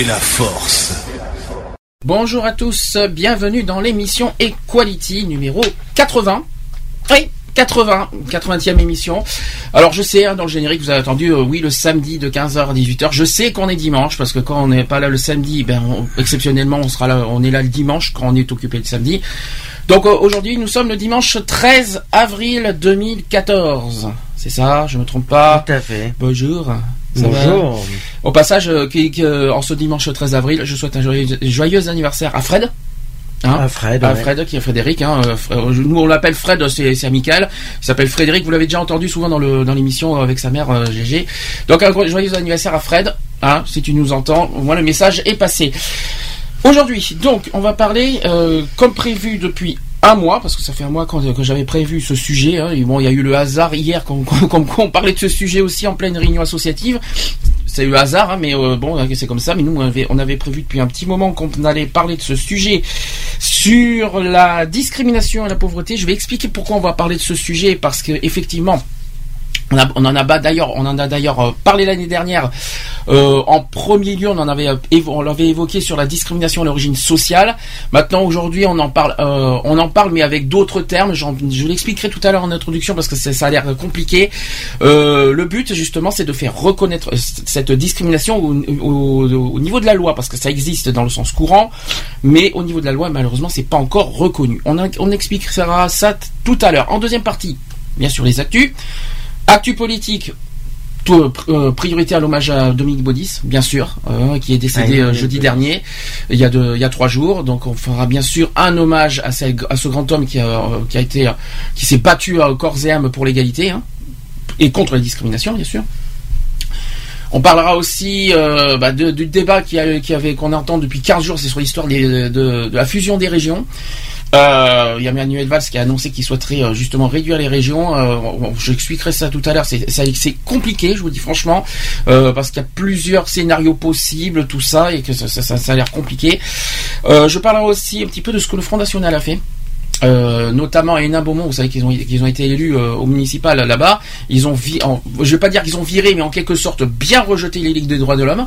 fait la force. Bonjour à tous, bienvenue dans l'émission Equality numéro 80. Oui, 80, 80e émission. Alors je sais, hein, dans le générique, vous avez entendu, euh, oui, le samedi de 15h à 18h. Je sais qu'on est dimanche, parce que quand on n'est pas là le samedi, ben, on- exceptionnellement, on sera là, on est là le dimanche, quand on est occupé le samedi. Donc euh, aujourd'hui, nous sommes le dimanche 13 avril 2014. C'est ça, je me trompe pas? Tout à fait. Bonjour. Ça va Bonjour. Au passage, euh, qui- qui, euh, en ce dimanche 13 avril, je souhaite un joyeux, joyeux anniversaire à Fred. Hein Fred, à ouais. Fred, qui est Frédéric. Hein, euh, nous, on l'appelle Fred, c'est amical. Il s'appelle Frédéric. Vous l'avez déjà entendu souvent dans le dans l'émission avec sa mère Gégé. Donc un joyeux anniversaire à Fred. Hein, si tu nous entends, moi le message est passé. Aujourd'hui, donc, on va parler, euh, comme prévu depuis un mois, parce que ça fait un mois que j'avais prévu ce sujet. Hein, bon, il y a eu le hasard hier, comme on parlait de ce sujet aussi en pleine réunion associative. C'est eu hasard, hein, mais euh, bon, c'est comme ça. Mais nous, on avait, on avait prévu depuis un petit moment qu'on allait parler de ce sujet sur la discrimination et la pauvreté. Je vais expliquer pourquoi on va parler de ce sujet, parce que effectivement. On, en a d'ailleurs, euh, parlé l'année dernière. Euh, en premier lieu, on en avait, euh, l'avait évoqué sur la discrimination à l'origine sociale. Maintenant, aujourd'hui, on en parle, mais avec d'autres termes. Je l'expliquerai tout à l'heure en introduction parce que ça a l'air compliqué. Le but, justement, c'est de faire reconnaître cette discrimination au, au- au niveau de la loi, parce que ça existe dans le sens courant, mais au niveau de la loi, malheureusement, c'est pas encore reconnu. On, on expliquera ça tout à l'heure. En deuxième partie, bien sûr, les actus. Actu politique, tout, euh, pr- priorité à l'hommage à Dominique Baudis, bien sûr, euh, qui est décédé euh, jeudi dernier, il y, a de, il y a trois jours. Donc on fera bien sûr un hommage à, ce- à ce grand homme qui a, euh, qui a été, qui s'est battu à corps et âme pour l'égalité hein, et contre la discrimination, bien sûr. On parlera aussi euh, bah, de- du débat qui, a, qui avait qu'on entend depuis 15 jours, c'est sur l'histoire de la fusion des régions. Euh, il y a Manuel Valls qui a annoncé qu'il souhaiterait euh, justement réduire les régions. Euh, J'expliquerai ça tout à l'heure. C'est compliqué, je vous dis franchement, euh, parce qu'il y a plusieurs scénarios possibles, tout ça, et que ça, ça- ça- ça a l'air compliqué. Euh, je parlerai aussi un petit peu de ce que le Front National a fait. Euh, notamment à Hénin-Beaumont, vous savez qu'ils ont, qu'ils ont été élus euh, au municipal là-bas. Ils ont, je vais pas dire qu'ils ont viré, mais en quelque sorte bien rejeté les ligues des droits de l'homme.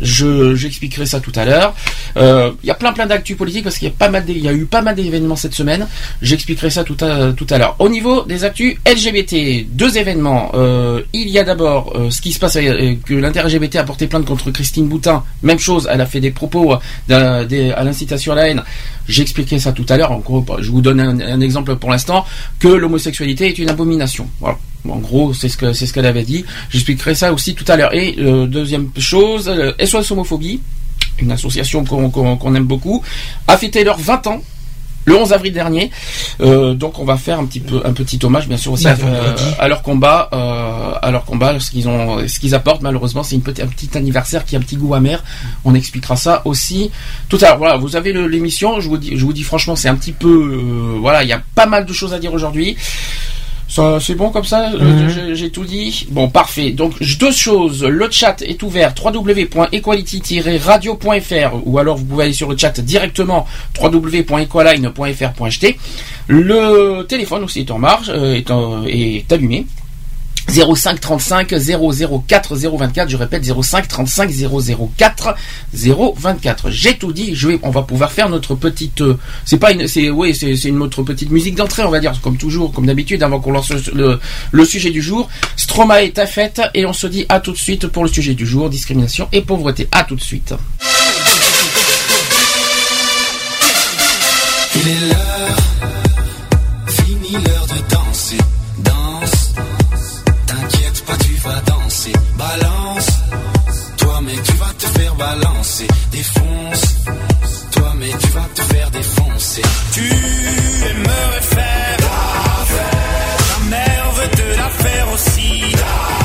Je, j'expliquerai ça tout à l'heure. Euh, Il y a plein plein d'actu politiques parce qu'il y a pas mal, il y a eu pas mal d'événements cette semaine. J'expliquerai ça tout à tout à l'heure. Au niveau des actus LGBT, deux événements. Euh, il y a d'abord ce qui se passe que l'inter-LGBT a porté plainte contre Christine Boutin. Même chose, elle a fait des propos à l'incitation à la haine. J'expliquerai ça tout à l'heure. En gros, je vous donne un, exemple pour l'instant que l'homosexualité est une abomination. Voilà. En gros, c'est ce que c'est ce qu'elle avait dit. J'expliquerai ça aussi tout à l'heure. Et euh, deuxième chose, euh, SOS homophobie, une association qu'on aime beaucoup, a fêté leurs 20 ans. Le 11 avril dernier, Euh, donc on va faire un petit peu un petit hommage, bien sûr aussi Bah, à, vendredi. à leur combat, euh, à leur combat, ce qu'ils ont, ce qu'ils apportent. Malheureusement, c'est une petite, un petit anniversaire qui a un petit goût amer. On expliquera ça aussi tout à l'heure. Voilà, vous avez l'émission. Je vous dis, je vous dis franchement, c'est un petit peu, euh, voilà, il y a pas mal de choses à dire aujourd'hui. Ça, c'est bon comme ça euh, Mhm. J'ai- tout dit Bon, parfait. Donc, deux choses. Le chat est ouvert www.equality-radio.fr ou alors vous pouvez aller sur le chat directement www.equaline.fr.ht. Le téléphone aussi est en marche, euh, est, en- est allumé. 05 35 004 024, je répète 05 35 004 024. J'ai tout dit, je vais, on va pouvoir faire notre petite, euh, c'est pas une, c'est, oui, c'est, c'est une autre petite musique d'entrée, on va dire, comme toujours, comme d'habitude, avant qu'on lance le, le, sujet du jour. Stroma est à fête et on se dit à tout de suite pour le sujet du jour, discrimination et pauvreté. À tout de suite. Foncer, défonce. Toi, mais tu vas te faire défoncer. Tu aimerais faire la. Ta mère veut te la faire aussi. La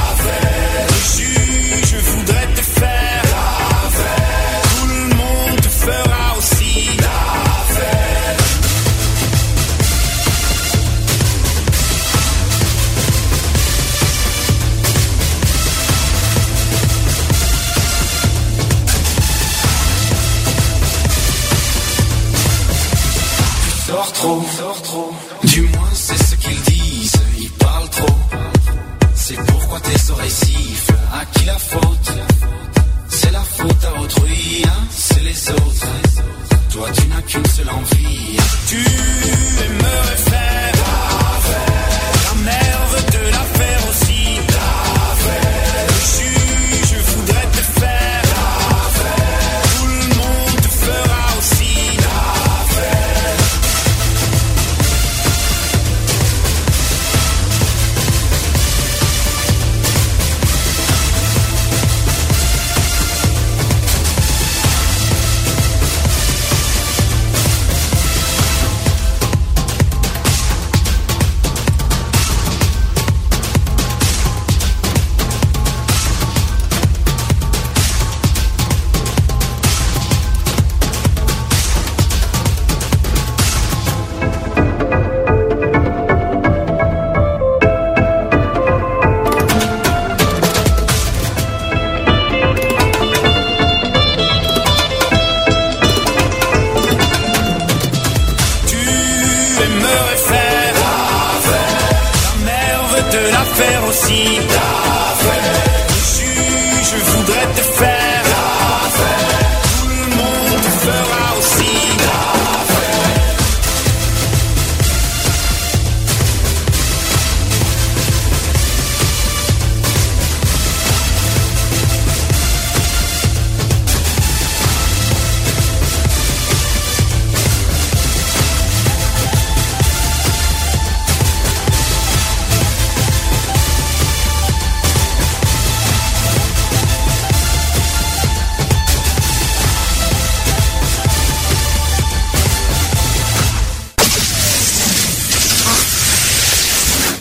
trop. Du moins, c'est ce qu'ils disent. Ils parlent trop. C'est pourquoi tes oreilles sifflent. À qui la faute? C'est la faute à autrui, hein? C'est les autres. Toi, tu n'as qu'une seule envie. Tu aimerais faire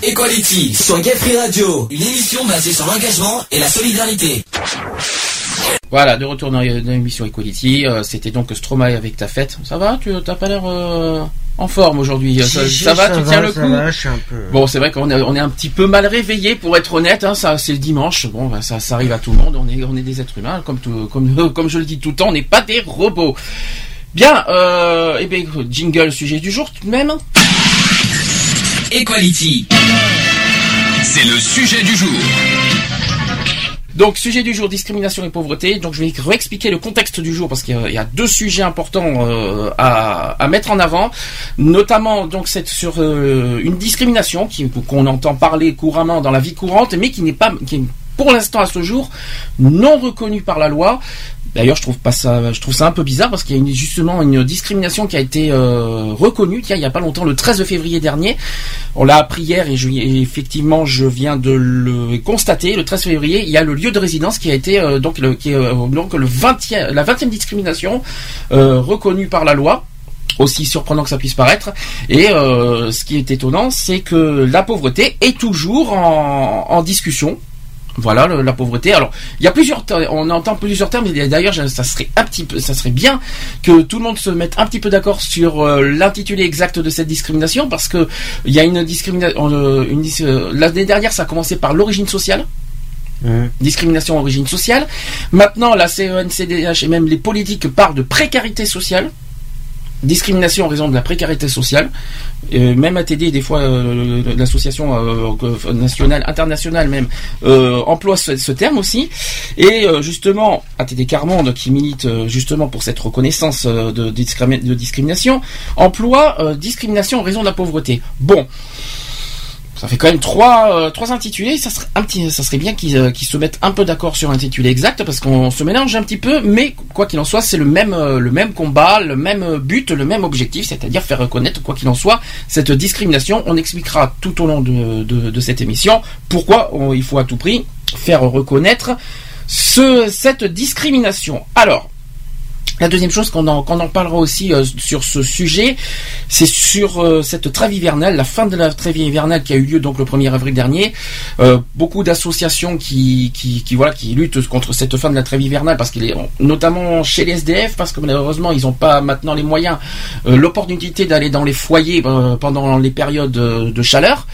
Equality sur Gay Free Radio, une émission basée sur l'engagement et la solidarité. Voilà, de retour dans l'émission Equality. euh, C'était donc Stromae avec ta fête. Ça va Tu t'as pas l'air euh, en forme aujourd'hui ça, Si, si, ça va Tu tiens le coup va, je suis un peu. Bon, c'est vrai qu'on est, on est un petit peu mal réveillé pour être honnête. Hein, ça, c'est le dimanche. Bon, ben, ça, ça arrive à tout le monde. On est, on est des êtres humains, comme tout, comme, comme je le dis tout le temps. On n'est pas des robots. Bien. Euh, eh bien, jingle sujet du jour tout de même. Equality. C'est le sujet du jour. Donc, sujet du jour, discrimination et pauvreté. Donc, je vais réexpliquer le contexte du jour parce qu'il y a- deux sujets importants euh, à, à mettre en avant, notamment donc c'est sur euh, une discrimination qu'on entend parler couramment dans la vie courante, mais qui n'est pas, qui est pour l'instant à ce jour non reconnue par la loi. D'ailleurs, je trouve pas ça, je trouve ça un peu bizarre parce qu'il y a justement une discrimination qui a été euh, reconnue. Il y a pas longtemps, le 13 février dernier, on l'a appris hier et, effectivement, je viens de le constater. Le 13 février, il y a le lieu de résidence qui a été euh, donc le est euh, donc le 20e, la 20e discrimination reconnue par la loi aussi surprenant que ça puisse paraître. Et ce qui est étonnant, c'est que la pauvreté est toujours en discussion. Voilà le- la pauvreté. Alors il y a plusieurs, on entend plusieurs termes. Et d'ailleurs, ça serait un petit peu, ça serait bien que tout le monde se mette un petit peu d'accord sur euh, l'intitulé exact de cette discrimination, parce que il y a une discrimination. une dis- euh, L'année dernière, ça a commencé par l'origine sociale Mmh. discrimination origine sociale. Maintenant, la CENCDH et même les politiques parlent de précarité sociale. Discrimination en raison de la précarité sociale. Même ATD, des fois, euh, l'association euh, nationale, internationale même, euh, emploie ce, terme aussi. Et justement, ATD Carmonde, qui milite justement pour cette reconnaissance de, discrimi- de discrimination, emploie discrimination en raison de la pauvreté. Bon. Ça fait quand même trois, euh, intitulés. Ça serait bien qu'ils euh, qu'ils se mettent un peu d'accord sur l'intitulé exact parce qu'on se mélange un petit peu. Mais quoi qu'il en soit, c'est le même, euh, combat, le même but, le même objectif, c'est-à-dire faire reconnaître quoi qu'il en soit cette discrimination. On expliquera tout au long de, cette émission pourquoi il faut à tout prix faire reconnaître ce, cette discrimination. Alors. La deuxième chose qu'on en, parlera aussi euh, sur ce sujet, c'est sur euh, cette trêve hivernale, la fin de la trêve hivernale qui a eu lieu donc le 1er avril dernier. Euh, beaucoup d'associations qui, luttent contre cette fin de la trêve hivernale parce notamment chez les SDF parce que malheureusement ils n'ont pas maintenant les moyens, l'opportunité d'aller dans les foyers pendant les périodes de chaleur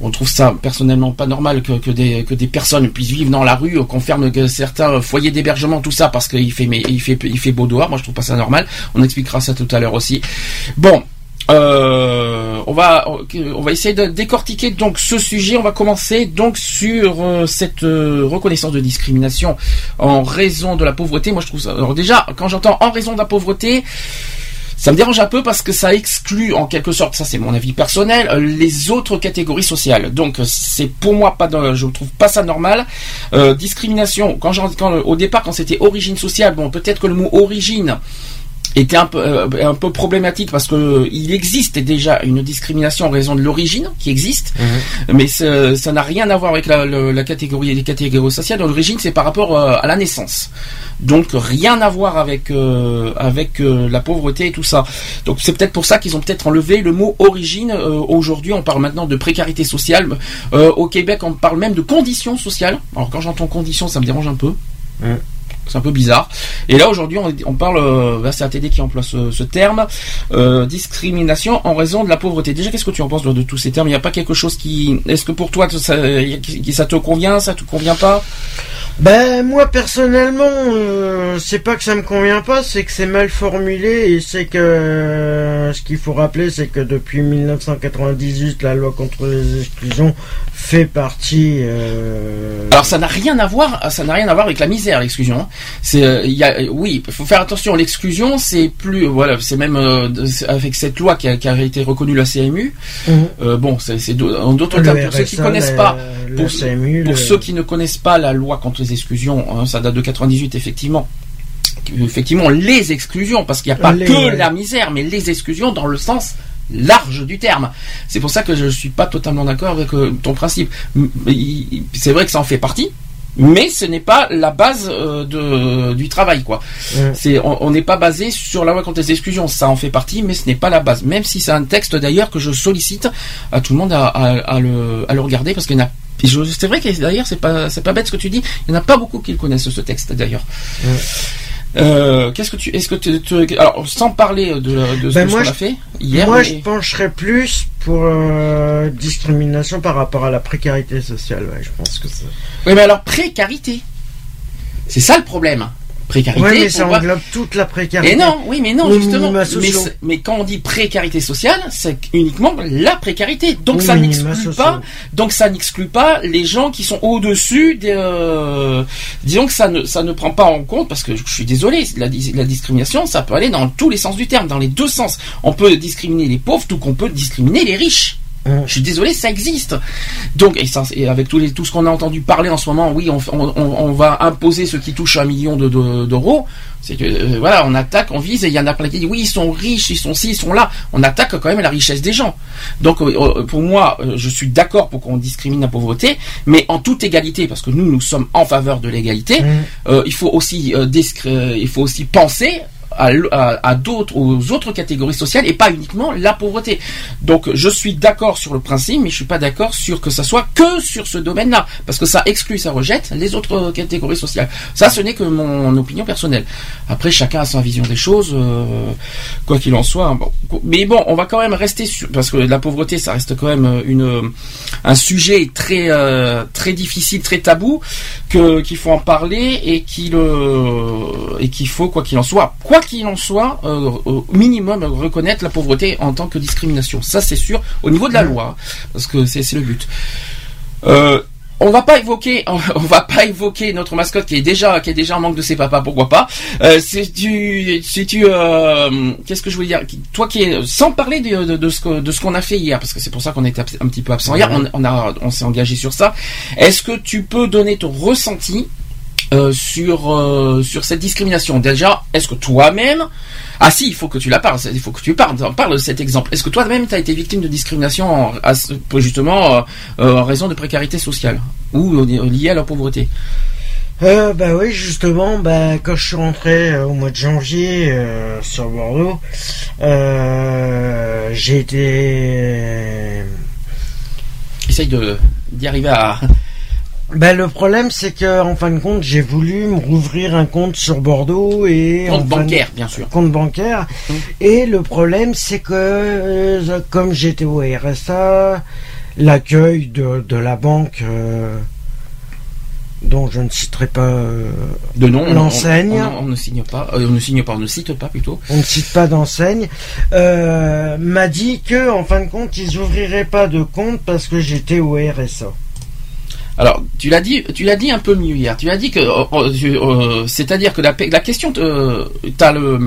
on trouve ça personnellement pas normal que, des, personnes puissent vivre dans la rue, qu'on ferme que certains foyers d'hébergement, tout ça parce qu'il fait, il fait, il fait beau dehors. Moi, je trouve pas ça normal. On expliquera ça tout à l'heure aussi. Bon. Euh, on va on va essayer de décortiquer donc ce sujet. On va commencer donc sur euh, cette euh, reconnaissance de discrimination en raison de la pauvreté. Moi je trouve ça. Alors déjà quand j'entends en raison de la pauvreté, ça me dérange un peu parce que ça exclut en quelque sorte, ça c'est mon avis personnel, euh, les autres catégories sociales. Donc euh, c'est pour moi pas, je trouve pas ça normal. Euh, discrimination. Quand, quand au départ quand c'était origine sociale, bon peut-être que le mot origine était un peu euh, un peu problématique parce que euh, il existe déjà une discrimination en raison de l'origine qui existe, mais ça n'a rien à voir avec la, le- la catégorie les catégories sociales. L'origine c'est par rapport euh, à la naissance, donc rien à voir avec euh, avec euh, la pauvreté et tout ça. Donc c'est peut-être pour ça qu'ils ont peut-être enlevé le mot origine. Euh, Aujourd'hui on parle maintenant de précarité sociale. Au Québec on parle même de conditions sociales. Alors quand j'entends conditions ça me dérange un peu. C'est un peu bizarre. Et là aujourd'hui, on, on parle, euh, c'est ATD qui emploie ce, ce terme, euh, discrimination en raison de la pauvreté. Déjà, qu'est-ce que tu en penses de, de tous ces termes? Il n'y a pas quelque chose qui, est-ce que pour toi, ça, ça te convient, ça te convient pas? Ben moi personnellement, euh, c'est pas que ça me convient pas, c'est que c'est mal formulé et c'est que euh, ce qu'il faut rappeler, c'est que depuis 1998, la loi contre les exclusions fait partie. euh, Alors ça n'a rien à voir, ça n'a rien à voir avec la misère, l'exclusion. hein. C'est, euh, il y a, oui, il faut faire attention. L'exclusion, c'est plus, voilà, c'est même euh, avec cette loi qui a, qui a été reconnue la CMU. Mhm. Euh, bon, c'est, en d'autres termes pour ceux qui RSA, connaissent la- pas. la pour, CMU, pour le- ceux qui ne connaissent pas la loi contre les exclusions, hein, ça date de 98 effectivement. Effectivement, les exclusions, parce qu'il n'y a pas Les- que la misère, mais les exclusions dans le sens large du terme. C'est pour ça que je suis pas totalement d'accord avec ton principe. C'est vrai que ça en fait partie, mais ce n'est pas la base euh, de, du travail, quoi. C'est, on n'est pas basé sur la loi contre les exclusions. Ça en fait partie, mais ce n'est pas la base. Même si c'est un texte d'ailleurs que je sollicite à tout le monde à, à- à le, à le regarder parce qu'il y en a. et je- C'est vrai que d'ailleurs c'est pas c'est pas bête ce que tu dis. Il n'y en a pas beaucoup qui le connaissent ce texte d'ailleurs. Euh, Qu'est-ce que tu est-ce que tu, tu- alors sans parler de, de ce Ben que- qu'on a fait hier. Moi, mais- je pencherais plus pour euh, discrimination par rapport à la précarité sociale. Ouais, je pense que ça. Oui, mais alors précarité. C'est ça le problème. Précarité. Ouais, mais ça englobe toute la précarité. Et non, oui, mais non, Ou justement. Mais, quand on dit précarité sociale, c'est uniquement la précarité. Donc ça n'exclut pas. Donc ça n'exclut pas les gens qui sont au-dessus des. euh, disons que ça ne ça ne prend pas en compte parce que je suis désolé, la, la discrimination, ça peut aller dans tous les sens du terme, dans les deux sens. On peut discriminer les pauvres, tout qu'on peut discriminer les riches. Hum. Je suis désolé, ça existe. Donc, et, ça, et avec les, tout ce qu'on a entendu parler en ce moment, oui, on, on, on- on va imposer ceux qui touchent un million de- de- d'euros. C'est que euh, voilà, on attaque, on vise, et il y en a plein qui disent oui, ils sont riches, ils sont ci, ils sont là. On attaque quand même la richesse des gens. Donc, euh, euh, pour moi, euh, je suis d'accord pour qu'on discrimine la pauvreté, mais en toute égalité, parce que nous, nous sommes en faveur de l'égalité. Il faut aussi discr- euh, il faut aussi penser à, à- à d'autres aux autres catégories sociales et pas uniquement la pauvreté. Donc je suis d'accord sur le principe, mais je suis pas d'accord sur que ça soit que sur ce domaine-là, parce que ça exclut, ça rejette les autres catégories sociales. Ça, ce n'est que mon opinion personnelle. Après, chacun a sa vision des choses, euh, quoi qu'il en soit. Bon. Mais bon, on va quand même rester sur, parce que la pauvreté, ça reste quand même une un sujet très euh, très difficile, très tabou, que qu'il faut en parler et qu'il euh, et qu'il faut quoi qu'il en soit, qu'il en soit, euh, au minimum reconnaître la pauvreté en tant que discrimination. Ça c'est sûr au niveau de la loi, parce que c'est c'est le but. Euh, on va pas évoquer, on va pas évoquer notre mascotte qui est déjà, qui est déjà en manque de ses papas, pourquoi pas. Euh, tu, si tu, euh, qu'est-ce que je voulais dire? Toi qui es, sans parler de, de, de ce que, de ce qu'on a fait hier, parce que c'est pour ça qu'on était un petit peu absent hier. On, on a, on s'est engagé sur ça. Est-ce que tu peux donner ton ressenti euh, sur euh, sur cette discrimination Déjà, est-ce que toi-même ah si, il faut que tu la parles, il faut que tu parles, parle de cet exemple. Est-ce que toi-même tu as été victime de discrimination en- justement euh, en raison de précarité sociale ou liée à la pauvreté? Euh, bah oui, justement, bah, quand je suis rentré euh, au mois de janvier euh, sur Bordeaux, j'ai été... Essaye de d'y arriver à. Bah, le problème, c'est que en fin de compte, j'ai voulu me rouvrir un compte sur Bordeaux et Compte de- bancaire, bien sûr. compte bancaire. Mhm. Et le problème, c'est que euh, comme j'étais au RSA, l'accueil de, de la banque, euh, dont je ne citerai pas, euh, De nom. L'enseigne. On, on- on ne signe pas. euh, on ne signe pas. On ne cite pas plutôt. on ne cite pas d'enseigne, euh, m'a dit que en fin de compte, ils ouvriraient pas de compte parce que j'étais au RSA. Alors, tu l'as dit, tu l'as dit un peu mieux hier. Tu as dit que, euh, euh, tu- euh, c'est-à-dire que la, la question, euh, t'as le,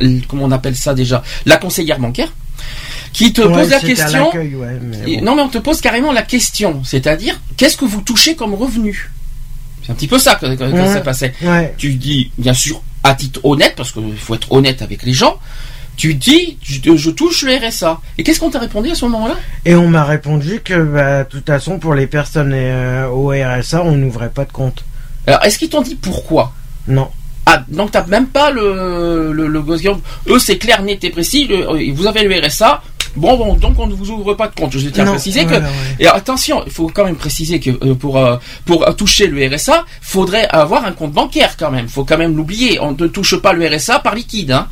le- comment on appelle ça déjà, la conseillère bancaire, qui te Ouais, pose la question. l'accueil, ouais, mais Et- bon. Non, mais on te pose carrément la question, c'est-à-dire, qu'est-ce que vous touchez comme revenu? C'est un petit peu ça que, que- que Ouais. ça passait. Tu dis, bien sûr, à titre honnête, parce qu'il faut être honnête avec les gens. Tu dis, je, je touche le RSA. Et qu'est-ce qu'on t'a répondu à ce moment-là? Et on m'a répondu que, bah, de toute façon, pour les personnes euh, au RSA, on n'ouvrait pas de compte. Alors, est-ce qu'ils t'ont dit pourquoi? Non. Ah, donc t'as même pas le, le, le Eux, c'est clair, net et précis. le- euh, vous avez le RSA. Bon, bon, donc on ne vous ouvre pas de compte. Je tiens à préciser que. voilà, ouais. Et attention, il faut quand même préciser que euh, pour euh, pour toucher le RSA, faudrait avoir un compte bancaire quand même. Faut quand même l'oublier. On ne touche pas le RSA par liquide. Hein.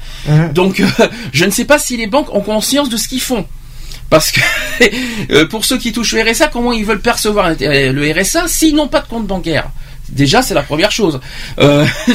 Donc, euh, je ne sais pas si les banques ont conscience de ce qu'ils font. Parce que pour ceux qui touchent le RSA, comment ils veulent percevoir le RSA s'ils n'ont pas de compte bancaire? Déjà, c'est la première chose. Euh,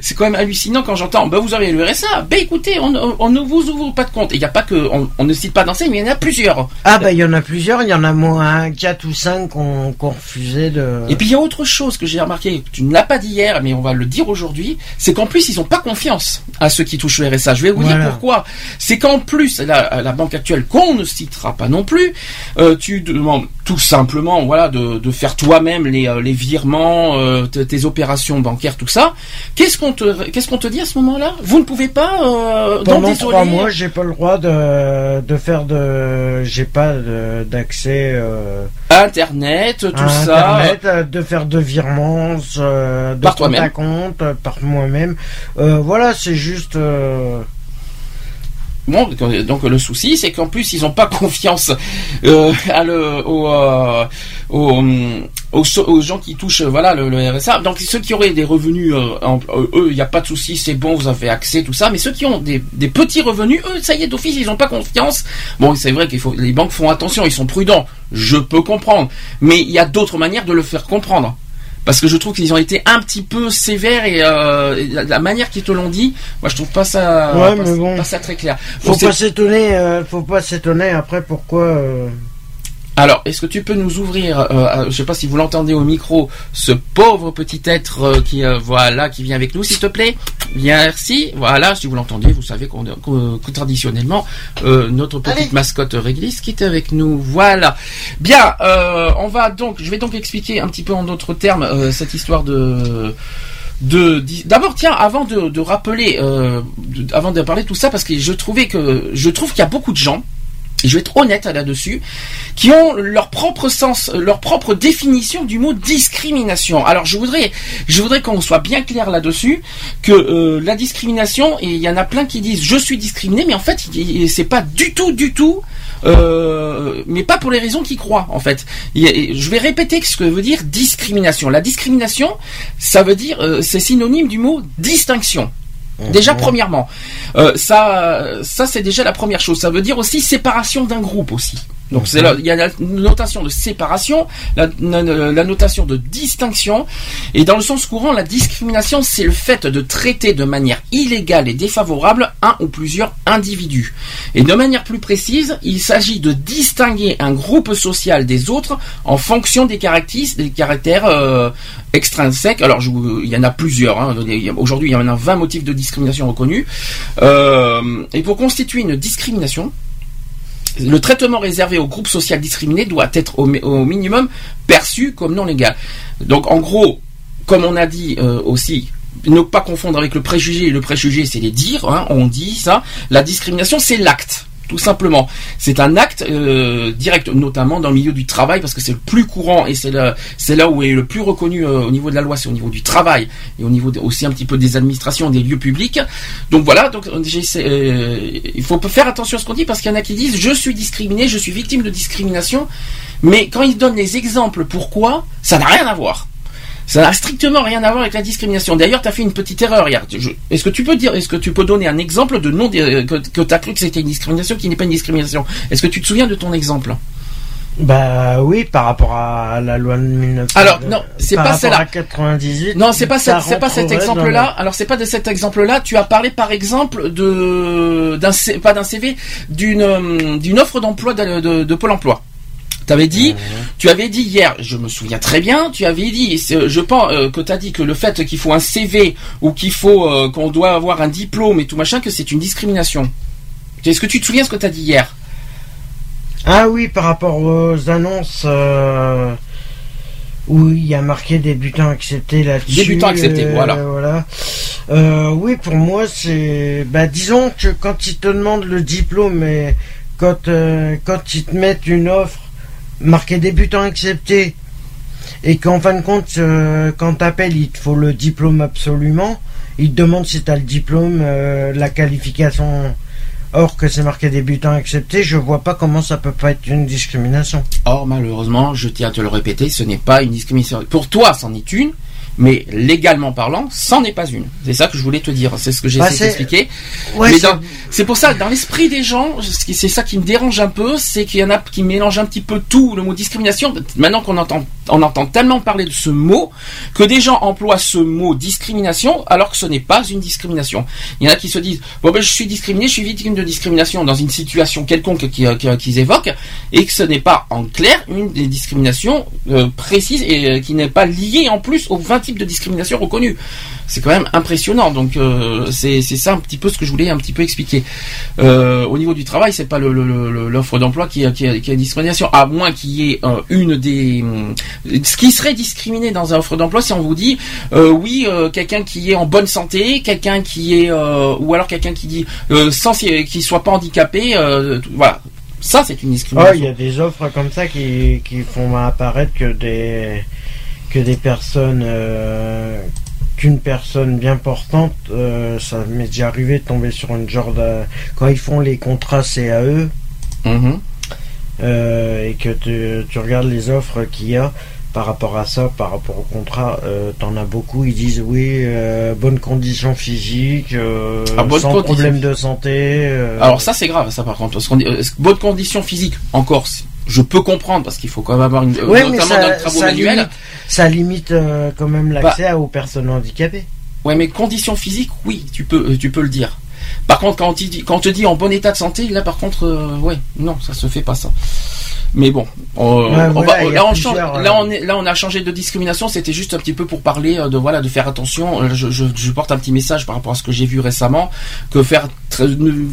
c'est quand même hallucinant quand j'entends, bah vous avez le RSA, bah écoutez, on, on- on ne vous ouvre pas de compte. Il n'y a pas que, on, on ne cite pas d'enseigne, mais il y en a plusieurs. Ah bah il y en a plusieurs, il y en a moins 4 ou 5 qu'on qu'on refusait de... Et puis il y a autre chose que j'ai remarqué, tu ne l'as pas dit hier, mais on va le dire aujourd'hui, c'est qu'en plus ils n'ont pas confiance à ceux qui touchent le RSA. Je vais vous Voilà. dire pourquoi. C'est qu'en plus la, la banque actuelle, qu'on ne citera pas non plus, euh, tu demandes tout simplement, voilà, de, de faire toi-même les, euh, les virements, euh, tes opérations bancaires, tout ça. Qu'est-ce qu'on te, qu'est-ce qu'on te dit à ce moment-là? Vous ne pouvez pas. Euh, Pendant. 3 mois, j'ai pas le droit de, de faire de... J'ai pas d'accès euh, Internet, tout à ça. Internet, euh, de faire de virements, euh, de Par compte toi-même. à compte, par moi-même. Euh, voilà, c'est juste... Bon, donc le souci, c'est qu'en plus, ils n'ont pas confiance aux, gens qui touchent le, RSA. Donc ceux qui auraient des revenus, euh, euh, eux, il n'y a pas de souci, c'est bon, vous avez accès, tout ça. Mais ceux qui ont des, des petits revenus, eux, ça y est, d'office, ils n'ont pas confiance. Bon, c'est vrai qu'il faut, les banques font attention, ils sont prudents. Je peux comprendre, mais il y a d'autres manières de le faire comprendre. Parce que je trouve qu'ils ont été un petit peu sévères et, euh, et la, la manière qu'ils te l'ont dit, moi je trouve pas ça, Ouais, pas, mais bon. pas ça très clair. Faut pas s'étonner, euh, faut pas s'étonner après pourquoi... euh, Alors, est-ce que tu peux nous ouvrir, euh, je sais pas si vous l'entendez au micro, ce pauvre petit être euh, qui euh, voilà qui vient avec nous, s'il te plaît? Merci. Voilà, si vous l'entendez, vous savez qu'on qu'on- que traditionnellement euh, notre petite Allez. mascotte réglisse qui est avec nous. Voilà. Bien, euh, on va donc, je vais donc expliquer un petit peu en d'autres termes euh, cette histoire de de d'abord tiens avant de, de rappeler euh, de- avant de parler de tout ça parce que je trouvais que je trouve qu'il y a beaucoup de gens je vais être honnête là-dessus, qui ont leur propre sens, euh, leur propre définition du mot discrimination. Alors je voudrais, je voudrais qu'on soit bien clair là-dessus, que euh, la discrimination, et il y en a plein qui disent je suis discriminé, mais en fait c'est pas du tout, du tout, euh, mais pas pour les raisons qu'ils croient en fait. Je vais répéter ce que veut dire discrimination. La discrimination, ça veut dire, c'est synonyme du mot distinction. Déjà premièrement, euh, ça, ça c'est déjà la première chose. Ça veut dire aussi séparation d'un groupe aussi. Donc c'est là, il y a la notation de séparation, la, la- la notation de distinction, et dans le sens courant, la discrimination c'est le fait de traiter de manière illégale et défavorable un ou plusieurs individus. Et de manière plus précise, il s'agit de distinguer un groupe social des autres en fonction des caractères, des caractères euh, extrinsèques. Alors je il y en a plusieurs. hein. Aujourd'hui, il y en a 20 motifs de discrimination reconnus. Euh, et pour constituer une discrimination, le traitement réservé au groupe social discriminé doit être au, mi- au minimum perçu comme non légal. Donc en gros, comme on a dit euh, aussi, ne pas confondre avec le préjugé. Le préjugé, c'est les dires, hein, on dit ça. La discrimination, c'est l'acte. Tout simplement. C'est un acte euh, direct, notamment dans le milieu du travail, parce que c'est le plus courant et c'est là, où est le plus reconnu euh, au niveau de la loi, c'est au niveau du travail et au niveau aussi un petit peu des administrations, des lieux publics. Donc voilà, euh, il faut faire attention à ce qu'on dit parce qu'il y en a qui disent je suis discriminé, je suis victime de discrimination, mais quand ils donnent les exemples pourquoi, ça n'a rien à voir. Ça n'a strictement rien à voir avec la discrimination. D'ailleurs, tu as fait une petite erreur hier. Est-ce que tu peux dire, est-ce que tu peux donner un exemple de nom de- que, que tu as cru que c'était une discrimination qui n'est pas une discrimination? Est-ce que tu te souviens de ton exemple? Bah oui, par rapport à la loi de 1900. Alors, non, c'est par pas rapport celle-là. à 98. Non, c'est pas ça cette- c'est pas cet exemple-là. Alors c'est pas de cet exemple-là. Tu as parlé par exemple de d'un C- pas d'un CV, d'une euh, d'une offre d'emploi de, de, de Pôle Emploi. T'avais dit, tu avais dit hier, je me souviens très bien, tu avais dit, je pense euh, que tu as dit que le fait qu'il faut un CV ou qu'il faut euh, qu'on doit avoir un diplôme et tout machin, que c'est une discrimination. Est-ce que tu te souviens ce que tu as dit hier? Ah oui, par rapport aux annonces euh, où il y a marqué débutant accepté là-dessus. Débutant accepté, euh, voilà. Euh, oui, pour moi, c'est. Bah, disons que quand ils te demandent le diplôme et quand, quand ils te mettent une offre marquée débutant accepté et qu'en fin de compte, quand t'appelles, il te faut le diplôme absolument. Ils te demandent si t'as le diplôme, euh, la qualification. Or que c'est marqué débutant accepté, je vois pas comment ça peut pas être une discrimination. Or, malheureusement, je tiens à te le répéter, ce n'est pas une discrimination. Pour toi, c'en est une, mais légalement parlant, c'en est pas une. C'est ça que je voulais te dire. C'est ce que j'ai Bah, essayé d'expliquer. Ouais, mais c'est- pour ça, dans l'esprit des gens, c'est ça qui me dérange un peu, c'est qu'il y en a qui mélangent un petit peu tout, le mot discrimination. Maintenant qu'on entend, on entend tellement parler de ce mot, que des gens emploient ce mot discrimination, alors que ce n'est pas une discrimination. Il y en a qui se disent, bon ben je suis discriminé, je suis victime de discrimination dans une situation quelconque qui- qu'ils évoquent, et que ce n'est pas en clair une des discriminations euh, précises et euh, qui n'est pas liée en plus 20 de discrimination reconnus. C'est quand même impressionnant. Donc euh, c'est ça un petit peu ce que je voulais un petit peu expliquer. Euh, au niveau du travail, c'est pas l'offre d'emploi qui, qui, qui est discrimination, à moins qu'il y ait euh, une des hum, ce qui serait discriminé dans une offre d'emploi, si on vous dit euh, oui quelqu'un qui est en bonne santé, quelqu'un qui est ou alors quelqu'un qui dit sans qui soit pas handicapé, voilà. Ça, c'est une Oh, discrimination. il y a des offres comme ça qui, qui font apparaître que des que des personnes euh, qu'une personne bien portante, euh, ça m'est déjà arrivé de tomber sur une genre de quand ils font les contrats CAE Mhm. euh, et que tu, tu regardes les offres qu'il y a par rapport à ça, par rapport au contrat, t'en as beaucoup, ils disent oui, bonnes conditions physiques, Ah, bonnes sans conditions. problème de santé. Alors ça c'est grave ça par contre parce qu'on dit euh, bonne condition physique encore je peux comprendre parce qu'il faut quand même avoir une Ouais, notamment dans ça, travaux ça manuels. Ça limite euh, quand même l'accès aux personnes handicapées. Ouais, mais condition physique, oui, tu peux, euh, tu peux le dire. Par contre, quand, il dit- quand on te dit en bon état de santé, là, par contre, euh, ouais, non, ça se fait pas ça. Mais bon, on, Ouais, on voilà, va- il y a là, on change- plusieurs, là, on est, là, on a changé de discrimination. C'était juste un petit peu pour parler euh, de voilà, de faire attention. Euh, Je, je, je porte un petit message par rapport à ce que j'ai vu récemment, que faire,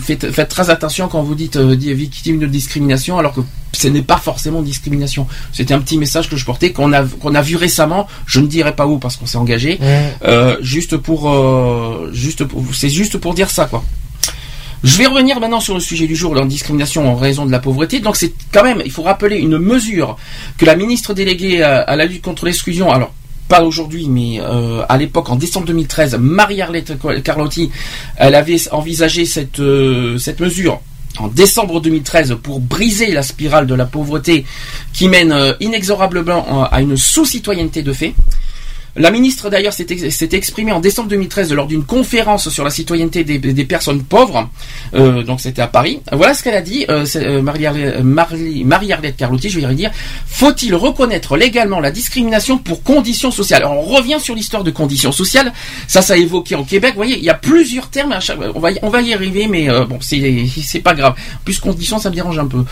faites, faites très attention quand vous dites euh, victime de discrimination, alors que ce n'est pas forcément discrimination. C'était un petit message que je portais qu'on a qu'on a vu récemment. Je ne dirai pas où parce qu'on s'est engagé. Euh, juste pour, juste pour, c'est juste pour dire ça, quoi. Je vais revenir maintenant sur le sujet du jour, la discrimination en raison de la pauvreté. Donc c'est quand même, il faut rappeler une mesure que la ministre déléguée à, la lutte contre l'exclusion, alors pas aujourd'hui, mais euh, à l'époque, en décembre 2013, Marie-Arlette Carlotti, elle avait envisagé cette, euh, cette mesure en décembre 2013 pour briser la spirale de la pauvreté qui mène euh, inexorablement à une sous-citoyenneté de fait. La ministre d'ailleurs s'est ex- s'est exprimée en décembre 2013 lors d'une conférence sur la citoyenneté des, personnes pauvres. Euh, donc c'était à Paris. Voilà ce qu'elle a dit, euh, euh, Marie-Arlette Marie- Carlotti, je vais y dire. Faut-il reconnaître légalement la discrimination pour conditions sociales? On revient sur l'histoire de conditions sociales. Ça, ça a évoqué au Québec. Vous voyez, il y a plusieurs termes. On, va y, arriver, mais bon, c'est pas grave. Plus, conditions, ça me dérange un peu.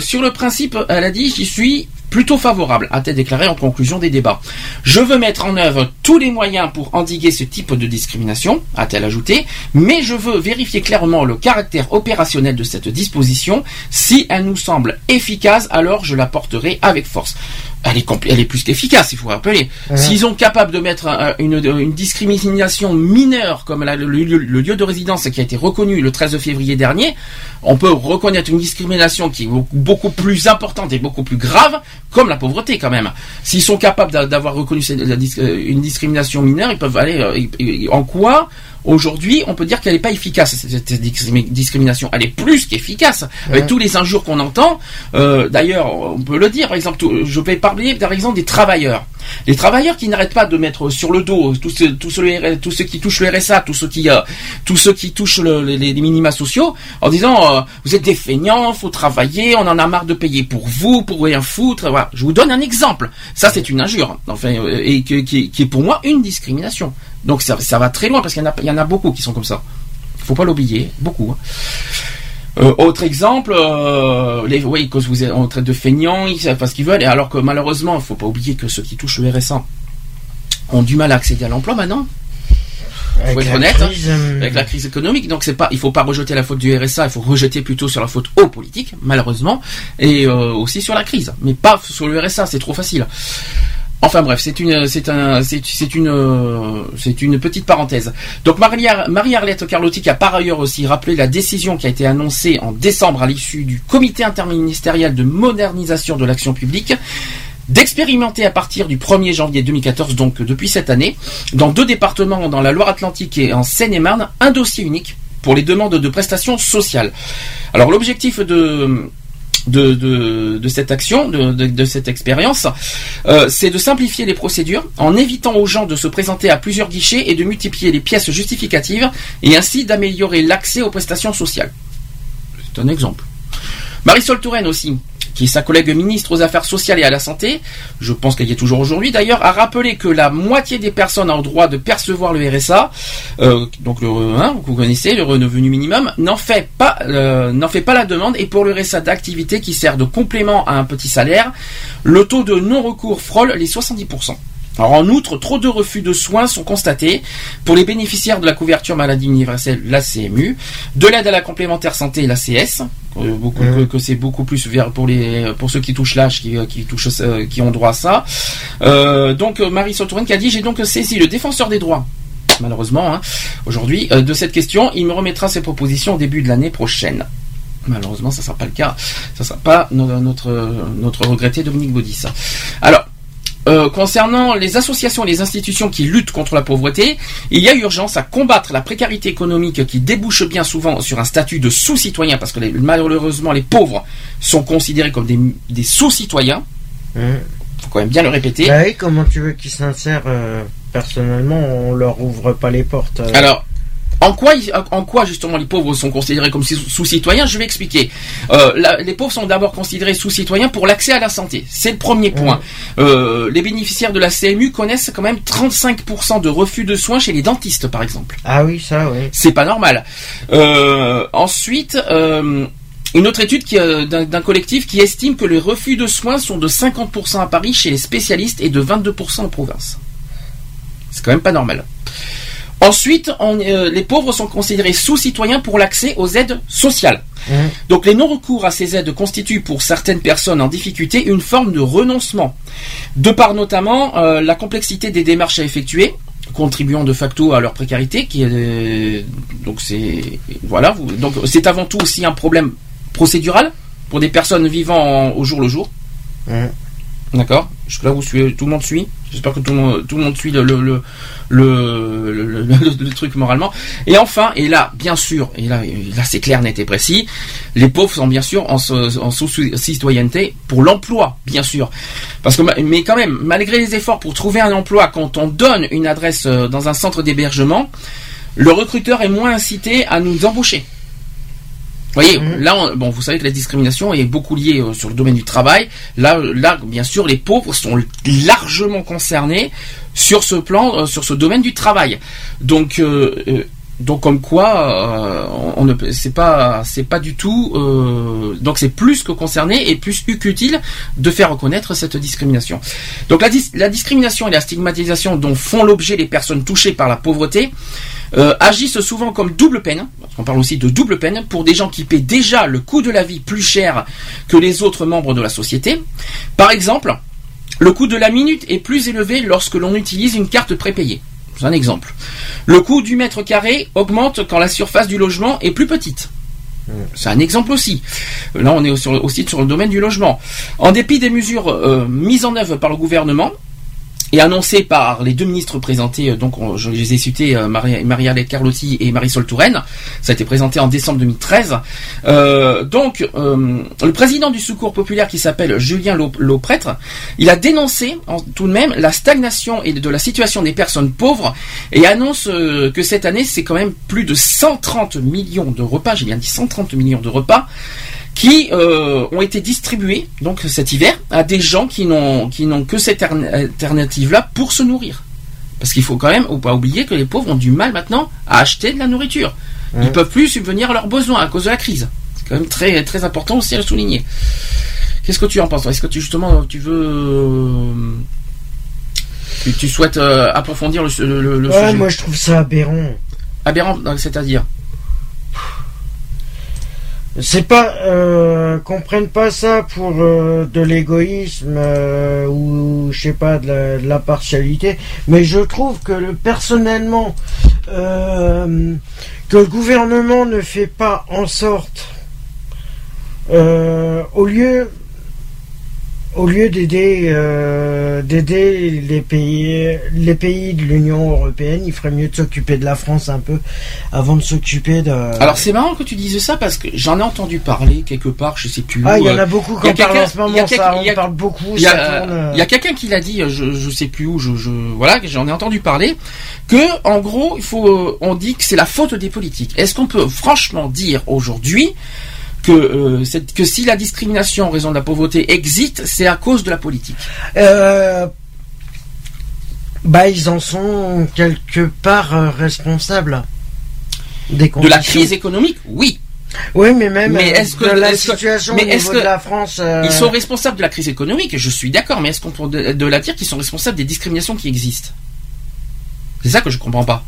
Sur le principe, elle a dit, j'y suis plutôt favorable, a-t-elle déclaré en conclusion des débats. Je veux mettre en œuvre tous les moyens pour endiguer ce type de discrimination, a-t-elle ajouté, mais je veux vérifier clairement le caractère opérationnel de cette disposition. Si elle nous semble efficace, alors je la porterai avec force. Elle est, elle est plus qu'efficace, il faut rappeler. S'ils sont capables de mettre un- une, une discrimination mineure comme la- le, lieu- le lieu de résidence qui a été reconnu le 13 février dernier, on peut reconnaître une discrimination qui est beaucoup plus importante et beaucoup plus grave, comme la pauvreté quand même. S'ils sont capables d'a- d'avoir reconnu euh, une discrimination mineure, ils peuvent aller euh, en quoi Aujourd'hui, on peut dire qu'elle n'est pas efficace cette, cette discrimi- discrimination. Elle est plus qu'efficace. Avec tous les injures qu'on entend, euh, d'ailleurs, on peut le dire. Par exemple, tout- je vais parler par exemple des travailleurs. Les travailleurs qui n'arrêtent pas de mettre sur le dos tous ceux, tous ceux, tous ceux qui touchent le RSA, tous ceux qui, euh, tous ceux qui touchent le- les, les minima sociaux, en disant euh, vous êtes des feignants, faut travailler, on en a marre de payer pour vous, pour rien foutre. Voilà. Je vous donne un exemple. Ça, c'est une injure, enfin, euh, et qui est pour moi une discrimination. Donc ça, ça va très loin parce qu'il y en a, il y en a beaucoup qui sont comme ça. Faut pas l'oublier, beaucoup. hein. Euh, autre exemple, euh, les, oui, quand vous êtes en train de feignants, ils savent pas ce qu'ils veulent, et alors que malheureusement, il faut pas oublier que ceux qui touchent le RSA ont du mal à accéder à l'emploi maintenant, Avec être la honnête, hein, crise, euh, avec la crise économique. Donc c'est pas, il faut pas rejeter la faute du RSA, il faut rejeter plutôt sur la faute aux politiques, malheureusement, et euh, aussi sur la crise, mais pas sur le RSA, c'est trop facile. Enfin bref, c'est une, petite parenthèse. Donc Marie- Marie-Arlette Carlotti qui a par ailleurs aussi rappelé la décision qui a été annoncée en décembre à l'issue du comité interministériel de modernisation de l'action publique d'expérimenter à partir du 1er janvier 2014, donc depuis cette année, dans deux départements, dans la Loire-Atlantique et en Seine-et-Marne, un dossier unique pour les demandes de prestations sociales. Alors l'objectif de de, de, cette action, de, de, de cette expérience, euh, c'est de simplifier les procédures en évitant aux gens de se présenter à plusieurs guichets et de multiplier les pièces justificatives et ainsi d'améliorer l'accès aux prestations sociales. C'est un exemple. Marisol Touraine aussi, qui est sa collègue ministre aux Affaires sociales et à la santé, je pense qu'elle y est toujours aujourd'hui. D'ailleurs, a rappelé que la moitié des personnes ont le droit de percevoir le RSA, euh, donc le hein, vous connaissez le revenu minimum, n'en fait pas euh, fait pas la demande. Et pour le RSA d'activité qui sert de complément à un petit salaire, le taux de non-recours frôle les 70%. Alors en outre, trop de refus de soins sont constatés pour les bénéficiaires de la couverture maladie universelle, la CMU, de l'aide à la complémentaire santé, la CS, beaucoup, que, que c'est beaucoup plus vers pour les pour ceux qui touchent l'âge, qui, qui touchent euh, qui ont droit à ça. Euh, donc euh, Marie Sautourine qui a dit j'ai donc saisi le défenseur des droits. Malheureusement, hein, aujourd'hui, euh, de cette question, il me remettra ses propositions au début de l'année prochaine. Malheureusement, ça ne sera pas le cas. Ça ne sera pas no- notre, notre regretté Dominique Baudis. Alors, euh, concernant les associations et les institutions qui luttent contre la pauvreté, il y a urgence à combattre la précarité économique qui débouche bien souvent sur un statut de sous-citoyen, parce que les- malheureusement les pauvres sont considérés comme des, des sous-citoyens. Hum. faut quand même bien le répéter. Bah oui, comment tu veux qu'ils s'insèrent euh, Personnellement, on leur ouvre pas les portes. euh. Alors, en quoi, ils- en quoi justement les pauvres sont considérés comme sous- sous-citoyens? Je vais expliquer. Euh, la- les pauvres sont d'abord considérés sous-citoyens pour l'accès à la santé. C'est le premier point. Euh, les bénéficiaires de la CMU connaissent quand même 35% de refus de soins chez les dentistes, par exemple. Ah oui, ça, oui. C'est pas normal. Euh, ensuite, une autre étude d'un collectif qui estime que les refus de soins sont de 50% à Paris chez les spécialistes et de 22% en province. C'est quand même pas normal. Ensuite, on- euh, les pauvres sont considérés sous-citoyens pour l'accès aux aides sociales. Hum. Donc les non-recours à ces aides constituent pour certaines personnes en difficulté une forme de renoncement, de par notamment euh, la complexité des démarches à effectuer, contribuant de facto à leur précarité. Qui est, euh, donc c'est voilà, vous- donc c'est avant tout aussi un problème procédural pour des personnes vivant en- au jour le jour. Hum. D'accord. Là, tout le monde suit. J'espère que tout le monde, suit le le, le, truc moralement. Et enfin, et là, bien sûr, et là, là c'est clair, net et précis, les pauvres sont bien sûr en, so- en sous-citoyenneté pour l'emploi, bien sûr. Parce que, ma- mais quand même, malgré les efforts pour trouver un emploi, quand on donne une adresse euh, dans un centre d'hébergement, le recruteur est moins incité à nous embaucher. Vous voyez, Mhm. là, on- bon, vous savez que la discrimination est beaucoup liée euh, sur le domaine du travail. Là, là, bien sûr, les pauvres sont largement concernés sur ce plan, euh, sur ce domaine du travail. Donc, euh, Donc comme quoi, euh, on ne c'est pas c'est pas du tout euh, donc c'est plus que concerné et plus qu'utile de faire reconnaître cette discrimination. Donc la, dis- la discrimination et la stigmatisation dont font l'objet les personnes touchées par la pauvreté euh, agissent souvent comme double peine. parce qu'on parle aussi de double peine pour des gens qui paient déjà le coût de la vie plus cher que les autres membres de la société. Par exemple, le coût de la minute est plus élevé lorsque l'on utilise une carte prépayée. C'est un exemple. Le coût du mètre carré augmente quand la surface du logement est plus petite. C'est un exemple aussi. Là, on est aussi sur le domaine du logement. En dépit des mesures euh, mises en œuvre par le gouvernement et annoncées par les deux ministres présentés, euh, donc on- je les ai cités, euh, Maria- Marie-Alette Carlotti et Marisol Touraine, ça a été présenté en décembre 2013. Euh, donc, euh, le président du Secours populaire qui s'appelle Julien Lau- Lauprêtre, il a dénoncé tout de même la stagnation et de la situation des personnes pauvres et annonce que cette année, c'est quand même plus de 130 millions de repas, j'ai bien dit 130 millions de repas, qui euh, ont été distribués donc cet hiver à des gens qui n'ont qui n'ont que cette alternative là pour se nourrir. Parce qu'il faut quand même ou pas oublier que les pauvres ont du mal maintenant à acheter de la nourriture. Ils Ouais. peuvent plus subvenir à leurs besoins à cause de la crise. C'est quand même très très important aussi à le souligner. Qu'est-ce que tu en penses Est-ce que tu justement tu veux euh, tu, tu souhaites euh, approfondir le, le, le- Ouais, sujet? moi je trouve ça aberrant. Aberrant, c'est-à-dire? C'est pas euh, qu'on prenne pas ça pour euh, de l'égoïsme euh, ou je sais pas de la, de la partialité, mais je trouve que le, personnellement euh, que le gouvernement ne fait pas en sorte euh, au lieu au lieu d'aider euh, d'aider les pays les pays de l'Union européenne, il ferait mieux de s'occuper de la France un peu avant de s'occuper de Alors c'est marrant que tu dises ça parce que j'en ai entendu parler quelque part, je sais plus Ah, où. il y en euh, a beaucoup y a qui en parlent en ce moment, il y a ça, quelqu'un- on parle beaucoup, Il y, ça a, tourne. euh. il y a quelqu'un qui l'a dit, je, je sais plus où, je, je voilà, j'en ai entendu parler, que en gros, il faut, euh, on dit que c'est la faute des politiques. Est-ce qu'on peut franchement dire aujourd'hui que, euh, cette- que si la discrimination en raison de la pauvreté existe, c'est à cause de la politique Euh, bah, ils en sont quelque part euh, responsables. Des De la crise économique, oui. Oui, mais même Mais est-ce que- de la que- situation mais que- de la France. euh, Ils sont responsables de la crise économique, je suis d'accord, mais est-ce qu'on peut de, de la dire qu'ils sont responsables des discriminations qui existent? C'est ça que je comprends pas.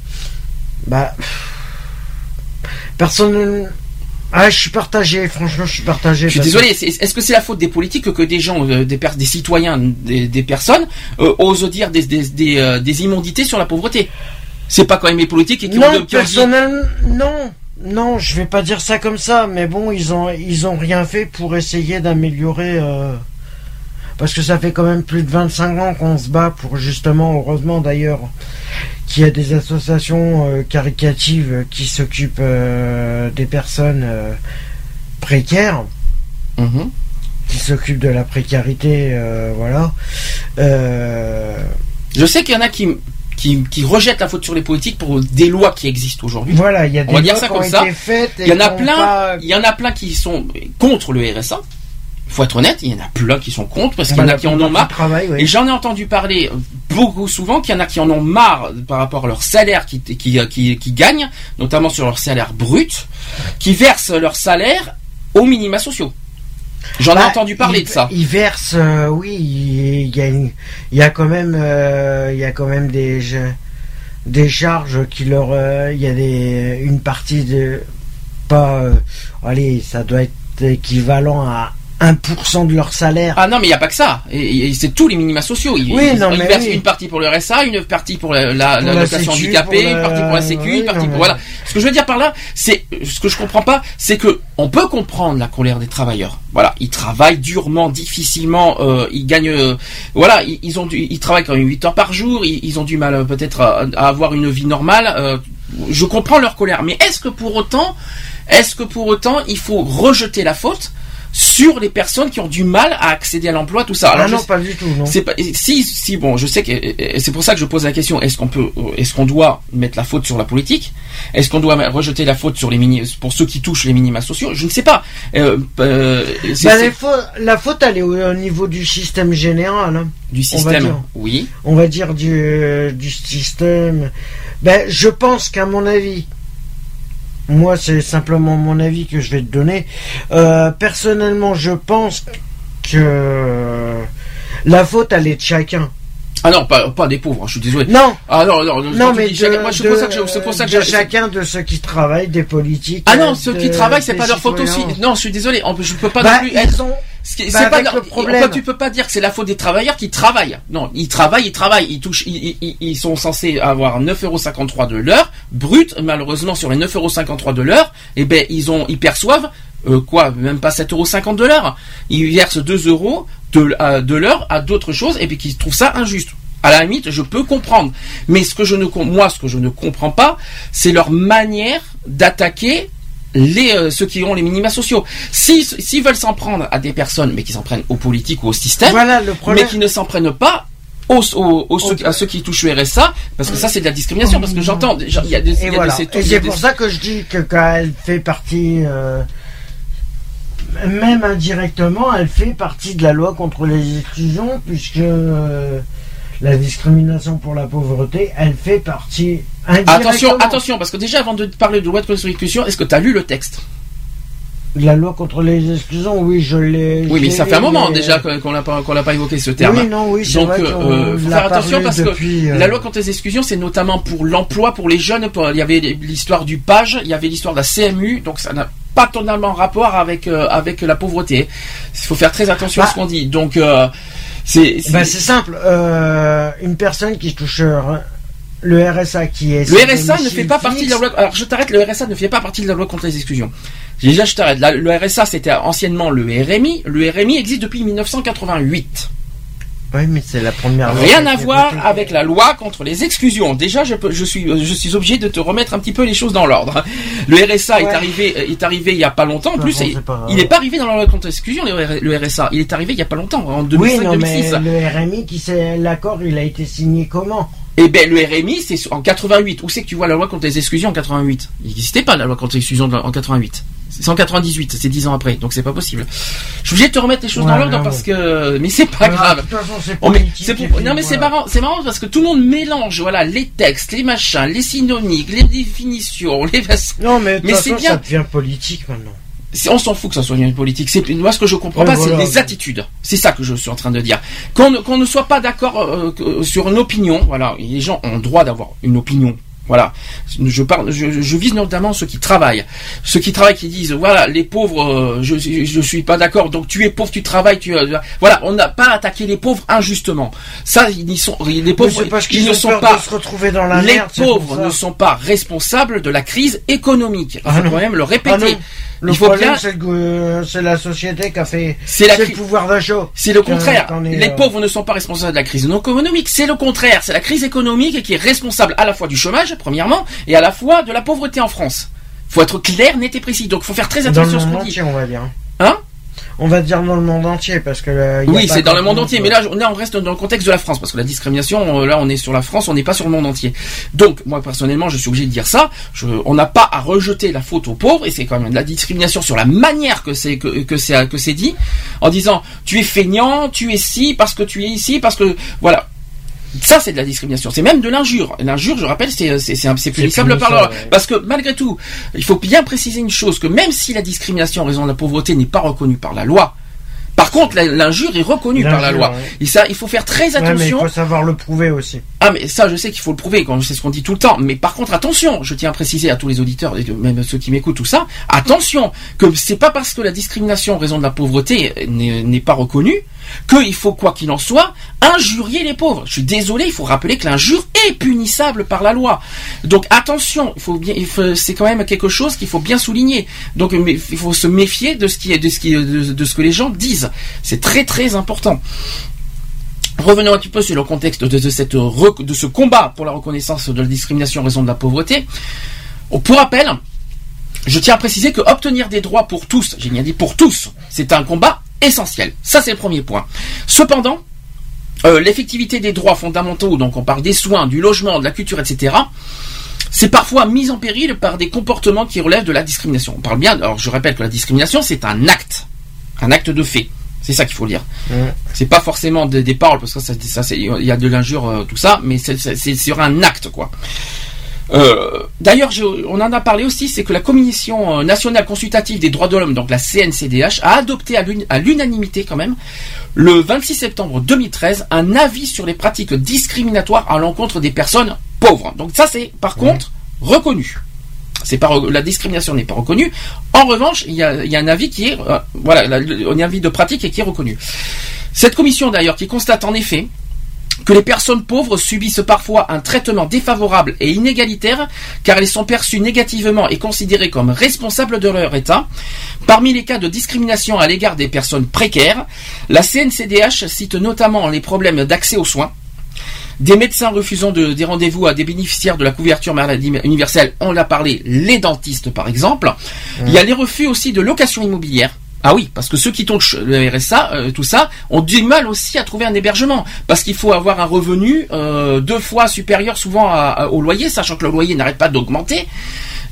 Bah, personne. Ah, je suis partagé. Franchement, je suis partagé. Je suis désolé, est-ce que c'est la faute des politiques que des gens, euh, des, citoyens, des, des personnes euh, osent dire des, des, des, euh, des immondités sur la pauvreté? C'est pas quand même les politiques qui, que- ont, Non, qui ont dit- personnellement, non. Non, je vais pas dire ça comme ça, mais bon, ils ont ils ont rien fait pour essayer d'améliorer. euh, Parce que ça fait quand même plus de 25 ans qu'on se bat pour justement, heureusement d'ailleurs, qu'il y a des associations euh, caricatives qui s'occupent euh, des personnes euh, précaires, Mhm. qui s'occupent de la précarité, voilà. Je sais qu'il y en a qui, qui, qui rejettent la faute sur les politiques pour des lois qui existent aujourd'hui. voilà, il y a des On va dire lois ça qui ont ça. été faites. Il y en a plein, pas- il y en a plein qui sont contre le RSA. Faut être honnête, il y en a plein qui sont contre parce qu'il y en Bah, a qui en ont marre. du travail, oui. Et j'en ai entendu parler beaucoup souvent qu'il y en a qui en ont marre par rapport à leur salaire qui, qui, qui, qui gagnent, notamment sur leur salaire brut, qui versent leur salaire aux minima sociaux. J'en ai Bah, entendu parler de ça. Ils versent, euh, oui, il y a, une- il y a quand même, euh, il y a quand même des, des charges qui leur, euh, il y a des, une partie de, pas, euh, allez, ça doit être équivalent à 1% de leur salaire. Ah non, mais il n'y a pas que ça. Et, et c'est tous les minima sociaux. Ils, Oui, ils- non, ils mais versent oui. une partie pour le RSA, une partie pour la, la, Pour la la location sécu, handicapée, pour une partie pour la sécu, oui, une partie non, pour... Voilà. Ce que je veux dire par là, c'est... Ce que je comprends pas, c'est que on peut comprendre la colère des travailleurs. Voilà, ils travaillent durement, difficilement, euh, ils gagnent... euh, voilà, ils, ils ont du, ils travaillent quand même 8 heures par jour, ils, ils ont du mal euh, peut-être à, à avoir une vie normale. euh, je comprends leur colère. Mais est-ce que pour autant... Est-ce que pour autant, il faut rejeter la faute sur les personnes qui ont du mal à accéder à l'emploi, tout ça. ah Alors, non, sais- pas du tout, non. c'est pas si si bon, je sais que c'est pour ça que je pose la question est-ce qu'on peut est-ce qu'on doit mettre la faute sur la politique? Est-ce qu'on doit rejeter la faute sur les mini pour ceux qui touchent les minima sociaux? Je ne sais pas. Euh, euh, Bah, fautes- la faute, elle est au, au niveau du système général. hein. du on système. dire. Oui. on va dire du, du système. Ben, je pense qu'à mon avis, moi c'est simplement mon avis que je vais te donner. Euh, personnellement, je pense que la faute elle est de chacun. Ah non, pas, pas des pauvres, je suis désolé. Non, Ah non, non, non tu mais de, chacun- moi, c'est pour ça que je- c'est pour ça que de chacun de ceux qui travaillent, des politiques. Ah non, euh, ceux qui de- travaillent, c'est pas leur faute aussi. Non, je suis désolé, je peux pas Bah, non plus ils être. ont- qui- Bah, c'est pas leur- le problème. tu peux pas dire que c'est la faute des travailleurs qui travaillent. Non, ils travaillent, ils travaillent, ils touchent, ils, ils- ils sont censés avoir 9,53€ de l'heure brut. Malheureusement, sur les 9,53€ de l'heure, eh ben ils ont, ils perçoivent euh, quoi, même pas 7,50€ de l'heure. Ils versent 2 euros de, à- de l'heure à d'autres choses et puis qu'ils trouvent ça injuste. À la limite, je peux comprendre. Mais ce que je ne, moi, ce que je ne comprends pas, c'est leur manière d'attaquer les euh, ceux qui ont les minima sociaux. Si s'ils veulent s'en prendre à des personnes, mais qui s'en prennent aux politiques ou au système, Voilà le problème. mais qui ne s'en prennent pas aux, aux- aux- ceux- à ceux qui touchent le RSA, parce que ça c'est de la discrimination, parce que j'entends, il y a des, Et voilà. Et c'est pour ça que je dis que quand elle fait partie, euh, même indirectement, elle fait partie de la loi contre les exclusions, puisque euh, la discrimination pour la pauvreté, elle fait partie Attention, indirectement attention, parce que déjà avant de parler de loi de constitution, est-ce que tu as lu le texte? La loi contre les exclusions. Oui, je l'ai. Oui, mais ça fait un moment mais- déjà qu'on l'a pas qu'on l'a pas évoqué ce terme. Oui, non, oui, c'est Donc, vrai euh, faut faire attention parce depuis, que euh, la loi contre les exclusions, c'est notamment pour l'emploi, pour les jeunes. Pour, il y avait l'histoire du page, il y avait l'histoire de la CMU, donc ça n'a pas totalement rapport avec euh, avec la pauvreté. Il faut faire très attention à Bah. ce qu'on dit. Donc euh, c'est c'est- c'est simple. euh, une personne qui touche le RSA qui est. le RSA ne fait pas partie de la fixe, loi. Alors je t'arrête, le RSA ne fait pas partie de la loi contre les exclusions. Déjà, je t'arrête. Le RSA, c'était anciennement le RMI. Le RMI existe depuis 1988. Oui, mais c'est la première. loi Rien à voir votée. avec la loi contre les exclusions. Déjà, je, peux, je suis, je suis obligé de te remettre un petit peu les choses dans l'ordre. Le RSA est arrivé, est arrivé il y a pas longtemps. En plus, pas il n'est pas arrivé dans la loi contre les exclusions. Le, RSA, il est arrivé il y a pas longtemps, en Oui, non, mais 2005-2006. le RMI, qui c'est l'accord, il a été signé comment? Eh ben, le RMI, c'est en 88. Où c'est que tu vois la loi contre les exclusions en 88 Il n'existait pas la loi contre les exclusions en 88. C'est en 98, c'est 10 ans après, donc c'est pas possible. Je suis obligé de te remettre les choses Ouais, dans l'ordre ouais, parce que, mais c'est pas grave. De toute façon, c'est Oh, mais politique. pour- non mais c'est marrant, c'est marrant parce que tout le monde mélange, voilà, les textes, les machins, les synonymes, les définitions, les. Non, mais, Mais c'est bien. ça devient politique maintenant. On s'en fout que ça soit une politique. C'est moi ce que je comprends pas, voilà. c'est les attitudes. C'est ça que je suis en train de dire. Qu'on ne, qu'on ne soit pas d'accord euh, sur une opinion. Voilà, les gens ont le droit d'avoir une opinion. Voilà, je parle, je, je vise notamment ceux qui travaillent, ceux qui travaillent qui disent voilà les pauvres, euh, je je suis pas d'accord. Donc tu es pauvre, tu travailles, tu euh, voilà, on n'a pas attaqué les pauvres injustement. Ça, ils sont les pauvres, parce ils ne ont sont pas de se retrouver dans la les merde. pauvres ne sont pas responsables de la crise économique. Il Ah faut non. quand même le Ah répéter. Le Il faut problème, bien- c'est la société qui a fait. C'est la le pouvoir d'achat. C'est le Qu'un- contraire. est, Les euh, pauvres ne sont pas responsables de la crise non économique. C'est le contraire. C'est la crise économique qui est responsable à la fois du chômage, premièrement, et à la fois de la pauvreté en France. Faut être clair, net et précis. Donc, faut faire très attention à ce qu'on dit. on va dire. Hein? On va dire dans le monde entier parce que. euh, y a Oui, c'est dans le monde entier. Mais là, on reste dans le contexte de la France parce que la discrimination, euh, là, on est sur la France, on n'est pas sur le monde entier. Donc, moi, personnellement, je suis obligé de dire ça. Je- on n'a pas à rejeter la faute aux pauvres et c'est quand même de la discrimination sur la manière que c'est que, que c'est que c'est dit, en disant tu es feignant, tu es ci parce que tu es ici parce que voilà. Ça, c'est de la discrimination. C'est même de l'injure. L'injure, je rappelle, c'est c'est c'est un- c'est punissable par la. Parce que malgré tout, il faut bien préciser une chose que même si la discrimination en raison de la pauvreté n'est pas reconnue par la loi, par contre, l'injure est reconnue par la loi. ouais. Et ça, il faut faire très Ouais, mais il attention. faut savoir le prouver aussi. Ah, mais ça, je sais qu'il faut le prouver, quand c'est ce qu'on dit tout le temps. Mais par contre, attention, je tiens à préciser à tous les auditeurs, et même ceux qui m'écoutent, tout ça, attention, que c'est pas parce que la discrimination en raison de la pauvreté n'est n'est pas reconnue, qu'il faut, quoi qu'il en soit, injurier les pauvres. Je suis désolé, il faut rappeler que l'injure est punissable par la loi. Donc attention, c'est quand même quelque chose qu'il faut bien souligner. Donc il faut se méfier de ce qui de ce que les gens disent. C'est très très important. Revenons un petit peu sur le contexte de, ce combat pour la reconnaissance de la discrimination en raison de la pauvreté. Pour rappel, je tiens à préciser que obtenir des droits pour tous, j'ai bien dit pour tous, c'est un combat essentiel. Ça, c'est le premier point. Cependant, euh, l'effectivité des droits fondamentaux, donc on parle des soins, du logement, de la culture, etc., c'est parfois mis en péril par des comportements qui relèvent de la discrimination. On parle bien, alors je répète que la discrimination, c'est un acte, un acte de fait. C'est ça qu'il faut dire. Ouais. C'est pas forcément des, des paroles, parce que ça, ça il y a de l'injure, euh, tout ça, mais c'est sur un acte, quoi. Euh, D'ailleurs, on en a parlé aussi, c'est que la Commission euh, nationale consultative des droits de l'homme, donc la CNCDH, a adopté à l'unanimité quand même, le 26 septembre 2013, un avis sur les pratiques discriminatoires à l'encontre des personnes pauvres. Donc ça, c'est par contre reconnu. C'est pas re- la discrimination n'est pas reconnue. En revanche, il y a, il y a un avis qui est euh, voilà, la- un avis de pratique et qui est reconnu. Cette commission d'ailleurs qui constate en effet que les personnes pauvres subissent parfois un traitement défavorable et inégalitaire car elles sont perçues négativement et considérées comme responsables de leur état. Parmi les cas de discrimination à l'égard des personnes précaires, la CNCDH cite notamment les problèmes d'accès aux soins, des médecins refusant de- des rendez-vous à des bénéficiaires de la couverture maladie universelle, on l'a parlé, les dentistes par exemple. Il y a les refus aussi de location immobilière. Ah oui, parce que ceux qui touchent le RSA, euh, tout ça, ont du mal aussi à trouver un hébergement, parce qu'il faut avoir un revenu euh, deux fois supérieur souvent au loyer, sachant que le loyer n'arrête pas d'augmenter.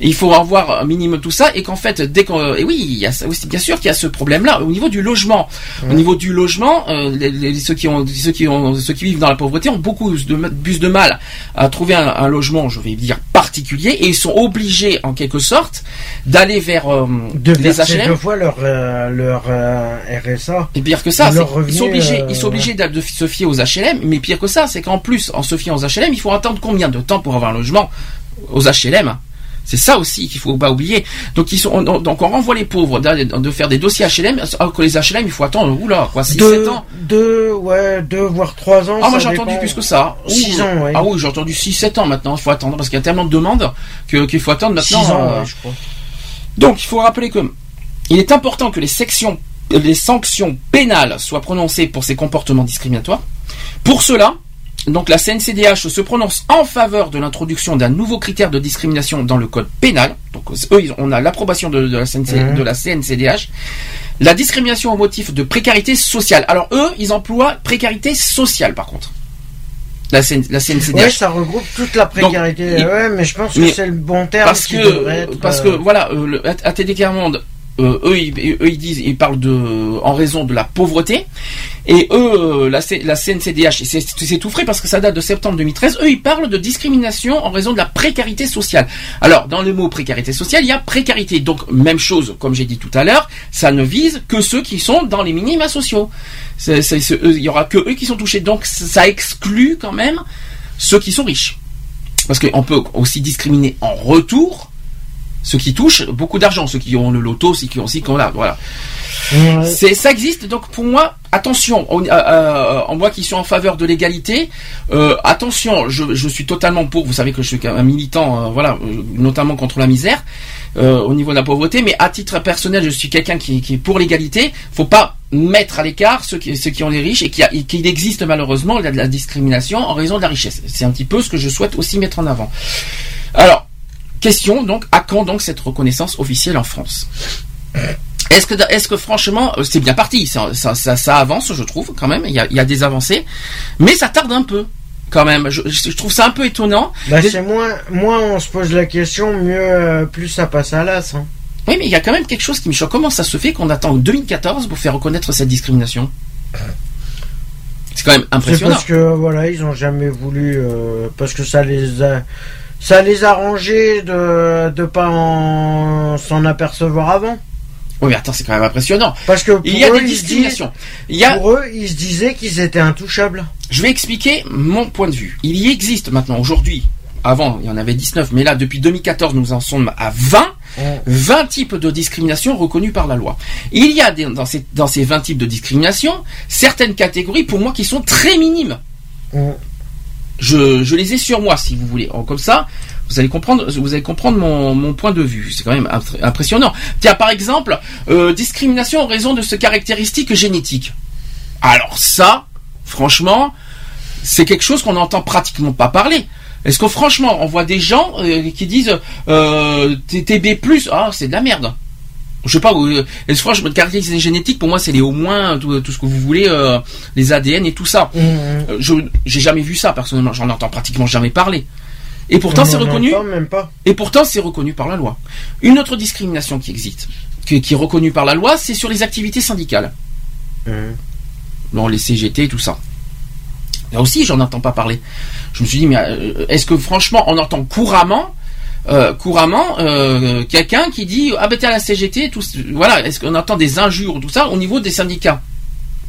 Il faut avoir un minimum tout ça, et qu'en fait, dès qu'on, et oui, il y a ça aussi, bien sûr qu'il y a ce problème-là au niveau du logement. Au niveau du logement, euh, les- les- ceux qui ont, ceux qui ont, ceux qui vivent dans la pauvreté ont beaucoup de, plus de mal à trouver un, un logement, je vais dire particulier, et ils sont obligés, en quelque sorte, d'aller vers euh, De les HLM. deux fois leur, euh, leur euh, RSA. Et pire que ça, revenu, sont obligés, ils sont obligés de, de se fier aux HLM, mais pire que ça, c'est qu'en plus, en se fiant aux HLM, il faut attendre combien de temps pour avoir un logement aux HLM c'est ça aussi qu'il faut pas oublier. Donc ils sont, on- donc on renvoie les pauvres de faire des dossiers HLM, alors que les HLM il faut attendre oula quoi, 6 7 Deux, ans. deux, ouais, deux voire trois ans. Ah moi j'ai entendu plus que ça. Six Ouh, ans, ouais. Ah oui, j'ai entendu 6 7 ans maintenant, il faut attendre parce qu'il y a tellement de demandes que qu'il faut attendre Six maintenant. ans, euh, ouais, je crois. donc, il faut rappeler que il est important que les, sections, les sanctions pénales soient prononcées pour ces comportements discriminatoires. Pour cela, donc la CNCDH se prononce en faveur de l'introduction d'un nouveau critère de discrimination dans le code pénal. Donc eux, on a l'approbation de, de la CNC Mhm. de la CNCDH. La discrimination au motif de précarité sociale. Alors eux, ils emploient précarité sociale par contre. La, CN la CNCDH. Ouais, ça regroupe toute la précarité. ouais, mais je pense que c'est le bon terme. parce qui que devrait être, parce euh, que voilà euh, le ATD euh, eux, ils, disent ils parlent de en raison de la pauvreté. Et eux euh, la, C- la CNCDH c'est tout frais parce que ça date de septembre 2013 eux ils parlent de discrimination en raison de la précarité sociale. Alors dans le mot précarité sociale il y a précarité. Donc même chose comme j'ai dit tout à l'heure ça ne vise que ceux qui sont dans les minima sociaux. Il y aura que eux qui sont touchés. Donc ça exclut quand même ceux qui sont riches. Parce qu'on peut aussi discriminer en retour ceux qui touchent beaucoup d'argent, ceux qui ont le loto, ceux qui ont aussi qu'on a, voilà. ouais. C'est ça existe. Donc pour moi, attention. On, euh, euh, en moi qui suis en faveur de l'égalité, euh, attention. Je, je suis totalement pour. Vous savez que je suis un militant, euh, voilà, euh, notamment contre la misère euh, au niveau de la pauvreté. Mais à titre personnel, je suis quelqu'un qui, qui est pour l'égalité. Faut pas mettre à l'écart ceux qui, ceux qui ont les riches et qui qu'il existe malheureusement de la, de la discrimination en raison de la richesse. C'est un petit peu ce que je souhaite aussi mettre en avant. Alors. Question donc, à quand donc cette reconnaissance officielle en France? Est-ce que, est-ce que franchement, euh, c'est bien parti, ça, ça, ça, ça avance, je trouve quand même. Il y a, il y a des avancées, mais ça tarde un peu quand même. Je, je trouve ça un peu étonnant. Bah, c'est moins, moins on se pose la question, mieux, euh, plus ça passe à l'as. Hein. Oui, mais il y a quand même quelque chose qui me choque. Comment ça se fait qu'on attend 2014 pour faire reconnaître cette discrimination? C'est quand même C'est impressionnant. parce que voilà, ils ont jamais voulu, euh, parce que ça les a, ça les a arrangés de de pas en- s'en apercevoir avant. Oui, mais attends, c'est quand même impressionnant. Parce que pour Il y a eux, des ils se disent- discriminations. Il y a, Pour eux, ils se disaient qu'ils étaient intouchables. Je vais expliquer mon point de vue. Il y existe maintenant aujourd'hui, avant il y en avait 19, mais là depuis 2014 nous en sommes à 20, 20 types de discrimination reconnus par la loi. Il y a des- dans, ces, dans ces 20 types de discrimination certaines catégories pour moi qui sont très minimes. Je, les ai sur moi si vous voulez. Comme ça, vous allez comprendre, vous allez comprendre mon, point de vue. C'est quand même impressionnant. Tiens, par exemple, euh, discrimination en raison de ce caractéristique génétique. Alors ça, franchement, c'est quelque chose qu'on n'entend pratiquement pas parler. Est-ce que franchement, on voit des gens euh, qui disent euh, TB+, ah c'est de la merde. Je sais pas, euh, est-ce que franchement, caractéristique génétique, pour moi, c'est les au moins, tout, tout ce que vous voulez, euh, les ADN et tout ça. Mm. Euh, Je j'ai jamais vu ça personnellement, j'en entends pratiquement jamais parler. Et pourtant c'est reconnu. même pas. Et pourtant c'est reconnu par la loi. Une autre discrimination qui existe, qui, qui est reconnue par la loi, c'est sur les activités syndicales. Mm. Bon, les CGT et tout ça. Là aussi, j'en entends pas parler. Je me suis dit, mais euh, est-ce que franchement, on entend couramment, euh, couramment, euh, quelqu'un qui dit, ah ben t'es à la CGT, tout, voilà, est-ce qu'on entend des injures, tout ça, au niveau des syndicats?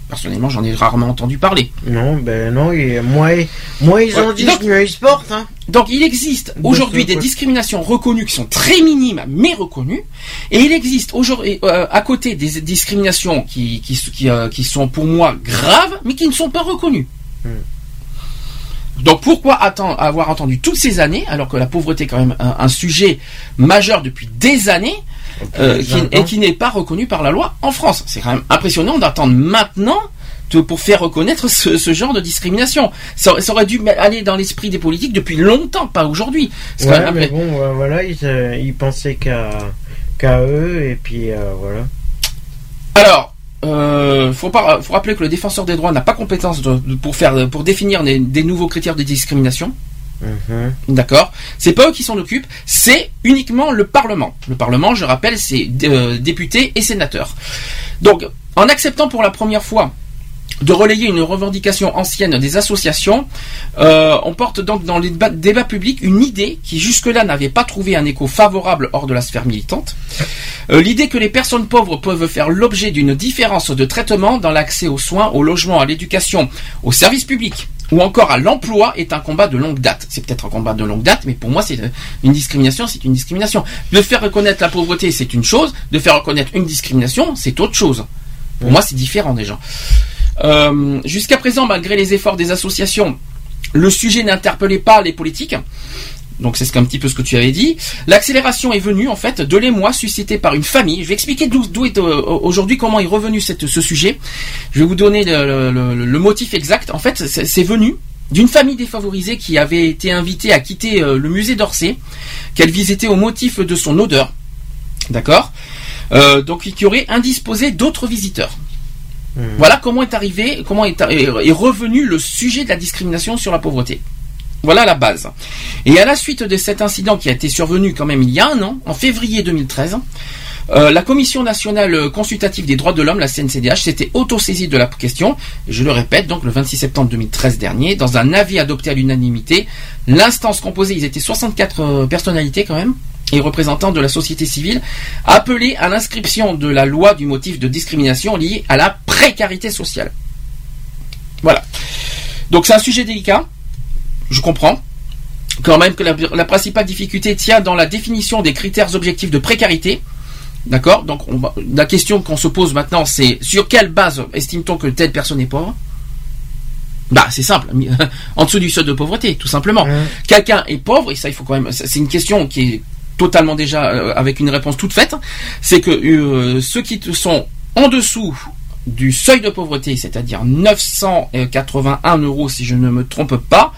Personnellement, j'en ai rarement entendu parler. Non, ben non, et moins, moins ils ont Ouais, dit, donc- se portent. Hein. Donc il existe Bah, aujourd'hui des discriminations reconnues qui sont très minimes mais reconnues, et il existe aujourd'hui euh, à côté des discriminations qui qui, qui, euh, qui sont pour moi graves mais qui ne sont pas reconnues. Hmm. Donc pourquoi attendre, avoir attendu toutes ces années alors que la pauvreté est quand même un, un sujet majeur depuis des années euh, qui- 20 et qui n'est pas reconnu par la loi en France? C'est quand même impressionnant d'attendre maintenant de- pour faire reconnaître ce, ce genre de discrimination. Ça, aurait- ça aurait dû aller dans l'esprit des politiques depuis longtemps, pas aujourd'hui. Ouais, mais bon, ouais, voilà, ils, euh, ils pensaient qu'à qu'à eux, et puis euh, voilà. Alors, euh, faut, pas, faut rappeler que le défenseur des droits n'a pas compétence de- de- pour faire, pour définir des, des nouveaux critères de discrimination. Mhm. D'accord C'est pas eux qui s'en occupent, c'est uniquement le Parlement. Le Parlement, je rappelle, c'est euh, députés et sénateurs. Donc, en acceptant pour la première fois de relayer une revendication ancienne des associations, euh, on porte donc dans les débats, débats publics une idée qui jusque-là n'avait pas trouvé un écho favorable hors de la sphère militante. Euh, L'idée que les personnes pauvres peuvent faire l'objet d'une différence de traitement dans l'accès aux soins, au logement, à l'éducation, aux services publics ou encore à l'emploi est un combat de longue date. C'est peut-être un combat de longue date, mais pour moi, c'est une discrimination, c'est une discrimination. De faire reconnaître la pauvreté, c'est une chose. De faire reconnaître une discrimination, c'est autre chose. Pour moi, c'est différent déjà. Euh, Jusqu'à présent, malgré les efforts des associations, le sujet n'interpellait pas les politiques. Donc c'est ce- un petit peu ce que tu avais dit. L'accélération est venue en fait de l'émoi suscité par une famille. Je vais expliquer d'où est euh, aujourd'hui comment est revenu ce sujet. Je vais vous donner le, motif exact. En fait, c'est c'est venu d'une famille défavorisée qui avait été invitée à quitter euh, le musée d'Orsay, qu'elle visitait au motif de son odeur. D'accord? Euh, Donc qui aurait indisposé d'autres visiteurs. Voilà comment est arrivé, comment est, revenu le sujet de la discrimination sur la pauvreté. Voilà la base. Et à la suite de cet incident qui a été survenu quand même il y a un an, en février 2013, euh, la Commission nationale consultative des droits de l'homme, la CNCDH, s'était autosaisie de la question. Je le répète, donc le 26 septembre 2013 dernier, dans un avis adopté à l'unanimité, l'instance composée, ils étaient 64 euh, personnalités quand même, et représentants de la société civile, appelés à l'inscription de la loi du motif de discrimination lié à la précarité sociale. Voilà. Donc c'est un sujet délicat, je comprends. Quand même que la, la principale difficulté tient dans la définition des critères objectifs de précarité. D'accord? Donc on va- la question qu'on se pose maintenant, c'est sur quelle base estime-t-on que telle personne est pauvre? Bah c'est simple, en dessous du seuil de pauvreté, tout simplement. Mhm. Quelqu'un est pauvre, et ça il faut quand même, c'est une question qui est totalement déjà euh, avec une réponse toute faite, c'est que euh, ceux qui sont en dessous du seuil de pauvreté, c'est-à-dire 981 euros si je ne me trompe pas,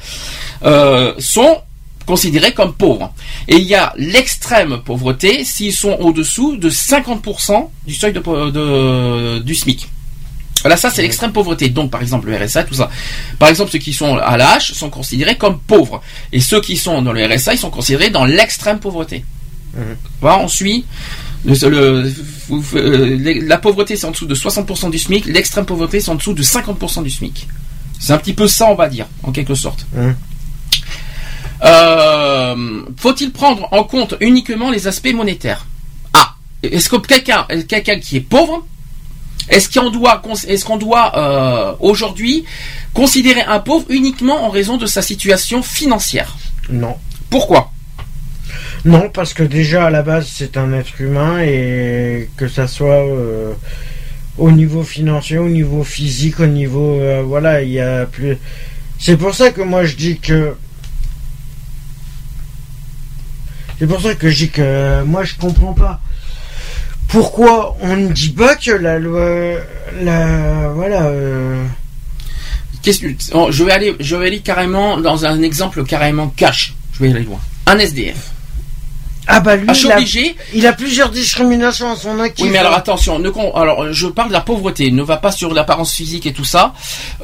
euh, sont considérés comme pauvres. Et il y a l'extrême pauvreté s'ils sont au-dessous de 50% du seuil de, du SMIC. Voilà, ça c'est l'extrême pauvreté. Donc par exemple le RSA, tout ça. Par exemple ceux qui sont à l'âge sont considérés comme pauvres. Et ceux qui sont dans le RSA, ils sont considérés dans l'extrême pauvreté. Voilà, on suit. Le- le- euh, la pauvreté c'est en dessous de 60% du SMIC, l'extrême pauvreté c'est en dessous de 50% du SMIC. C'est un petit peu ça on va dire, en quelque sorte. Mhm. Euh, Faut-il prendre en compte uniquement les aspects monétaires? Ah, est-ce que quelqu'un quelqu'un qui est pauvre, est-ce qu'on doit, cons- est-ce qu'on doit euh, aujourd'hui considérer un pauvre uniquement en raison de sa situation financière? Non. Pourquoi? Non, parce que déjà à la base c'est un être humain et que ça soit euh, au niveau financier, au niveau physique, au niveau euh, voilà, il y a plus. C'est pour ça que moi je dis que. C'est pour ça que je dis que moi je comprends pas. Pourquoi on ne dit pas que la loi, la voilà. euh, Qu'est-ce que- oh, je vais aller, je vais aller carrément dans un exemple carrément cash. Je vais aller loin. Un SDF. Ah bah lui, Ah, il, a, obligé. il a plusieurs discriminations à son actif. Oui, mais alors attention. Ne con- alors, je parle de la pauvreté. Ne va pas sur l'apparence physique et tout ça.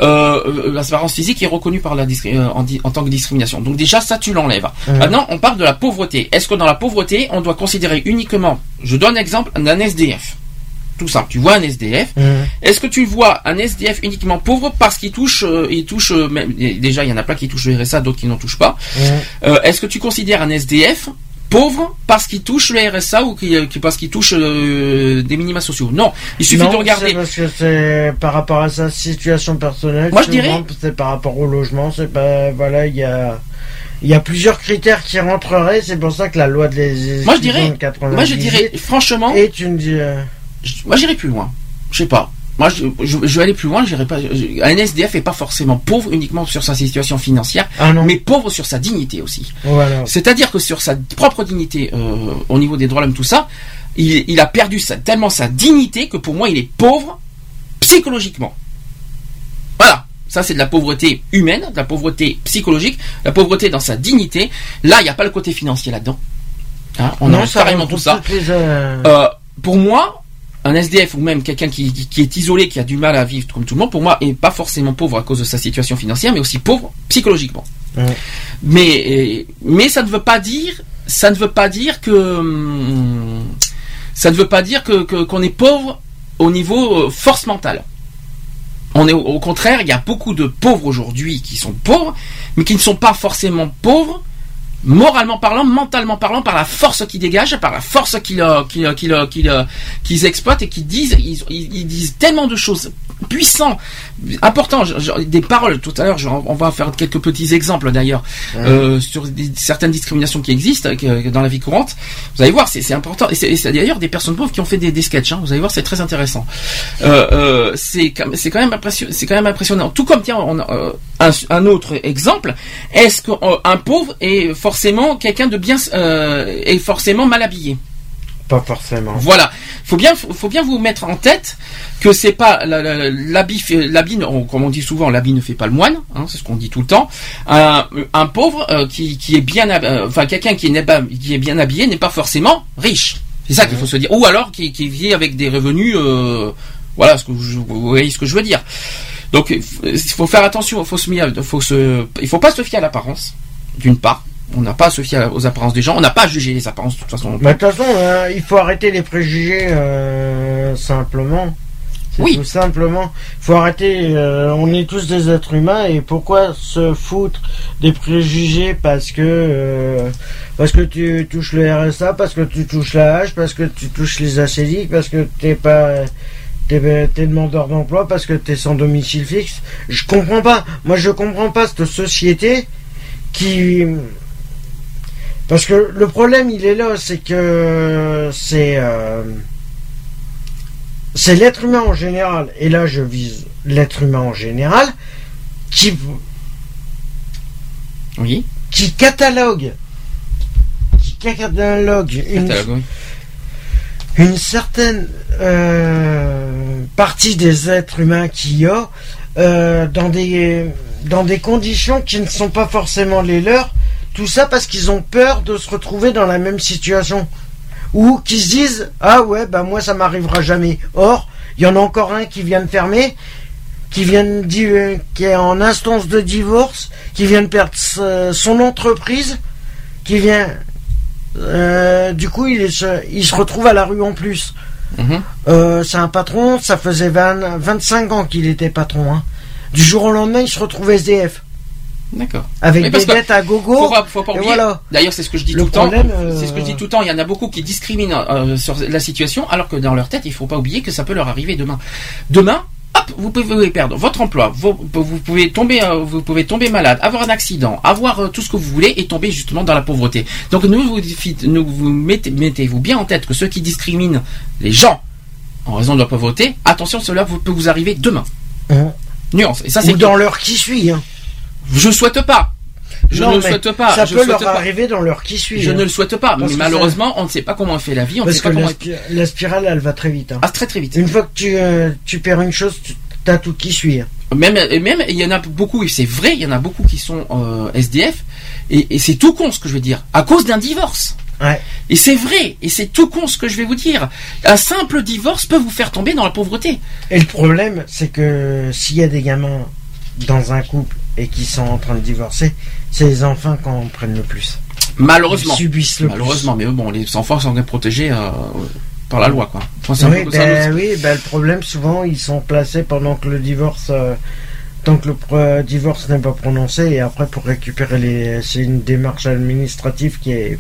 Euh, euh, l'apparence physique est reconnue par la euh, en, tant que discrimination. Donc déjà, ça, tu l'enlèves. Maintenant, on parle de la pauvreté. Est-ce que dans la pauvreté, on doit considérer uniquement, je donne l'exemple d'un SDF. tout simple. Tu vois un SDF. Est-ce que tu vois un SDF uniquement pauvre parce qu'il touche, euh, il touche euh, même, déjà il y en a plein qui touchent le RSA, d'autres qui n'en touchent pas. Euh, Est-ce que tu considères un SDF pauvre parce qu'il touche le RSA ou qui, qui- parce qu'il touche euh, des minima sociaux Non, il suffit Non, de regarder. c'est parce que c'est par rapport à sa situation personnelle. Moi, je dirais- C'est par rapport au logement. C'est pas voilà, il y a il y a plusieurs critères qui rentreraient. C'est pour ça que la loi de les Moi je dirais, de 98 moi je dirais franchement, est une euh, je- moi j'irai plus loin. Je sais pas. Moi, je, je, je vais aller plus loin. Pas. je- Un SDF est pas forcément pauvre uniquement sur sa situation financière, ah mais pauvre sur sa dignité aussi. voilà. C'est-à-dire que sur sa propre dignité, euh, au niveau des droits de l'homme, tout ça, il, il a perdu sa, tellement sa dignité que pour moi, il est pauvre psychologiquement. Voilà. Ça, c'est de la pauvreté humaine, de la pauvreté psychologique, la pauvreté dans sa dignité. Là, il n'y a pas le côté financier là-dedans. Hein, on non, ça carrément tout ça. les, euh, Euh, pour moi, un SDF ou même quelqu'un qui, est isolé, qui a du mal à vivre comme tout le monde, pour moi, est pas forcément pauvre à cause de sa situation financière, mais aussi pauvre psychologiquement. Mais, euh, mais ça ne veut pas dire, ça ne veut pas dire que, hum, ça ne veut pas dire que que- qu'on est pauvre au niveau euh, force mentale. On est au, au contraire, il y a beaucoup de pauvres aujourd'hui qui sont pauvres, mais qui ne sont pas forcément pauvres moralement parlant, mentalement parlant, par la force qu'ils dégagent, par la force qu'ils euh, euh, euh, exploitent et qu'ils disent, ils, disent tellement de choses puissantes, importantes, des paroles. Tout à l'heure, on va faire quelques petits exemples d'ailleurs euh, sur des- certaines discriminations qui existent dans la vie courante. Vous allez voir, c'est important. Et c'est d'ailleurs des personnes pauvres qui ont fait des, des sketchs. hein. Vous allez voir, c'est très intéressant. Euh, euh, c'est quand même impressionnant. C'est quand même impressionnant. Tout comme tiens, on un, un autre exemple. Est-ce qu'un pauvre est forcément quelqu'un de bien euh, est forcément mal habillé Pas forcément. Voilà. Faut bien, faut bien vous mettre en tête que c'est pas l'habit, comme on dit souvent, l'habit ne fait pas le moine. hein, c'est ce qu'on dit tout le temps. Un, un pauvre euh, qui, qui est bien, euh, enfin quelqu'un qui n'est pas, qui est bien habillé n'est pas forcément riche. C'est ça qu'il faut se dire. Ou alors qui, qui vit avec des revenus. euh, voilà, ce que je- vous voyez ce que je veux dire. Donc il faut faire attention. Faut se, faut se, il faut pas se fier à l'apparence. D'une part, on n'a pas fier aux apparences des gens. On n'a pas à juger les apparences de toute façon. De toute façon, euh, il faut arrêter les préjugés euh, simplement. Oui. Tout simplement. faut arrêter. euh, on est tous des êtres humains et pourquoi se foutre des préjugés parce que euh, parce que tu touches le RSA, parce que tu touches la hache, parce que tu touches les acédiques, parce que t'es pas t'es t'es demandeur d'emploi, parce que t'es sans domicile fixe? Je comprends pas. Moi, je comprends pas cette société qui parce que le problème, il est là, c'est que c'est euh, c'est l'être humain en général, et là je vise l'être humain en général, qui Oui. qui catalogue, qui catalogue une, Catalogue, oui. une certaine euh, partie des êtres humains qu'il y a euh, dans des dans des conditions qui ne sont pas forcément les leurs. Tout ça parce qu'ils ont peur de se retrouver dans la même situation. Ou qui se disent Ah ouais, bah moi ça m'arrivera jamais. Or, il y en a encore un qui vient de fermer, qui vient de di- qui est en instance de divorce, qui vient de perdre son entreprise, qui vient. euh, du coup, il, est se- il se retrouve à la rue en plus. Mhm. Euh, c'est un patron, ça faisait 20 25 ans qu'il était patron. hein. Du jour au lendemain, il se retrouve SDF. D'accord. Avec des dettes à gogo. Faut pas, faut pas et oublier. voilà. D'ailleurs, c'est ce que je dis Le tout le temps. euh, C'est ce que je dis tout le temps. Il y en a beaucoup qui discriminent euh, sur la situation, alors que dans leur tête, il faut pas oublier que ça peut leur arriver demain. Demain, hop, vous pouvez perdre votre emploi, vous, vous pouvez tomber, euh, vous pouvez tomber malade, avoir un accident, avoir euh, tout ce que vous voulez et tomber justement dans la pauvreté. Donc, nous vous, nous vous mettez, mettez-vous bien en tête que ceux qui discriminent les gens en raison de la pauvreté, attention, cela vous- peut vous arriver demain. Hein. Nuance. Et ça, c'est Ou dans l'heure qui suit. hein. Je souhaite pas. Je Non, ne le souhaite pas. Ça je peut leur pas. arriver dans l'heure qui suit. Je hein. ne le souhaite pas, Parce mais malheureusement, on ne sait pas comment fait la vie, on Parce sait pas que comment. la, spi- la spirale, elle va très vite. hein. Ah, très très vite. Une fois que tu, euh, tu perds une chose, tu as tout qui suit. hein. Même, et même, il y en a beaucoup, et c'est vrai, il y en a beaucoup qui sont euh, SDF, et, et c'est tout con ce que je veux dire, à cause d'un divorce. Ouais. Et c'est vrai, et c'est tout con ce que je vais vous dire. Un simple divorce peut vous faire tomber dans la pauvreté. Et le problème, c'est que s'il y a des gamins dans un couple et qui sont en train de divorcer, c'est les enfants qui en prennent le plus. Malheureusement. Ils subissent le Malheureusement, mais bon, les enfants sont bien protégés. euh, par la loi, quoi. Enfin, un Oui, ben, le- oui, ben, le problème, souvent, ils sont placés pendant que le divorce. euh, tant que le pro- divorce n'est pas prononcé, et après, pour récupérer les. C'est une démarche administrative qui est.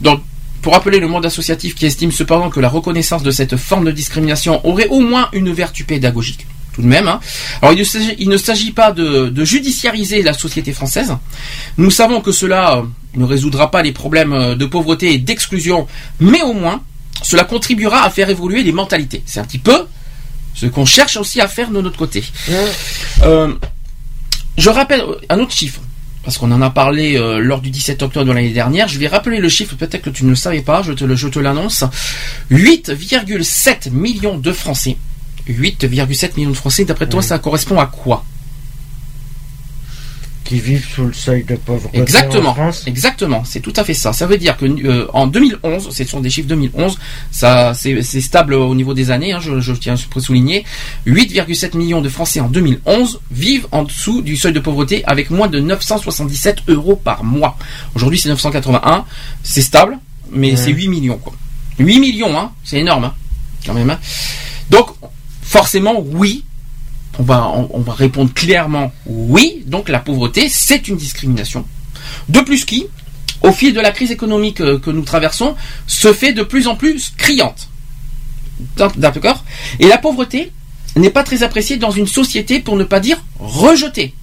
Donc, pour rappeler le monde associatif qui estime cependant que la reconnaissance de cette forme de discrimination aurait au moins une vertu pédagogique, tout de même. hein. Alors, il ne s'agit- pas de, de judiciariser la société française. Nous savons que cela euh, ne résoudra pas les problèmes euh, de pauvreté et d'exclusion, mais au moins, cela contribuera à faire évoluer les mentalités. C'est un petit peu ce qu'on cherche aussi à faire de notre côté. Euh, je rappelle un autre chiffre, parce qu'on en a parlé euh, lors du 17 octobre de l'année dernière. Je vais rappeler le chiffre, peut-être que tu ne le savais pas, je te l'annonce. 8,7 millions de Français. 8,7 millions de Français, d'après toi, Oui. ça correspond à quoi qui vivent sous le seuil de pauvreté. Exactement, En France. exactement, c'est tout à fait ça. Ça veut dire que euh, en 2011, ce sont des chiffres 2011, ça c'est stable au niveau des années, hein, je, je tiens à souligner, 8,7 millions de Français en 2011 vivent en dessous du seuil de pauvreté avec moins de 977 euros par mois. Aujourd'hui c'est 981, c'est stable, mais c'est 8 millions quoi. 8 millions, hein, c'est énorme, hein, quand même. hein. Donc forcément oui, on va, on, on va répondre clairement oui. Donc la pauvreté, c'est une discrimination. De plus qui, au fil de la crise économique euh, que nous traversons, se fait de plus en plus criante. D'accord Et la pauvreté n'est pas très appréciée dans une société pour ne pas dire rejetée.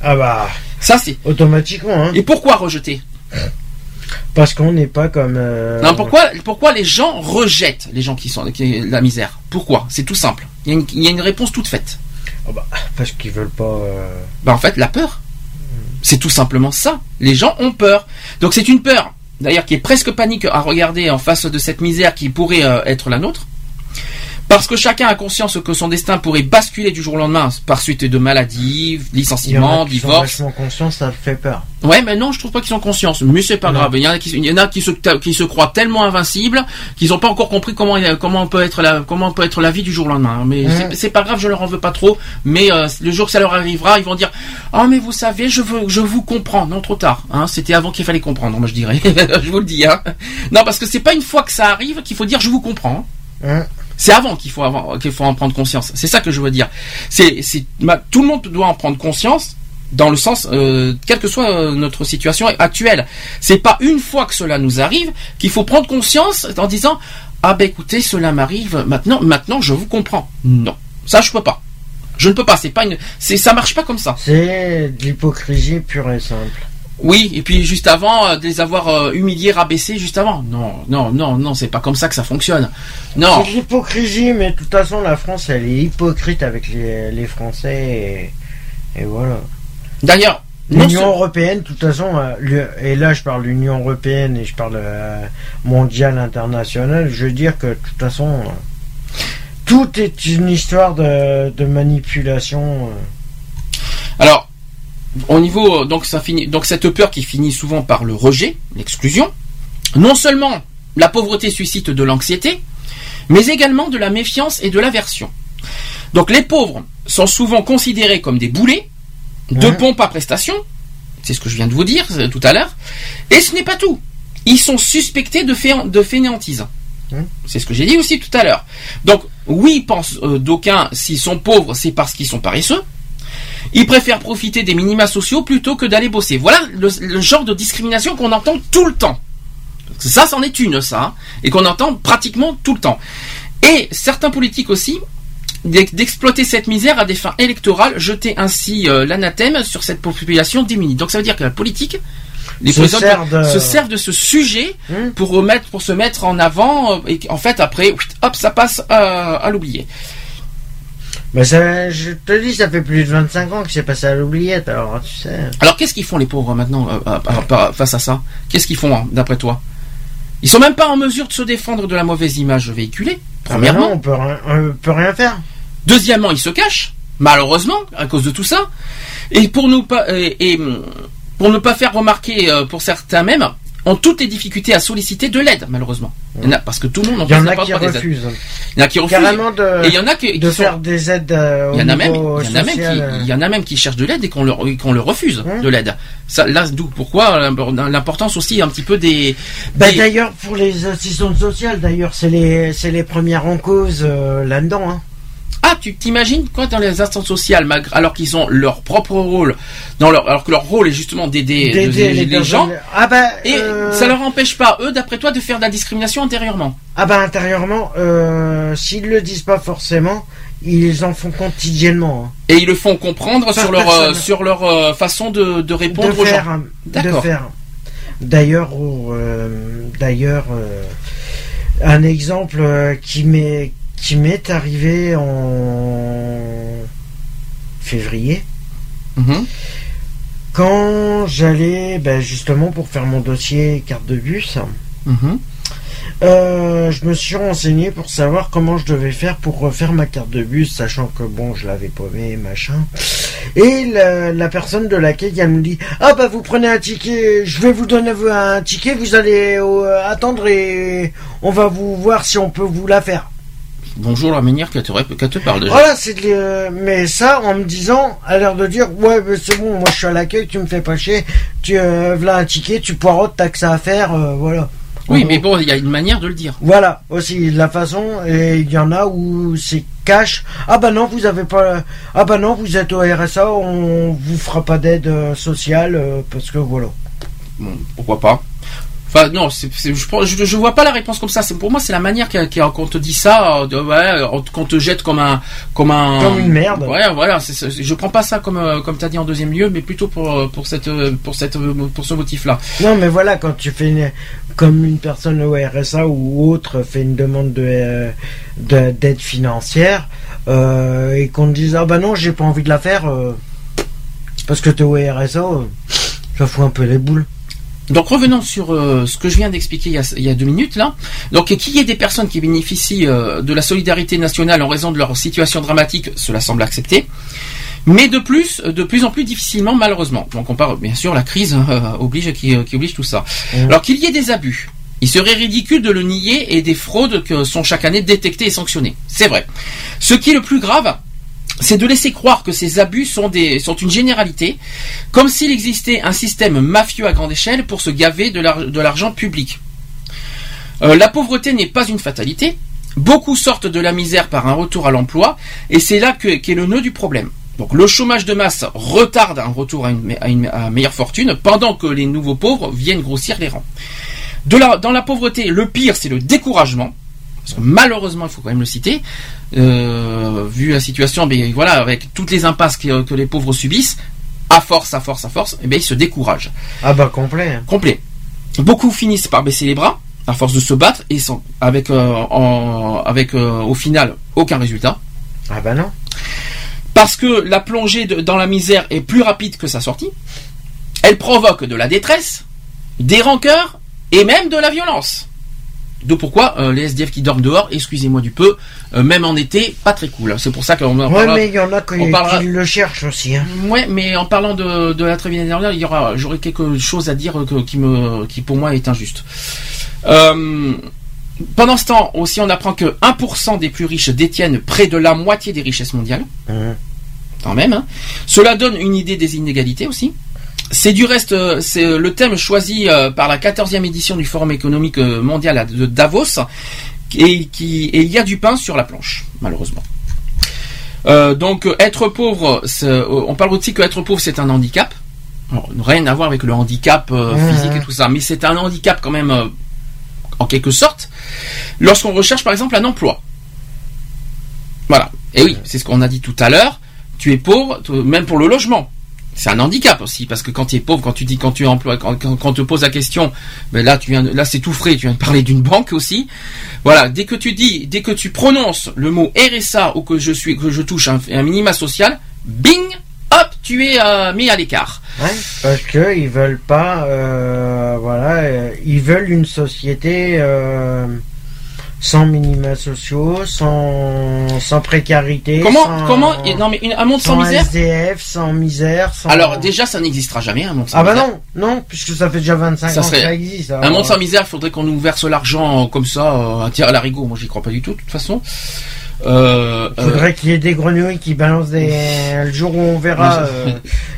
Ah bah, Ça c'est. automatiquement, hein. Et pourquoi rejeter Parce qu'on n'est pas comme. euh, Non, pourquoi, pourquoi les gens rejettent les gens qui sont qui, la misère? Pourquoi? C'est tout simple. Il y, a une, il y a une réponse toute faite. Ah bah, parce qu'ils veulent pas. euh, Bah en fait la peur. C'est tout simplement ça. Les gens ont peur. Donc c'est une peur, d'ailleurs qui est presque panique à regarder en face de cette misère qui pourrait euh, être la nôtre. Parce que chacun a conscience que son destin pourrait basculer du jour au lendemain par suite de maladies, licenciements, sont divorces. vachement conscients, ça fait peur. Ouais, mais non, je trouve pas qu'ils sont conscients. Mais c'est pas Non. grave. Il y en a qui, il y en a qui se, qui se croient tellement invincibles qu'ils ont pas encore compris comment, peut être la, comment peut être la vie du jour au lendemain. Mais Mhm. c'est- pas grave, je leur en veux pas trop. Mais euh, le jour que ça leur arrivera, ils vont dire, ah mais vous savez, je veux, je vous comprends. Non, trop tard. Hein, C'était avant qu'il fallait comprendre. Moi, je dirais. je vous le dis. Hein. Non, parce que c'est pas une fois que ça arrive qu'il faut dire, je vous comprends. Hein C'est avant qu'il faut avoir, qu'il faut en prendre conscience. C'est ça que je veux dire. C'est, c'est, tout le monde doit en prendre conscience dans le sens, euh, quelle que soit euh, notre situation actuelle. C'est pas une fois que cela nous arrive qu'il faut prendre conscience en disant ah ben écoutez cela m'arrive maintenant, maintenant je vous comprends. Non, ça je peux pas. Je ne peux pas. C'est pas une, c'est ça marche pas comme ça. C'est de l'hypocrisie pure et simple. Oui, et puis juste avant euh, de les avoir euh, humiliés, rabaissés juste avant. Non, non, non, non, c'est pas comme ça que ça fonctionne. Non. C'est l'hypocrisie, mais de toute façon, la France, elle est hypocrite avec les, les Français, et, et voilà. D'ailleurs, L'Union européenne, de toute façon, euh, et là je parle l'Union européenne et je parle euh, mondiale, internationale, je veux dire que de toute façon, tout est une histoire de, de manipulation. euh. Alors, au niveau donc ça finit donc cette peur qui finit souvent par le rejet, l'exclusion. Non seulement la pauvreté suscite de l'anxiété, mais également de la méfiance et de l'aversion. Donc les pauvres sont souvent considérés comme des boulets, de pompes à prestations. C'est ce que je viens de vous dire euh, tout à l'heure. Et ce n'est pas tout. Ils sont suspectés de, fé- de fainéantise. Mhm. C'est ce que j'ai dit aussi tout à l'heure. Donc oui, pensent euh, d'aucuns, s'ils sont pauvres, c'est parce qu'ils sont paresseux. Ils préfèrent profiter des minima sociaux plutôt que d'aller bosser. Voilà le, le genre de discrimination qu'on entend tout le temps. Ça, c'en est une, ça, hein, et qu'on entend pratiquement tout le temps. Et certains politiques aussi d'ex- d'exploiter cette misère à des fins électorales, jeter ainsi euh, l'anathème sur cette population démunie. Donc ça veut dire que la politique, les Se de- se servent de ce sujet Hmm. pour remettre, pour se mettre en avant, euh, et en fait après, hop, ça passe à, à l'oublier. Mais ça, je te dis, ça fait plus de 25 ans que c'est passé à l'oubliette, alors tu sais. Alors qu'est-ce qu'ils font les pauvres maintenant euh, euh, face à ça? Qu'est-ce qu'ils font hein, d'après toi? Ils sont même pas en mesure de se défendre de la mauvaise image véhiculée. Ah, Premièrement. non, on peut, rien, on peut rien faire. Deuxièmement, ils se cachent, malheureusement, à cause de tout ça. Et pour nous pas et, et, pour ne pas faire remarquer euh, pour certains même, ont toutes les difficultés à solliciter de l'aide, malheureusement. Il y en a, parce que tout le monde n'en Il y en a pas qui refusent. Il y en a qui refusent. De, Et il y en a qui, qui de sont- faire des aides euh, au il y en a même, niveau il y en a même qui, social, euh. il y en a même qui cherchent de l'aide et qu'on leur, qu'on leur refuse Hein de l'aide. Ça, là, d'où pourquoi l'importance aussi un petit peu des. Bah, des- d'ailleurs, pour les assistantes sociales, d'ailleurs, c'est les, c'est les premières en cause euh, là-dedans. Hein. Ah, tu t'imagines quoi dans les instances sociales, malgré- alors qu'ils ont leur propre rôle, dans leur, alors que leur rôle est justement d'aider les, gens, Ah bah, et euh, ça leur empêche pas, eux, d'après toi, de faire de la discrimination antérieurement. ah bah intérieurement, euh, s'ils le disent pas forcément, ils en font quotidiennement. hein. Et ils le font comprendre Par sur leur, personne. euh, sur leur euh, façon de, de répondre de aux faire, gens. hein, de D'accord. faire. D'ailleurs, au, euh, d'ailleurs, euh, un exemple euh, qui m'est qui m'est arrivé en février. Mhm. Quand j'allais ben, justement pour faire mon dossier carte de bus, Mhm. euh, je me suis renseigné pour savoir comment je devais faire pour refaire ma carte de bus, sachant que bon, je l'avais paumé, machin. Et la, la personne de laquelle elle me dit Ah bah vous prenez un ticket, je vais vous donner un ticket, vous allez euh, attendre et on va vous voir si on peut vous la faire. Bonjour la manière qu'elle te, qu'elle te parle déjà. Voilà, c'est de le- mais ça en me disant, à l'air de dire, ouais, mais c'est bon, moi je suis à l'accueil, tu me fais pas chier, tu euh, voilà un ticket, tu poireautes, t'as que ça à faire, euh, voilà. Oui, En mais gros. bon, il y a une manière de le dire. Voilà, aussi de la façon, et il y en a où c'est cash. Ah bah non, vous avez pas. Ah bah non, vous êtes au RSA, on vous fera pas d'aide euh, sociale euh, parce que voilà. Bon, pourquoi pas Enfin non, je, je, je vois pas la réponse comme ça. C'est pour moi, c'est la manière qu'on te dit ça, de, ouais, on- qu'on te jette comme un, comme un, Comme une merde. Ouais, voilà. c'est- c'est- je prends pas ça comme, euh, comme t'as dit en deuxième lieu, mais plutôt pour, euh, pour cette, euh, pour cette, pour ce motif-là. Non, mais voilà, quand tu fais une- comme une personne au RSA ou autre fait une demande de de- d'aide financière euh, et qu'on te dise ah bah non, j'ai pas envie de la faire euh, parce que t'es au RSA, euh, ça fout un peu les boules. Donc revenons sur euh, ce que je viens d'expliquer il y, a, il y a deux minutes là. Donc qu'il y ait des personnes qui bénéficient euh, de la solidarité nationale en raison de leur situation dramatique, cela semble accepté. Mais de plus, de plus en plus difficilement malheureusement. Donc on parle bien sûr la crise hein, euh, oblige qui, euh, qui oblige tout ça. Mhm. Alors qu'il y ait des abus. Il serait ridicule de le nier et des fraudes que sont chaque année détectées et sanctionnées. C'est vrai. Ce qui est le plus grave, c'est de laisser croire que ces abus sont, une généralité, comme s'il existait un système mafieux à grande échelle pour se gaver de l'ar- de l'argent public. Euh, la pauvreté n'est pas une fatalité. Beaucoup sortent de la misère par un retour à l'emploi, et c'est là que- qu'est le nœud du problème. Donc le chômage de masse retarde un retour à une, meilleure fortune, pendant que les nouveaux pauvres viennent grossir les rangs. Dans la pauvreté, le pire, c'est le découragement. Parce que malheureusement, il faut quand même le citer, euh, vu la situation, mais voilà, avec toutes les impasses que, que les pauvres subissent, à force, à force, à force, eh bien, ils se découragent. Ah bah complet. hein. Complet. Beaucoup finissent par baisser les bras, à force de se battre, et sans, avec, euh, en- avec euh, au final, aucun résultat. Ah bah non. Parce que la plongée de- dans la misère est plus rapide que sa sortie. Elle provoque de la détresse, des rancœurs et même de la violence. D'où pourquoi euh, les SDF qui dorment dehors, excusez-moi du peu, euh, même en été, pas très cool. C'est pour ça qu'on en Ouais, parlera- mais il y en a qui, on parlera- qui le cherchent aussi. Hein. Ouais, mais en parlant de, de la trêve hivernale, il y aura, j'aurais quelque chose à dire que- qui me, qui pour moi est injuste. Euh, pendant ce temps, aussi, on apprend que 1% des plus riches détiennent près de la moitié des richesses mondiales. Mhm. Quand même. hein. Cela donne une idée des inégalités aussi. C'est du reste, euh, c'est euh, le thème choisi euh, par la 14e édition du Forum économique mondial de Davos, et, qui, et il y a du pain sur la planche, malheureusement. Euh, donc être pauvre, on parle aussi que être pauvre c'est un handicap. Alors, rien à voir avec le handicap euh, physique et tout ça, mais c'est un handicap quand même euh, en quelque sorte lorsqu'on recherche par exemple un emploi. Voilà. Et oui, c'est ce qu'on a dit tout à l'heure. Tu es pauvre, même pour le logement. C'est un handicap aussi, parce que quand tu es pauvre, quand tu dis quand tu es emploi, quand, quand, quand te pose la question, ben là tu viens, là c'est tout frais. Tu viens de parler d'une banque aussi. Voilà. Dès que tu dis, dès que tu prononces le mot RSA ou que je suis, que je touche un, minima social, bing, hop, tu es euh, mis à l'écart. Ouais, parce que ils veulent pas, euh, voilà, euh, ils veulent une société sans minima sociaux, sans, sans précarité. Comment, sans, comment, non mais une- un monde sans sans misère. SDF, sans misère, sans... Alors déjà, ça n'existera jamais un monde sans Ah bah misère. non, non, puisque ça fait déjà 25 Ça ans serait que ça existe. Un alors- monde sans misère, faudrait qu'on nous verse l'argent comme ça, euh, à tir à l'arigot. Moi, j'y crois pas du tout, de toute façon. Euh, Il euh, faudrait qu'il y ait des grenouilles qui balancent des... Le jour où on verra euh,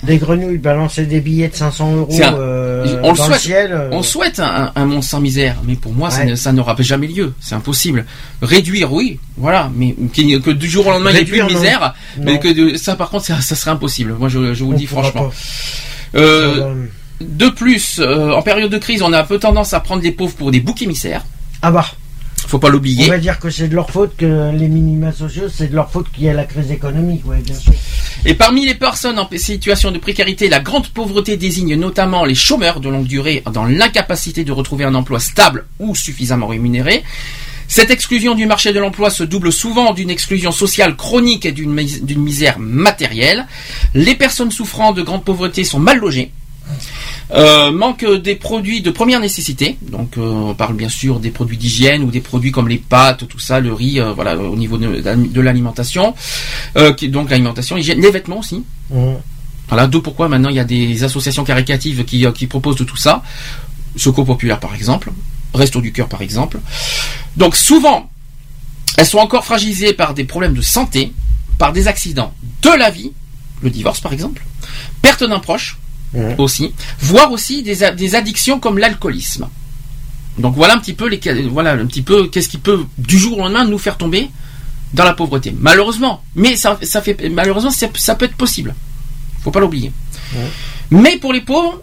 des grenouilles balancer des billets de 500 euros un- euh, on le souhaite. ciel. on souhaite un, un monde sans misère, mais pour moi, ça Ouais. ne- ça n'aura jamais lieu. C'est impossible. Réduire, oui, voilà, mais que du jour au lendemain, il n'y ait plus de non. misère, mais que ça, par contre, ça, ça serait impossible. Moi, je, je vous le dis franchement. de plus, en période de crise, on a un peu tendance à prendre les pauvres pour des boucs émissaires. Ah bah, Faut pas on l'oublier. va dire que c'est de leur faute que les minima sociaux, c'est de leur faute qu'il y a la crise économique, ouais, bien sûr. Et parmi les personnes en situation de précarité, la grande pauvreté désigne notamment les chômeurs de longue durée dans l'incapacité de retrouver un emploi stable ou suffisamment rémunéré. Cette exclusion du marché de l'emploi se double souvent d'une exclusion sociale chronique et d'une misère matérielle. Les personnes souffrant de grande pauvreté sont mal logées. Euh, manque des produits de première nécessité, donc euh, on parle bien sûr des produits d'hygiène ou des produits comme les pâtes, tout ça, le riz, euh, voilà, au niveau de, de l'alimentation, donc l'alimentation, hygiène, les vêtements aussi. Mmh. Voilà, d'où pourquoi maintenant il y a des associations caritatives qui, qui proposent de tout ça. Secours populaire par exemple, Resto du cœur par exemple. Donc souvent, elles sont encore fragilisées par des problèmes de santé, par des accidents de la vie, le divorce par exemple, perte d'un proche Mhm. aussi, voire aussi des, des addictions comme l'alcoolisme. Donc voilà un petit peu les voilà un petit peu qu'est-ce qui peut du jour au lendemain nous faire tomber dans la pauvreté. Malheureusement, mais ça, ça fait malheureusement ça, ça peut être possible. Faut pas l'oublier. Mais pour les pauvres,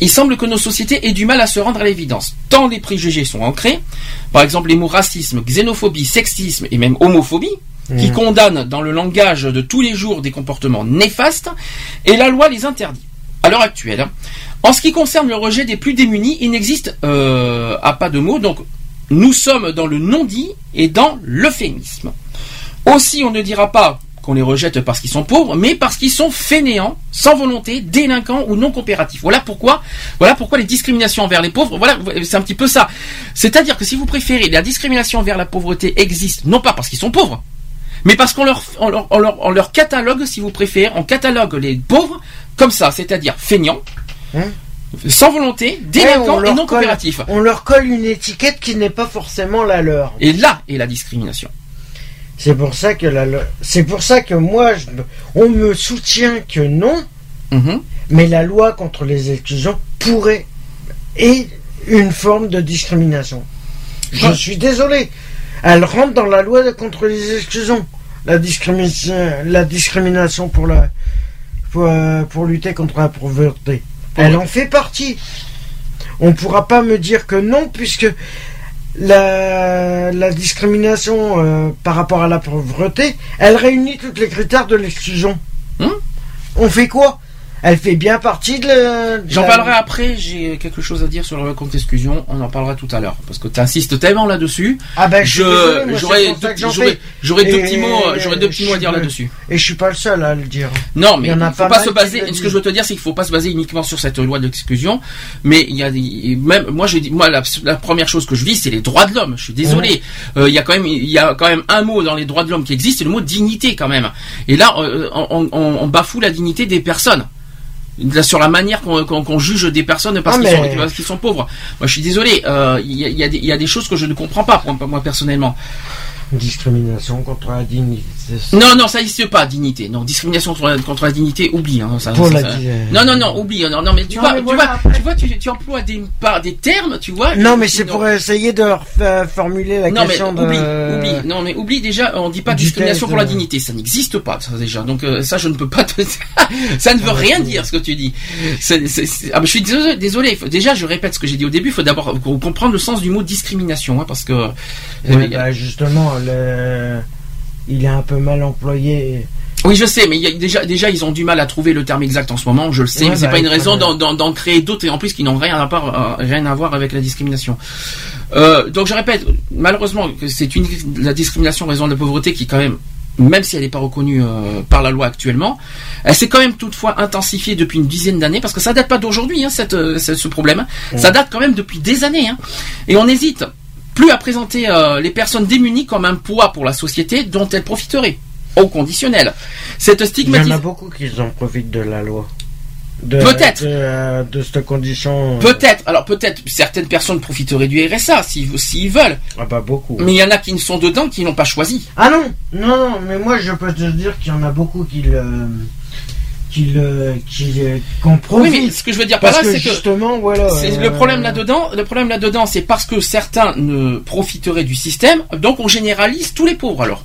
il semble que nos sociétés aient du mal à se rendre à l'évidence. Tant les préjugés sont ancrés, par exemple les mots racisme, xénophobie, sexisme et même homophobie, qui Mhm. condamnent dans le langage de tous les jours des comportements néfastes, et la loi les interdit. À l'heure actuelle, hein. en ce qui concerne le rejet des plus démunis, il n'existe euh, à pas de mots, donc nous sommes dans le non-dit et dans l'euphémisme. Aussi, on ne dira pas qu'on les rejette parce qu'ils sont pauvres, mais parce qu'ils sont fainéants, sans volonté, délinquants ou non coopératifs. Voilà pourquoi, voilà pourquoi les discriminations envers les pauvres, voilà, c'est un petit peu ça. C'est-à-dire que si vous préférez, la discrimination envers la pauvreté existe, non pas parce qu'ils sont pauvres, mais parce qu'on leur, on leur, on leur, catalogue, si vous préférez, on catalogue les pauvres comme ça, c'est-à-dire feignants, Hein sans volonté, Ouais, délinquants on et non colle- coopératifs. On leur colle une étiquette qui n'est pas forcément la leur. Et là est la discrimination. C'est pour ça que la, c'est pour ça que moi, je- on me soutient que non, Mhm. mais la loi contre les exclusions pourrait est une forme de discrimination. Je suis désolé. Elle rentre dans la loi contre les exclusions. La discrimination, la discrimination pour la pour, euh, pour lutter contre la pauvreté. Elle en fait partie. On ne pourra pas me dire que non, puisque la, la discrimination euh, par rapport à la pauvreté, elle réunit tous les critères de l'exclusion. Hum On fait quoi? Elle fait bien partie de J'en parlerai après, j'ai quelque chose à dire sur le compte exclusion, on en parlera tout à l'heure, parce que tu insistes tellement là-dessus. Ah ben, je Je, j'aurais deux, j'aurais- petits mots, j'aurais deux petits je mots à dire là-dessus. Et je suis pas le seul à le dire. Non, mais Il y il en a faut pas se baser. Ce que je veux te dire, c'est qu'il faut pas se baser uniquement sur cette loi d'exclusion, mais il y a même moi j'ai dit, moi la, la première chose que je vis, c'est les droits de l'homme. Je suis désolé. Euh, Il y a quand même, il y a quand même un mot dans les droits de l'homme qui existe, c'est le mot dignité quand même. Et là, euh, on, on- on bafoue la dignité des personnes. Sur la manière qu'on juge des personnes parce Ah, qu'ils mais- sont, parce qu'ils sont pauvres. Moi, je suis désolé. euh, Il y, a, il y a des- il y a des choses que je ne comprends pas, moi personnellement. Discrimination contre la dignité. Non, non, ça n'existe pas, dignité. Non, discrimination contre la, contre la dignité, oublie. Hein, ça, Pour ça- la ça- di- Non, non, non, oublie. Non, non, mais tu Non, vois, mais tu, voilà, vois tu vois, tu, tu emploies des, par des termes, tu vois. Non, mais c'est pour essayer de formuler la Non, mais question oublie, de... oublie. Non, mais oublie déjà, on dit pas discrimination pour la euh. dignité. Ça n'existe pas, ça déjà. Donc, euh, ça, je ne peux pas te. ça ne veut Ah, rien dire, ce que tu dis. Ah, mais je suis désolé. désolé. Faut- Déjà, je répète ce que j'ai dit au début. Il faut d'abord comprendre le sens du mot discrimination, hein, parce que. Euh, bah, justement, le... il est un peu mal employé. Oui, je sais, mais il y a déjà, déjà, ils ont du mal à trouver le terme exact en ce moment. Je le sais, Ouais, mais c'est bah, pas une raison d'en- créer d'autres et en plus qui n'ont rien à part, euh, rien à voir avec la discrimination. Euh, donc je répète, malheureusement, c'est une la discrimination en raison de la pauvreté qui quand même, même si elle n'est pas reconnue euh, par la loi actuellement, elle s'est quand même toutefois intensifiée depuis une dizaine d'années parce que ça date pas d'aujourd'hui, hein, cette, ce ce problème. Ça date quand même depuis des années, hein. et on hésite plus à présenter euh, les personnes démunies comme un poids pour la société dont elles profiteraient. Au conditionnel. Cette Il y en a stigmatisation. beaucoup qui en profitent de la loi. Peut-être. De, euh, de cette condition. euh, Peut-être, alors peut-être certaines personnes profiteraient du RSA s'ils s'ils veulent, Ah bah beaucoup. mais il y en a qui ne sont dedans qui n'ont pas choisi. Ah non, non, non, mais moi je peux te dire qu'il y en a beaucoup qui le. Qui le. qui, le- qui en Oui, mais ce que je veux dire par parce là, c'est que justement, voilà. c'est euh, le problème là-dedans. Le problème là-dedans, c'est parce que certains ne profiteraient du système, donc on généralise tous les pauvres alors.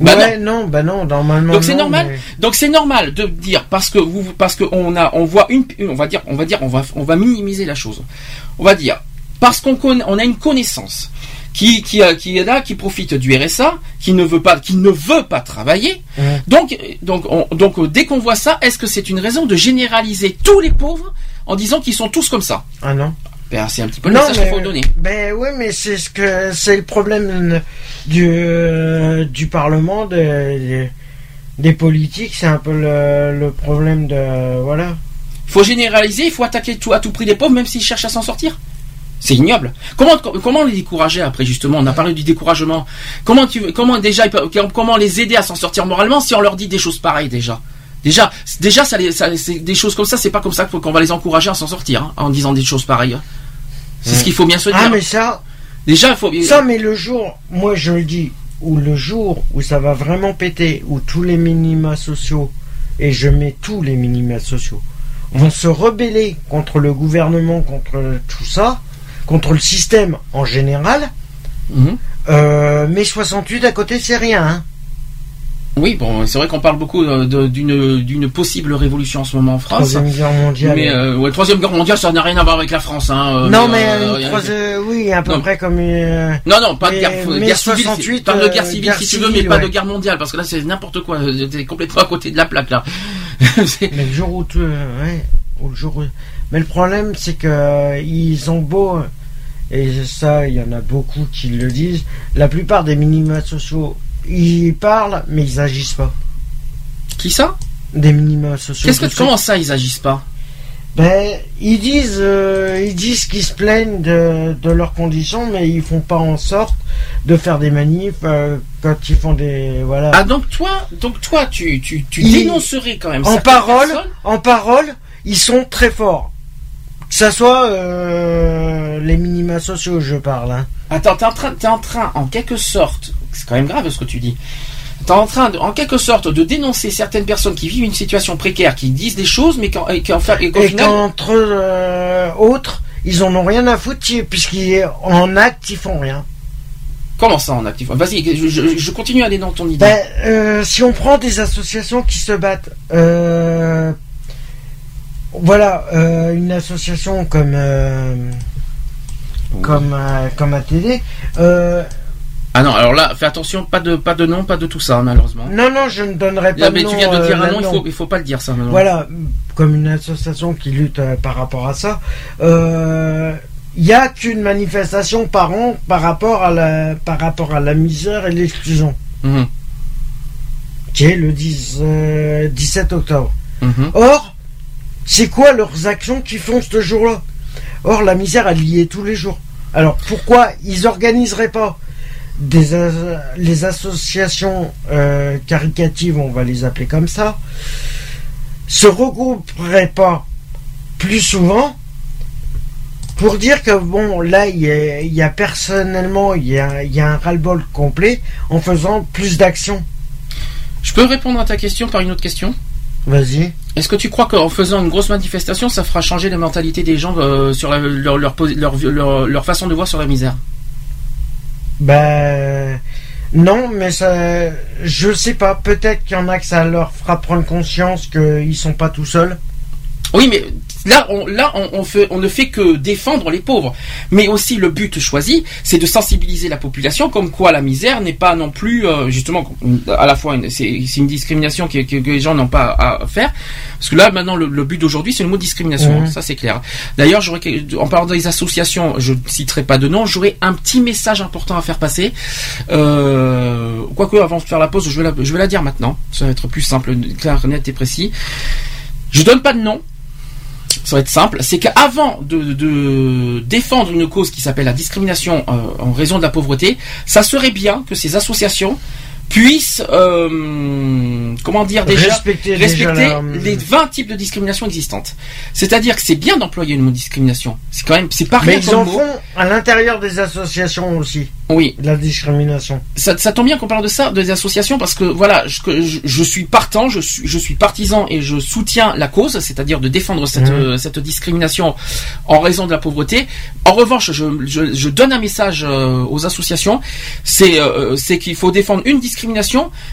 Bah ouais, non. bah non, normalement. Donc c'est non, normal. mais- Donc c'est normal de dire parce que vous parce que on a on voit une on va dire on va dire on va on va minimiser la chose. On va dire parce qu'on connaît on a une connaissance qui qui a- qui est là qui profite du RSA qui ne veut pas qui ne veut pas travailler. Donc donc on- donc euh, dès qu'on voit ça, est-ce que c'est une raison de généraliser tous les pauvres en disant qu'ils sont tous comme ça? Ah non. Ben, c'est un petit peu le message qu'il faut donner. Ben oui, mais c'est ce que c'est le problème du euh, du Parlement, des des politiques, c'est un peu le, le problème de voilà. faut généraliser, il faut attaquer tout, à tout prix les pauvres, même s'ils cherchent à s'en sortir. C'est ignoble. Comment comment les décourager après justement? On a parlé du découragement. Comment tu comment déjà comment les aider à s'en sortir moralement si on leur dit des choses pareilles déjà? Déjà, déjà, ça, ça- c'est des choses comme ça, c'est pas comme ça qu'on va les encourager à s'en sortir hein, en disant des choses pareilles. hein. C'est ce qu'il faut bien se dire. Ah mais ça, Déjà, il faut. ça mais le jour, moi je le dis, où le jour où ça va vraiment péter, où tous les minima sociaux et je mets tous les minima sociaux vont se rebeller contre le gouvernement, contre tout ça, contre le système en général. Mhm. Euh, mais 68 à côté, c'est rien. Hein. Oui, bon, c'est vrai qu'on parle beaucoup euh, d'une d'une possible révolution en ce moment en France. Troisième guerre mondiale. Mais euh, ouais, troisième guerre mondiale, ça n'a rien à voir avec la France. Hein, non, mais, euh, oui, à peu Non. près comme une. Non, non, pas de guerre, mais guerre civile. 68, si- parle de guerre civile guerre si tu veux, civile, mais pas de guerre mondiale, parce que là, c'est n'importe quoi. T'es complètement à côté de la plaque, là. Mais le jour où tu. Ouais, ou le jour où- Mais le problème, c'est que euh, ils ont beau. Et ça, il y en a beaucoup qui le disent. La plupart des minima sociaux, ils parlent, mais ils agissent pas. Qui ça? Des minima sociaux. Qu'est-ce que comment ça, ils agissent pas? Ben, ils disent, euh, ils disent qu'ils se plaignent de, de leurs conditions, mais ils font pas en sorte de faire des manifs euh, quand ils font des voilà. Ah, donc toi, donc toi, tu, tu, tu dénoncerais quand même en parole, personnes en parole, ils sont très forts. Que ça soit euh, les minima sociaux, je parle. Hein. Attends, t'es en train, t'es en train, en quelque sorte, c'est quand même grave ce que tu dis. T'es en train, de, en quelque sorte, de dénoncer certaines personnes qui vivent une situation précaire, qui disent des choses, mais qu'en, et qu'en fait, et qu'au Et final, qu'entre euh, autres, ils en ont rien à foutre, puisqu'en acte, ils font rien. comment ça en actif Vas-y, je, je- je continue à aller dans ton idée. Ben, euh, si on prend des associations qui se battent, euh, voilà, euh, une association comme euh, comme euh, comme ATD, Ah non, alors là, fais attention, pas de, pas de nom, pas de tout ça, malheureusement. non non, je ne donnerai pas Ah, de mais nom, tu viens de dire un nom, il faut, il faut pas le dire ça maintenant. Voilà, comme une association qui lutte par rapport à ça. Il n'y a qu'une manifestation par an par rapport à la par rapport à la misère et l'exclusion, Mhm, qui est le 10, euh, 17 octobre. mhm. Or, c'est quoi leurs actions qu'ils font ce jour-là? Or, la misère, elle y est tous les jours. Alors, pourquoi ils organiseraient pas les associations euh, caricatives, on va les appeler comme ça, se regrouperaient pas plus souvent pour dire que bon là il y a, personnellement il y a un ras-le-bol complet en faisant plus d'actions? Je peux répondre à ta question par une autre question? Vas-y. Est-ce que tu crois qu'en faisant une grosse manifestation, ça fera changer la mentalité des gens euh, sur la- leur, leur, posi- leur, leur- leur façon de voir sur la misère? Ben non, mais ça, je sais pas. Peut-être qu'il y en a que ça leur fera prendre conscience qu'ils sont pas tout seuls. Oui, mais là, on, là, on, on fait, on ne fait que défendre les pauvres. Mais aussi, le but choisi, c'est de sensibiliser la population, comme quoi la misère n'est pas non plus, euh, justement, à la fois, une- c'est une discrimination que, que- que les gens n'ont pas à faire. Parce que là, maintenant, le, le but d'aujourd'hui, c'est le mot discrimination. Mhm. Ça, c'est clair. D'ailleurs, en parlant des associations, je ne citerai pas de nom, j'aurais un petit message important à faire passer. Euh, quoique, avant de faire la pause, je vais la, je vais la dire maintenant. Ça va être plus simple, clair, net et précis. Je donne pas de nom. Ça va être simple, c'est qu'avant de, défendre une cause qui s'appelle la discrimination euh, en raison de la pauvreté, ça serait bien que ces associations puissent, euh, comment dire déjà, Respecter déjà la- les 20 types de discrimination existantes. C'est-à-dire que c'est bien d'employer le mot discrimination. C'est quand même, c'est pas Mais rien ils en mot. font à l'intérieur des associations aussi, Oui, la discrimination. ça, ça tombe bien qu'on parle de ça, des associations, parce que voilà, je, je, je suis partant, je suis, je suis partisan et je soutiens la cause, c'est-à-dire de défendre cette, Mhm. euh, cette discrimination en raison de la pauvreté. En revanche, je, je, donne un message euh, aux associations, c'est euh, c'est qu'il faut défendre une discrimination,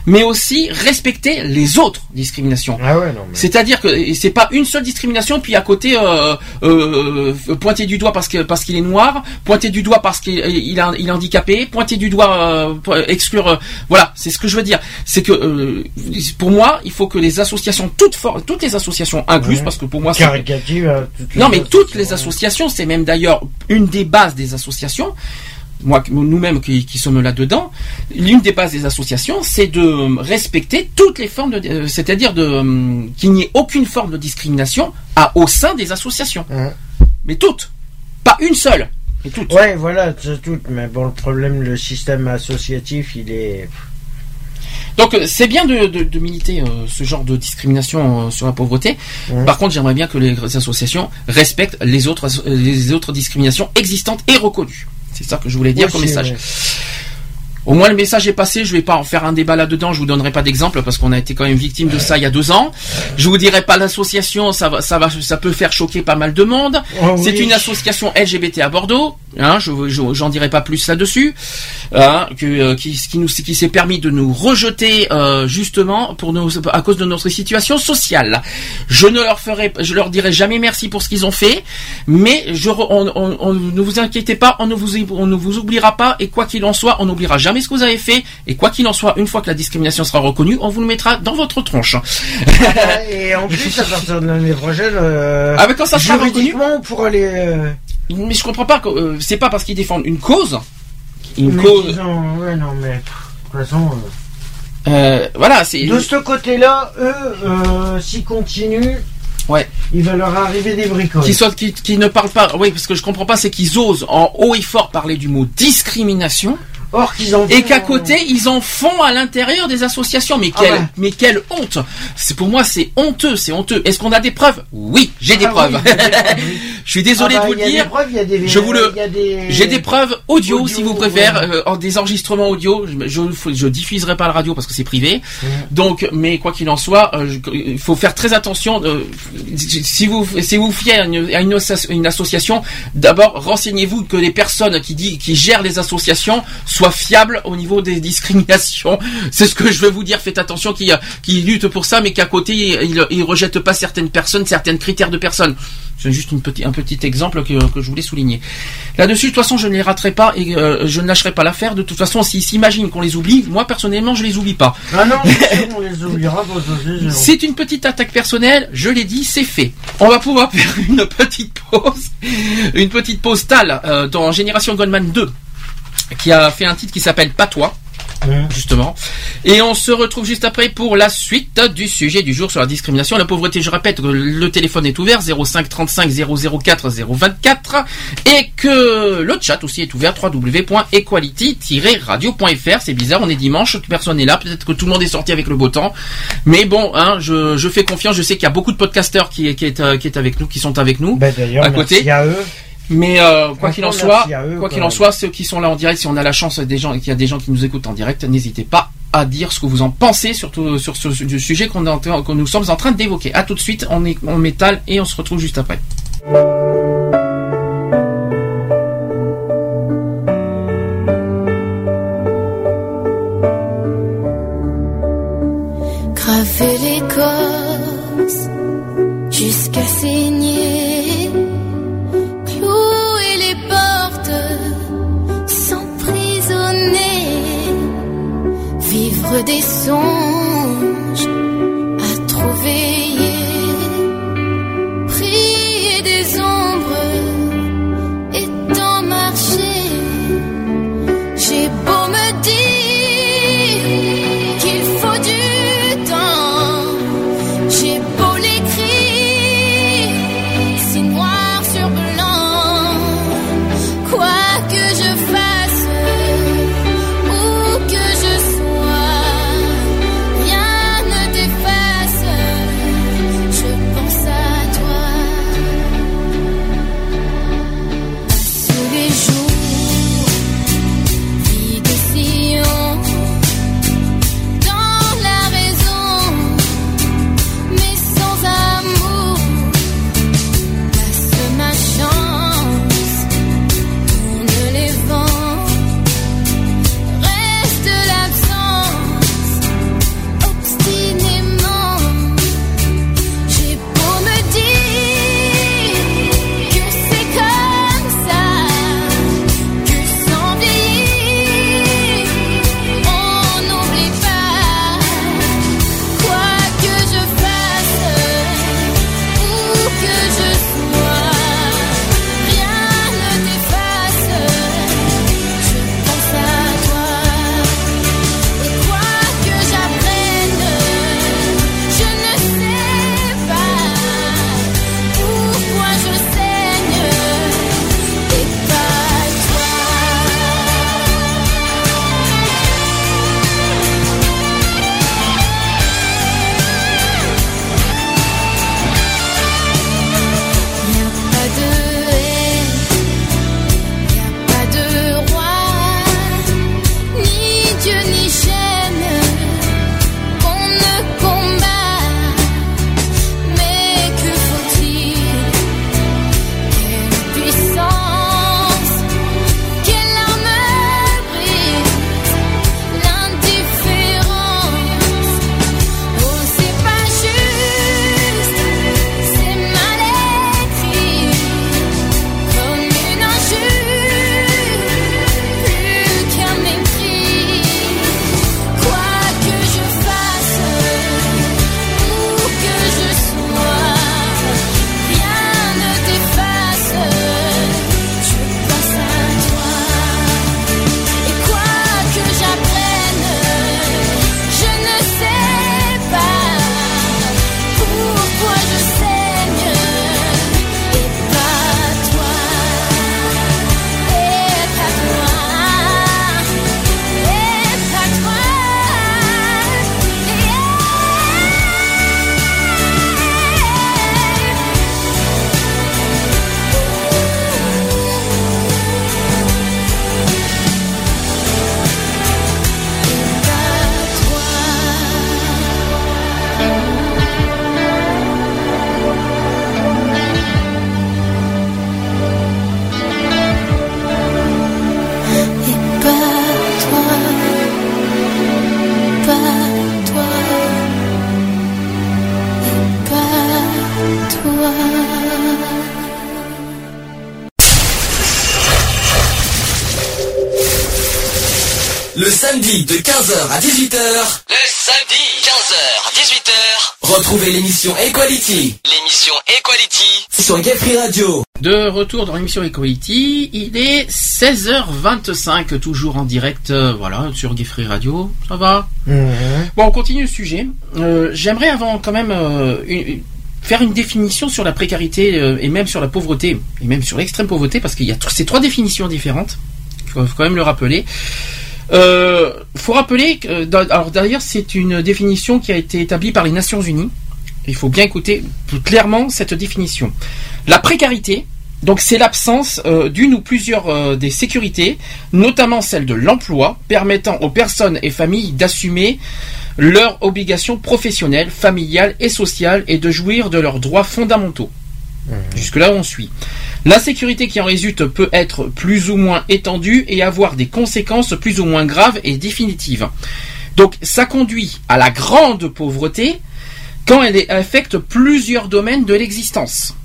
mais aussi respecter les autres discriminations. Ah ouais, non, mais. C'est-à-dire que c'est pas une seule discrimination, puis à côté euh, euh, pointer du doigt parce que parce qu'il est noir, pointer du doigt parce qu'il il est, il est handicapé, pointer du doigt euh, exclure. voilà, c'est ce que je veux dire. C'est que pour moi, il faut que les associations toutes for- toutes les associations incluses, Ouais. parce que pour moi, non, mais toutes les associations, c'est même d'ailleurs une des bases des associations. Moi, nous-mêmes qui, qui sommes là-dedans, l'une des bases des associations, c'est de respecter toutes les formes, de, euh, c'est-à-dire de euh, qu'il n'y ait aucune forme de discrimination à, au sein des associations. Ouais. Mais toutes, pas une seule, mais toutes. Ouais, voilà, c'est tout. Mais bon, le problème, le système associatif, il est. Donc euh, c'est bien de, de- de militer euh, ce genre de discrimination euh, sur la pauvreté. Ouais. Par contre, j'aimerais bien que les associations respectent les autres, les autres discriminations existantes et reconnues. C'est ça que je voulais dire comme message. Au moins le message est passé, je vais pas en faire un débat là-dedans, je vous donnerai pas d'exemple parce qu'on a été quand même victime de ça il y a deux ans. Je vous dirai pas l'association, ça va, ça va, ça peut faire choquer pas mal de monde. Oh, C'est oui. une association LGBT à Bordeaux, hein, je, je- j'en dirai pas plus là-dessus, hein, que, euh, qui, qui nous, qui s'est permis de nous rejeter euh, justement pour nous, à cause de notre situation sociale. Je ne leur ferai, je leur dirai jamais merci pour ce qu'ils ont fait, mais je, re- on, on- on- ne vous inquiétez pas, on ne vous, on ne vous oubliera pas et quoi qu'il en soit, on n'oubliera jamais ce que vous avez fait et quoi qu'il en soit, une fois que la discrimination sera reconnue, on vous le mettra dans votre tronche. Et en plus, à partir de l'année prochaine, euh, Ah mais quand ça sera reconnu, on pourra les. euh, mais je comprends pas, euh, c'est pas parce qu'ils défendent une cause, une mais cause, Ouais, non, mais. De toute façon. euh, euh, voilà, c'est De ce côté-là, eux, s'ils continuent, Ouais. il va leur arriver des bricoles. qui soit qui, qui ne parlent pas oui parce que je comprends pas c'est qu'ils osent en haut et fort parler du mot discrimination Or qu'ils en et qu'à côté ils en font à l'intérieur des associations mais Ah quelle ouais. mais quelle honte c'est pour moi c'est honteux c'est honteux est-ce qu'on a des preuves? Oui j'ai des Ah preuves oui, a des preuves, je suis désolé Ah bah, de vous il y le dire preuves, des- Je vous le- des- j'ai des preuves audio, Audio, si vous préférez, ouais. euh, en des enregistrements audio. Je, je, je diffuserai pas la radio parce que c'est privé. Donc, mais quoi qu'il en soit, euh, il faut faire très attention. euh, si vous si vous fiez à une, à une, asso- une association, d'abord renseignez-vous que les personnes qui dit, qui gèrent les associations soient fiables au niveau des discriminations. C'est ce que je veux vous dire. Faites attention qui qui luttent pour ça, mais qu'à côté ils, ils rejettent pas certaines personnes, certains critères de personnes. C'est juste une petit, un petit exemple que, que je voulais souligner. Là-dessus, de toute façon, je ne les raterai pas et euh, je ne lâcherai pas l'affaire. De toute façon, s'ils s'imaginent qu'on les oublie, moi personnellement, je les oublie pas. Ah non, c'est on les oubliera une petite attaque personnelle, je l'ai dit, c'est fait. On va pouvoir faire une petite pause, une petite pause tale euh, dans Génération Goldman 2, qui a fait un titre qui s'appelle Patois. Mmh. Justement. Et on se retrouve juste après pour la suite du sujet du jour sur la discrimination et la pauvreté. Je répète que le téléphone est ouvert 05 35 004 024 et que le chat aussi est ouvert www.equality-radio.fr. C'est bizarre, on est dimanche, personne n'est là. Peut-être que tout le monde est sorti avec le beau temps. Mais bon, hein, je, je fais confiance. Je sais qu'il y a beaucoup de podcasteurs qui, qui, est, qui est avec nous, qui sont avec nous. Bah, d'ailleurs, à merci côté. à eux. Mais euh, quoi qu'il en soit, eux, quoi qu'il en soit, ceux qui sont là en direct, si on a la chance des gens, qu'il y a des gens qui nous écoutent en direct, n'hésitez pas à dire ce que vous en pensez, surtout sur ce du sujet qu'on que nous sommes en train d'évoquer. À tout de suite, on est en métal et on se retrouve juste après. Des songes à trop 15h à 18h. Le samedi, 15h à 18h. Retrouvez l'émission Equality L'émission Equality. sur Gay Free Radio. De retour dans l'émission Equality, il est 16h25, toujours en direct, euh, voilà, sur Gay Free Radio. Ça va Mhm. Bon, on continue le sujet. Euh, J'aimerais avant quand même euh, une- une- faire une définition sur la précarité euh, et même sur la pauvreté et même sur l'extrême pauvreté parce qu'il y a ces trois définitions différentes. Il faut, faut quand même le rappeler. Euh, faut rappeler que, euh, alors d'ailleurs c'est une définition qui a été établie par les Nations Unies. Il faut bien écouter clairement cette définition. La précarité, donc c'est l'absence euh, d'une ou plusieurs des sécurités, notamment celle de l'emploi, permettant aux personnes et familles d'assumer leurs obligations professionnelles, familiales et sociales et de jouir de leurs droits fondamentaux. Jusque-là, on suit. L'insécurité qui en résulte peut être plus ou moins étendue et avoir des conséquences plus ou moins graves et définitives. Donc, ça conduit à la grande pauvreté quand elle affecte plusieurs domaines de l'existence.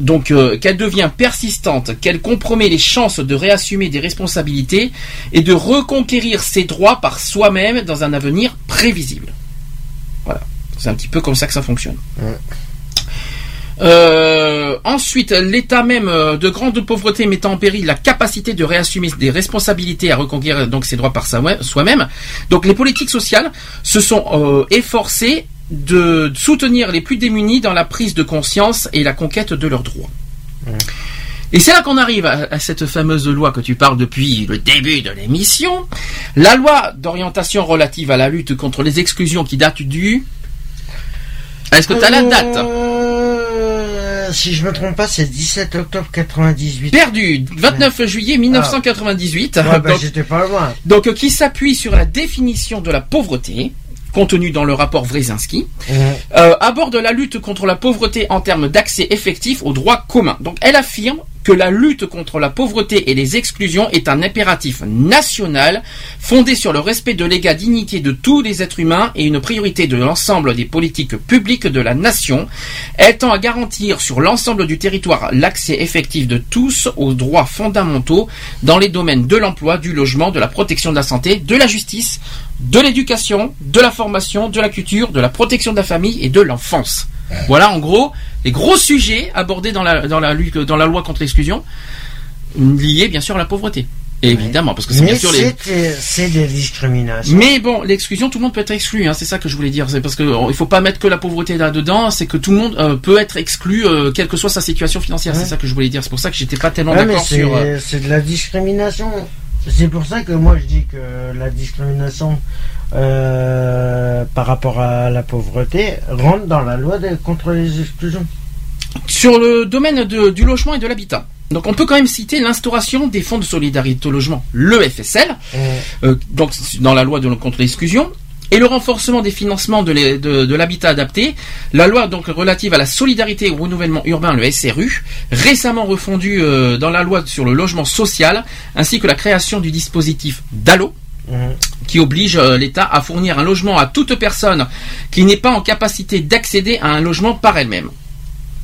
Donc, euh, qu'elle devient persistante, qu'elle compromet les chances de réassumer des responsabilités et de reconquérir ses droits par soi-même dans un avenir prévisible. Voilà. C'est un petit peu comme ça que ça fonctionne. Euh, ensuite, l'état même euh, de grande pauvreté mettant en péril la capacité de réassumer des responsabilités à reconquérir donc ses droits par soi-même. Donc, les politiques sociales se sont euh, efforcées de soutenir les plus démunis dans la prise de conscience et la conquête de leurs droits. Et c'est là qu'on arrive à, à cette fameuse loi que tu parles depuis le début de l'émission. La loi d'orientation relative à la lutte contre les exclusions qui date du... Est-ce que tu as la date? Euh, Si je me trompe pas, c'est 17 octobre 98. Perdu, 29 juillet 1998. Ouais, bah, donc, j'étais pas loin. donc, euh, qui s'appuie sur la définition de la pauvreté contenue dans le rapport Wresinski, euh, aborde la lutte contre la pauvreté en termes d'accès effectif aux droits communs. Donc elle affirme que la lutte contre la pauvreté et les exclusions est un impératif national fondé sur le respect de l'égale dignité de tous les êtres humains et une priorité de l'ensemble des politiques publiques de la nation. Elle tend à garantir sur l'ensemble du territoire l'accès effectif de tous aux droits fondamentaux dans les domaines de l'emploi, du logement, de la protection de la santé, de la justice, de l'éducation, de la formation, de la culture, de la protection de la famille et de l'enfance. Voilà en gros les gros sujets abordés dans la, dans la, lutte- dans la loi contre l'exclusion, liés bien sûr à la pauvreté. Évidemment, parce que c'est bien sûr les... c'est c'est des discriminations. Mais bon, l'exclusion, tout le monde peut être exclu. Hein, c'est ça que je voulais dire. C'est parce que euh, il faut pas mettre que la pauvreté là-dedans. C'est que tout le monde euh, peut être exclu, euh, quelle que soit sa situation financière. Ouais. C'est ça que je voulais dire. C'est pour ça que j'étais pas tellement Ouais, d'accord sur. euh, c'est de la discrimination. C'est pour ça que moi je dis que la discrimination euh, par rapport à la pauvreté rentre dans la loi de- contre les exclusions. Sur le domaine de- du logement et de l'habitat. Donc on peut quand même citer l'instauration des fonds de solidarité au logement, le FSL, euh, donc dans la loi de contre l'exclusion, et le renforcement des financements de l'é- de de l'habitat adapté, la loi donc relative à la solidarité et au renouvellement urbain, le SRU, récemment refondue euh, dans la loi sur le logement social, ainsi que la création du dispositif DALO, qui oblige euh, l'État à fournir un logement à toute personne qui n'est pas en capacité d'accéder à un logement par elle-même.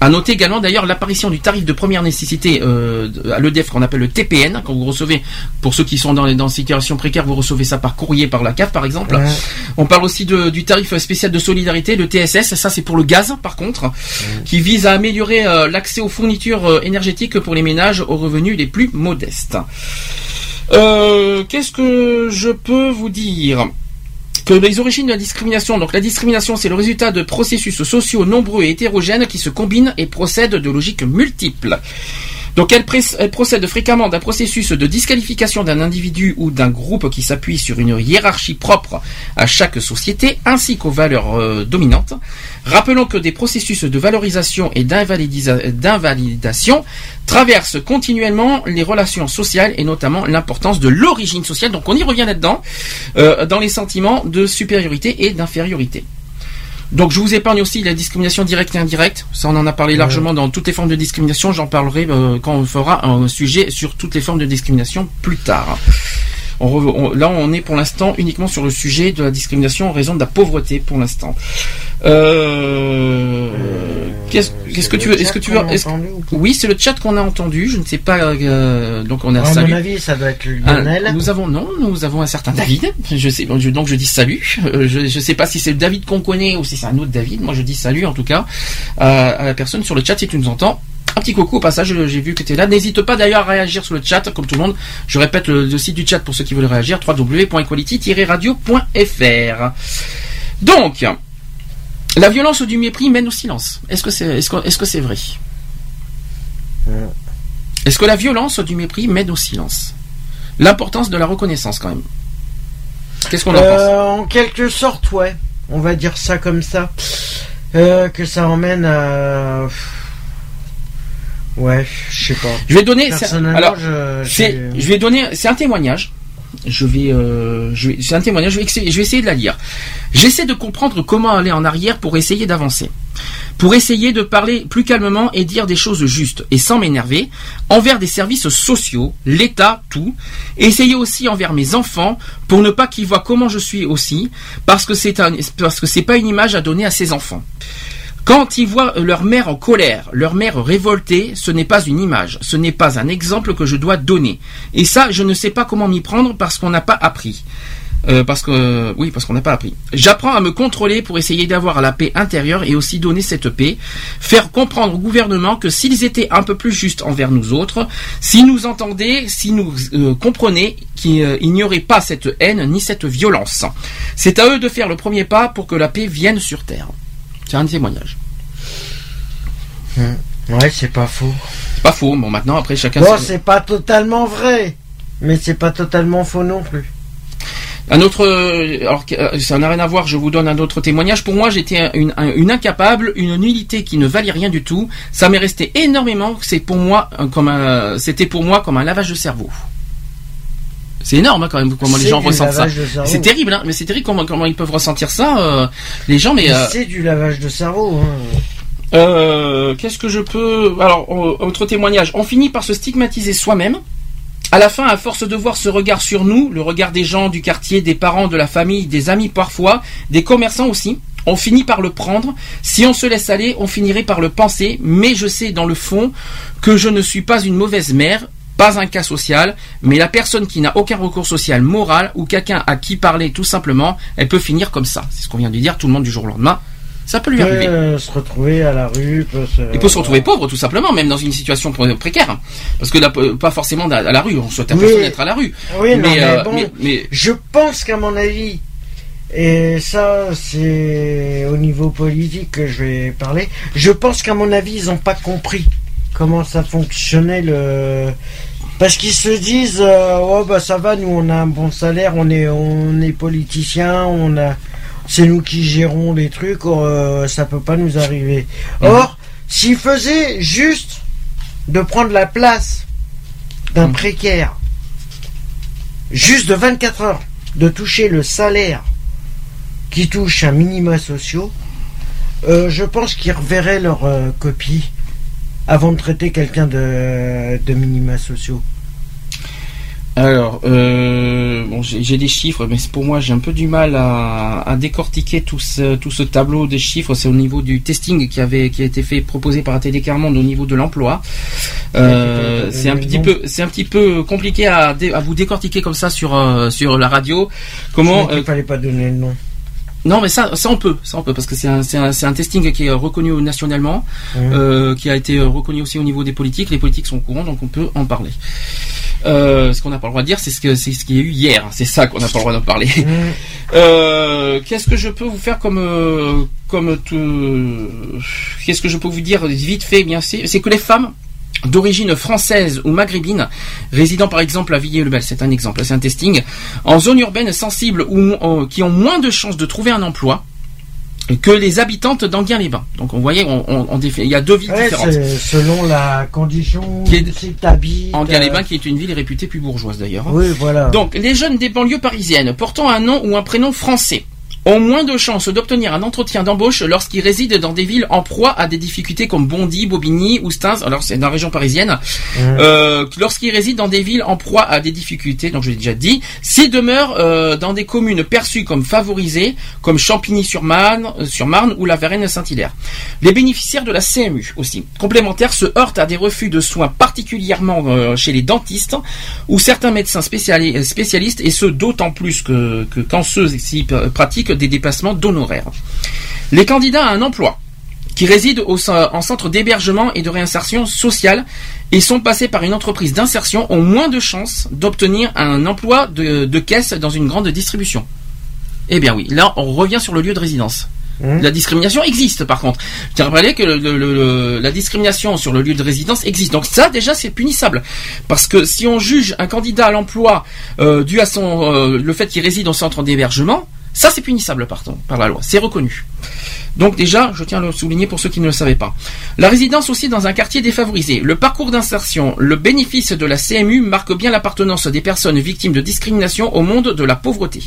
À noter également d'ailleurs l'apparition du tarif de première nécessité euh, à l'EDF qu'on appelle le TPN, quand vous recevez, pour ceux qui sont dans les dans une situation précaire, vous recevez ça par courrier par la CAF par exemple. Ouais. On parle aussi de- du tarif spécial de solidarité, le TSS, ça c'est pour le gaz par contre, qui vise à améliorer euh, l'accès aux fournitures euh, énergétiques pour les ménages aux revenus les plus modestes. Euh, Qu'est-ce que je peux vous dire? Que les origines de la discrimination, donc la discrimination c'est le résultat de processus sociaux nombreux et hétérogènes qui se combinent et procèdent de logiques multiples. Donc elle, procède fréquemment d'un processus de disqualification d'un individu ou d'un groupe qui s'appuie sur une hiérarchie propre à chaque société ainsi qu'aux valeurs euh, dominantes. Rappelons que des processus de valorisation et d'invalidation traversent continuellement les relations sociales et notamment l'importance de l'origine sociale. Donc on y revient là-dedans, euh, dans les sentiments de supériorité et d'infériorité. Donc je vous épargne aussi la discrimination directe et indirecte. Ça on en a parlé largement dans toutes les formes de discrimination. J'en parlerai euh, quand on fera un sujet sur toutes les formes de discrimination plus tard. On là on est pour l'instant uniquement sur le sujet de la discrimination en raison de la pauvreté pour l'instant. Euh, Qu'est-ce qu'est-ce que tu veux Est-ce que tu veux est-ce- Oui, c'est le chat qu'on a entendu. Je ne sais pas. euh, donc on a À mon avis, ça doit être Un- Lionel. nous avons non, nous avons un certain David. Je sais je- donc je dis salut. Euh, Je je sais pas si c'est le David qu'on connaît ou si c'est un autre David. Moi je dis salut en tout cas euh, à la personne sur le chat si tu nous entends. Un petit coucou au passage, j'ai vu que tu es là. N'hésite pas d'ailleurs à réagir sur le chat, comme tout le monde. Je répète le, le site du chat pour ceux qui veulent réagir, www.equality-radio.fr. Donc, la violence du mépris mène au silence. Est-ce que c'est est-ce que, est-ce que c'est vrai? Euh. Est-ce que la violence du mépris mène au silence? L'importance de la reconnaissance quand même. Qu'est-ce qu'on en pense? Euh, en quelque sorte, ouais. On va dire ça comme ça. Euh, que ça emmène à. Ouais, je sais pas. Je vais donner. alors, je, vais donner. C'est un témoignage. Je vais, euh, je vais, c'est un témoignage. Je vais, essayer- je vais essayer de la lire. J'essaie de comprendre comment aller en arrière pour essayer d'avancer, pour essayer de parler plus calmement et dire des choses justes et sans m'énerver envers des services sociaux, l'État, tout. Essayer aussi envers mes enfants pour ne pas qu'ils voient comment je suis aussi, parce que c'est un, parce que c'est pas une image à donner à ses enfants. Quand ils voient leur mère en colère, leur mère révoltée, ce n'est pas une image, ce n'est pas un exemple que je dois donner. Et ça, je ne sais pas comment m'y prendre parce qu'on n'a pas appris. Euh, parce que oui, parce qu'on n'a pas appris. J'apprends à me contrôler pour essayer d'avoir la paix intérieure et aussi donner cette paix, faire comprendre au gouvernement que s'ils étaient un peu plus justes envers nous autres, s'ils nous entendaient, s'ils nous euh, comprenaient, qu'il euh, il n'y aurait pas cette haine ni cette violence. C'est à eux de faire le premier pas pour que la paix vienne sur terre. C'est un témoignage. Ouais, c'est pas faux. C'est pas faux. Bon, maintenant, après, chacun. Bon, c'est pas totalement vrai. Mais c'est pas totalement faux non plus. Un autre, euh, alors euh, ça n'a rien à voir. Je vous donne un autre témoignage. Pour moi, j'étais un- une, un- une incapable, une nullité qui ne valait rien du tout. Ça m'est resté énormément. C'est pour moi euh, comme un, c'était pour moi comme un lavage de cerveau. C'est énorme hein, quand même comment les gens ressentent ça. C'est terrible, hein, mais c'est terrible comment, comment ils peuvent ressentir ça. euh, les gens, mais Mais euh, C'est du lavage de cerveau. hein. Euh, Qu'est-ce que je peux Alors, autre témoignage. On finit par se stigmatiser soi-même. À la fin, à force de voir ce regard sur nous, le regard des gens du quartier, des parents, de la famille, des amis parfois, des commerçants aussi, on finit par le prendre. Si on se laisse aller, on finirait par le penser. Mais je sais dans le fond que je ne suis pas une mauvaise mère, pas un cas social, mais la personne qui n'a aucun recours social moral ou quelqu'un à qui parler tout simplement, elle peut finir comme ça. C'est ce qu'on vient de dire. Tout le monde du jour au lendemain, ça peut lui Peut arriver. euh, se retrouver à la rue, peut se... Il peut se retrouver pauvre tout simplement, même dans une situation pré- précaire. Parce que là, pas forcément à la rue, on souhaite à Oui. personne d'être à la rue. Oui, non, mais, euh, bon, mais- mais- je pense qu'à mon avis, et ça c'est au niveau politique que je vais parler, je pense qu'à mon avis ils n'ont pas compris comment ça fonctionnait le... Parce qu'ils se disent, euh, oh bah ça va, nous on a un bon salaire, on est, on est politiciens, on a, c'est nous qui gérons les trucs, euh, ça peut pas nous arriver. Or, s'ils faisaient juste de prendre la place d'un Mhm. précaire, juste de 24 heures, de toucher le salaire qui touche un minima sociaux, euh, je pense qu'ils reverraient leur euh, copie avant de traiter quelqu'un de, de minima sociaux. Alors, euh, bon, j'ai des chiffres, mais pour moi, j'ai un peu du mal à, à décortiquer tout ce, tout ce tableau de chiffres. C'est au niveau du testing qui avait qui a été fait proposé par ATD Carmonde au niveau de l'emploi. Euh, c'est un petit peu, c'est un petit peu compliqué à, à vous décortiquer comme ça sur euh, sur la radio. Comment Il euh, fallait pas donner le nom. Non, mais ça, ça on peut, ça on peut, parce que c'est un, un, un testing qui est reconnu nationalement, euh, qui a été reconnu aussi au niveau des politiques. Les politiques sont au courant, donc on peut en parler. Euh, ce qu'on n'a pas le droit de dire, c'est ce que c'est ce qu'il y a eu hier. C'est ça qu'on n'a pas le droit d'en parler. Euh, Qu'est-ce que je peux vous faire comme comme tout Qu'est-ce que je peux vous dire vite fait Bien, c'est que les femmes d'origine française ou maghrébine, résidant par exemple à Villiers-le-Bel, c'est un exemple, c'est un testing, en zone urbaine sensible ou qui ont moins de chances de trouver un emploi que les habitantes d'Anguin-les-Bains. Donc on voyait, on, on- on défait- il y a deux villes Ouais, différentes. selon la condition Qui est- t'habites. Anguin-les-Bains euh, qui est une ville réputée plus bourgeoise d'ailleurs. hein. Oui, voilà. Donc, les jeunes des banlieues parisiennes portant un nom ou un prénom français ont moins de chances d'obtenir un entretien d'embauche lorsqu'ils résident dans des villes en proie à des difficultés comme Bondy, Bobigny ou Stins, alors c'est dans la région parisienne, euh, lorsqu'ils résident dans des villes en proie à des difficultés, donc je l'ai déjà dit, s'ils demeurent euh, dans des communes perçues comme favorisées, comme Champigny-sur-Marne euh, sur Marne ou la Varenne-Saint-Hilaire. Les bénéficiaires de la CMU aussi, complémentaires, se heurtent à des refus de soins particulièrement chez les dentistes ou certains médecins spéciali- spécialistes, et ce d'autant plus que, que quand ceux-ci pratiquent des déplacements d'honoraires. Les candidats à un emploi qui résident au, en centre d'hébergement et de réinsertion sociale et sont passés par une entreprise d'insertion ont moins de chances d'obtenir un emploi de, de caisse dans une grande distribution. Eh bien oui, là on revient sur le lieu de résidence. La discrimination existe par contre. Je tiens à rappeler que le- le- le- la discrimination sur le lieu de résidence existe. Donc ça déjà c'est punissable. Parce que si on juge un candidat à l'emploi euh, dû à son euh, le fait qu'il réside au centre d'hébergement, ça c'est punissable par, par la loi. C'est reconnu. Donc déjà, je tiens à le souligner pour ceux qui ne le savaient pas. La résidence aussi dans un quartier défavorisé. Le parcours d'insertion, le bénéfice de la CMU marque bien l'appartenance des personnes victimes de discrimination au monde de la pauvreté.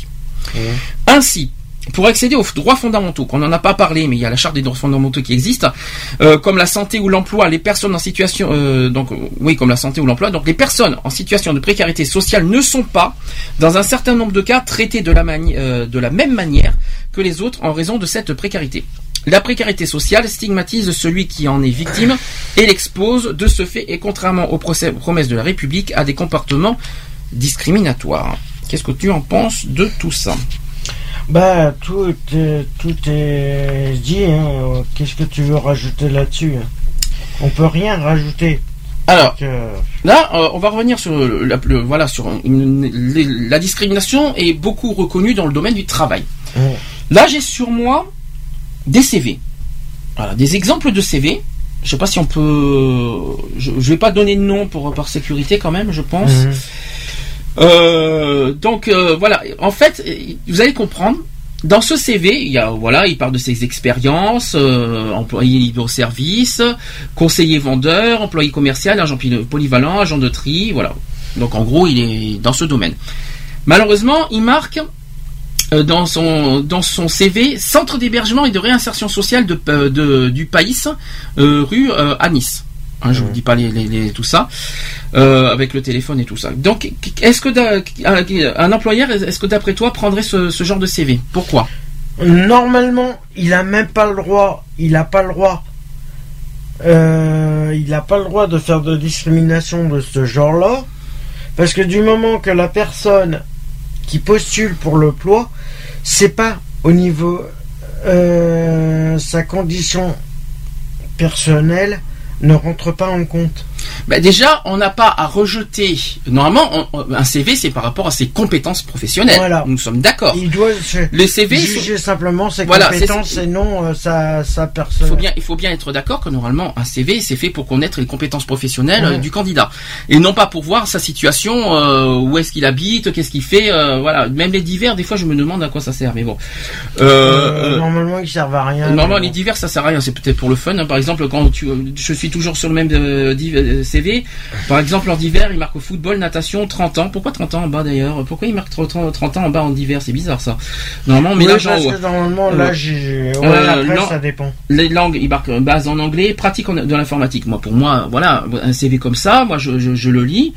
Ainsi, pour accéder aux droits fondamentaux, qu'on n'en a pas parlé, mais il y a la charte des droits fondamentaux qui existe, euh, comme la santé ou l'emploi, les personnes en situation, euh, donc euh, oui, comme la santé ou l'emploi, donc les personnes en situation de précarité sociale ne sont pas, dans un certain nombre de cas, traitées de la, mani- de la même manière que les autres en raison de cette précarité. La précarité sociale stigmatise celui qui en est victime et l'expose de ce fait et contrairement aux promesses de la République à des comportements discriminatoires. Qu'est-ce que tu en penses de tout ça? Bah, tout, est- tout est dit. Hein. Qu'est-ce que tu veux rajouter là-dessus hein? On peut rien rajouter. Alors, Que- Là, euh, on va revenir sur le, la, le- voilà sur une- la discrimination est beaucoup reconnue dans le domaine du travail. Là, j'ai sur moi des CV. Voilà, des exemples de CV. Je sais pas si on peut. Je, je vais pas donner de nom pour par sécurité quand même, je pense. Mhm. Euh, donc euh, voilà, en fait, vous allez comprendre. Dans ce CV, il parle de ses expériences, euh, employé libre service, conseiller vendeur, employé commercial, agent polyvalent, agent de tri, voilà. Donc en gros, il est dans ce domaine. Malheureusement, il marque dans son CV centre d'hébergement et de réinsertion sociale du pays, rue à Nice. Hein, je vous dis pas les, les- les- tout ça euh, avec le téléphone et tout ça. Donc, est-ce que un, un employeur, est-ce que d'après toi prendrait ce, ce genre de CV Pourquoi? Normalement, il a même pas le droit. Il a pas le droit. Euh, il a pas le droit de faire de discrimination de ce genre-là, parce que du moment que la personne qui postule pour l'emploi, c'est pas au niveau euh, sa condition personnelle ne rentre pas en compte. Ben Déjà, on n'a pas à rejeter. Normalement, on- un CV, c'est par rapport à ses compétences professionnelles. Voilà. Nous sommes d'accord. Il doit Les CV, juger simplement ses Voilà, compétences et non euh, sa, sa Il personne. faut bien, il faut bien être d'accord que normalement un CV c'est fait pour connaître les compétences professionnelles Ouais. euh, du candidat et non pas pour voir sa situation, euh, où est-ce qu'il habite, qu'est-ce qu'il fait, voilà. Même les divers, des fois je me demande à quoi ça sert, mais bon. Normalement, ils servent à rien. Normalement, les divers, ça sert à rien. C'est peut-être pour le fun. hein. Par exemple, quand tu, je suis toujours sur le même CV. Par exemple, en divers, il marque football, natation, 30 ans. Pourquoi 30 ans en bas d'ailleurs? Pourquoi il marque 30, 30 ans en bas en divers C'est bizarre ça. Normalement, l'âge en parce haut. que normalement, Euh, là, j'ai. Ouais, euh, après, ça dépend. Les langues, il marque euh, base en anglais, pratique de l'informatique. Moi, pour moi, voilà, un CV comme ça, moi, je, je, je le lis.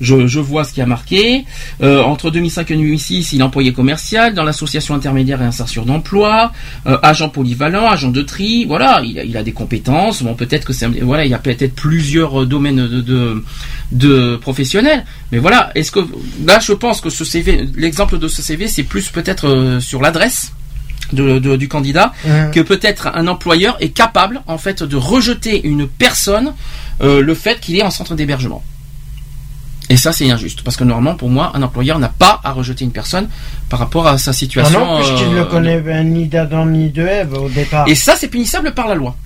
Je, je vois ce qui a marqué. Euh, entre 2005 et 2006, il est employé commercial dans l'association intermédiaire et insertion d'emploi, euh, agent polyvalent, agent de tri. Voilà, il a, il a des compétences. Bon, peut-être que c'est, voilà, il y a peut-être plusieurs euh, domaines de, de, de professionnels. Mais voilà, est-ce que là, je pense que ce CV, l'exemple de ce CV, c'est plus peut-être sur l'adresse. De, de- du candidat que peut-être un employeur est capable en fait de rejeter une personne euh, le fait qu'il est en centre d'hébergement. Et ça c'est injuste parce que normalement pour moi un employeur n'a pas à rejeter une personne par rapport à sa Ah situation. non, puisqu'il euh, ne connaît ben, ni d'Adam ni de Ève au départ. Et ça c'est punissable par la loi.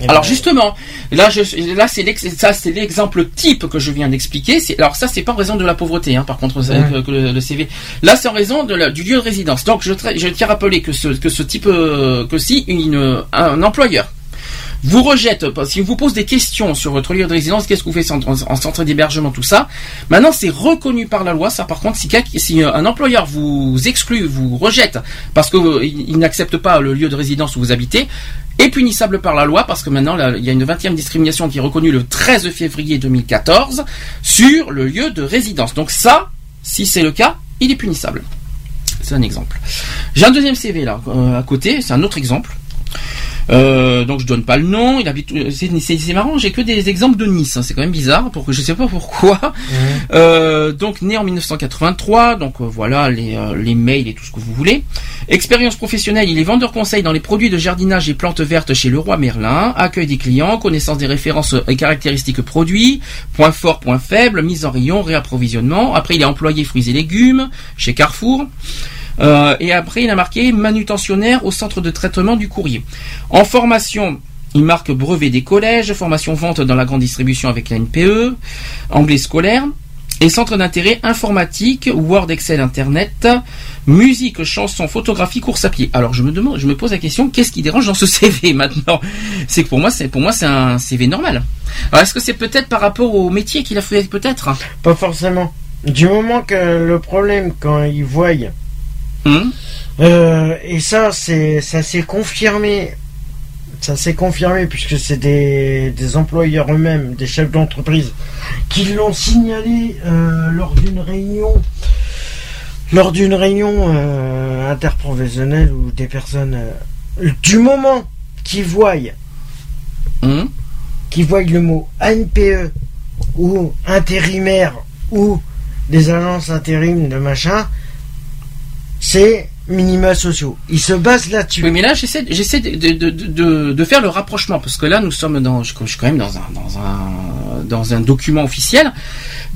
Et Alors ben, justement, là, je, là c'est l'ex- ça c'est l'exemple type que je viens d'expliquer. Alors ça c'est pas en raison de la pauvreté, hein, par contre Ouais. que le, le CV. Là c'est en raison de la- du lieu de résidence. Donc je, tiens à rappeler que ce que ce type euh, que si une, un employeur vous rejette, si vous pose des questions sur votre lieu de résidence, qu'est-ce que vous faites en, en- en centre d'hébergement, tout ça, maintenant c'est reconnu par la loi. Ça, par contre, si, si euh, un employeur vous exclut, vous rejette parce que euh, n'accepte pas le lieu de résidence où vous habitez, est punissable par la loi parce que maintenant il y a une 20e discrimination qui est reconnue le 13 février 2014 sur le lieu de résidence. Donc ça, si c'est le cas, il est punissable. C'est un exemple. J'ai un deuxième CV là euh, à côté, c'est un autre exemple. Euh, donc je donne pas le nom. Il habite. euh, C'est marrant. J'ai que des exemples de Nice. hein, c'est quand même bizarre. Pour que je sais pas pourquoi. Euh, donc né en 1983. Donc euh, voilà les, les mails et tout ce que vous voulez. Expérience professionnelle. Il est vendeur conseil dans les produits de jardinage et plantes vertes chez Leroy Merlin. Accueil des clients. Connaissance des références et caractéristiques produits. Point fort, point faible. Mise en rayon, réapprovisionnement. Après il est employé fruits et légumes chez Carrefour. Euh, et après, il a marqué manutentionnaire au centre de traitement du courrier. En formation, il marque brevet des collèges, formation vente dans la grande distribution avec la NPE, anglais scolaire, et centre d'intérêt informatique, Word, Excel, Internet, musique, chanson, photographie, course à pied. Alors je me demande, je me pose la question, qu'est-ce qui dérange dans ce CV maintenant? C'est que pour moi, c'est pour moi c'est un CV normal. Alors est-ce que c'est peut-être par rapport au métier qu'il a fait peut-être? Pas forcément. Du moment que le problème, quand ils voient, Hum euh, et ça, c'est, ça s'est confirmé, ça s'est confirmé puisque c'est des, des employeurs eux-mêmes, des chefs d'entreprise, qui l'ont signalé euh, lors d'une réunion, lors d'une réunion euh, interprofessionnelle ou des personnes, du moment qu'ils voient, qu'ils voient le mot ANPE ou intérimaire ou des agences intérim de machin, c'est minima sociaux. Ils se basent là-dessus. Oui, mais là, j'essaie, j'essaie de, de, de, faire le rapprochement parce que là, nous sommes dans, je, je suis quand même dans un, dans un, dans un document officiel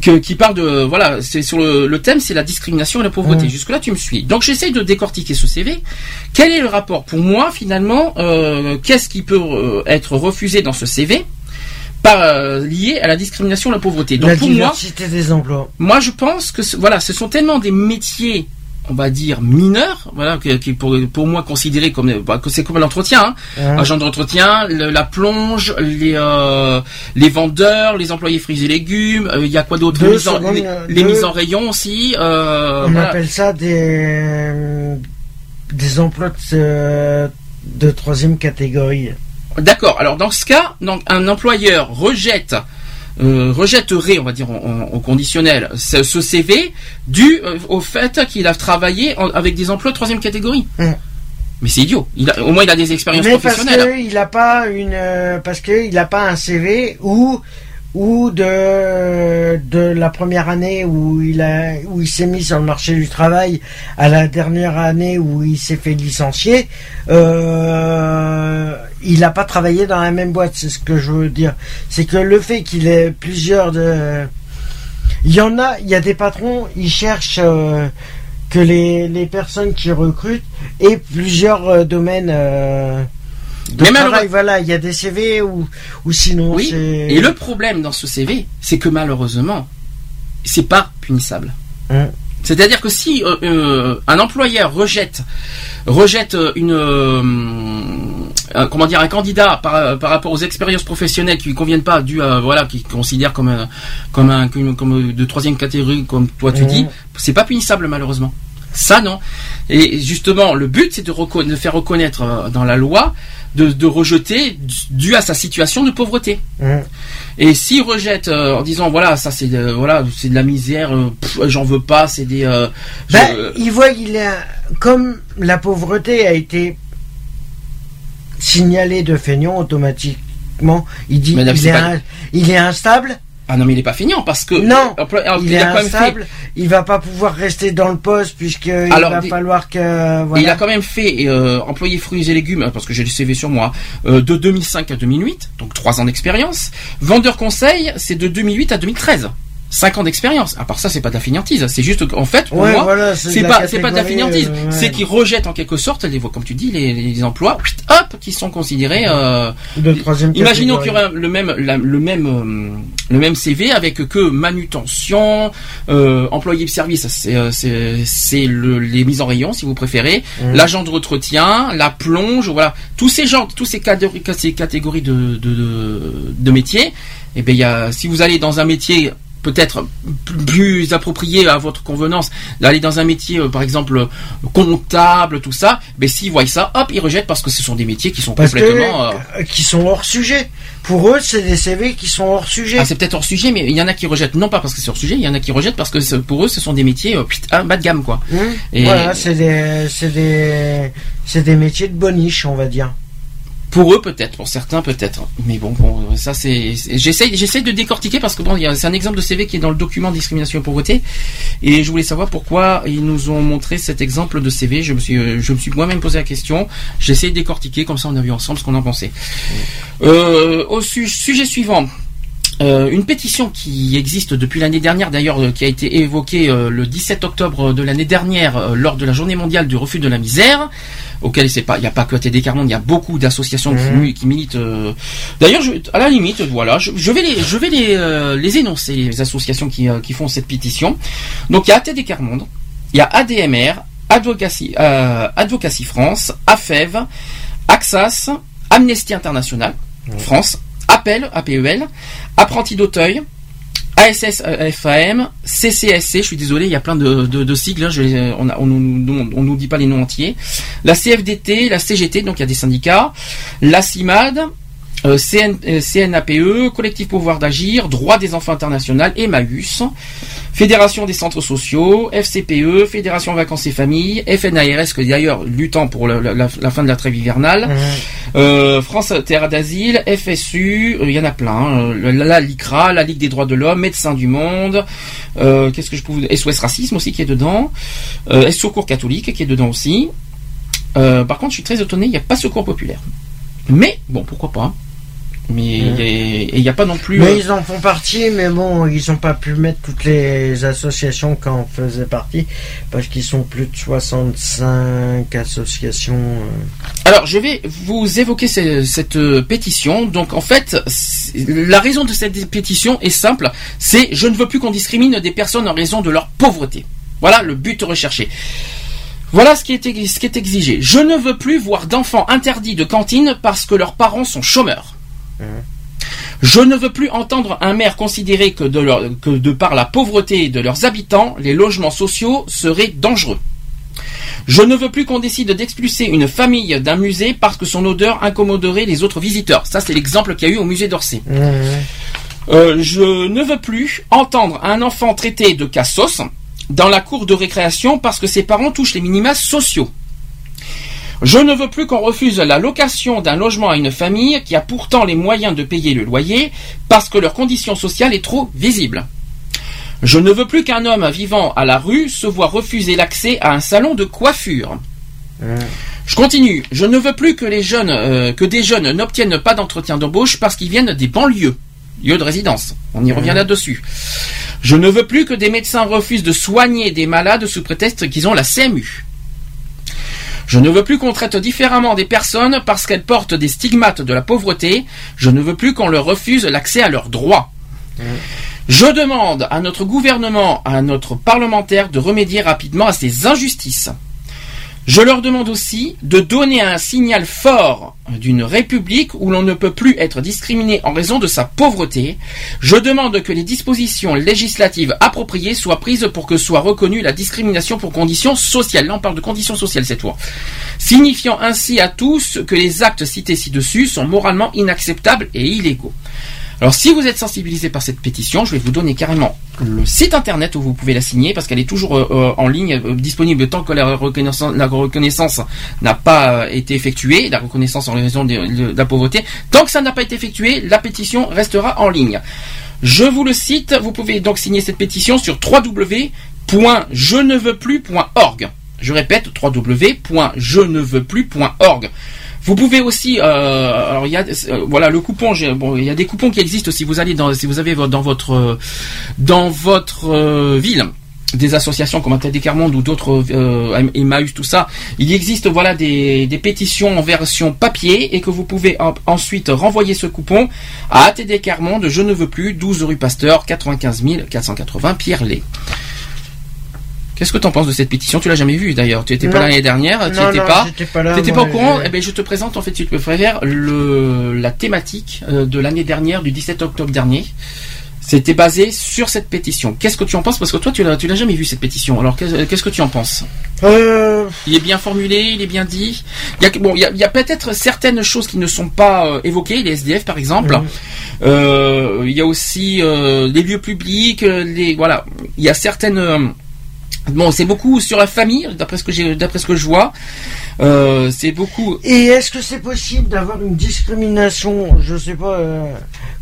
que, qui parle de, voilà, c'est sur le, le thème, c'est la discrimination et la pauvreté. Mhm. Jusque là, tu me suis. Donc, j'essaie de décortiquer ce CV. Quel est le rapport pour moi, finalement, euh, qu'est-ce qui peut euh, être refusé dans ce CV par, euh, lié à la discrimination et la pauvreté? Donc, la pour moi, des emplois. moi, je pense que voilà, ce sont tellement des métiers, on va dire mineurs, voilà, qui pour, pour moi considérés comme bah, c'est comme l'entretien, hein. Agent d'entretien, le- la plonge, les euh, les vendeurs, les employés fruits et légumes. euh, Il y a quoi d'autre? Les, mises en, secondes, les- les deux. mises en rayon aussi. euh, On voilà. appelle ça des des emplois de, de troisième catégorie. D'accord. Alors dans ce cas, donc, un employeur rejette euh, rejetterait, on va dire en conditionnel, ce, ce CV dû euh, au fait qu'il a travaillé en- avec des emplois de troisième catégorie. Mm. Mais c'est idiot. Il a- au moins il a des expériences Mais parce professionnelles. que il a pas une euh, parce que il a pas un CV ou ou de de la première année où il a où il s'est mis sur le marché du travail à la dernière année où il s'est fait licencier euh, il n'a pas travaillé dans la même boîte c'est ce que je veux dire. C'est que le fait qu'il ait plusieurs de il y en a il y a des patrons ils cherchent euh, que les, les personnes qui recrutent aient plusieurs euh, domaines de Mais travail. Voilà, il y a des CV ou, ou sinon Oui. Et le problème dans ce CV, c'est que malheureusement, c'est pas punissable. Hum. C'est-à-dire que si euh, euh, un employeur rejette rejette euh, une euh, un- comment dire un candidat par, par rapport aux expériences professionnelles qui lui conviennent pas à voilà qui considère comme un, comme un comme, comme de troisième catégorie comme toi tu Mhm. dis c'est pas punissable malheureusement ça non et justement le but c'est de, faire reconnaître dans la loi de, de rejeter dû à sa situation de pauvreté Hum. et s'il rejette euh, en disant voilà ça c'est de, voilà c'est de la misère euh, pff, j'en veux pas c'est des euh, Ben, il voit comme la pauvreté a été signalée de feignant automatiquement, il dit Mais là, il c'est est, pas- un- il est instable. Ah non mais il est pas feignant parce que Non, alors, il est a quand même fait. Il va pas pouvoir rester dans le poste puisque il Alors, va falloir que voilà. il a quand même fait euh, employé fruits et légumes, hein, parce que j'ai le CV sur moi, euh, de 2005 à 2008, donc trois ans d'expérience. Vendeur conseil, c'est de 2008 à 2013. 5 ans d'expérience. À part ça, c'est pas de la fainéantise. C'est juste qu'en fait, pour Ouais, moi, voilà, c'est pas, c'est pas de la catégorie, fainéantise. euh, ouais. C'est qu'ils rejettent en quelque sorte, les, comme tu dis, les, les emplois, hop, qui sont considérés. Euh, De troisième Imaginons qu'il y aurait le même, la- le même, euh, le même CV avec que manutention, euh, employé de service, c'est, c'est, le- les mises en rayon, si vous préférez, Mhm. l'agent de entretien, la plonge, voilà, tous ces genres, tous ces catégories, ces catégories de, de, de, de métiers. Et ben, il y a, si vous allez dans un métier peut-être plus- approprié à votre convenance d'aller dans un métier euh, par exemple euh, comptable tout ça ben s'ils voient ça hop ils rejettent parce que ce sont des métiers qui sont Parce complètement euh, que, euh, qui sont hors sujet. Pour eux, c'est des CV qui sont hors sujet. Ah, c'est peut-être hors sujet, mais il y en a qui rejettent, non pas parce que c'est hors sujet, il y en a qui rejettent parce que pour eux, ce sont des métiers euh, putain, bas de gamme, quoi. Et- Voilà, c'est des, c'est des, c'est des métiers de boniche, on va dire. Pour eux, peut-être, pour certains, peut-être. Mais bon, bon, ça c'est. J'essaye, j'essaye de décortiquer parce que bon, il y a- c'est un exemple de CV qui est dans le document discrimination et pauvreté, et je voulais savoir pourquoi ils nous ont montré cet exemple de CV. Je me suis, euh, je me suis moi-même posé la question. J'essaie de décortiquer, comme ça on a vu ensemble ce qu'on en pensait. Euh, au su- sujet suivant. Euh, une pétition qui existe depuis l'année dernière, d'ailleurs, euh, qui a été évoquée euh, le 17 octobre de l'année dernière euh, lors de la Journée mondiale du refus de la misère, auquel c'est pas, il n'y a pas que TD Carmonde, il y a beaucoup d'associations qui, Mhm. qui militent. euh, D'ailleurs, à la limite, voilà, je, je vais les, je vais les, euh, les énoncer les associations qui, euh, qui font cette pétition. Donc il y a ATD Carmonde, il y a ADMR, Advocacy, euh, Advocacy France, AFEV, Axas, Amnesty International France, Appel, APEL, Apprenti d'Auteuil, ASS euh, CCSC, je suis désolé, il y a plein de, sigles, hein, les- on, on nous dit pas les noms entiers, la CFDT, la CGT, donc il y a des syndicats, la CIMAD, euh, CN, euh, CNAPE, Collectif Pouvoir d'Agir, Droit des Enfants International, Emmaüs, Fédération des Centres Sociaux, FCPE, Fédération Vacances et Familles, FNARS, que d'ailleurs luttant pour la, la- la fin de la trêve hivernale, euh, France Terre d'Asile, FSU, il y en a plein, hein, la, la LICRA, la Ligue des droits de l'homme, Médecins du Monde, qu'est-ce que je peux vous SOS Racisme aussi qui est dedans, Secours catholique qui est dedans aussi. Par contre, je suis très étonné, il n'y a pas Secours populaire. Mais bon, pourquoi pas Mais il y a- et il n'y a pas non plus. Mais euh, ils en font partie, mais bon, ils n'ont pas pu mettre toutes les associations qui en faisaient partie, parce qu'ils sont plus de 65 associations. euh. Alors, je vais vous évoquer ce- cette euh, pétition. Donc, en fait, la raison de cette pétition est simple. C'est je ne veux plus qu'on discrimine des personnes en raison de leur pauvreté. Voilà le but recherché. Voilà ce qui, est, ce qui est exigé. Je ne veux plus voir d'enfants interdits de cantine parce que leurs parents sont chômeurs. Je ne veux plus entendre un maire considérer que de, leur- que de par la pauvreté de leurs habitants, les logements sociaux seraient dangereux. Je ne veux plus qu'on décide d'expulser une famille d'un musée parce que son odeur incommoderait les autres visiteurs. Ça, c'est l'exemple qu'il y a eu au musée d'Orsay. Euh, je ne veux plus entendre un enfant traité de cassos dans la cour de récréation parce que ses parents touchent les minima sociaux. Je ne veux plus qu'on refuse la location d'un logement à une famille qui a pourtant les moyens de payer le loyer parce que leur condition sociale est trop visible. Je ne veux plus qu'un homme vivant à la rue se voit refuser l'accès à un salon de coiffure. Je continue. Je ne veux plus que les jeunes, euh, que des jeunes n'obtiennent pas d'entretien d'embauche parce qu'ils viennent des banlieues, lieux de résidence. On y revient là-dessus. Je ne veux plus que des médecins refusent de soigner des malades sous prétexte qu'ils ont la CMU. Je ne veux plus qu'on traite différemment des personnes parce qu'elles portent des stigmates de la pauvreté. Je ne veux plus qu'on leur refuse l'accès à leurs droits. Je demande à notre gouvernement, à notre parlementaire de remédier rapidement à ces injustices. Je leur demande aussi de donner un signal fort d'une république où l'on ne peut plus être discriminé en raison de sa pauvreté. Je demande que les dispositions législatives appropriées soient prises pour que soit reconnue la discrimination pour conditions sociales. Là, on parle de conditions sociales cette fois. Signifiant ainsi à tous que les actes cités ci-dessus sont moralement inacceptables et illégaux. Alors si vous êtes sensibilisé par cette pétition, je vais vous donner carrément le site internet où vous pouvez la signer parce qu'elle est toujours euh, euh, en ligne, euh, disponible tant que la reconnaissance, n'a pas été effectuée, la reconnaissance en raison de la pauvreté. Tant que ça n'a pas été effectué, la pétition restera en ligne. Je vous le cite, vous pouvez donc signer cette pétition sur www.jeneveuxplus.org. Je répète, www.jeneveuxplus.org. Vous pouvez aussi, euh, alors il y a, euh, voilà, le coupon. il y a des coupons qui existent si vous allez dans, si vous avez dans votre, euh, dans votre ville des associations comme Atelier Monde ou d'autres Emmaüs, tout ça, il existe voilà des, pétitions en version papier et que vous pouvez en- ensuite renvoyer ce coupon à ATD Carmonde, je ne veux plus, 12 rue Pasteur, 95 480 Pierre-Lay. Qu'est-ce que tu en penses de cette pétition? Tu l'as jamais vue d'ailleurs. Tu étais pas l'année dernière, tu Non, étais non, pas. pas là, T'étais moi, pas au courant? Eh ben, je te présente en fait, si tu préfères, le la thématique euh, de l'année dernière, du 17 octobre dernier. C'était basé sur cette pétition. Qu'est-ce que tu en penses? Parce que toi, tu l'as, tu l'as jamais vu cette pétition. Alors, qu'est- qu'est-ce que tu en penses? Euh, Il est bien formulé, il est bien dit. Il y a, bon, il y a, peut-être certaines choses qui ne sont pas euh, évoquées, les SDF par exemple. Euh, il y a aussi les lieux publics, les voilà. Il y a certaines. Bon, c'est beaucoup sur la famille, d'après ce que j'ai, d'après ce que je vois. Euh, c'est beaucoup. Et est-ce que c'est possible d'avoir une discrimination, je sais pas, euh,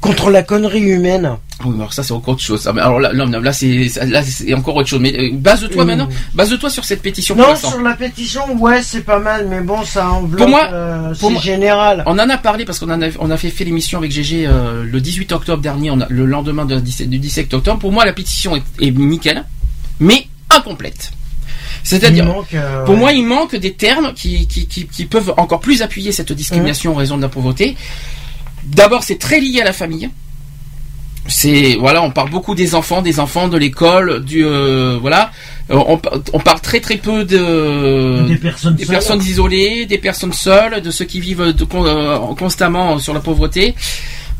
contre la connerie humaine? Oui, mais alors ça c'est encore autre chose. Alors là, non, non, là c'est là c'est encore autre chose. Mais euh, base-toi Mhm. maintenant, base-toi sur cette pétition. Non, sur la pétition, ouais, c'est pas mal, mais bon, ça enveloppe, Pour moi- euh, pour c'est moi- général. On en a parlé parce qu'on a, on a fait, fait l'émission avec GG euh, le 18 octobre dernier, on a, le lendemain de 17 du 17 octobre. Pour moi, la pétition est, est nickel, mais incomplète. C'est-à-dire, euh, pour ouais. moi, il manque des termes qui, qui, qui, qui peuvent encore plus appuyer cette discrimination en raison de la pauvreté. D'abord, c'est très lié à la famille. C'est voilà, on parle beaucoup des enfants, des enfants de l'école, du euh, voilà. Euh, On, par- on parle très très peu de Des personnes des seules. personnes isolées, des personnes seules, de ceux qui vivent de- euh, constamment sur la pauvreté.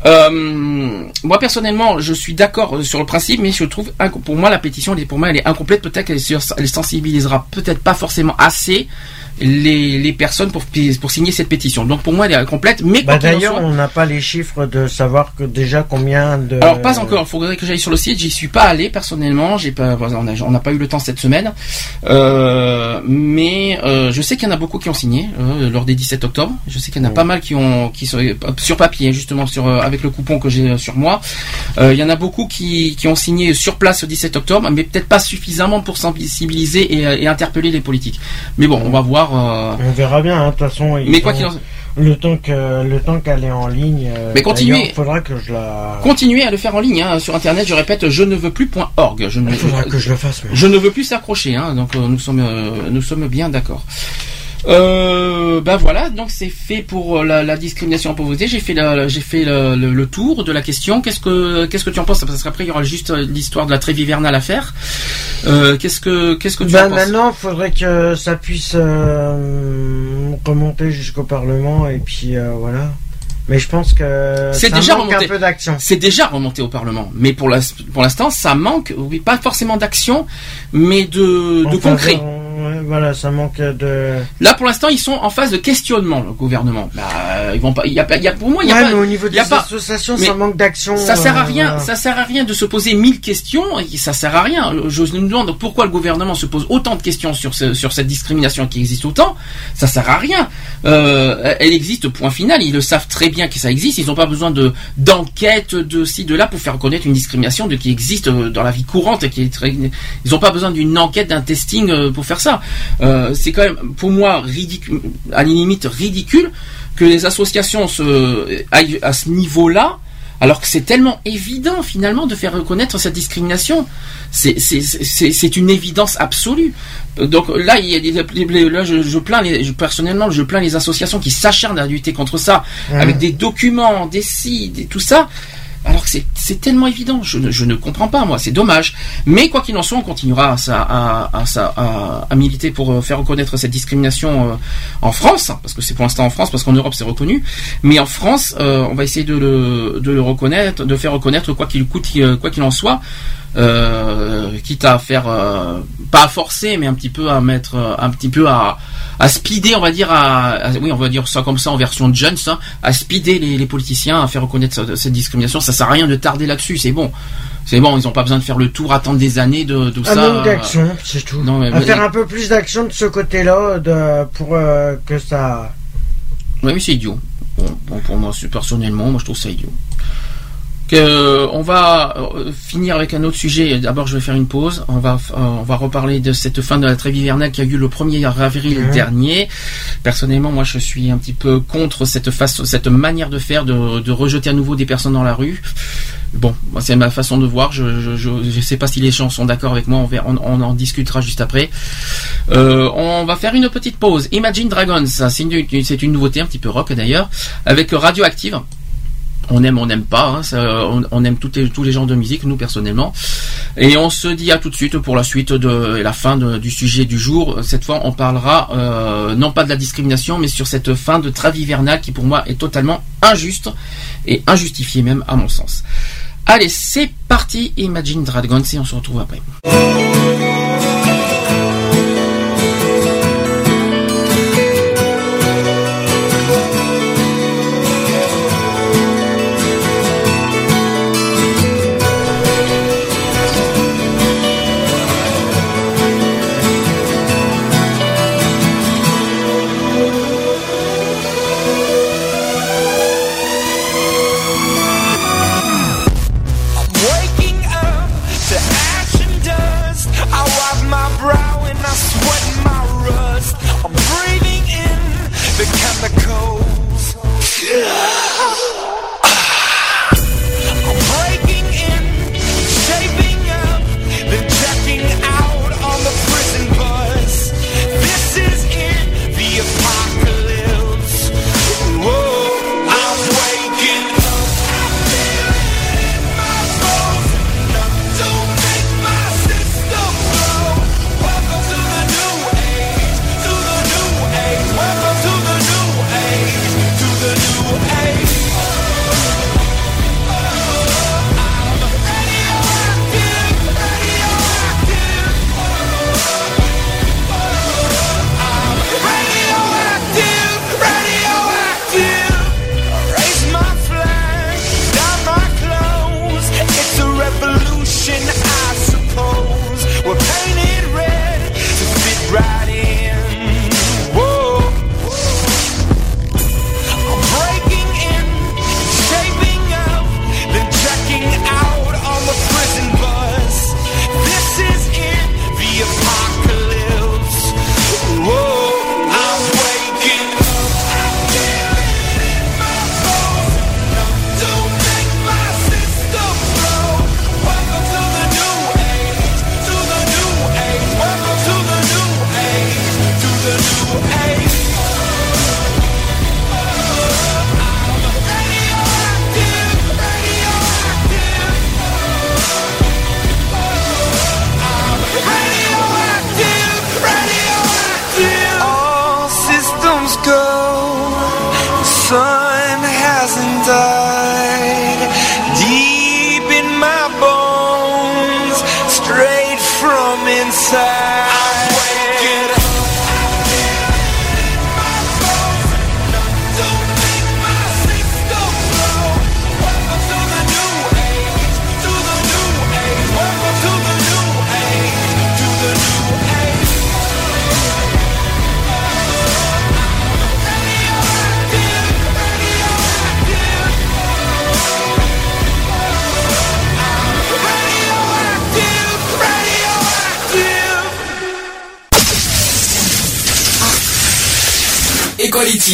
Euh, moi personnellement, je suis d'accord sur le principe, mais je trouve pour moi la pétition, pour moi, elle est incomplète. Peut-être qu'elle sensibilisera peut-être pas forcément assez les, les personnes pour pour signer cette pétition. Donc pour moi, elle est incomplète. Mais Bah, D'ailleurs, soit- on n'a pas les chiffres de savoir que déjà combien de. alors pas encore, il faudrait que j'aille sur le site. J'y suis pas allé personnellement. J'ai pas, on n'a pas eu le temps cette semaine. Euh, mais euh, je sais qu'il y en a beaucoup qui ont signé euh, lors des 17 octobre. Je sais qu'il y en a pas mal qui ont, qui sont sur papier justement sur avec le coupon que j'ai sur moi. Il y en a beaucoup qui, qui ont signé sur place le 17 octobre, mais peut-être pas suffisamment pour sensibiliser et, et interpeller les politiques. Mais bon, on va voir. Euh, On verra bien, hein, de toute façon. mais quoi ont- qu'il en Le temps que le temps qu'elle est en ligne. euh, Mais continuez. faudra que je la. Continuez à le faire en ligne hein, sur internet. Je répète, je ne veux plus.org. Je ne Il faudra que je le fasse. mais- Je ne veux plus s'accrocher, hein, donc euh, nous sommes euh, nous sommes bien d'accord. Euh, ben voilà, donc c'est fait pour euh, la, la discrimination en pauvreté. J'ai fait la- j'ai fait le, le- le tour de la question. Qu'est-ce que qu'est-ce que tu en penses? Parce qu'après il y aura juste euh, l'histoire de la trêve hivernale à faire. Euh, qu'est-ce que qu'est-ce que tu en penses? maintenant, il faudrait que ça puisse euh, remonter jusqu'au Parlement et puis euh, voilà. Mais je pense que C'est ça déjà manque remonté. un peu d'action. C'est déjà remonté au Parlement, mais pour la- pour l'instant ça manque, oui, pas forcément d'action, mais de, de Enfin, concret. Ouais, voilà, ça manque de. Là pour l'instant ils sont en phase de questionnement le gouvernement. Bah, ils vont pas, il y a y pour moi il y a ouais, pas, mais au niveau des pas- associations, ça manque d'action. Ça sert à euh, rien, voilà. ça sert à rien de se poser mille questions, et ça sert à rien. Je me demande pourquoi le gouvernement se pose autant de questions sur, ce- sur cette discrimination qui existe autant. Ça sert à rien. Euh, elle existe, point final. Ils le savent très bien que ça existe. Ils n'ont pas besoin de d'enquête de ci, de là pour faire reconnaître une discrimination de qui existe euh, dans la vie courante. et Qui est très... Ils n'ont pas besoin d'une enquête, d'un testing pour faire ça. Euh, C'est quand même, pour moi, ridicule, à la limite ridicule que les associations se, aillent à ce niveau-là alors que c'est tellement évident finalement de faire reconnaître cette discrimination. C'est une évidence absolue. Donc là, il y a des, les- là je, je plains les, je- personnellement, je plains les associations qui s'acharnent à lutter contre ça, avec des documents, des sites, et tout ça. Alors que c'est- tellement évident, je, ne- je ne comprends pas moi, c'est dommage. Mais quoi qu'il en soit, on continuera à, à, à, militer pour euh, faire reconnaître cette discrimination euh, en France, parce que c'est pour l'instant en France, parce qu'en Europe c'est reconnu. Mais en France, euh, on va essayer de le, de le reconnaître, de faire reconnaître quoi qu'il coûte, quoi qu'il en soit, quitte à faire pas à forcer, mais un petit peu à mettre, un petit peu à, à speeder, on va dire, à, à- oui, on va dire ça comme ça en version Jones, hein, à speeder les, les politiciens, à faire reconnaître cette, cette discrimination. Ça sert à rien de tarder là-dessus, c'est bon. C'est bon, ils n'ont pas besoin de faire le tour, attendre des années de, de Un ça. manque d'action, c'est tout. Non, mais- à faire un peu plus d'action de ce côté-là, de pour euh, que ça. Oui, mais c'est idiot. Bon, bon, pour moi, personnellement, moi je trouve ça idiot. Que on va euh, finir avec un autre sujet. D'abord, je vais faire une pause. On va, euh, on va reparler de cette fin de la trêve hivernale qui a eu le 1er avril dernier. Personnellement, moi, je suis un petit peu contre cette façon, cette manière de faire, de, de rejeter à nouveau des personnes dans la rue. Bon, c'est ma façon de voir. Je, je, je, je sais pas si les gens sont d'accord avec moi. On, on, on en discutera juste après. Euh, on va faire une petite pause. Imagine Dragons, ça, c'est une, c'est une nouveauté, un petit peu rock d'ailleurs, avec Radioactive. On aime, on n'aime pas. hein, on, aime tous les genres de musique, nous personnellement. Et on se dit à tout de suite pour la suite de la fin du sujet du jour. Cette fois, on parlera euh, non pas de la discrimination, mais sur cette fin de trêve hivernale qui pour moi est totalement injuste et injustifiée même à mon sens. Allez, c'est parti, Imagine Dragons et on se retrouve après.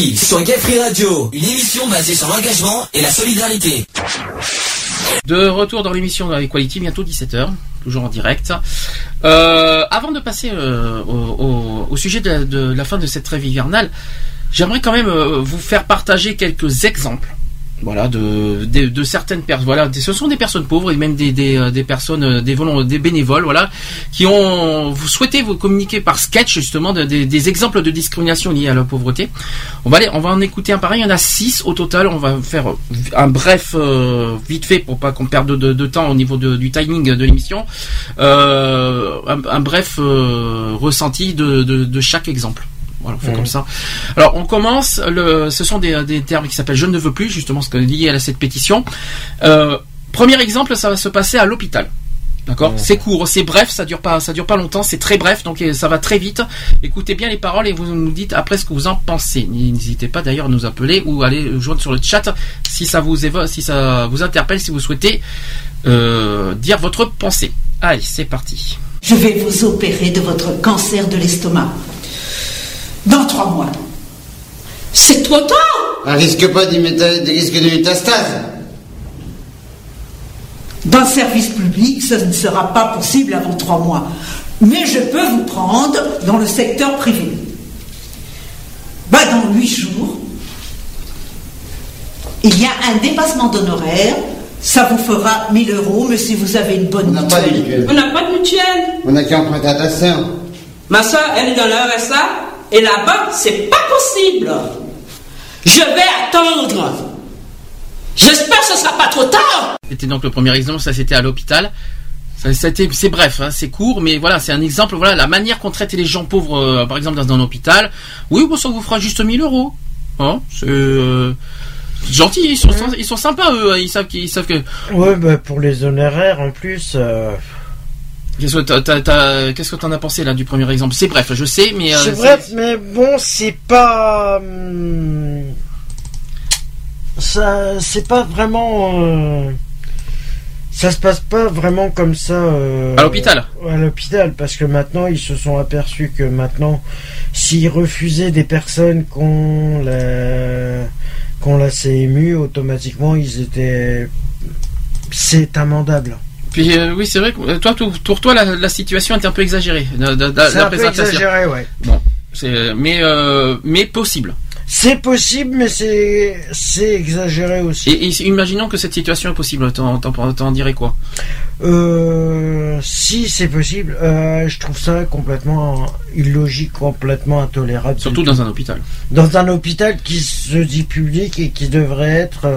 Sur Gay Free Radio, une émission basée sur l'engagement et la solidarité. De retour dans l'émission Equality, bientôt 17h, toujours en direct. Euh, avant de passer euh, au, sujet de, de la fin de cette trêve hivernale, j'aimerais quand même euh, vous faire partager quelques exemples. Voilà, de, de, de certaines personnes. Voilà, ce sont des personnes pauvres et même des, des, euh, des personnes, euh, des, des bénévoles, voilà, qui ont vous souhaitez vous communiquer par sketch justement de- des- des exemples de discrimination liés à la pauvreté. On va aller, on va en écouter un pareil. Il y en a six au total. On va faire un bref, euh, vite fait pour pas qu'on perde de, temps au niveau du timing de l'émission. Euh, un, bref euh, ressenti de- de chaque exemple. Voilà, on fait comme ça. Alors, on commence. Le, ce sont des, des termes qui s'appellent "je ne veux plus", justement, ce que lié à cette pétition. Euh, premier exemple, ça va se passer à l'hôpital. D'accord C'est court, c'est bref, ça dure pas, ça dure pas longtemps, c'est très bref, donc ça va très vite. Écoutez bien les paroles et vous nous dites après ce que vous en pensez. N'hésitez pas d'ailleurs à nous appeler ou à aller joindre sur le chat si ça vous évoque, si ça vous interpelle, si vous souhaitez euh, dire votre pensée. Allez, c'est parti. Je vais vous opérer de votre cancer de l'estomac. Dans trois mois. C'est trop tard Un risque pas des, risques de métastase. Dans le service public, ça ne sera pas possible avant trois mois. Mais je peux vous prendre dans le secteur privé. Bah, dans huit jours, il y a un dépassement d'honoraires. Ça vous fera 1000 euros, mais si vous avez une bonne On n'a pas de mutuelle. On n'a pas de mutuelle. On a qu'à emprunter à ta sœur. Ma soeur, elle est dans le RSA. Et là-bas, c'est pas possible. Je vais attendre. J'espère que ce sera pas trop tard. C'était donc le premier exemple, ça c'était à l'hôpital. Ça, c'était- C'est bref, hein, c'est court, mais voilà, c'est un exemple. Voilà, la manière qu'ont traité les gens pauvres, euh, par exemple dans un hôpital. Oui, bon, ça vous fera juste 1000 euros. Hein, c'est euh, ils sont, ils sont sympas eux. hein, Ils savent qu'ils ils savent que. Ouais, bah pour les honoraires en plus. euh, Qu'est-ce que qu'est-ce que t'en as pensé là du premier exemple? C'est bref, je sais, mais. euh, c'est vrai, mais bon, c'est pas. hum, Ça, c'est pas vraiment. euh, Ça se passe pas vraiment comme ça. euh, À l'hôpital À l'hôpital, parce que maintenant, ils se sont aperçus que maintenant, s'ils refusaient des personnes qu'on la, qu'on la CMU, automatiquement, ils étaient. C'est amendable. Puis euh, oui, c'est vrai que euh, toi, pour toi, la, la situation est un peu exagérée. C'est un peu exagéré, ouais. Bon, c'est mais euh, mais possible. C'est possible, mais c'est c'est exagéré aussi. Et, et imaginons que cette situation est possible. T'en, dirais quoi? Euh, si c'est possible, je trouve ça complètement illogique, complètement intolérable. Surtout dans un hôpital. Dans un hôpital qui se dit public et qui devrait être.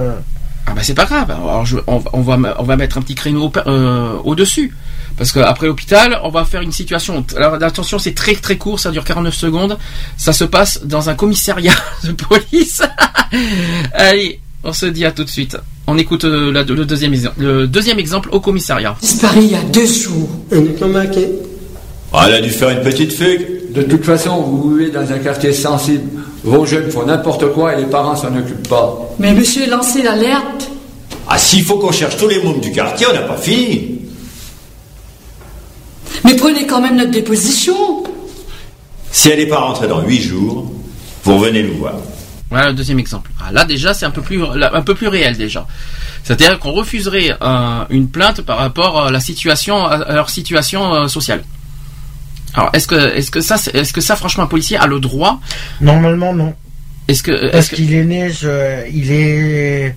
Ah bah c'est pas grave. Alors je, on, on va on va mettre un petit créneau au, euh, au dessus. Parce qu'après l'hôpital, on va faire une situation. Alors attention, c'est très très court, ça dure 49 secondes. Ça se passe dans un commissariat de police. Allez, on se dit à tout de suite. On écoute euh, la- le, deuxième, exemple- le deuxième exemple au commissariat. Disparu il y a deux jours. Ah, elle a dû faire une petite fugue. De toute façon, vous vivez dans un quartier sensible. Vos jeunes font n'importe quoi et les parents s'en occupent pas. Mais monsieur, lancez l'alerte. Ah, s'il faut qu'on cherche tous les mômes du quartier, on n'a pas fini. Mais prenez quand même notre déposition. Si elle n'est pas rentrée dans huit jours, vous revenez nous voir. Voilà le deuxième exemple. Ah, là déjà c'est un peu plus là, un peu plus réel déjà. C'est-à-dire qu'on refuserait euh, une plainte par rapport à la situation à leur situation euh, sociale. Alors est-ce que est-ce que ça est-ce que ça franchement un policier a le droit? Normalement, non. Est-ce que Parce est-ce que qu'il est né, je- il est.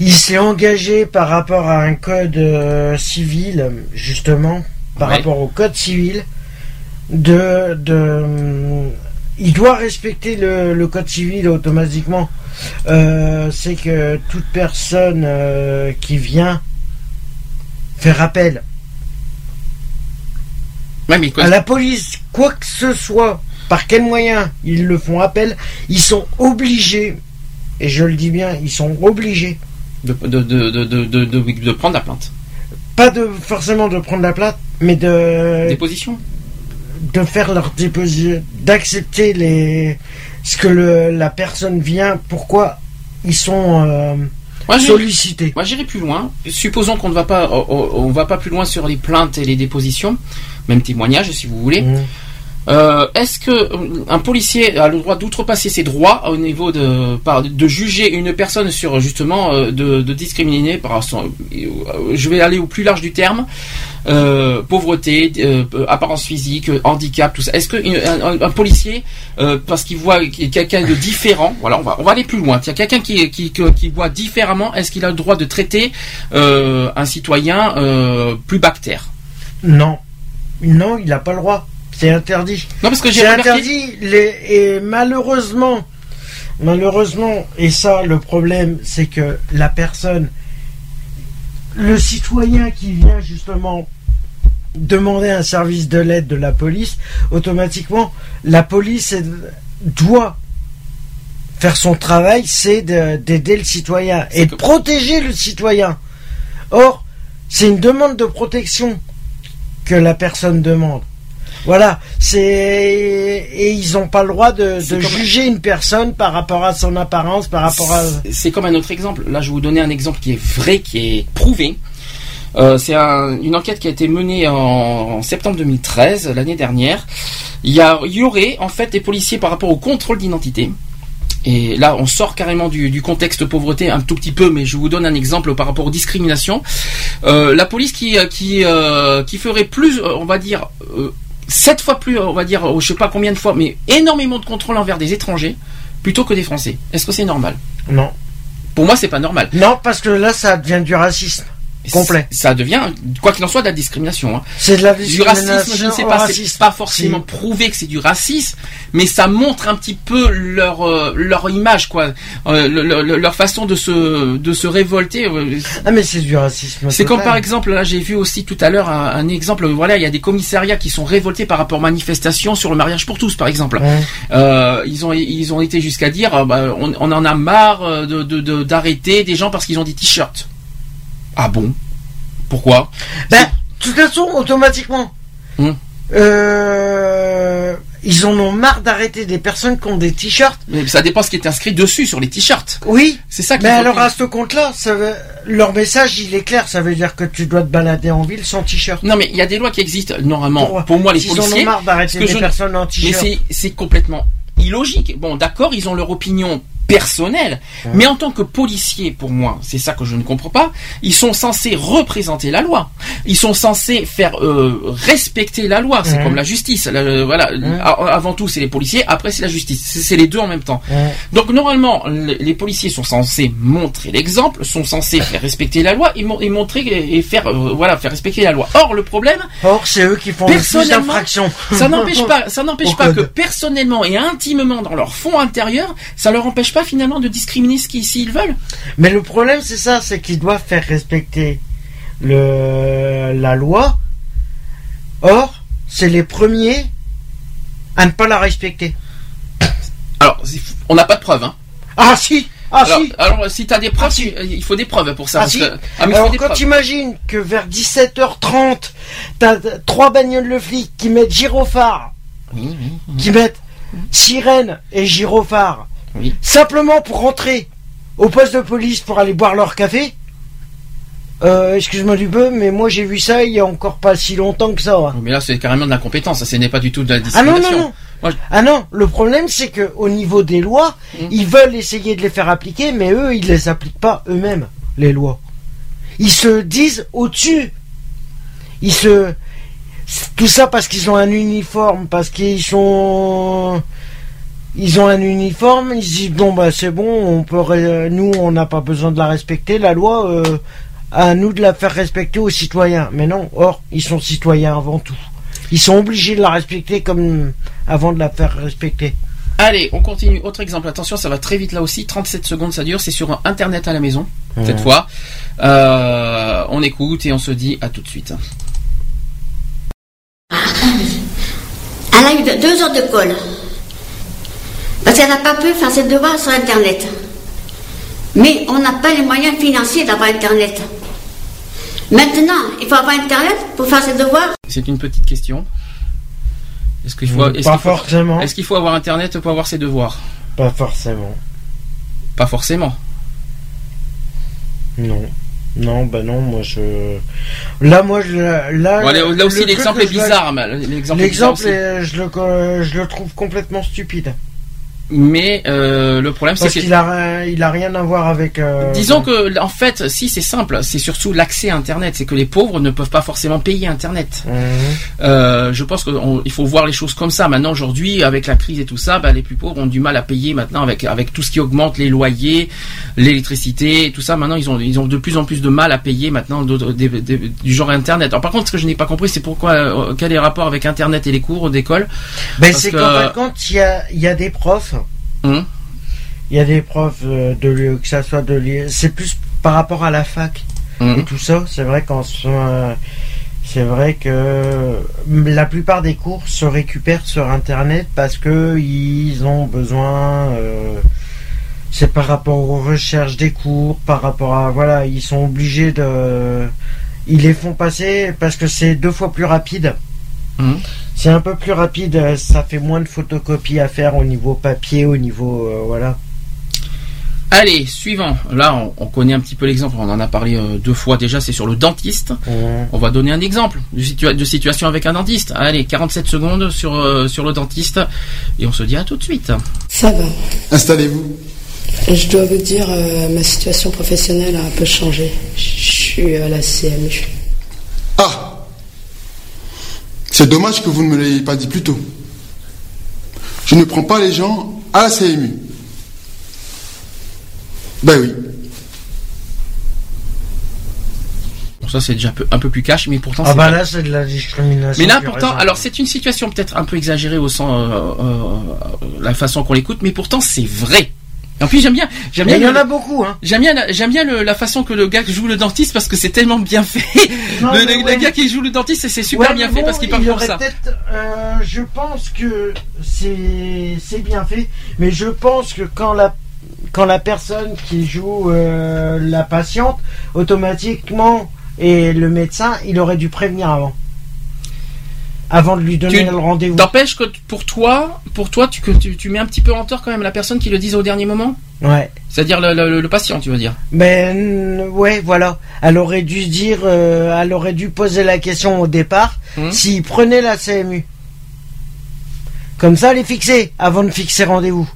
Il s'est engagé par rapport à un code euh, civil, justement, par Ouais. rapport au code civil, de. de il doit respecter le, le code civil automatiquement. Euh, C'est que toute personne euh, qui vient faire appel Ouais, mais quoi- à la police, quoi que ce soit, par quel moyen ils le font appel, ils sont obligés, et je le dis bien, ils sont obligés, de, de, de, de, prendre la plainte pas de forcément de prendre la plainte, mais de Déposition de faire leur déposition, d'accepter les ce que le, la personne vient, pourquoi ils sont euh, Moi, sollicités. Moi, j'irai plus loin. Supposons qu'on ne va pas, on va pas plus loin sur les plaintes et les dépositions, même témoignages si vous voulez. Mmh. Euh, Est-ce que euh, un policier a le droit d'outrepasser ses droits au niveau de, par, de juger une personne sur justement euh, de, de discriminer par son, je vais aller au plus large du terme, euh, pauvreté, euh, apparence physique, handicap, tout ça. Est-ce que une- un, un policier, parce qu'il voit quelqu'un de différent, voilà, on va, on va aller plus loin. Il y a quelqu'un qui, qui, qui, qui voit différemment, est-ce qu'il a le droit de traiter un citoyen plus bactère? Non, non, il n'a pas le droit. C'est interdit. Non, parce que j'ai C'est remarqué- interdit. Les, et malheureusement, malheureusement, et ça, le problème, c'est que la personne, le citoyen qui vient justement demander un service de l'aide de la police, automatiquement, la police doit faire son travail, c'est de- d'aider le citoyen et de protéger le citoyen. Or, C'est une demande de protection que la personne demande. Voilà, c'est et ils n'ont pas le droit de, juger une personne par rapport à son apparence, par rapport à. C'est comme un autre exemple. Là, je vais vous donner un exemple qui est vrai, qui est prouvé. Euh, c'est un- une enquête qui a été menée en, en septembre 2013, l'année dernière. Il y, a, il y aurait en fait des policiers par rapport au contrôle d'identité. Et là, on sort carrément du, du contexte pauvreté un tout petit peu, mais je vous donne un exemple par rapport aux discriminations. Euh, la police qui qui euh, qui ferait plus, euh, on va dire, euh, sept fois plus, on va dire, euh, je sais pas combien de fois, mais énormément de contrôle envers des étrangers plutôt que des Français. Est-ce que c'est normal? Non. Pour moi, c'est pas normal. Non, parce que là, ça devient du racisme complet. Ça devient, quoi qu'il en soit, de la discrimination. hein. C'est de la Du racisme, je ne sais discrimination pas, c'est pas forcément prouvé que c'est du racisme, mais ça montre un petit peu leur euh, leur image, quoi, Euh, le- le- leur façon de se de se révolter. euh, Ah, mais c'est du racisme. C'est comme par exemple, là j'ai vu aussi tout à l'heure un, un exemple, voilà, il y a des commissariats qui sont révoltés par rapport aux manifestations sur le mariage pour tous, par exemple. Ouais. Euh, ils ont ils ont été jusqu'à dire, euh, bah, on, on en a marre euh, de de- de- d'arrêter des gens parce qu'ils ont des t-shirts. Ah bon? Pourquoi? Ben, de toute façon, automatiquement. Hum. Euh, ils en ont marre d'arrêter des personnes qui ont des t-shirts. Mais ça dépend ce qui est inscrit dessus sur les t-shirts. Oui. C'est ça Mais alors à ce compte-là, leur message il est clair, ça veut dire que tu dois te balader en ville sans t-shirt. Non mais il y a des lois qui existent normalement Pour- pour, moi les s'ils en ont policiers. marre d'arrêter des personnes en Mais t-shirt. c'est c'est complètement illogique. Bon d'accord, ils ont leur opinion personnelle, mais en tant que policiers, pour moi, c'est ça que je ne comprends pas. Ils sont censés représenter la loi. Ils sont censés faire euh, respecter la loi. C'est comme la justice. La- euh, voilà. Avant tout, c'est les policiers. Après, c'est la justice. C'est les deux en même temps. Donc normalement, les les policiers sont censés montrer l'exemple, sont censés faire respecter la loi et, et montrer et faire euh, voilà faire respecter la loi. Or le problème, Or, c'est eux qui font le plus personnellement, d'infractions. ça n'empêche pas, ça n'empêche pas que personnellement et intimement dans leur fond intérieur, ça leur empêche pas finalement de discriminer ce qu'ils s'ils veulent. Mais le problème, c'est ça, c'est qu'ils doivent faire respecter le, la loi. Or, c'est les premiers à ne pas la respecter. Alors on n'a pas de preuves. Hein. Ah si Ah alors, si alors si t'as des preuves, Ah, si. tu- il faut des preuves pour ça. Ah parce si que- ah, mais il faut Alors des quand tu imagines que vers 17h30, t'as trois bagnoles de flics qui mettent gyrophare, qui mettent sirène et gyrophare, Oui. simplement pour rentrer au poste de police pour aller boire leur café. Euh, excuse-moi du peu, mais moi j'ai vu ça il y a encore pas si longtemps que ça. hein. Mais là c'est carrément de l'incompétence. Ça ce n'est pas du tout de la Ah non, discrimination. non, non. Moi, je- Ah non, le problème c'est que au niveau des lois, Mm. ils veulent essayer de les faire appliquer, mais eux, ils les appliquent pas eux-mêmes, les lois. Ils se disent au-dessus. Ils se... Tout ça parce qu'ils ont un uniforme, parce qu'ils sont... Ils ont un uniforme, ils se disent bon bah c'est bon, on peut ré- nous on n'a pas besoin de la respecter, la loi euh, à nous de la faire respecter aux citoyens. Mais non, or ils sont citoyens avant tout. Ils sont obligés de la respecter comme avant de la faire respecter. Allez, on continue. Autre exemple. Attention, ça va très vite là aussi. 37 secondes, ça dure. C'est sur Internet à la maison, cette fois. Euh, on écoute et on se dit à tout de suite. Elle a eu de- deux heures de colle. Parce qu'elle n'a pas pu faire ses devoirs sur Internet. Mais on n'a pas les moyens financiers d'avoir Internet. Maintenant, il faut avoir Internet pour faire ses devoirs. C'est une petite question. Est-ce qu'il faut, Mm, est-ce pas qu'il faut- forcément. Est-ce qu'il faut avoir Internet pour avoir ses devoirs? Pas forcément. Pas forcément. Non. Non, bah non, moi je. Là, moi je. Là, Bon, là, là aussi, le l'exemple est je- bizarre. L'exemple est bizarre L'exemple, aussi. est- je le, je le trouve complètement stupide. Mais euh, le problème, c'est qu'il a, rien- il a rien à voir avec. euh, Disons que, en fait, si c'est simple, c'est surtout l'accès à Internet. C'est que les pauvres ne peuvent pas forcément payer Internet. Mhm. Euh, je pense qu'il faut voir les choses comme ça. Maintenant, aujourd'hui, avec la crise et tout ça, bah, les plus pauvres ont du mal à payer maintenant avec avec tout ce qui augmente, les loyers, l'électricité, tout ça. Maintenant, ils ont ils ont de plus en plus de mal à payer maintenant des- du genre Internet. Alors, par contre, ce que je n'ai pas compris, c'est pourquoi euh, quel est le rapport avec Internet et les cours d'école? Ben, c'est que- qu'en fin de compte, il y a, il y a des profs. Hum. Il y a des profs euh, de l'U- que ça soit de l'U- C'est plus par rapport à la fac et tout ça. C'est vrai qu'en ce- c'est vrai que la plupart des cours se récupèrent sur Internet parce que ils ont besoin. euh, c'est par rapport aux recherches des cours, par rapport à voilà, ils sont obligés de. ils les font passer parce que c'est deux fois plus rapide. Mhm. C'est un peu plus rapide, euh, ça fait moins de photocopies à faire au niveau papier, au niveau euh, voilà. Allez, suivant. Là, on, on connaît un petit peu l'exemple. On en a parlé euh, deux fois déjà. C'est sur le dentiste. On va donner un exemple de, situa- de situation avec un dentiste. Allez, 47 secondes sur euh, sur le dentiste et on se dit à tout de suite. Ça va. Installez-vous. Je dois vous dire, euh, ma situation professionnelle a un peu changé. Je suis à la CMU. Ah C'est dommage que vous ne me l'ayez pas dit plus tôt. Je ne prends pas les gens à la CMU. Ben oui. Bon, ça c'est déjà un peu, un peu plus cash, mais pourtant. Ah c'est bah là c'est de la discrimination. Mais là, pourtant, alors c'est une situation peut-être un peu exagérée au sens, euh, euh, la façon qu'on l'écoute, mais pourtant c'est vrai. En plus, j'aime bien, j'aime bien. il y en a beaucoup, hein. J'aime bien, la- j'aime bien le- la façon que le gars joue le dentiste parce que c'est tellement bien fait. Non, le, ouais. gars qui joue le dentiste, c'est super Ouais, bien fait parce qu'il parle pour ça. euh, je pense que c'est c'est bien fait, mais je pense que quand la quand la personne qui joue euh, la patiente automatiquement et le médecin, il aurait dû prévenir avant, avant de lui donner Tu- le rendez-vous. T'empêches que pour toi, pour toi, tu, que tu, tu mets un petit peu en tort quand même la personne qui le dise au dernier moment? Ouais. C'est-à-dire le, le- le patient, tu veux dire? Ben ouais, voilà. Elle aurait dû se dire, euh, elle aurait dû poser la question au départ Hum. s'il prenait la CMU. Comme ça, elle est fixée avant de fixer rendez-vous.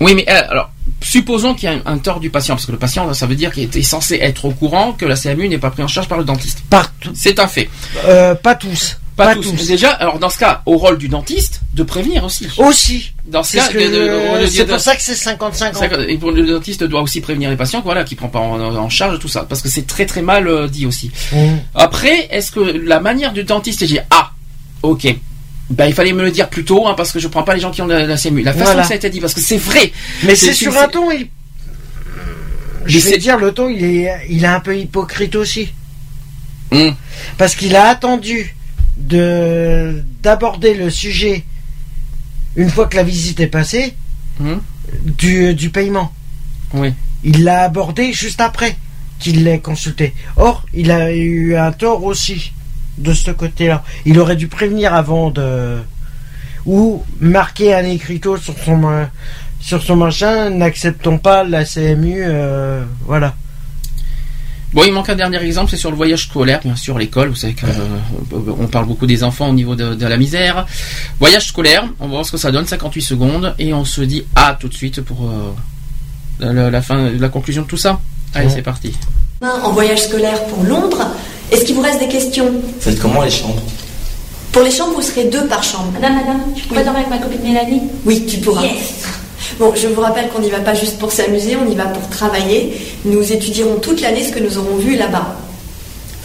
Oui, mais euh, alors, supposons qu'il y a un, un tort du patient, parce que le patient, ça veut dire qu'il est censé être au courant que la CMU n'est pas prise en charge par le dentiste. Partout. C'est un fait. Euh, pas tous. Pas, Pas tous. Déjà, alors dans ce cas, au rôle du dentiste, de prévenir aussi. Aussi. Dans ce C'est cas, de- de- de- de- c'est de- pour ça que c'est 55 ans. Et pour le dentiste doit aussi prévenir les patients, voilà, qui prend pas en, en charge tout ça, parce que c'est très très mal euh, dit aussi. Mmh. Après, est-ce que la manière du dentiste est de dire ah, ok. Ben, il fallait me le dire plus tôt, hein, parce que je prends pas les gens qui ont la, la CMU. La façon Voilà. que ça a été dit, parce que c'est vrai. Mais c'est sur un ton, il... Je vais c'est- dire, le ton, il est, il est un peu hypocrite aussi. Hum. Parce qu'il a attendu de d'aborder le sujet une fois que la visite est passée Hum. du, du paiement. Oui. Il l'a abordé juste après qu'il l'ait consulté. Or, il a eu un tort aussi de ce côté-là. Il aurait dû prévenir avant de ou marquer un écriteau sur son sur son machin, n'acceptons pas la CMU, euh, voilà. Bon, il manque un dernier exemple, c'est sur le voyage scolaire, bien sûr, l'école. Vous savez qu'on parle beaucoup des enfants au niveau de, de la misère. Voyage scolaire, on va voir ce que ça donne, 58 secondes, et on se dit à tout de suite pour euh, la, la fin, la conclusion de tout ça. Allez, c'est parti. En voyage scolaire pour Londres, est-ce qu'il vous reste des questions? Faites comment les chambres? Pour les chambres, vous serez deux par chambre. Madame, madame, je pourrais dormir avec ma copine Mélanie? Oui, tu pourras. Bon, je vous rappelle qu'on n'y va pas juste pour s'amuser, on y va pour travailler. Nous étudierons toute l'année ce que nous aurons vu là-bas.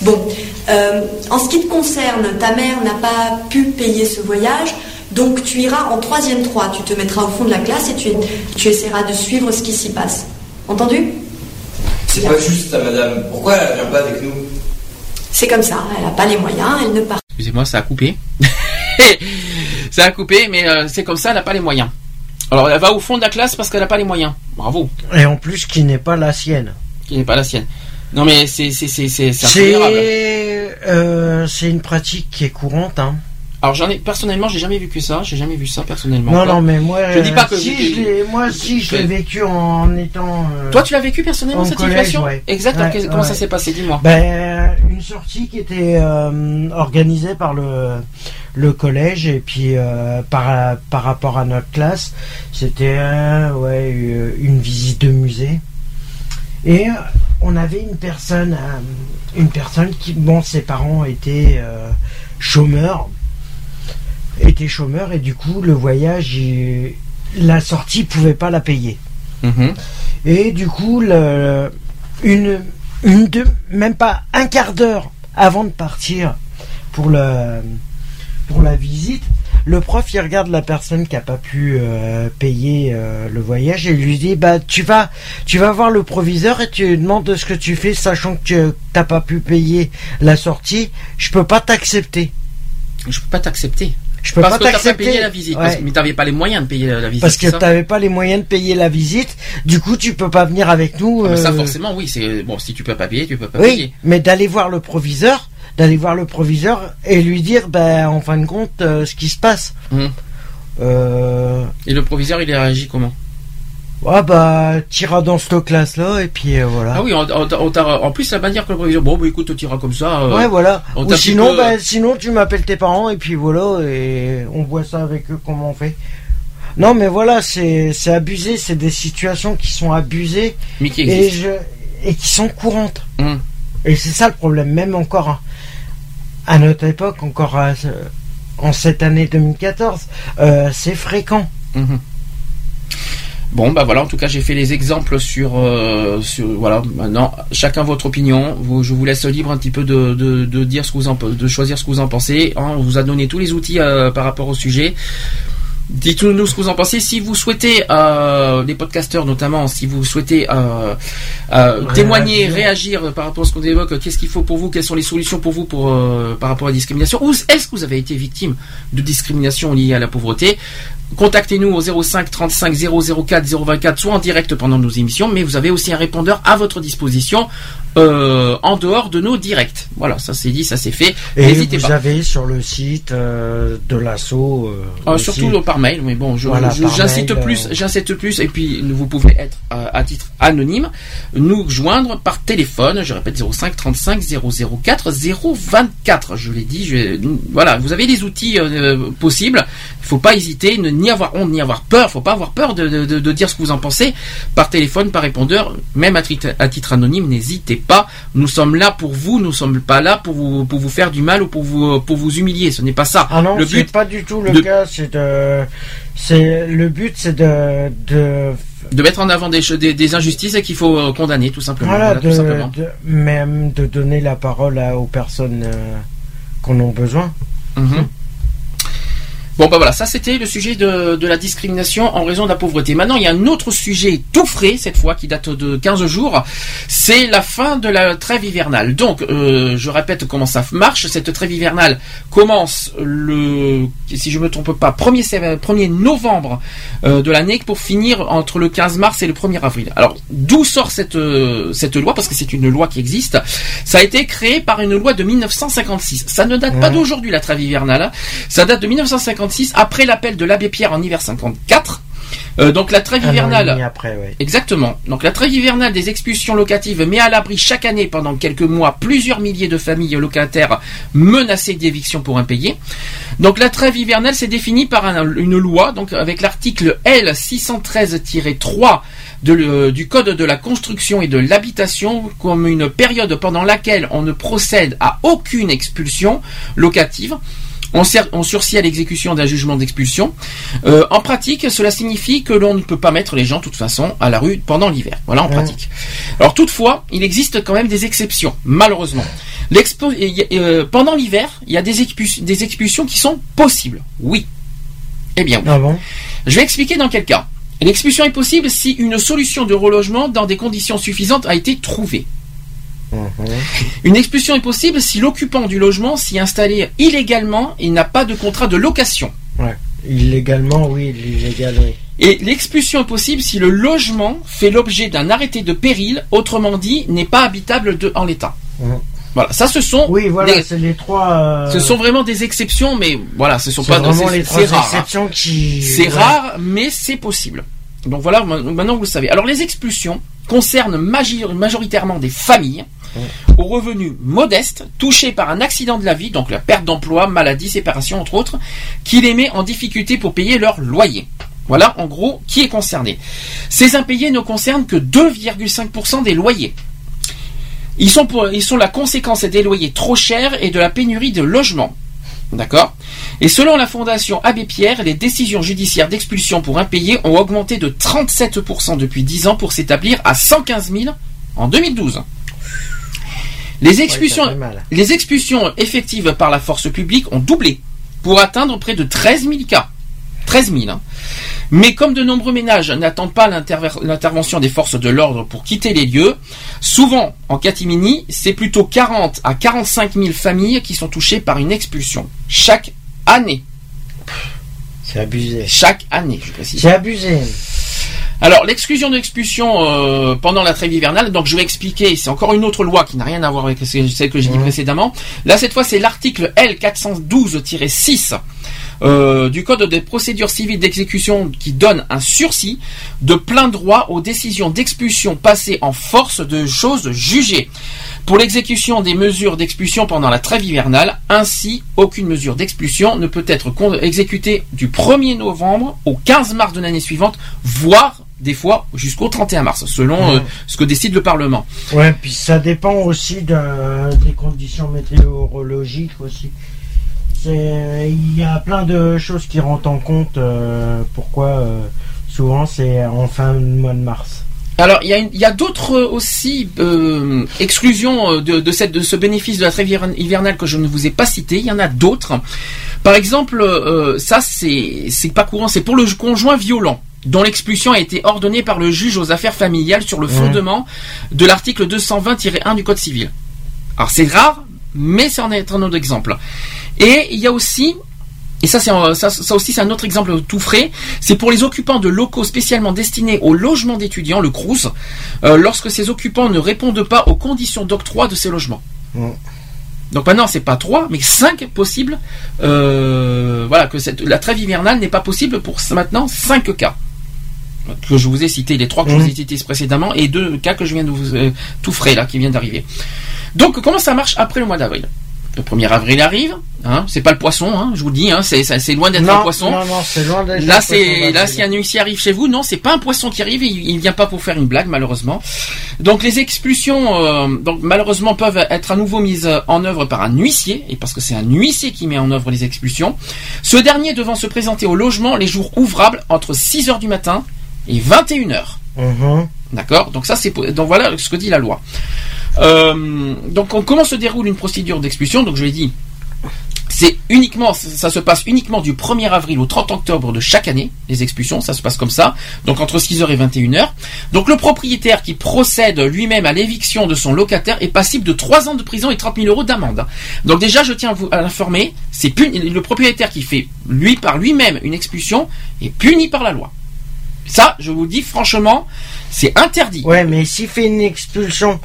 Bon, euh, en ce qui te concerne, ta mère n'a pas pu payer ce voyage, donc tu iras en troisième 3. Tu te mettras au fond de la classe et tu, tu essaieras de suivre ce qui s'y passe. Entendu? C'est pas juste ça, madame. Pourquoi elle vient pas avec nous? C'est comme ça, elle n'a pas les moyens, elle ne part Excusez-moi, ça a coupé. ça a coupé, mais euh, c'est comme ça, elle n'a pas les moyens. Alors, elle va au fond de la classe parce qu'elle n'a pas les moyens. Bravo. Et en plus, qui n'est pas la sienne. Qui n'est pas la sienne. Non, mais c'est c'est c'est c'est euh, une pratique qui est courante, hein. Alors j'en ai personnellement, j'ai jamais vu que ça. J'ai jamais vu ça personnellement. Non, non, mais moi, je dis pas que euh, si je l'ai, moi, si je l'ai vécu en étant. euh, Toi, tu l'as vécu personnellement en cette collège, situation ouais. Exact. Ouais, comment ça s'est passé? Dis-moi. Ben, une sortie qui était euh, organisée par le, le collège et puis euh, par, par rapport à notre classe, c'était euh, ouais, euh, une visite de musée. Et on avait une personne, une personne qui, bon, ses parents étaient chômeurs, étaient chômeurs et du coup le voyage, il- la sortie pouvait pas la payer. Mhm. Et du coup, le- une, une de, même pas un quart d'heure avant de partir pour le, pour la visite, le prof il regarde la personne qui a pas pu euh, payer euh, le voyage et lui dit bah tu vas tu vas voir le proviseur et tu lui demandes ce que tu fais sachant que tu t'as pas pu payer la sortie, je peux pas t'accepter. Je peux pas t'accepter. Je peux parce pas t'accepter. payé la visite, parce que- Ouais. mais t'avais pas les moyens de payer la visite. Parce que t'avais pas les moyens de payer la visite, du coup tu peux pas venir avec nous. Ah, mais Ça euh, forcément, oui, c'est bon. Si tu peux pas payer, tu peux pas Oui, payer. mais d'aller voir le proviseur, d'aller voir le proviseur et lui dire, ben en fin de compte, euh, ce qui se passe. Hum. Euh, Et le proviseur, il a réagi comment? Ah bah t'iras dans cette classe là et puis euh, voilà. Ah oui, on, on en plus, la manière que le proviseur, bon, bah écoute, tu iras comme ça. euh, Ouais voilà. Ou sinon, bah, sinon tu m'appelles tes parents et puis voilà et on voit ça avec eux comment on fait. Non mais voilà c'est c'est abusé, c'est des situations qui sont abusées Mais qui et existent. je et qui sont courantes. Hum. Et c'est ça le problème, même encore hein, à notre époque, encore ce- en cette année 2014, euh, c'est fréquent. Mhm. Bon, bah voilà, en tout cas, j'ai fait les exemples sur, euh, sur voilà. Maintenant, chacun votre opinion. Je vous laisse libre un petit peu de, de, dire ce que vous en, de choisir ce que vous en pensez. on vous a donné tous les outils euh, par rapport au sujet. Dites-nous ce que vous en pensez. Si vous souhaitez, euh, les podcasteurs notamment, si vous souhaitez euh, euh, témoigner, réagir par rapport à ce qu'on évoque, qu'est-ce qu'il faut pour vous, quelles sont les solutions pour vous pour, euh, par rapport à la discrimination, ou est-ce que vous avez été victime de discrimination liée à la pauvreté Contactez-nous au 05 35 004 024, soit en direct pendant nos émissions, mais vous avez aussi un répondeur à votre disposition euh, en dehors de nos directs. Voilà, ça c'est dit, ça c'est fait. Et N'hésitez vous pas. avez sur le site euh, de l'assaut. euh, Euh, surtout par mail, mais bon, je- Voilà, je- par j'incite mail, plus, euh, j'incite plus, et puis vous pouvez être euh, à titre anonyme, nous joindre par téléphone, je répète 05 35 004 024, je l'ai dit, je, voilà, vous avez les outils possibles, il faut pas hésiter, ne, ni avoir honte, ni avoir peur, faut pas avoir peur de, de- de- de dire ce que vous en pensez, par téléphone, par répondeur, même à titre, à titre anonyme, n'hésitez pas, nous sommes là pour vous, nous sommes pas là pour vous, pour vous faire du mal ou pour vous, pour vous humilier, ce n'est pas ça. Ah non, le but, pas du tout le de- cas. C'est de, c'est le but, c'est de, de, de mettre en avant des, des, des injustices qu'il faut euh, condamner tout simplement. voilà, Voilà, tout de, simplement. de- même de donner la parole à- aux personnes euh, qu'on a besoin. Mhm. Bon bah voilà, ça c'était le sujet de, de la discrimination en raison de la pauvreté. Maintenant il y a un autre sujet tout frais cette fois qui date de 15 jours, c'est la fin de la trêve hivernale. Donc euh, je répète comment ça marche, cette trêve hivernale commence le, si je me trompe pas, 1er, sé- 1er novembre euh, de l'année pour finir entre le 15 mars et le 1er avril. Alors d'où sort cette, euh, cette loi? Parce que c'est une loi qui existe. Ça a été créé par une loi de 1956. Ça ne date pas d'aujourd'hui la trêve hivernale. hein. Ça date de 1956 après l'appel de l'abbé Pierre en hiver 54. Euh, donc la trêve hivernale. demi après, ouais. Exactement. Donc la trêve hivernale des expulsions locatives met à l'abri chaque année pendant quelques mois plusieurs milliers de familles locataires menacées d'éviction pour impayés. Donc la trêve hivernale c'est défini par un- une loi, donc avec l'article L 613-3 de le- du Code de la construction et de l'habitation comme une période pendant laquelle on ne procède à aucune expulsion locative. On, on sursit à l'exécution d'un jugement d'expulsion. Euh, en pratique, cela signifie que l'on ne peut pas mettre les gens, de toute façon, à la rue pendant l'hiver. Voilà, en Ouais. pratique. Alors, toutefois, il existe quand même des exceptions, malheureusement. Euh, pendant l'hiver, il y a des, expulsions qui sont possibles. Oui. Eh bien, oui. Ah bon? Je vais expliquer dans quel cas. L'expulsion est possible si une solution de relogement dans des conditions suffisantes a été trouvée. Une expulsion est possible si l'occupant du logement s'y installé illégalement et n'a pas de contrat de location. Ouais. Illégalement, oui, illégal, oui. Et l'expulsion est possible si le logement fait l'objet d'un arrêté de péril, autrement dit, n'est pas habitable de- en l'état. Mhm. Voilà, ça ce sont Oui, voilà, c'est les trois. euh, ce sont vraiment des exceptions, mais voilà, ce sont c'est pas vraiment c'est- les c'est trois rare, hein. exceptions qui. C'est ouais. rare, mais c'est possible. Donc voilà, ma- maintenant vous le savez. Alors les expulsions concernent majoritairement des familles aux revenus modestes, touchés par un accident de la vie, donc la perte d'emploi, maladie, séparation entre autres, qui les met en difficulté pour payer leur loyer. Voilà en gros qui est concerné. Ces impayés ne concernent que 2,5% des loyers. Ils sont, ils sont la conséquence des loyers trop chers et de la pénurie de logements. D'accord? Et selon la Fondation Abbé Pierre, les décisions judiciaires d'expulsion pour impayés ont augmenté de 37% depuis 10 ans pour s'établir à 115 000 en 2012. Les expulsions, les effectives par la force publique ont doublé pour atteindre près de 13 000 cas. 13 000. hein. Mais comme de nombreux ménages n'attendent pas l'intervention des forces de l'ordre pour quitter les lieux, souvent en catimini, c'est plutôt 40 à 45 000 familles qui sont touchées par une expulsion chaque année. C'est abusé. Chaque année, je précise. C'est abusé. Alors, l'exclusion de l'expulsion euh, pendant la trêve hivernale, donc je vais expliquer, c'est encore une autre loi qui n'a rien à voir avec celle que j'ai dit précédemment. Là, cette fois, c'est l'article L412-6 euh, du Code des procédures civiles d'exécution qui donne un sursis de plein droit aux décisions d'expulsion passées en force de choses jugées. Pour l'exécution des mesures d'expulsion pendant la trêve hivernale, ainsi, aucune mesure d'expulsion ne peut être exécutée du 1er novembre au 15 mars de l'année suivante, voire des fois jusqu'au 31 mars, selon euh, Mhm. ce que décide le Parlement. Ouais, puis ça dépend aussi de- des conditions météorologiques aussi. Il y a plein de choses qui rentrent en compte. euh, pourquoi euh, souvent c'est en fin de mois de mars. Alors, il y a, y a d'autres euh, aussi euh, exclusions euh, de, de, cette, de ce bénéfice de la trêve hiver- hivernale que je ne vous ai pas cité. Il y en a d'autres. Par exemple, euh, ça c'est pas courant, c'est pour le conjoint violent dont l'expulsion a été ordonnée par le juge aux affaires familiales sur le fondement de l'article 220-1 du Code civil. Alors c'est rare, mais ça en est un autre exemple. Et il y a aussi et ça, c'est ça, ça aussi, c'est un autre exemple tout frais. C'est pour les occupants de locaux spécialement destinés au logement d'étudiants, le CRUS, euh, lorsque ces occupants ne répondent pas aux conditions d'octroi de ces logements. Donc maintenant, c'est pas trois, mais cinq possibles. euh, voilà, que cette, la trêve hivernale n'est pas possible pour maintenant cinq cas que je vous ai cités, les trois que je vous ai cités précédemment et deux cas que je viens de vous euh, tout frais là qui viennent d'arriver. Donc comment ça marche après le mois d'avril? Le 1er avril arrive, hein, c'est pas le poisson, hein, je vous le dis, hein, c'est loin d'être un poisson. non, non, c'est loin d'être un Là, poisson c'est là si un huissier arrive chez vous, non, c'est pas un poisson qui arrive, il, il vient pas pour faire une blague malheureusement. Donc les expulsions, euh, donc malheureusement peuvent être à nouveau mises en œuvre par un huissier, et parce que c'est un huissier qui met en œuvre les expulsions. Ce dernier devant se présenter au logement les jours ouvrables entre 6 heures du matin et 21 heures. Mhm. D'accord? Donc ça c'est donc voilà ce que dit la loi. Euh, donc on- comment se déroule une procédure d'expulsion Donc je l'ai dit, c'est uniquement ça se passe uniquement du 1er avril au 30 octobre de chaque année les expulsions, ça se passe comme ça. Donc entre 6h et 21h. Donc le propriétaire qui procède lui-même à l'éviction de son locataire est passible de 3 ans de prison et 30 000 euros d'amende. Donc déjà je tiens à vous à l'informer, c'est le propriétaire qui fait lui par lui-même une expulsion est puni par la loi. Ça, je vous dis franchement, c'est interdit. Ouais, mais s'il fait une expulsion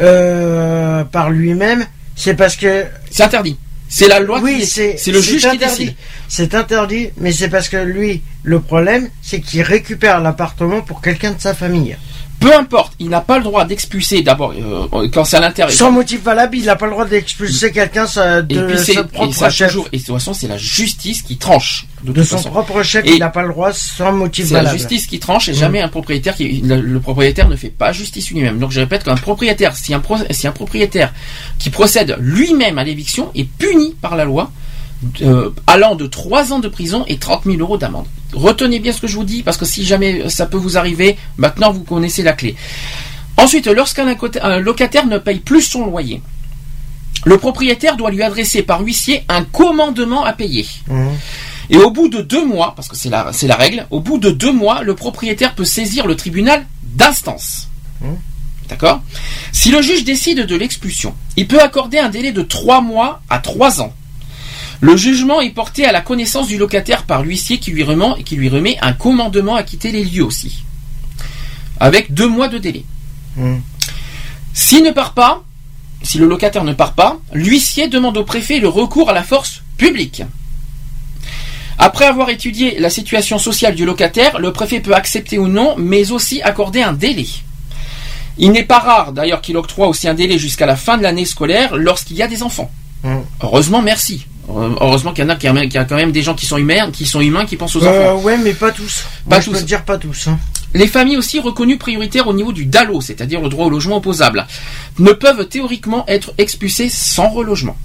euh, par lui-même, c'est parce que. C'est interdit. C'est la loi oui, c'est c'est le juge qui interdit. décide. C'est interdit, mais c'est parce que lui, le problème, c'est qu'il récupère l'appartement pour quelqu'un de sa famille. Peu importe, il n'a pas le droit d'expulser d'abord euh, quand c'est à l'intérieur. Sans motif valable, il n'a pas le droit d'expulser quelqu'un Et de puis c'est son et propre chef. toujours et de toute façon c'est la justice qui tranche de, son façon. propre chef, Et il n'a pas le droit sans motif C'est la valable. justice qui tranche et Mm. jamais un propriétaire qui le, le propriétaire ne fait pas justice lui-même. Donc je répète qu'un propriétaire si un pro- si un propriétaire qui procède lui-même à l'éviction est puni par la loi euh, allant de 3 ans de prison et 30 000 euros d'amende. Retenez bien ce que je vous dis parce que si jamais ça peut vous arriver, maintenant vous connaissez la clé. Ensuite, lorsqu'un locataire ne paye plus son loyer, le propriétaire doit lui adresser par huissier un commandement à payer. Mhm. Et au bout de deux mois, parce que c'est la, c'est la règle, au bout de deux mois, le propriétaire peut saisir le tribunal d'instance. D'accord? Si le juge décide de l'expulsion, il peut accorder un délai de trois mois à trois ans. Le jugement est porté à la connaissance du locataire par l'huissier qui lui remet, qui lui remet un commandement à quitter les lieux aussi. Avec deux mois de délai. Mhm. S'il ne part pas, si le locataire ne part pas, l'huissier demande au préfet le recours à la force publique. Après avoir étudié la situation sociale du locataire, le préfet peut accepter ou non, mais aussi accorder un délai. Il n'est pas rare d'ailleurs qu'il octroie aussi un délai jusqu'à la fin de l'année scolaire lorsqu'il y a des enfants. Mhm. Heureusement, merci. Euh, Heureusement qu'il y en a, qu'il y a- quand même des gens qui sont humains, qui sont humains, qui pensent aux Euh, enfants. ouais, mais pas tous. Pas Moi, je tous. peux te dire pas tous. hein. Les familles aussi reconnues prioritaires au niveau du DALO, c'est-à-dire le droit au logement opposable, ne peuvent théoriquement être expulsées sans relogement.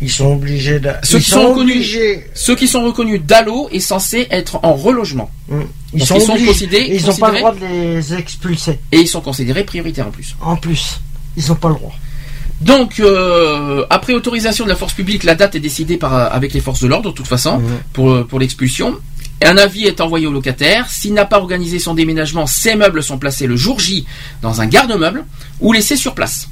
Ils sont obligés de. Ceux ils qui sont, reconnus, obligés. ceux qui sont reconnus DALO est censé être en relogement. Mhm. Ils Donc, sont, ils sont obligés. considérés- Et ils n'ont pas le droit de les expulser. Et ils sont considérés prioritaires en plus. En plus, ils n'ont pas le droit. Donc, euh, après autorisation de la force publique, la date est décidée par, euh, avec les forces de l'ordre, de toute façon, pour, euh, pour l'expulsion. Un avis est envoyé au locataire. S'il n'a pas organisé son déménagement, ses meubles sont placés le jour J dans un garde-meuble ou laissés sur place.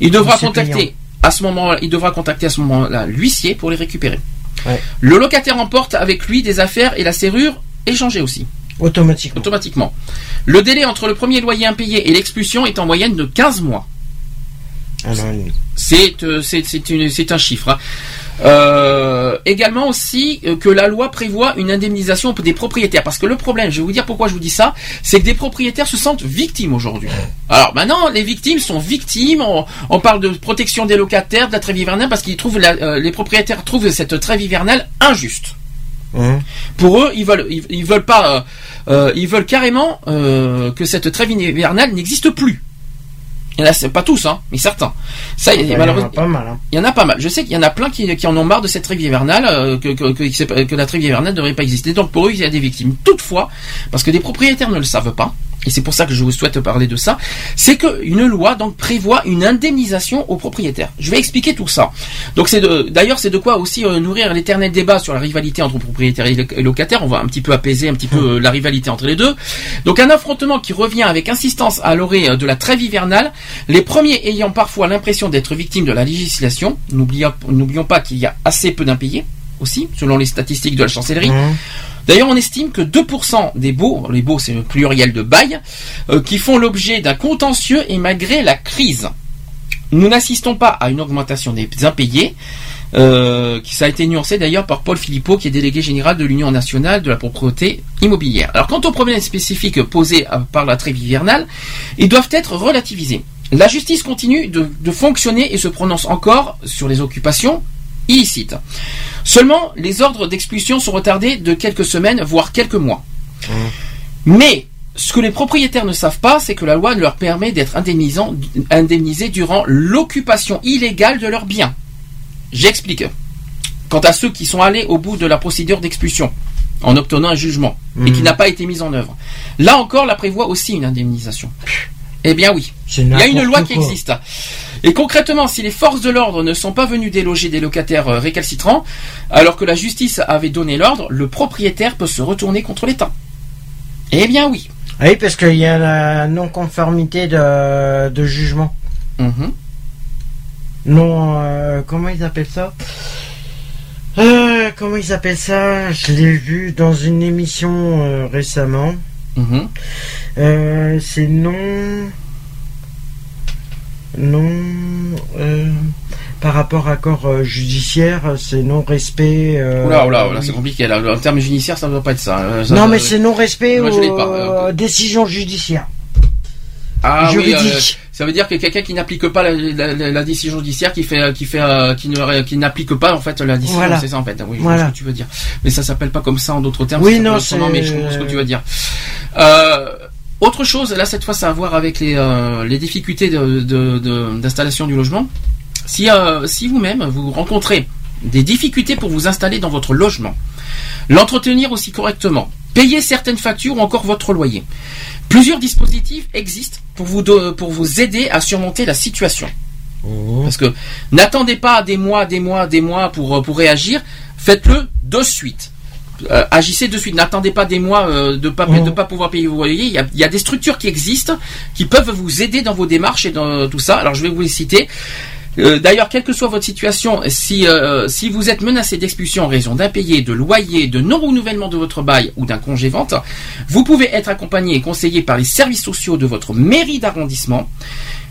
Il devra contacter payant. à ce moment, il devra contacter à ce moment-là l'huissier pour les récupérer. Le locataire emporte avec lui des affaires et la serrure est changée aussi. Automatiquement. Automatiquement. Le délai entre le premier loyer impayé et l'expulsion est en moyenne de 15 mois. Un an et demi. C'est euh, c'est un chiffre. hein. Euh, également aussi euh, que la loi prévoit une indemnisation des propriétaires. Parce que le problème, je vais vous dire pourquoi je vous dis ça, c'est que des propriétaires se sentent victimes aujourd'hui. Alors maintenant, les victimes sont victimes. On, on parle de protection des locataires, de la trêve hivernale, parce qu'ils trouvent la- euh, les propriétaires trouvent cette trêve hivernale injuste. Hein Pour eux, ils veulent, ils, ils veulent pas, euh, ils veulent carrément que cette trêve hivernale n'existe plus. Il y en a, pas tous, hein, mais certains. Ça, Il y en a pas mal. hein. il y en a pas mal. Je sais qu'il y en a plein qui, qui en ont marre de cette trêve hivernale, euh, que, que, que, que- que la trêve hivernale ne devrait pas exister. Donc pour eux, il y a des victimes. Toutefois, parce que des propriétaires ne le savent pas, et c'est pour ça que je vous souhaite parler de ça, c'est qu'une loi donc prévoit une indemnisation aux propriétaires. Je vais expliquer tout ça. Donc c'est d'ailleurs c'est de quoi aussi euh, nourrir l'éternel débat sur la rivalité entre propriétaires et lo- et locataires. On va un petit peu apaiser un petit peu euh, la rivalité entre les deux. Donc un affrontement qui revient avec insistance à l'orée euh, de la trêve hivernale, les premiers ayant parfois l'impression d'être victimes de la législation. N'oublions n'oublions pas qu'il y a assez peu d'impayés aussi, selon les statistiques de la chancellerie. D'ailleurs, on estime que 2% des baux, les baux c'est le pluriel de bail, euh, qui font l'objet d'un contentieux et malgré la crise. Nous n'assistons pas à une augmentation des impayés, euh, qui ça a été nuancé d'ailleurs par Paul Philippot, qui est délégué général de l'Union nationale de la propriété immobilière. Alors, quant aux problèmes spécifiques posés euh, par la trêve hivernale, ils doivent être relativisés. La justice continue de, de fonctionner et se prononce encore sur les occupations illicites. Seulement, les ordres d'expulsion sont retardés de quelques semaines, voire quelques mois. Mais ce que les propriétaires ne savent pas, c'est que la loi leur permet d'être indemnisés durant l'occupation illégale de leurs biens. J'explique. Quant à ceux qui sont allés au bout de la procédure d'expulsion, en obtenant un jugement, et qui Mhm. n'a pas été mise en œuvre, là encore, la prévoit aussi une indemnisation. Eh bien oui. Il y a une loi qui existe. Et concrètement, si les forces de l'ordre ne sont pas venues déloger des locataires euh, récalcitrants, alors que la justice avait donné l'ordre, le propriétaire peut se retourner contre l'État. Eh bien oui. Ah Oui, parce qu'il y a la non-conformité de, de jugement. Mhm. Non, euh, comment ils appellent ça? Euh, Comment ils appellent ça? Je l'ai vu dans une émission euh, récemment. Euh, c'est non. Non. euh, par rapport à corps euh, judiciaire, c'est non-respect. euh, Oula, oula, oula, oui. c'est compliqué. Là. En termes judiciaires, ça ne doit pas être ça. Ça- Non, mais c'est non-respect aux. Euh, décisions judiciaires. Ah oui, juridique. euh, ça veut dire que quelqu'un qui n'applique pas la, la- la- la décision judiciaire, qui fait, qui fait, euh, qui ne, qui n'applique pas en fait la décision, Voilà. c'est ça en fait. Oui, je Voilà. vois ce que tu veux dire. Mais ça s'appelle pas comme ça en d'autres termes. Oui, non, c'est- mais je comprends ce que tu veux dire. Euh, autre chose, là cette fois, ça a à voir avec les, euh, les difficultés de- de- de- d'installation du logement. Si, euh, si vous-même vous rencontrez des difficultés pour vous installer dans votre logement, l'entretenir aussi correctement, payer certaines factures ou encore votre loyer. Plusieurs dispositifs existent pour vous, pour vous aider à surmonter la situation. Parce que n'attendez pas des mois, des mois, des mois pour, euh, pour réagir, faites-le de suite. Euh, agissez de suite. N'attendez pas des mois euh, de pas de pas pouvoir payer vos loyers. Il y, a, il y a des structures qui existent qui peuvent vous aider dans vos démarches et dans tout ça. Alors je vais vous les citer. Euh, D'ailleurs, quelle que soit votre situation, si, euh, si vous êtes menacé d'expulsion en raison d'impayés, de loyer, de non-renouvellement de votre bail ou d'un congé vente, vous pouvez être accompagné et conseillé par les services sociaux de votre mairie d'arrondissement.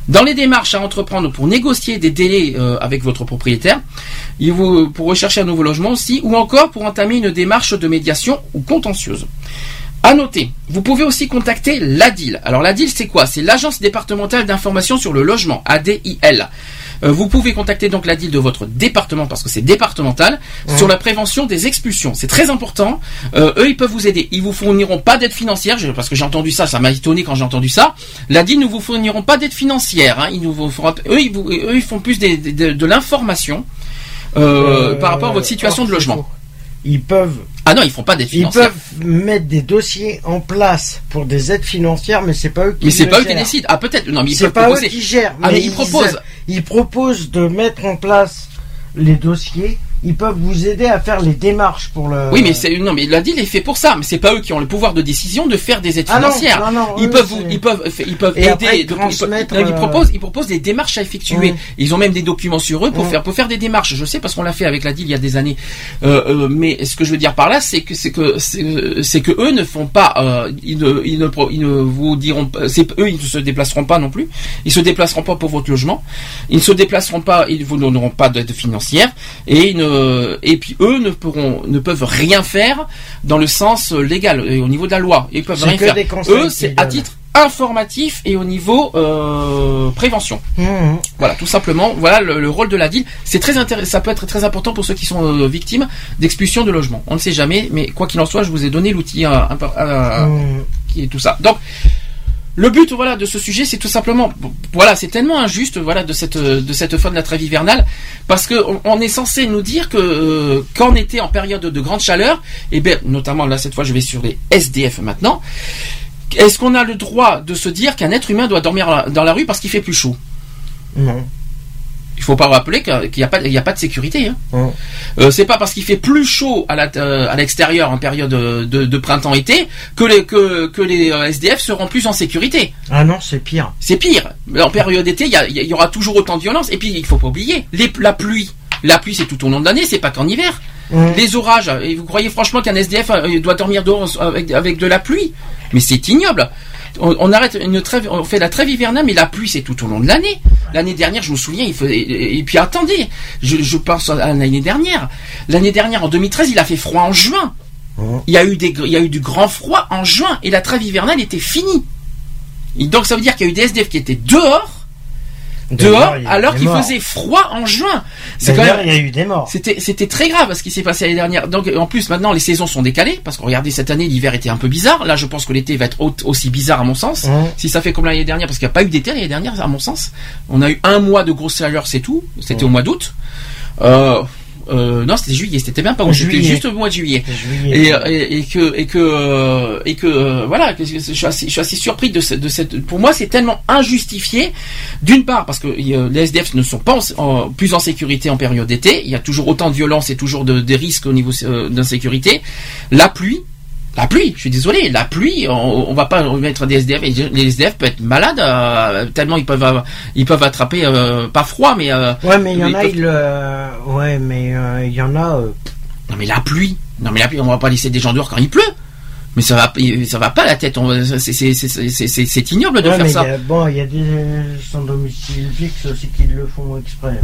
Dans les démarches à entreprendre pour négocier des délais euh, avec votre propriétaire, vous, pour rechercher un nouveau logement aussi, ou encore pour entamer une démarche de médiation ou contentieuse. À noter, vous pouvez aussi contacter l'ADIL. Alors l'ADIL, c'est quoi? C'est l'Agence départementale d'information sur le logement, ADIL. Euh, vous pouvez contacter donc l'ADIL de votre département, parce que c'est départemental, sur la prévention des expulsions. C'est très important. Euh, eux, ils peuvent vous aider. Ils vous fourniront pas d'aide financière, parce que j'ai entendu ça, ça m'a étonné quand j'ai entendu ça. L'ADIL ne vous fourniront pas d'aide financière. hein. Ils nous vous feront- eux, ils vous- eux, ils font plus des- des- de, de l'information euh, Euh, par rapport à votre situation or, de logement. Ils peuvent. Ah non, ils font pas d'aide Ils peuvent mettre des dossiers en place pour des aides financières, mais c'est pas eux qui Mais c'est pas eux qui décident. Ah peut-être. Non, mais ils peuvent pas proposer. eux qui gèrent. Ah mais ils proposent. Ils proposent de mettre en place les dossiers ils peuvent vous aider à faire les démarches pour le. Oui, mais c'est non, mais la deal est fait pour ça. Mais c'est pas eux qui ont le pouvoir de décision de faire des aides Ah non, financières. non, non, ils eux, peuvent, vous- ils peuvent, ils peuvent Et après, aider. ils donc, ils, ils euh, proposent, ils proposent des démarches à effectuer. Ils ont même des documents sur eux pour Mm. faire, pour faire des démarches. Je sais parce qu'on l'a fait avec la deal il y a des années. Euh, euh, mais ce que je veux dire par là, c'est que c'est que c'est que eux ne font pas, euh, ils ne, ils ne, ils ne vous diront, pas- c'est eux, ils ne se déplaceront pas non plus. Ils se déplaceront pas pour votre logement. Ils ne se déplaceront pas, ils vous donneront pas d'aide financière et ils ne, et puis eux ne pourront, ne peuvent rien faire dans le sens euh, légal et au niveau de la loi. Ils peuvent rien faire. Eux, c'est à titre informatif et au niveau euh, prévention. Mhm. Voilà, tout simplement. Voilà le, le rôle de la DIL. C'est très intéressant. Ça peut être très important pour ceux qui sont euh, victimes d'expulsion de logement. On ne sait jamais, mais quoi qu'il en soit, je vous ai donné l'outil euh, euh, Mhm. qui est tout ça. Donc. Le but, voilà, de ce sujet, c'est tout simplement, voilà, c'est tellement injuste, voilà, de cette de de la trêve hivernale, parce que on, est censé nous dire que euh, quand on était en période de grande chaleur, et bien, notamment là cette fois, je vais sur les SDF maintenant. Est-ce qu'on a le droit de se dire qu'un être humain doit dormir dans la rue parce qu'il fait plus chaud? Non. Il faut pas rappeler qu'il n'y a pas, il y a pas de sécurité. Hein. Euh, c'est pas parce qu'il fait plus chaud à la- euh, à l'extérieur en période de, de printemps-été que les que, que les euh, SDF seront plus en sécurité. Ah non, c'est pire. C'est pire. En période d'été, il y, aura toujours autant de violence. Et puis, il faut pas oublier, les, la pluie. La pluie, c'est tout au long de l'année, c'est pas qu'en hiver. Les orages. Et vous croyez franchement qu'un SDF euh, doit dormir dehors avec, avec de la pluie? Mais c'est ignoble. On, on arrête une trêve, on fait la trêve hivernale, mais la pluie, c'est tout au long de l'année. L'année dernière, je me souviens, il faisait, et, et puis attendez, je, je pense à l'année dernière. L'année dernière, en 2013, il a fait froid en juin. Il y a eu des, il y a eu du grand froid en juin et la trêve hivernale était finie. Et donc ça veut dire qu'il y a eu des SDF qui étaient dehors, dehors, alors qu'il faisait froid en juin. C'est quand même, il y a eu des morts. c'était, c'était très grave ce qui s'est passé l'année dernière. Donc, en plus, maintenant, les saisons sont décalées, parce que regardez, cette année, l'hiver était un peu bizarre. Là, je pense que l'été va être au- aussi bizarre, à mon sens. Si ça fait comme l'année dernière, parce qu'il n'y a pas eu d'été l'année dernière, à mon sens. On a eu un mois de grosse chaleur, c'est tout. C'était au mois d'août. Euh, euh, non, c'était juillet, c'était même pas août, c'était Juillet. juste au mois de juillet. Juillet. Et, et, et que et que euh, et que euh, voilà, que je suis assez, je suis assez surpris de, ce- de cette. Pour moi, c'est tellement injustifié. D'une part, parce que les SDF ne sont pas en- en- plus en sécurité en période d'été. Il y a toujours autant de violence et toujours de, des risques au niveau euh, d'insécurité. La pluie. La pluie, je suis désolé, la pluie, on, on va pas mettre des SDF. Les SDF peuvent être malades euh, tellement ils peuvent, euh, ils peuvent attraper euh, pas froid, mais euh, Ouais, mais il y en a, il, ouais, mais il y en a. non mais la pluie, non mais la pluie, on va pas laisser des gens dehors quand il pleut. Mais ça va, ça va pas la tête. c'est- ignoble de ouais, faire mais ça. il y a- bon, il y a des sans domicile fixe aussi qui le font exprès.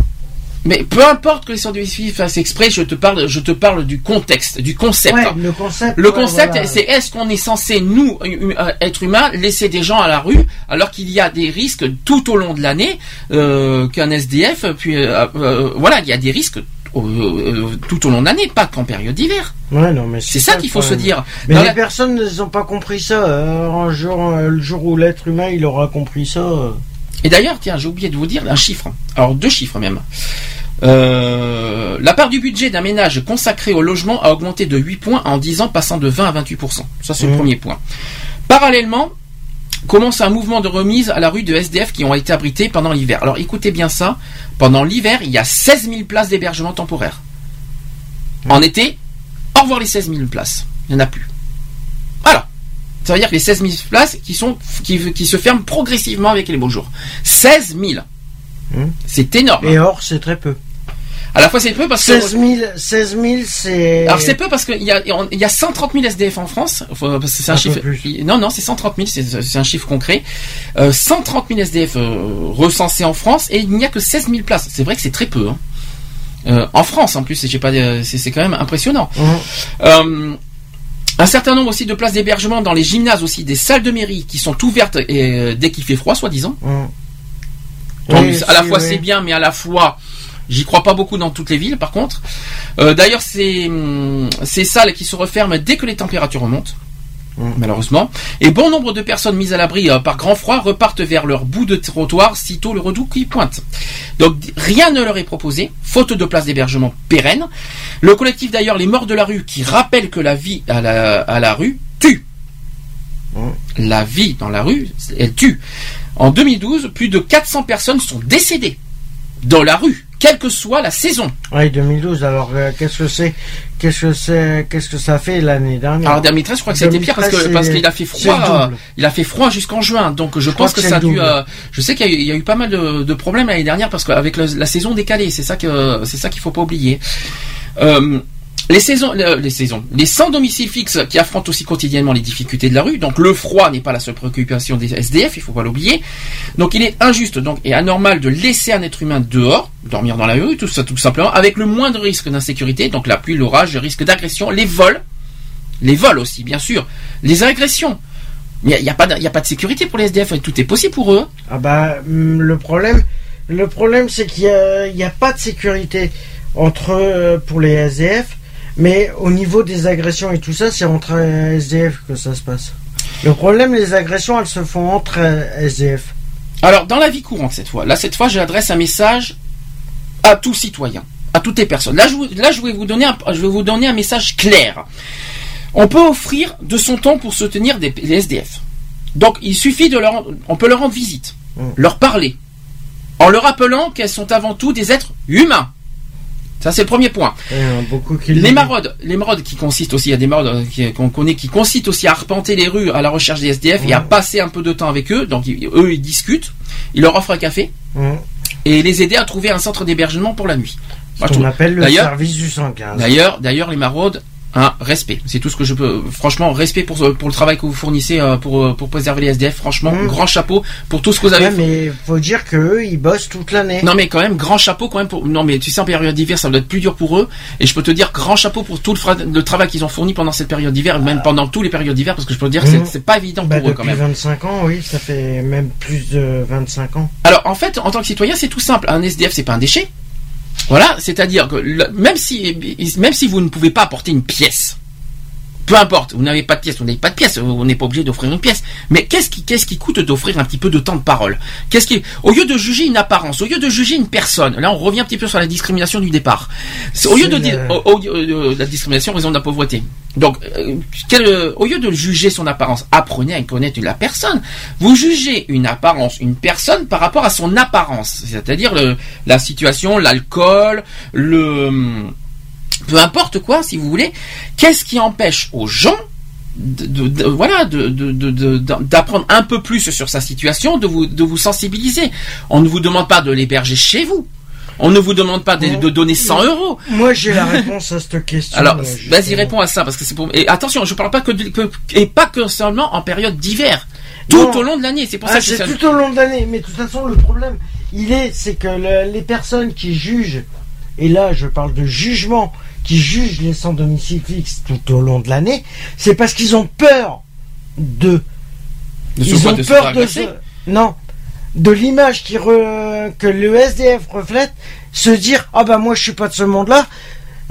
Mais peu importe que les scientifiques fassent exprès, je te parle, je te parle du contexte, du concept. Ouais, le concept. Le ouais, concept, voilà. c'est est-ce qu'on est censé, nous, hum- euh, être humains, laisser des gens à la rue alors qu'il y a des risques tout au long de l'année euh, qu'un SDF, puis euh, euh, voilà, il y a des risques euh, euh, tout au long de l'année, pas qu'en période d'hiver. Ouais, non, mais C'est ça qu'il faut se dire. Mais Dans les la- personnes n'ont pas compris ça. euh, un jour, euh, le jour où l'être humain il aura compris ça. Et d'ailleurs, tiens, j'ai oublié de vous dire un chiffre. Alors deux chiffres même. Euh, la part du budget d'un ménage consacré au logement a augmenté de 8 points en 10 ans, passant de 20 à 28% Ça, c'est le Mhm. premier point. Parallèlement, commence un mouvement de remise à la rue de SDF qui ont été abrités pendant l'hiver. Alors écoutez bien ça. Pendant l'hiver, il y a 16 000 places d'hébergement temporaire. En été, au revoir les 16 000 places. Il n'y en a plus. Ça veut dire que les 16 000 places qui, sont, qui, qui se ferment progressivement avec les beaux jours. 16 000. Hmm. C'est énorme. Et or, c'est très peu. À la fois, c'est peu parce que. 16 000, 16 000 c'est. Alors c'est peu parce qu'il y a, il y a 130 000 SDF en France. C'est un, chiffre. plus. Non, non, c'est 130 000. C'est un chiffre concret. Euh, 130 000 SDF euh, recensés en France et il n'y a que 16 000 places. C'est vrai que c'est très peu. hein. Euh, en France, en plus, pas, euh, c'est quand même impressionnant. Mhm. Un certain nombre aussi de places d'hébergement dans les gymnases aussi, des salles de mairie qui sont ouvertes et, euh, dès qu'il fait froid, soi-disant. Oui, mieux. à la fois oui. c'est bien, mais à la fois j'y crois pas beaucoup dans toutes les villes. Par contre, Euh, d'ailleurs c'est hum, ces salles qui se referment dès que les températures remontent. Mm. Malheureusement. Et bon nombre de personnes mises à l'abri euh, par grand froid repartent vers leur bout de trottoir sitôt le redout qui pointe. Donc rien ne leur est proposé, faute de place d'hébergement pérenne. Le collectif d'ailleurs Les Morts de la rue qui rappelle que la vie à la, à la rue tue. La vie dans la rue, elle tue. En 2012, plus de 400 personnes sont décédées dans la rue quelle que soit la saison. Oui, 2012. Alors, euh, qu'est-ce que c'est Qu'est-ce que c'est Qu'est-ce que ça fait l'année dernière? Alors 2013, je crois que c'était pire parce que 2013, parce qu'il a fait froid. il a fait froid jusqu'en juin, donc je, pense que, ça a dû. euh, je sais qu'il y, a eu- il y a eu pas mal de, de problèmes l'année dernière parce qu'avec le- la saison décalée, c'est ça que c'est ça qu'il faut pas oublier. Euh, les saisons, le- les saisons, les sans domicile fixe qui affrontent aussi quotidiennement les difficultés de la rue. Donc le froid n'est pas la seule préoccupation des SDF, il faut pas l'oublier. Donc il est injuste donc et anormal de laisser un être humain dehors, dormir dans la rue, tout ça tout simplement, avec le moindre risque d'insécurité. Donc la pluie, l'orage, le risque d'agression, les vols, les vols aussi bien sûr, les agressions. Mais il n'y a, pas de- sécurité pour les SDF, tout est possible pour eux. Ah bah hum, le problème, le problème c'est qu'il y a, il y a pas de sécurité entre euh, pour les SDF, mais au niveau des agressions et tout ça, c'est entre SDF que ça se passe. Le problème, les agressions, elles se font entre SDF. Alors, dans la vie courante, cette fois, là, cette fois, j'adresse un message à tout citoyen, à toutes les personnes. Là, je, vous- là, je vais vous donner un, je vais vous donner un message clair. On peut offrir de son temps pour soutenir des, les SDF. Donc, il suffit de leur, on peut leur rendre visite, leur parler, en leur rappelant qu'elles sont avant tout des êtres humains. Ça, c'est le premier point. Les le- maraudes, les maraudes qui consistent aussi, il y a des maraudes euh, qu'on connaît, qui consistent aussi à arpenter les rues à la recherche des SDF et à passer un peu de temps avec eux. Donc eux, ils discutent, ils leur offrent un café et les aider à trouver un centre d'hébergement pour la nuit. Ce Moi, trouve- appelle le service du 115. D'ailleurs, d'ailleurs, les maraudes, un respect. C'est tout ce que je peux. Franchement, respect pour pour le travail que vous fournissez euh, pour euh, pour préserver les SDF. Franchement, grand chapeau pour tout ce que vous avez. Ouais, mais faut dire que eux, ils bossent toute l'année. Non mais quand même grand chapeau quand même pour non mais tu sais en période d'hiver ça doit être plus dur pour eux et je peux te dire grand chapeau pour tout le, fra- le travail qu'ils ont fourni pendant cette période d'hiver même pendant toutes les périodes d'hiver parce que je peux te dire que c'est- c'est pas évident Bah, pour eux quand depuis même. 25 ans, oui, ça fait même plus de 25 ans. Alors en fait en tant que citoyen c'est tout simple un SDF c'est pas un déchet voilà c'est-à-dire que le- même si même si vous ne pouvez pas apporter une pièce peu importe, vous n'avez pas de pièce, vous n'avez pas de pièce, on n'est pas obligé d'offrir une pièce. Mais qu'est-ce qui, qu'est-ce qui coûte d'offrir un petit peu de temps de parole? Qu'est-ce qui, au lieu de juger une apparence, au lieu de juger une personne, là on revient un petit peu sur la discrimination du départ. Au lieu de le- au- au- euh, la discrimination en raison de la pauvreté. Donc, euh, quel, euh, au lieu de juger son apparence, apprenez à connaître la personne. Vous jugez une apparence, une personne par rapport à son apparence, c'est-à-dire la situation, l'alcool, le peu importe quoi, si vous voulez, qu'est-ce qui empêche aux gens de, de- de- voilà, d'apprendre un peu plus sur sa situation, de vous, de vous sensibiliser. On ne vous demande pas de l'héberger chez vous. On ne vous demande pas de, de donner 100 euros. Moi, j'ai la réponse à cette question. Alors, vas-y, réponds à ça parce que c'est pour. Et attention, je parle pas que, de- que- et pas que seulement en période d'hiver. Tout Non. au long de l'année. C'est pour Ah, ça que tout au long de l'année. Mais de toute façon, le problème, il est, c'est que le- les personnes qui jugent, et là, je parle de jugement, qui jugent les sans domicile fixe tout au long de l'année, c'est parce qu'ils ont peur de. Ils ont peur de ce- Non. De l'image qui re- que le SDF reflète, se dire ah bah moi je suis pas de ce monde-là.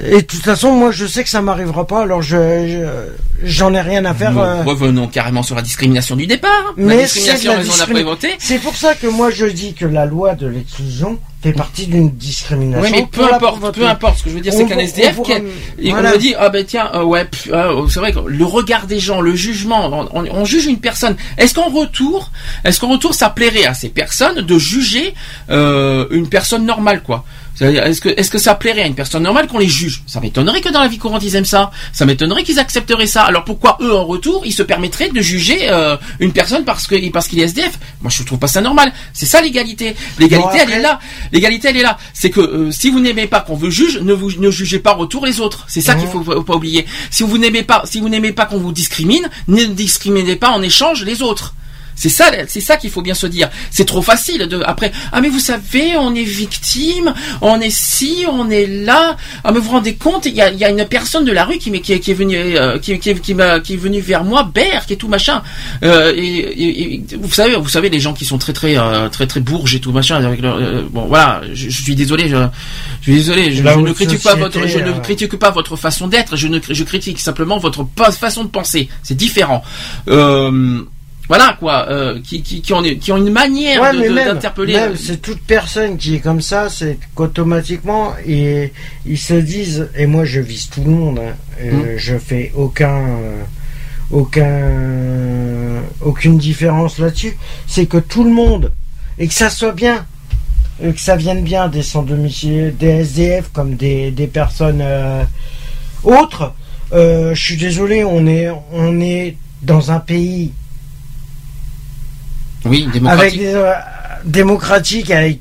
Et de toute façon, moi je sais que ça m'arrivera pas, alors je je- j'en ai rien à faire. Euh, Revenons carrément sur la discrimination du départ. la mais c'est discrimination la en raison de la discrimi- pauvreté. C'est pour ça que moi je dis que la loi de l'exclusion fait partie d'une discrimination. Oui, mais peu importe, peu importe. Ce que je veux dire, c'est qu'un SDF, on qui vous a- ram- et voilà. on me dit, ah ben tiens, euh, ouais, euh, c'est vrai que le regard des gens, le jugement, on, on- on juge une personne. Est-ce qu'en retour, est-ce qu'en retour, ça plairait à ces personnes de juger euh, une personne normale, quoi? Est-ce que, est-ce que ça plairait à une personne normale qu'on les juge? Ça m'étonnerait que dans la vie courante ils aiment ça. Ça m'étonnerait qu'ils accepteraient ça. Alors pourquoi eux en retour ils se permettraient de juger euh, une personne parce que parce qu'il est SDF Moi je trouve pas ça normal. C'est ça l'égalité. L'égalité Bon, elle est là. L'égalité elle est là. C'est que euh, si vous n'aimez pas qu'on vous juge, ne vous ne jugez pas en retour les autres. C'est ça qu'il faut faut pas oublier. Si vous n'aimez pas si vous n'aimez pas qu'on vous discrimine, ne discriminez pas en échange les autres. C'est ça, c'est ça qu'il faut bien se dire. C'est trop facile de après. Ah mais vous savez, on est victime, on est ci, on est là. Ah mais vous vous rendez compte, il y a, y a une personne de la rue qui qui, est- qui est venue euh, qui, qui, qui m'a qui est venue vers moi, Berk et tout machin. Euh, et, et- et vous savez, vous savez les gens qui sont très très euh, très très bourges et tout machin. Avec leur, euh, bon voilà, je, je suis désolé, je, je suis désolé, je, ne critique pas votre je ne euh, critique pas votre façon d'être. Je ne je critique simplement votre façon de penser. C'est différent. Euh, voilà quoi, euh, qui, qui, qui, ont, qui ont une manière Ouais, d'interpeller. même, c'est toute personne qui est comme ça, c'est qu'automatiquement, ils, ils se disent, et moi je vise tout le monde, hein, euh, Mm. je fais aucun, euh, aucun, aucune différence là-dessus, c'est que tout le monde, et que ça soit bien euh, que ça vienne bien des sans domicile, des SDF comme des, des personnes euh, autres. Euh, je suis désolé, on est, on est dans un pays Oui, avec démocratique. des, euh, démocratique avec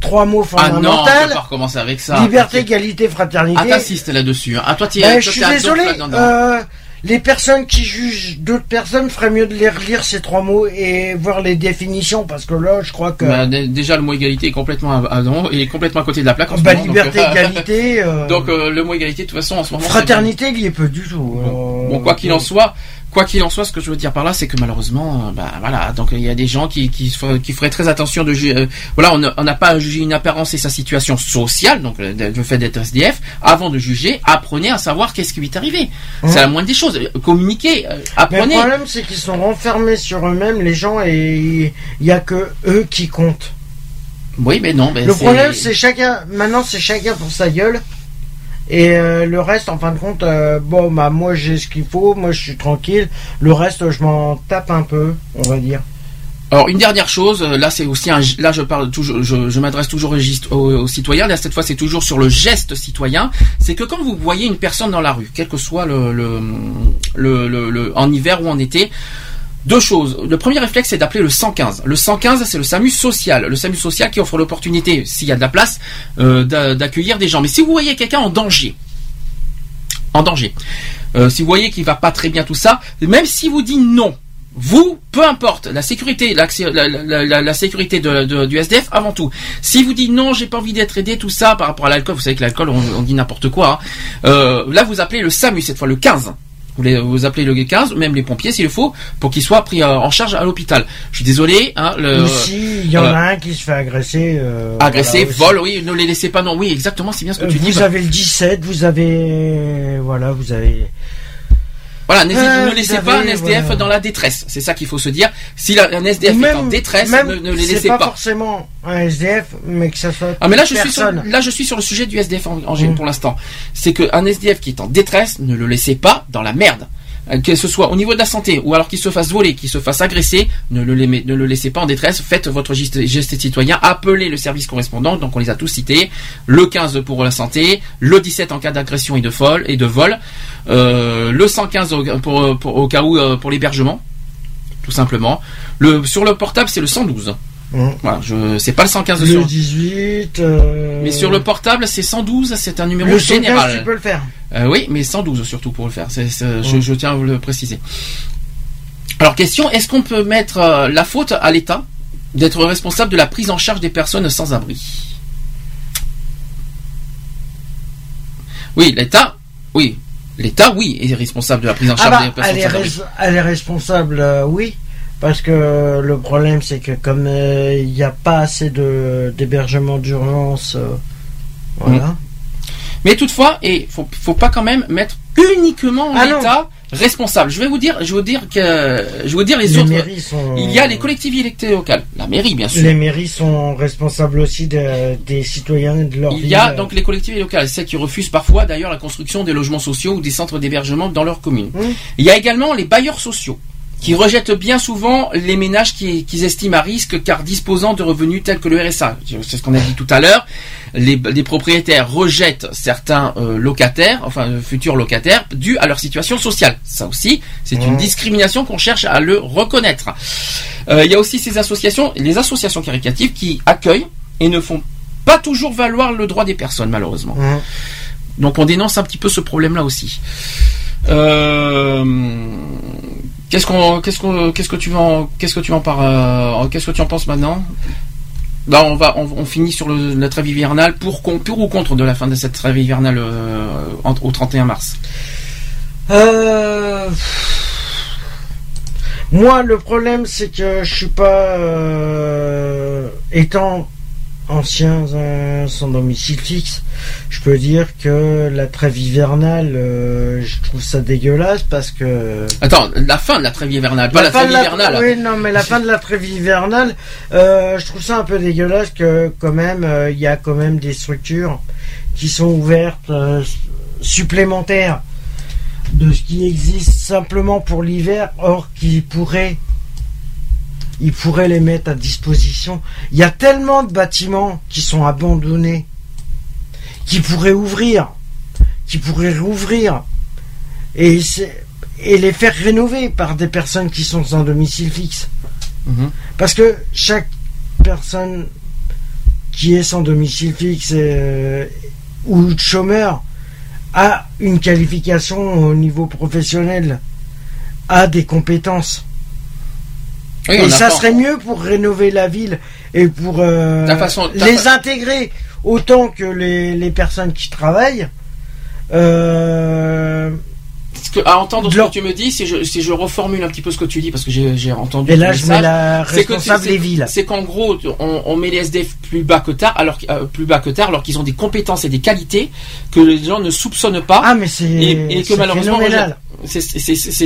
trois mots Ah non, on fondamentaux. peut pas recommencer avec ça. Liberté, égalité, fraternité. Ah, t'insistes là-dessus. hein. Ah, toi, tu Ben, je suis désolé. euh, les personnes qui jugent d'autres personnes feraient mieux de les relire ces trois mots et voir les définitions parce que là, je crois que Bah, dé- déjà, le mot égalité est complètement à, à- non, est complètement à côté de la plaque en ce Bah, moment, liberté, donc, égalité, euh, donc euh, le mot égalité, de toute façon, en ce moment. fraternité, il y est peu du tout. Euh, Bon, quoi qu'il en soit, quoi qu'il en soit, ce que je veux dire par là, c'est que malheureusement, euh, bah voilà, donc il y a des gens qui qui, fer- qui feraient très attention de euh, voilà, on n'a pas à juger une apparence et sa situation sociale, donc le, le fait d'être SDF, avant de juger, apprenez à savoir qu'est-ce qui lui est arrivé. Hein C'est la moindre des choses. Euh, Communiquez, euh, Mais le apprenez. problème, c'est qu'ils sont renfermés sur eux-mêmes, les gens, et il y a que eux qui comptent. Oui, mais non, mais le problème, c'est chacun. Maintenant, c'est chacun pour sa gueule. Et euh, le reste, en fin de compte, euh, bon, bah, moi j'ai ce qu'il faut, moi je suis tranquille. Le reste, je m'en tape un peu, on va dire. Alors une dernière chose, euh, là c'est aussi un, là je parle toujours, je, je m'adresse toujours aux, aux- citoyens. Là cette fois c'est toujours sur le geste citoyen. C'est que quand vous voyez une personne dans la rue, quel que soit le, le, le- le- en hiver ou en été, deux choses. Le premier réflexe c'est d'appeler le 115. Le 115 c'est le SAMU social, le SAMU social qui offre l'opportunité, s'il y a de la place, euh, d'a- d'accueillir des gens. Mais si vous voyez quelqu'un en danger, en danger. Euh, si vous voyez qu'il va pas très bien tout ça, même si vous dit non, vous, peu importe, la sécurité, la, sécurité du SDF avant tout. Si vous dites non, j'ai pas envie d'être aidé, tout ça par rapport à l'alcool, vous savez que l'alcool, on, on dit n'importe quoi. hein. Euh, là, vous appelez le SAMU cette fois, le 15. Vous, les- vous appelez le 15, même les pompiers s'il le faut, pour qu'ils soient pris euh, en charge à l'hôpital. Je suis désolé. Hein, le, Ou si il y en euh, a un qui se fait agresser. euh, Agresser, voilà, vol, oui, ne les laissez pas, non, oui, exactement, c'est bien ce que Euh, tu dis. Vous avez le 17, vous avez. Voilà, vous avez. Voilà, ne laissez pas un SDF voilà. dans la détresse. C'est ça qu'il faut se dire. Si un SDF est en détresse, même, ne, ne les laissez pas, pas. forcément un SDF, mais que ça soit. Ah mais là je suis sur, personne. là je suis sur le sujet du SDF en, en- Mm. pour l'instant. C'est que un SDF qui est en détresse, ne le laissez pas dans la merde. Euh, Que ce soit au niveau de la santé ou alors qu'il se fasse voler, qu'il se fasse agresser, ne le, laissez pas en détresse. Faites votre geste, citoyen. Appelez le service correspondant. Donc on les a tous cités. Le 15 pour la santé, le 17 en cas d'agression et de vol et de vol, euh, le 115 au, cas où euh, pour l'hébergement, tout simplement. Le sur le portable c'est le 112. Voilà, je c'est pas le 115 Le sur 18. euh, mais sur le portable, c'est 112, c'est un numéro le 115, général. tu peux le faire. Euh, oui, mais 112 surtout pour le faire. C'est- c'est- je, je tiens à vous le préciser. Alors, question est-ce qu'on peut mettre euh, la faute à l'État d'être responsable de la prise en charge des personnes sans abri? Oui, l'État, oui. L'État, oui, est responsable de la prise en Ah charge bah, des personnes sans abri. elle est responsable, euh, oui. Parce que le problème, c'est que comme euh, il n'y a pas assez de d'hébergement d'urgence, euh, voilà. Mm. Mais toutefois, et faut, faut pas quand même mettre uniquement Ah l'État responsable. Je vais vous dire, je vais vous dire que, je vais vous dire les, Les autres. sont- Il y a les collectivités locales, la mairie bien sûr. Les mairies sont responsables aussi de- des citoyens et de leur Il y a euh. donc les collectivités locales, celles qui refusent parfois d'ailleurs la construction des logements sociaux ou des centres d'hébergement dans leur commune. Mmh. Il y a également les bailleurs sociaux qui rejettent bien souvent les ménages qui- qu'ils estiment à risque car disposant de revenus tels que le RSA. C'est ce qu'on a dit tout à l'heure. Les, les propriétaires rejettent certains euh, locataires, enfin euh, futurs locataires, dû à leur situation sociale. Ça aussi, c'est une Mmh. discrimination qu'on cherche à le reconnaître. Euh, il y a aussi ces associations, les associations caritatives qui accueillent et ne font pas toujours valoir le droit des personnes, malheureusement. Mmh. Donc on dénonce un petit peu ce problème-là aussi. Euh, qu'est-ce qu'on, qu'est-ce qu'on, qu'est-ce que tu en- qu'est-ce que tu en euh, qu'est-ce que tu en penses maintenant? Là, on va, on, finit sur le, la trêve hivernale. Pour, pour ou contre de la fin de cette trêve hivernale euh, au 31 mars? Euh, Moi, le problème, c'est que je suis pas étant ancien euh, sans domicile fixe. Je peux dire que la trêve hivernale, euh, je trouve ça dégueulasse parce que Attends, la fin de la trêve hivernale, pas la, fin de la- hivernale. Oui, non, mais la fin de la trêve hivernale, euh, je trouve ça un peu dégueulasse que quand même, il y a quand même des structures qui sont ouvertes supplémentaires de ce qui existe simplement pour l'hiver, or qui pourraient ils pourraient les mettre à disposition. Il y a tellement de bâtiments qui sont abandonnés, qui pourraient ouvrir, qui pourraient rouvrir, et, et les faire rénover par des personnes qui sont sans domicile fixe. Mhm. Parce que chaque personne qui est sans domicile fixe euh, ou chômeur a une qualification au niveau professionnel, a des compétences. Oui, et ça serait mieux pour rénover la ville et pour euh, Ta façon- ta les fa- intégrer autant que les, les personnes qui travaillent. Euh, Ce que- à entendre ce que tu me dis, si je, si je reformule un petit peu ce que tu dis, parce que j'ai entendu. Et là, je mets la responsable des villes. C'est qu'en gros, on, on met les SDF plus bas que tard, alors euh, plus bas que tard, alors qu'ils ont des compétences et des qualités que les gens ne soupçonnent pas. Ah, mais c'est et, et que c'est malheureusement,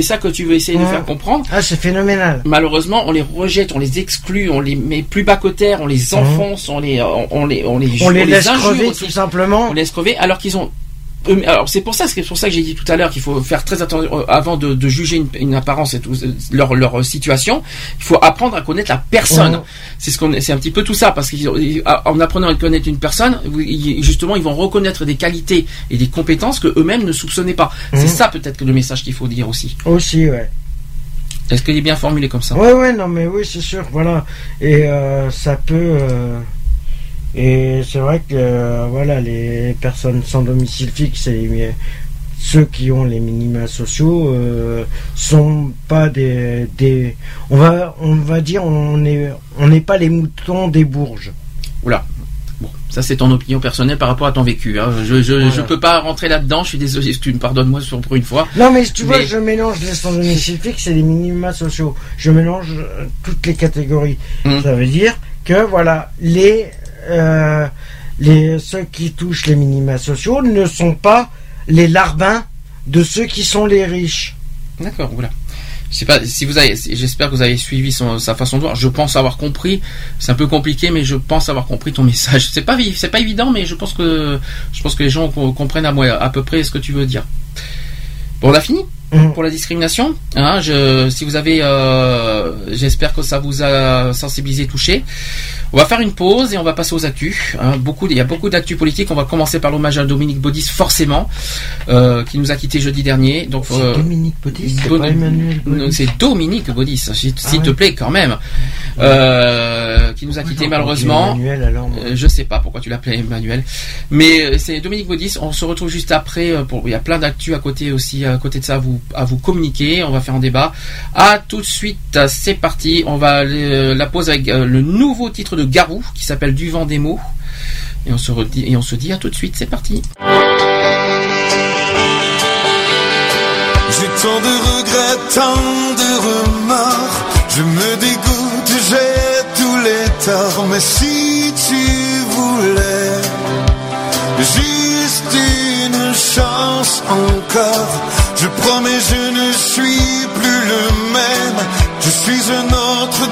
ça que tu veux essayer de faire comprendre. Ah, c'est phénoménal. Malheureusement, on les rejette, on les exclut, on les met plus bas que terre, on les enfonce, on les, on, on les, on les, On les laisse injure crever aussi. tout simplement. On les laisse crever, alors qu'ils ont alors c'est pour ça, c'est pour ça que j'ai dit tout à l'heure qu'il faut faire très attention euh, avant de, de juger une, une apparence et tout, euh, leur leur situation. Il faut apprendre à connaître la personne. Ouais. C'est ce qu'on, c'est un petit peu tout ça parce qu'en apprenant à connaître une personne, justement, ils vont reconnaître des qualités et des compétences que eux-mêmes ne soupçonnaient pas. C'est Mhm. ça peut-être que le message qu'il faut dire aussi. Aussi, ouais. Est-ce qu'il est bien formulé comme ça? Ouais, ouais, non, mais oui, c'est sûr, voilà. Et euh, ça peut. euh, et c'est vrai que, euh, voilà, les personnes sans domicile fixe et les- ceux qui ont les minima sociaux euh, sont pas des, des. On va, on va dire, on n'est on n'est pas les moutons des bourges. Oula. Bon, ça c'est ton opinion personnelle par rapport à ton vécu. hein. Je, je, Voilà. je peux pas rentrer là-dedans. Je suis désolé. Tu me pardonnes-moi pour une fois. Non, mais tu vois, je mélange les sans domicile fixe et les minima sociaux. Je mélange euh, toutes les catégories. Hum. Ça veut dire que, voilà, les, euh, les, ceux qui touchent les minima sociaux ne sont pas les larbins de ceux qui sont les riches. D'accord, voilà. Pas si vous avez, j'espère que vous avez suivi son- sa façon de voir. Je pense avoir compris. C'est un peu compliqué, mais je pense avoir compris ton message. C'est pas, pas évident, mais je pense que, je pense que les gens co- comprennent à, moi, à peu près ce que tu veux dire. Bon, on a fini? Mhm. pour la discrimination. Hein, je, si vous avez, euh, j'espère que ça vous a sensibilisé, touché. On va faire une pause et on va passer aux actus. hein. beaucoup, il y a beaucoup d'actus politiques. On va commencer par l'hommage à Dominique Baudis, forcément, euh, qui nous a quitté jeudi dernier. Donc, euh, Dominique Baudis, c'est Emmanuel C'est Dominique Baudis, s'il Ah te ouais. plaît, quand même. Euh, qui nous a quitté malheureusement. Emmanuel, alors, je sais pas pourquoi tu l'appelais Emmanuel, mais c'est Dominique Baudis. On se retrouve juste après. Pour il y a plein d'actu à côté aussi, à côté de ça, vous à vous communiquer. On va faire un débat. À tout de suite. C'est parti. On va aller, euh, la pause avec euh, le nouveau titre de Garou qui s'appelle Du vent des mots. Et on se redit, et on se dit à tout de suite. C'est parti. J'ai tant de regrets, tant de remords. Je me dégoûte, j'ai tous les torts. Mais si tu voulais juste une chance encore, Je suis un autre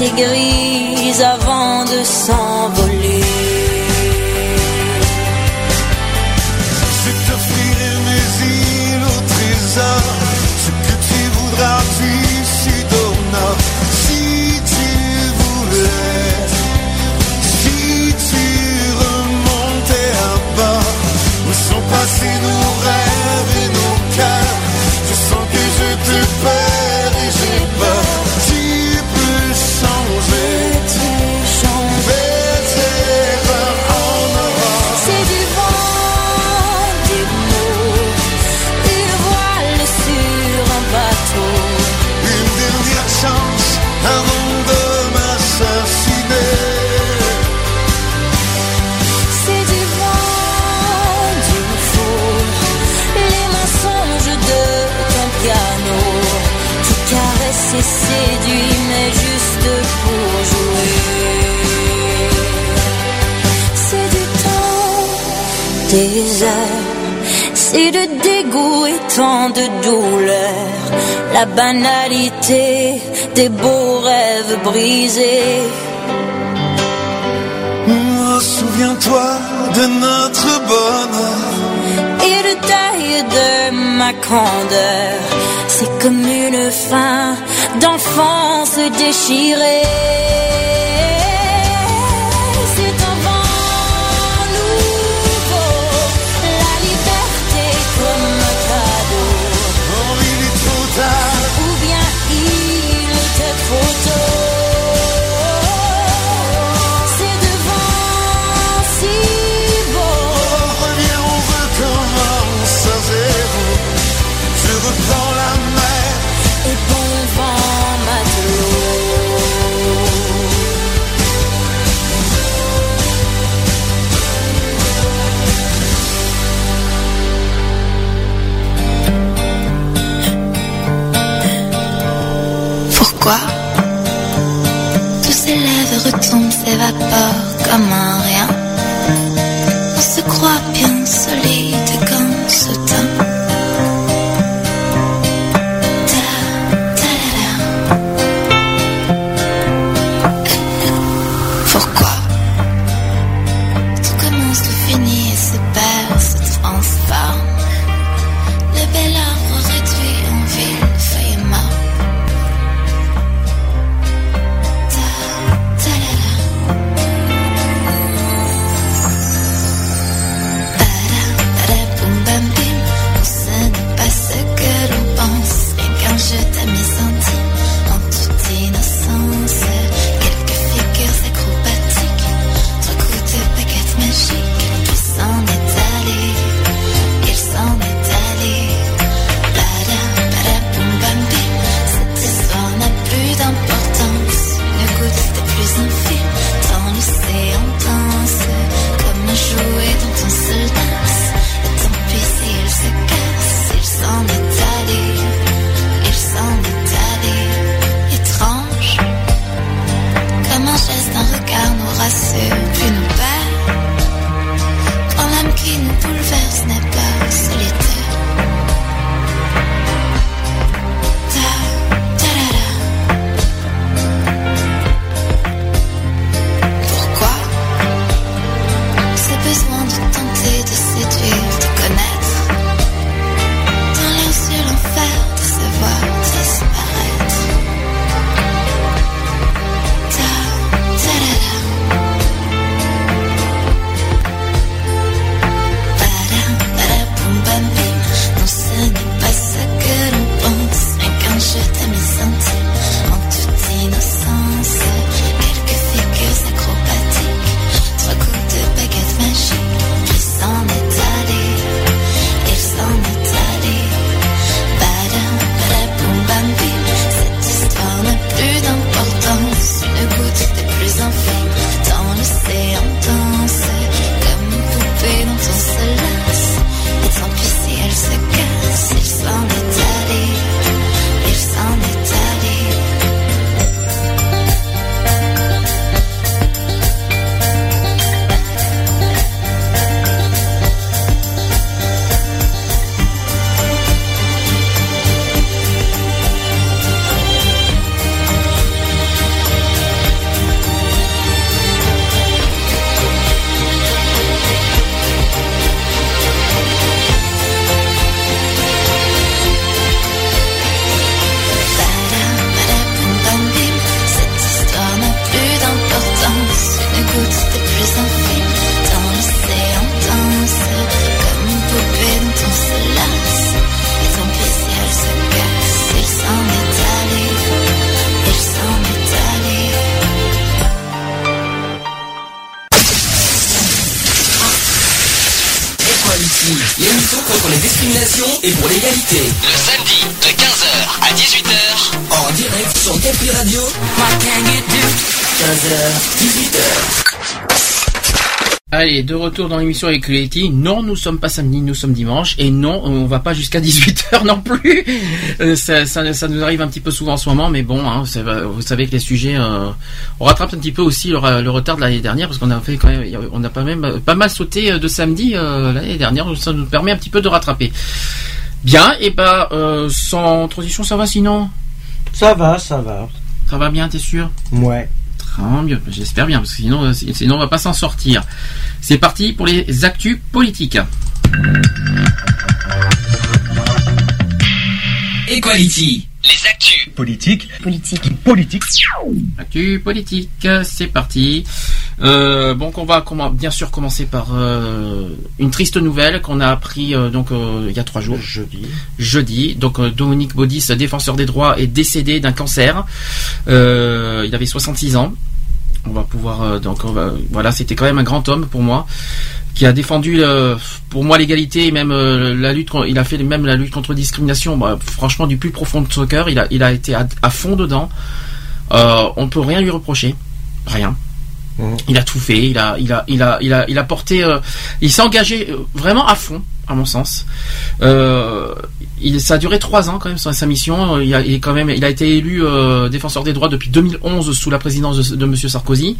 et grisent avant de s'envoler. et le dégoût et tant de douleur. La banalité des beaux rêves brisés. Oh, Souviens-toi de notre bonheur et le taille de ma candeur. C'est comme une fin d'enfance déchirée. s'évapore comme un rien. On se croit bien. De retour dans l'émission avec Letty. Non, nous sommes pas samedi, nous sommes dimanche. Et non, on va pas jusqu'à 18h non plus. Euh, ça, ça, ça nous arrive un petit peu souvent en ce moment, mais bon, hein, vous savez que les sujets, euh, on rattrape un petit peu aussi le, retard de l'année dernière parce qu'on a fait quand même, on a pas même pas mal sauté euh, de samedi euh, l'année dernière. Ça nous permet un petit peu de rattraper. Bien, et euh, sans transition, ça va sinon? Ça va, ça va. Ça va bien, t'es sûr? Ouais. J'espère bien, parce que sinon, euh, sinon on va pas s'en sortir. C'est parti pour les actus politiques. Equality. Les actus. Politique. Politique. Politique. Actu politique, c'est parti. Euh, bon, on va bien sûr commencer par euh, une triste nouvelle qu'on a appris euh, donc euh, il y a trois jours. Jeudi. Jeudi. Donc euh, Dominique Baudis, défenseur des droits, est décédé d'un cancer. Euh, il avait 66 ans. On va pouvoir euh, donc on va- voilà, c'était quand même un grand homme pour moi qui a défendu euh, pour moi l'égalité et même euh, la lutte il a fait même la lutte contre la discrimination bah, franchement du plus profond de son cœur il a il a été à, à fond dedans euh, on peut rien lui reprocher rien il a tout fait il a il a il a il a il a porté euh, il s'est engagé euh, vraiment à fond à mon sens. Euh, il, ça a duré trois ans quand même sa, sa mission. Il a, il est quand même il a été élu euh, défenseur des droits depuis 2011 sous la présidence de, de Monsieur Sarkozy.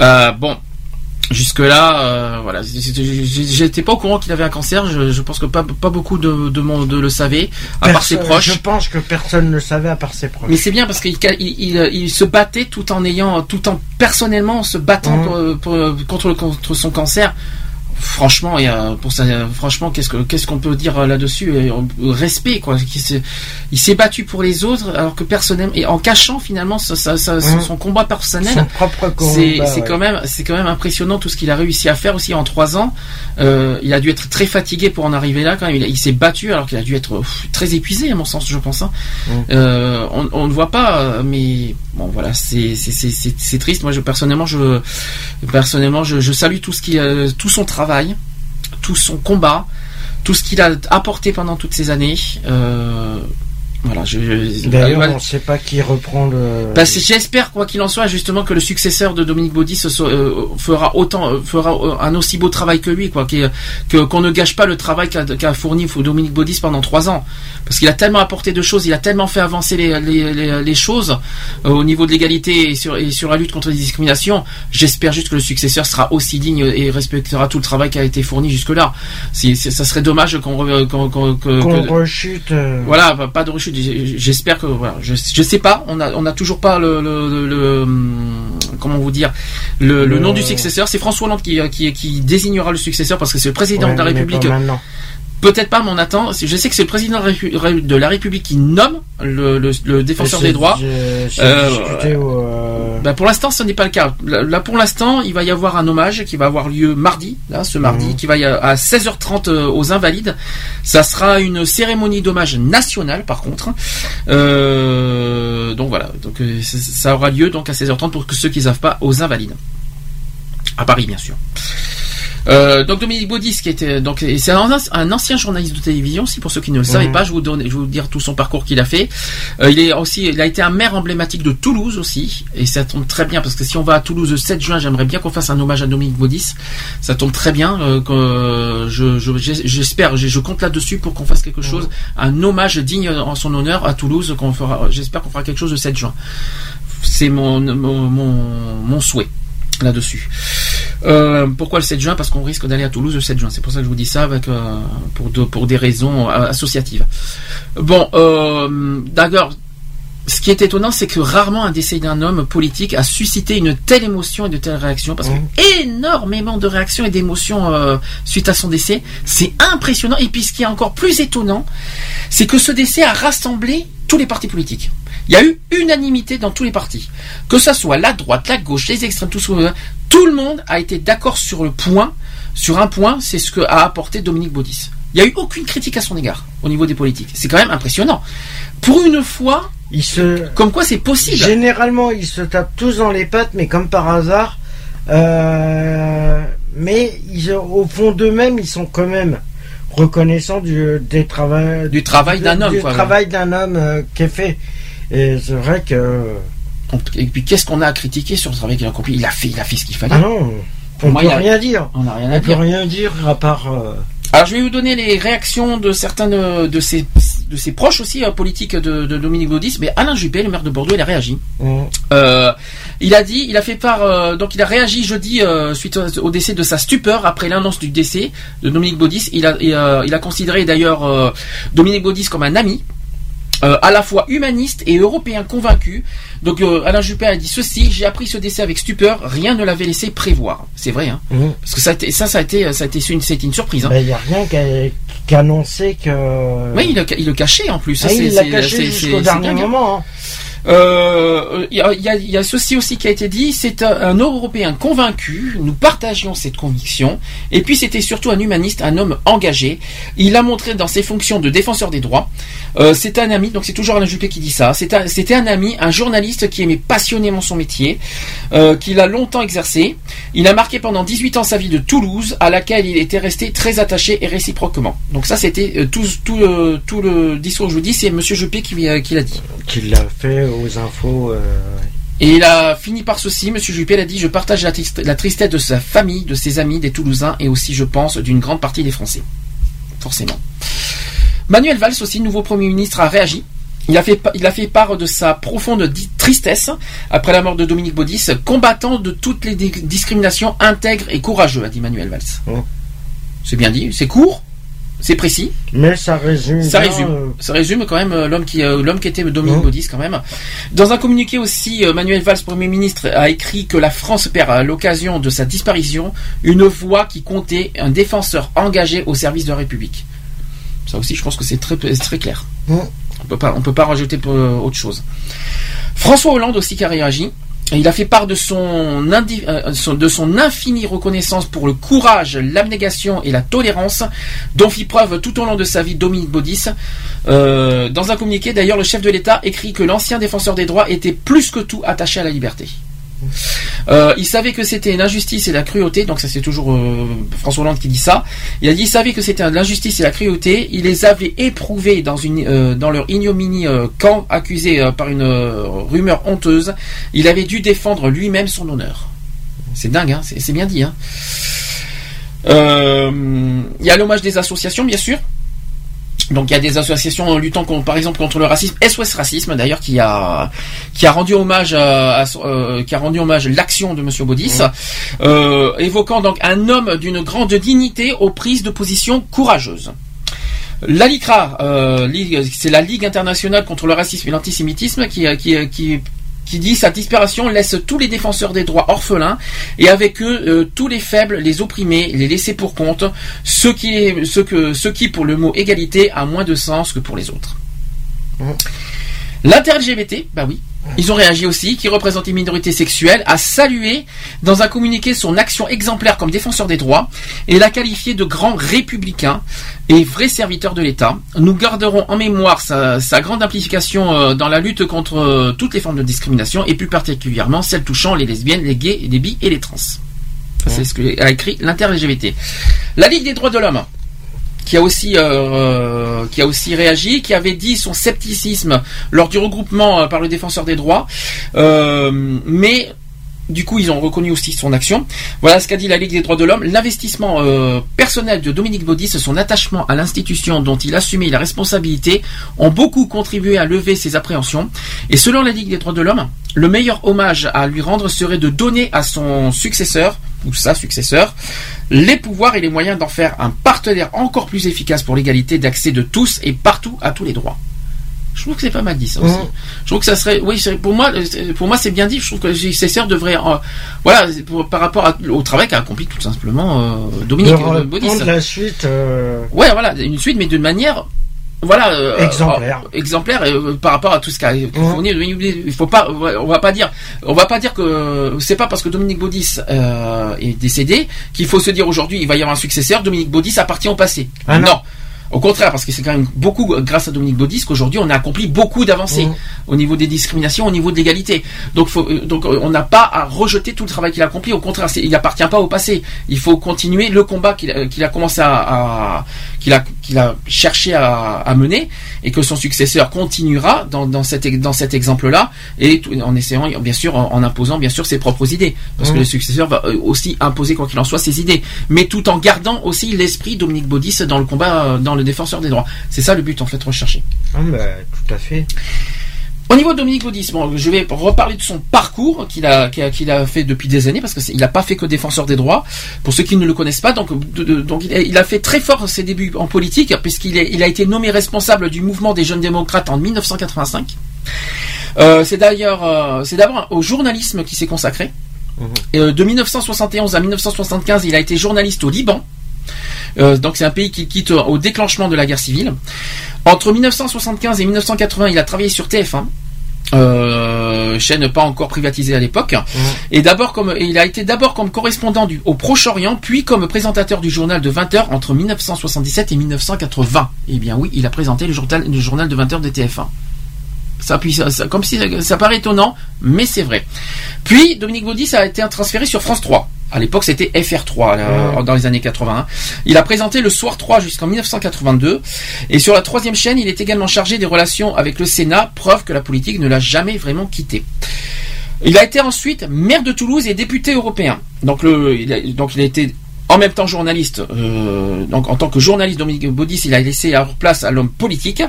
Euh, bon Jusque là, voilà, c'était- j'étais pas au courant qu'il avait un cancer. Je, je pense que pas, pas beaucoup de, de monde le savait, à part ses proches. Je pense que personne ne le savait à part ses proches. Mais c'est bien parce qu'il il, il- il se battait tout en ayant, tout en personnellement se battant Mmh. pour- pour- contre, le- contre son cancer. Franchement, il y a- pour ça, franchement, qu'est-ce que qu'est-ce qu'on peut dire là-dessus? Euh, Respect, quoi. Il s'est battu pour les autres, alors que personnellement, et en cachant finalement Mmh. son combat personnel. C'est ouais. quand même, c'est quand même impressionnant tout ce qu'il a réussi à faire aussi en trois ans. Euh, il a dû être très fatigué pour en arriver là. Quand même, il, s'est battu alors qu'il a dû être pff, très épuisé à mon sens, je pense. hein. Euh, on, on ne voit pas, euh, mais bon voilà, c'est triste. Moi, je personnellement, je personnellement, je, je salue tout ce qui, euh, tout son travail, tout son combat, tout ce qu'il a apporté pendant toutes ces années. Euh, voilà, je, je- D'ailleurs, voilà. on ne sait pas qui reprend le. Bah, J'espère quoi qu'il en soit justement que le successeur de Dominique Baudis euh, fera autant euh, fera euh, un aussi beau travail que lui quoi qu'on ne gâche pas le travail qu'a fourni Dominique Baudis pendant trois ans parce qu'il a tellement apporté de choses il a tellement fait avancer les, les, les, les choses euh, au niveau de l'égalité et sur, et sur la lutte contre les discriminations j'espère juste que le successeur sera aussi digne et respectera tout le travail qui a été fourni jusque là c'est- ça serait dommage qu'on Qu'on que- rechute. euh, voilà, pas de rechute. J'espère que voilà, je, je sais pas. On a on a toujours pas le, le, le- le, hum, comment vous dire le, nom du successeur. C'est François Hollande qui, qui qui désignera le successeur parce que c'est le président ouais, de la République. Peut-être pas, mais on attend. Je sais que c'est le président de la République qui nomme le, le, le défenseur des droits. Euh, euh, bah, pour l'instant, ce n'est pas le cas. Là, pour l'instant, il va y avoir un hommage qui va avoir lieu mardi, là, ce mardi, Mhm. qui va y à 16h30 euh, aux Invalides. Ça sera une cérémonie d'hommage nationale, par contre. Euh, donc voilà. Donc ça- aura lieu donc à 16h30 pour ceux qui ne savent pas aux Invalides. À Paris, bien sûr. Euh, donc Dominique Baudis qui était donc c'est un, un ancien journaliste de télévision si pour ceux qui ne le savaient Mhm. pas je vous donne je vais vous dire tout son parcours qu'il a fait. Euh, il est aussi il a été un maire emblématique de Toulouse aussi et ça tombe très bien parce que si on va à Toulouse le 7 juin j'aimerais bien qu'on fasse un hommage à Dominique Baudis. Ça tombe très bien euh, que, euh, je j'espère je, je compte là dessus pour qu'on fasse quelque chose un hommage digne en son honneur à Toulouse qu'on fera j'espère qu'on fera quelque chose le 7 juin. C'est mon, mon, mon, mon souhait là-dessus. Euh, pourquoi le 7 juin? Parce qu'on risque d'aller à Toulouse le 7 juin. C'est pour ça que je vous dis ça avec, euh, pour, de- pour des raisons euh, associatives. Bon, euh, d'accord. Ce qui est étonnant, c'est que rarement un décès d'un homme politique a suscité une telle émotion et de telles réactions, parce que énormément de réactions et d'émotions euh, suite à son décès. C'est impressionnant. Et puis, ce qui est encore plus étonnant, c'est que ce décès a rassemblé tous les partis politiques. Il y a eu unanimité dans tous les partis. Que ça soit la droite, la gauche, les extrêmes, tout, tout le monde a été d'accord sur le point, sur un point, c'est ce que a apporté Dominique Baudis. Il n'y a eu aucune critique à son égard au niveau des politiques. C'est quand même impressionnant. Pour une fois, se... comme quoi c'est possible. Généralement, ils se tapent tous dans les pattes, mais comme par hasard. euh, mais ils- au fond d'eux-mêmes, ils sont quand même reconnaissants du, des travail, Du travail d'un homme, Du quoi. travail d'un homme euh, qui est fait. Et c'est vrai que. Et puis qu'est-ce qu'on a à critiquer sur le travail qu'il a accompli? Il a fait, il a fait ce qu'il fallait. Ah non. Pour on moi, peut a- rien dire. On n'a rien On à peut dire. rien dire à part. euh, Alors je vais vous donner les réactions de certains de, de ses de ses proches aussi euh, politiques de, de Dominique Baudis, mais Alain Juppé, le maire de Bordeaux, il a réagi. on- Euh, il a dit, il a fait part, euh, donc il a réagi jeudi euh, suite au, décès de sa stupeur après l'annonce du décès de Dominique Baudis. Il a, il a, il a considéré d'ailleurs Dominique Baudis comme un ami. Euh, à la fois humaniste et européen convaincu. Donc euh, Alain Juppé a dit ceci j'ai appris ce décès avec stupeur, rien ne l'avait laissé prévoir. C'est vrai, hein. Mhm. Parce que ça, ça, ça a été, ça a été une, c'était une surprise. Hein. Il n'y a rien qu'à qu'à annoncer que. Oui, il, le- il le cachait en plus. Ah, il l'a caché jusqu'au dernier hein. moment. hein. Euh, Il y, il y il y a ceci aussi qui a été dit, c'est un, un Européen convaincu, nous partagions cette conviction, et puis c'était surtout un humaniste, un homme engagé. Il a montré dans ses fonctions de défenseur des droits. Euh, c'est un ami, donc c'est toujours Alain Juppé qui dit ça, C'est un- c'était un ami, un journaliste qui aimait passionnément son métier, euh, qu'il a longtemps exercé. Il a marqué pendant 18 ans sa vie de Toulouse, à laquelle il était resté très attaché et réciproquement. Donc ça c'était euh, tout, tout, le, tout le discours que je vous dis, c'est Monsieur Juppé qui, euh, l'a dit. Aux infos. euh, Et il a fini par ceci, Monsieur Juppé l'a dit, je partage la, triste- la tristesse de sa famille, de ses amis, des Toulousains et aussi, je pense, d'une grande partie des Français. Forcément. Manuel Valls aussi, nouveau Premier ministre, a réagi. Il a, fait, il a fait part de sa profonde tristesse après la mort de Dominique Baudis, combattant de toutes les di- discriminations intègre et courageux, a dit Manuel Valls. Oh. C'est bien dit, c'est court, c'est précis. Mais ça résume. Ça bien, résume. euh, Ça résume quand même euh, l'homme qui euh, l'homme qui était Dominique Mhm. Baudis quand même. Dans un communiqué aussi, Manuel Valls, Premier ministre, a écrit que la France perd à l'occasion de sa disparition une voix qui comptait, un défenseur engagé au service de la République. Ça aussi, je pense que c'est très clair. On peut pas on peut pas rajouter autre chose. François Hollande aussi qui a réagi. Il a fait part de son, indi- euh, son- de son infinie reconnaissance pour le courage, l'abnégation et la tolérance dont fit preuve tout au long de sa vie Dominique Baudis. Euh, dans un communiqué, d'ailleurs, le chef de l'État écrit que l'ancien défenseur des droits était plus que tout attaché à la liberté. Euh, il savait que c'était une injustice et la cruauté, donc ça c'est toujours euh, François Hollande qui dit ça. Il a dit il savait que c'était l'injustice et la cruauté. Il les avait éprouvés dans une euh, dans leur ignominie quand accusé par une rumeur honteuse. Il avait dû défendre lui-même son honneur. C'est dingue, hein c'est bien dit. Hein il y a l'hommage des associations, bien sûr. Donc il y a des associations luttant contre, par exemple contre le racisme, SOS Racisme d'ailleurs qui a qui a rendu hommage à, à- euh, qui a rendu hommage l'action de Monsieur Baudis, euh, évoquant donc un homme d'une grande dignité aux prises de position courageuses. La LICRA, euh, c'est la Ligue internationale contre le racisme et l'antisémitisme qui, qui, qui, qui dit sa disparition laisse tous les défenseurs des droits orphelins et avec eux euh, tous les faibles, les opprimés, les laissés pour compte, ceux qui, que, pour le mot égalité a moins de sens que pour les autres. L'inter-LGBT, bah oui, ils ont réagi aussi, qui représente une minorité sexuelle, a salué dans un communiqué son action exemplaire comme défenseur des droits et l'a qualifié de grand républicain et vrai serviteur de l'État. Nous garderons en mémoire sa, sa grande implication euh, dans la lutte contre euh, toutes les formes de discrimination et plus particulièrement celles touchant les lesbiennes, les gays, les bi et les trans. C'est ce qu'a écrit l'inter-LGBT. La Ligue des droits de l'homme qui a aussi euh, qui a aussi réagi, qui avait dit son scepticisme lors du regroupement euh, par le défenseur des droits, Euh, mais du coup, ils ont reconnu aussi son action. Voilà ce qu'a dit la Ligue des droits de l'homme. L'investissement euh, personnel de Dominique Baudis, son attachement à l'institution dont il assumait la responsabilité, ont beaucoup contribué à lever ses appréhensions. Et selon la Ligue des droits de l'homme, le meilleur hommage à lui rendre serait de donner à son successeur, ou sa successeur, les pouvoirs et les moyens d'en faire un partenaire encore plus efficace pour l'égalité d'accès de tous et partout à tous les droits. Je trouve que c'est pas mal dit ça aussi. Mhm. Je trouve que ça serait, oui, pour moi, c'est- pour moi c'est bien dit. Je trouve que le successeur devrait, euh, voilà, pour- par rapport à- au travail qu'a accompli tout simplement euh, Dominique de euh, Baudis. la suite. euh, Ouais, voilà, une suite, mais d'une manière, voilà, euh, Exemplaire. euh, exemplaire euh, par rapport à tout ce qu'a qu'a fourni Dominique Baudis. Il faut pas, on va pas dire, on va pas dire que c'est pas parce que Dominique Baudis est décédé qu'il faut se dire aujourd'hui il va y avoir un successeur. Dominique Baudis appartient au passé. Ah non. non. Au contraire, parce que c'est quand même beaucoup grâce à Dominique Baudis qu'aujourd'hui on a accompli beaucoup d'avancées Mhm. au niveau des discriminations, au niveau de l'égalité. Donc, faut, euh, donc euh, on n'a pas à rejeter tout le travail qu'il a accompli. Au contraire, il n'appartient pas au passé. Il faut continuer le combat qu'il a, qu'il a commencé à, à- qu'il a qu'il a cherché à, à mener et que son successeur continuera dans, dans cet dans cet exemple-là et tout- en essayant bien sûr en, en imposant bien sûr ses propres idées parce que Mhm. le successeur va euh, aussi imposer quoi qu'il en soit ses idées mais tout en gardant aussi l'esprit Dominique Baudis dans le combat euh, dans le défenseur des droits. C'est ça le but en fait recherché. Ah, bah, tout à fait. Au niveau de Dominique Baudis, bon, je vais reparler de son parcours qu'il a, qu'il a, qu'il a fait depuis des années, parce qu'il n'a pas fait que défenseur des droits. Pour ceux qui ne le connaissent pas, donc, de- de- donc il, a, il a fait très fort ses débuts en politique, puisqu'il il a été nommé responsable du mouvement des jeunes démocrates en 1985. Euh, c'est d'ailleurs, euh, c'est d'abord au journalisme qui s'est consacré. Et, euh, de 1971 à 1975, il a été journaliste au Liban. Euh, donc c'est un pays qu'il quitte au déclenchement de la guerre civile. Entre 1975 et 1980, il a travaillé sur TF1. Euh, chaîne pas encore privatisée à l'époque. Et d'abord comme et il a été d'abord comme correspondant du, au Proche-Orient, puis comme présentateur du journal de 20 h entre 1977 et 1980. Eh bien oui, il a présenté le journal, le journal de 20 h de TF1. Ça, puis, ça, ça- comme si ça paraît étonnant, mais c'est vrai. Puis Dominique Baudis a été transféré sur France 3. À l'époque, c'était FR3 là, dans les années 80. Il a présenté le Soir 3 jusqu'en 1982. Et sur la troisième chaîne, il est également chargé des relations avec le Sénat, preuve que la politique ne l'a jamais vraiment quitté. Il a été ensuite maire de Toulouse et député européen. Donc, le, il, a, donc il a été en même temps journaliste. euh, donc en tant que journaliste, Dominique Baudis, il a laissé la place à l'homme politique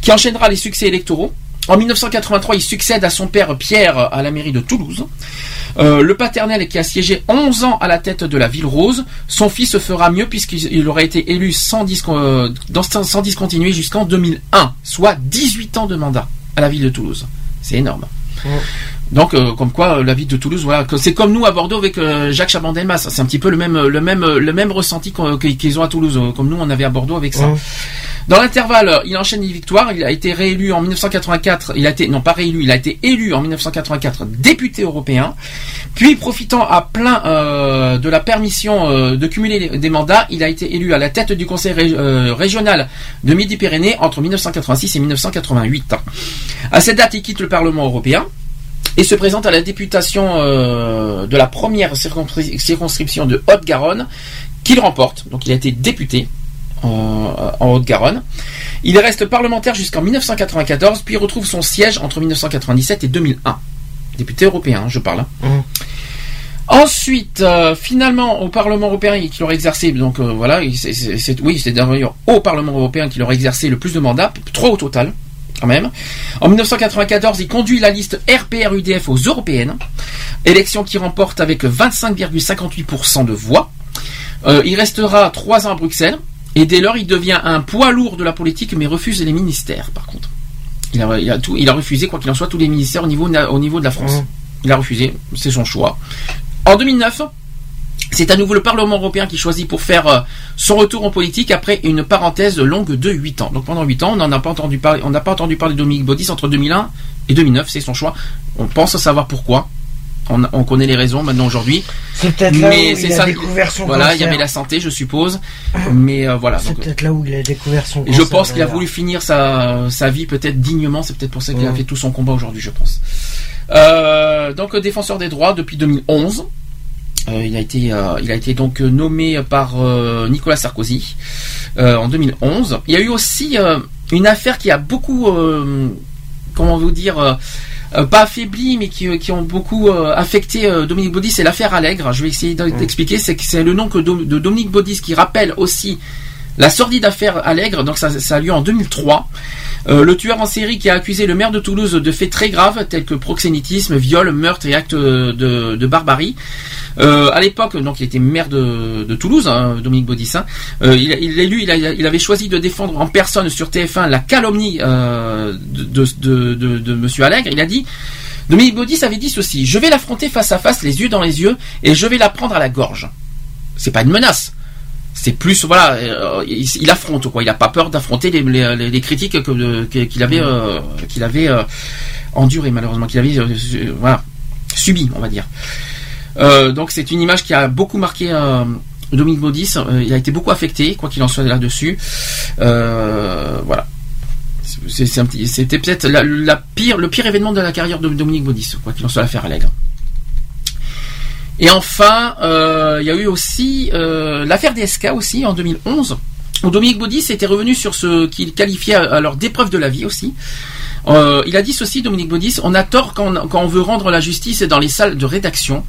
qui enchaînera les succès électoraux. En 1983, il succède à son père Pierre à la mairie de Toulouse. Euh, le paternel qui a siégé 11 ans à la tête de la ville rose, son fils fera mieux puisqu'il il aurait été élu sans, euh, discontinuer jusqu'en 2001, soit 18 ans de mandat à la ville de Toulouse. C'est énorme. Donc, euh, comme quoi, euh, la ville de Toulouse, voilà, que c'est comme nous à Bordeaux avec euh, Jacques Chaban-Delmas. C'est un petit peu le même, le même, le même ressenti qu'on- qu'ils ont à Toulouse, euh, comme nous on avait à Bordeaux avec ça. Ouais. Dans l'intervalle, euh, il enchaîne les victoires. Il a été réélu en 1984. Il a été non pas réélu, il a été élu en 1984 député européen. Puis, profitant à plein euh, de la permission euh, de cumuler des mandats, il a été élu à la tête du conseil ré- euh, régional de Midi-Pyrénées entre 1986 et 1988. À cette date, il quitte le Parlement européen et se présente à la députation euh, de la première circonscri- circonscription de Haute-Garonne qu'il remporte. Donc il a été député en, en Haute-Garonne. Il reste parlementaire jusqu'en 1994, puis retrouve son siège entre 1997 et 2001. Député européen, hein, je parle. hein. Ensuite, euh, finalement, au Parlement européen, qu'il aurait exercé, donc euh, voilà, c'est- oui, c'est d'ailleurs au Parlement européen qu'il aurait exercé le plus de mandats, trois au total, quand même. En 1994, il conduit la liste RPR-UDF aux européennes, élection qui remporte avec 25,58% de voix. Euh, il restera trois ans à Bruxelles, et dès lors, il devient un poids lourd de la politique, mais refuse les ministères, par contre. Il a, il a tout, il a refusé, quoi qu'il en soit, tous les ministères au niveau, na- au niveau de la France. Mhm. Il a refusé, c'est son choix. En 2009, c'est à nouveau le Parlement européen qui choisit pour faire euh, son retour en politique après une parenthèse longue de 8 ans. Donc pendant 8 ans, on n'en a pas entendu parler, on n'a pas entendu parler de Dominique Baudis entre 2001 et 2009, c'est son choix. On pense savoir pourquoi. On, on connaît les raisons maintenant aujourd'hui. C'est peut-être là où il a ça. découvert son voilà, il y cancer. avait la santé, je suppose. Mais euh, voilà. C'est donc, peut-être là où il a découvert son et je cancer, pense qu'il a voulu finir sa, sa vie peut-être dignement. C'est peut-être pour ça qu'il a Mhm. fait tout son combat aujourd'hui, je pense. Euh, donc, euh, défenseur des droits depuis 2011. Euh, il a été, euh, il a été donc euh, nommé par Nicolas Sarkozy en 2011. Il y a eu aussi une affaire qui a beaucoup, comment vous dire, pas affaibli, mais qui, qui ont beaucoup affecté Dominique Baudis, c'est l'affaire Allègre. Je vais essayer d'expliquer. C'est que c'est le nom que de Dominique Baudis qui rappelle aussi la sordide affaire Allègre, donc ça, a lieu en 2003. Euh, le tueur en série qui a accusé le maire de Toulouse de faits très graves tels que proxénétisme, viol, meurtre et actes de, barbarie. Euh, à l'époque, donc il était maire de, Toulouse, hein, Dominique Baudissin. Euh, il, avait choisi de défendre en personne sur TF1 la calomnie de Monsieur Allègre. Il a dit Dominique Baudis avait dit ceci je vais l'affronter face à face, les yeux dans les yeux, et je vais la prendre à la gorge. C'est pas une menace c'est plus voilà euh, il, il affronte quoi. Il a pas peur d'affronter les, les, les- les critiques qu'il avait euh, qu'il avait euh, enduré malheureusement qu'il avait euh, voilà subi on va dire. Euh, donc c'est une image qui a beaucoup marqué euh, Dominique Baudis. Euh, il a été beaucoup affecté quoi qu'il en soit là-dessus. Euh, voilà. C'était peut-être la, la pire le pire événement de la carrière de Dominique Baudis quoi qu'il en soit l'affaire Allègre et enfin, euh, il y a eu aussi euh, l'affaire DSK aussi en 2011. où Dominique Baudis était revenu sur ce qu'il qualifiait alors d'épreuve de la vie aussi. Euh, il a dit ceci, Dominique Baudis, on a tort quand on, veut rendre la justice dans les salles de rédaction,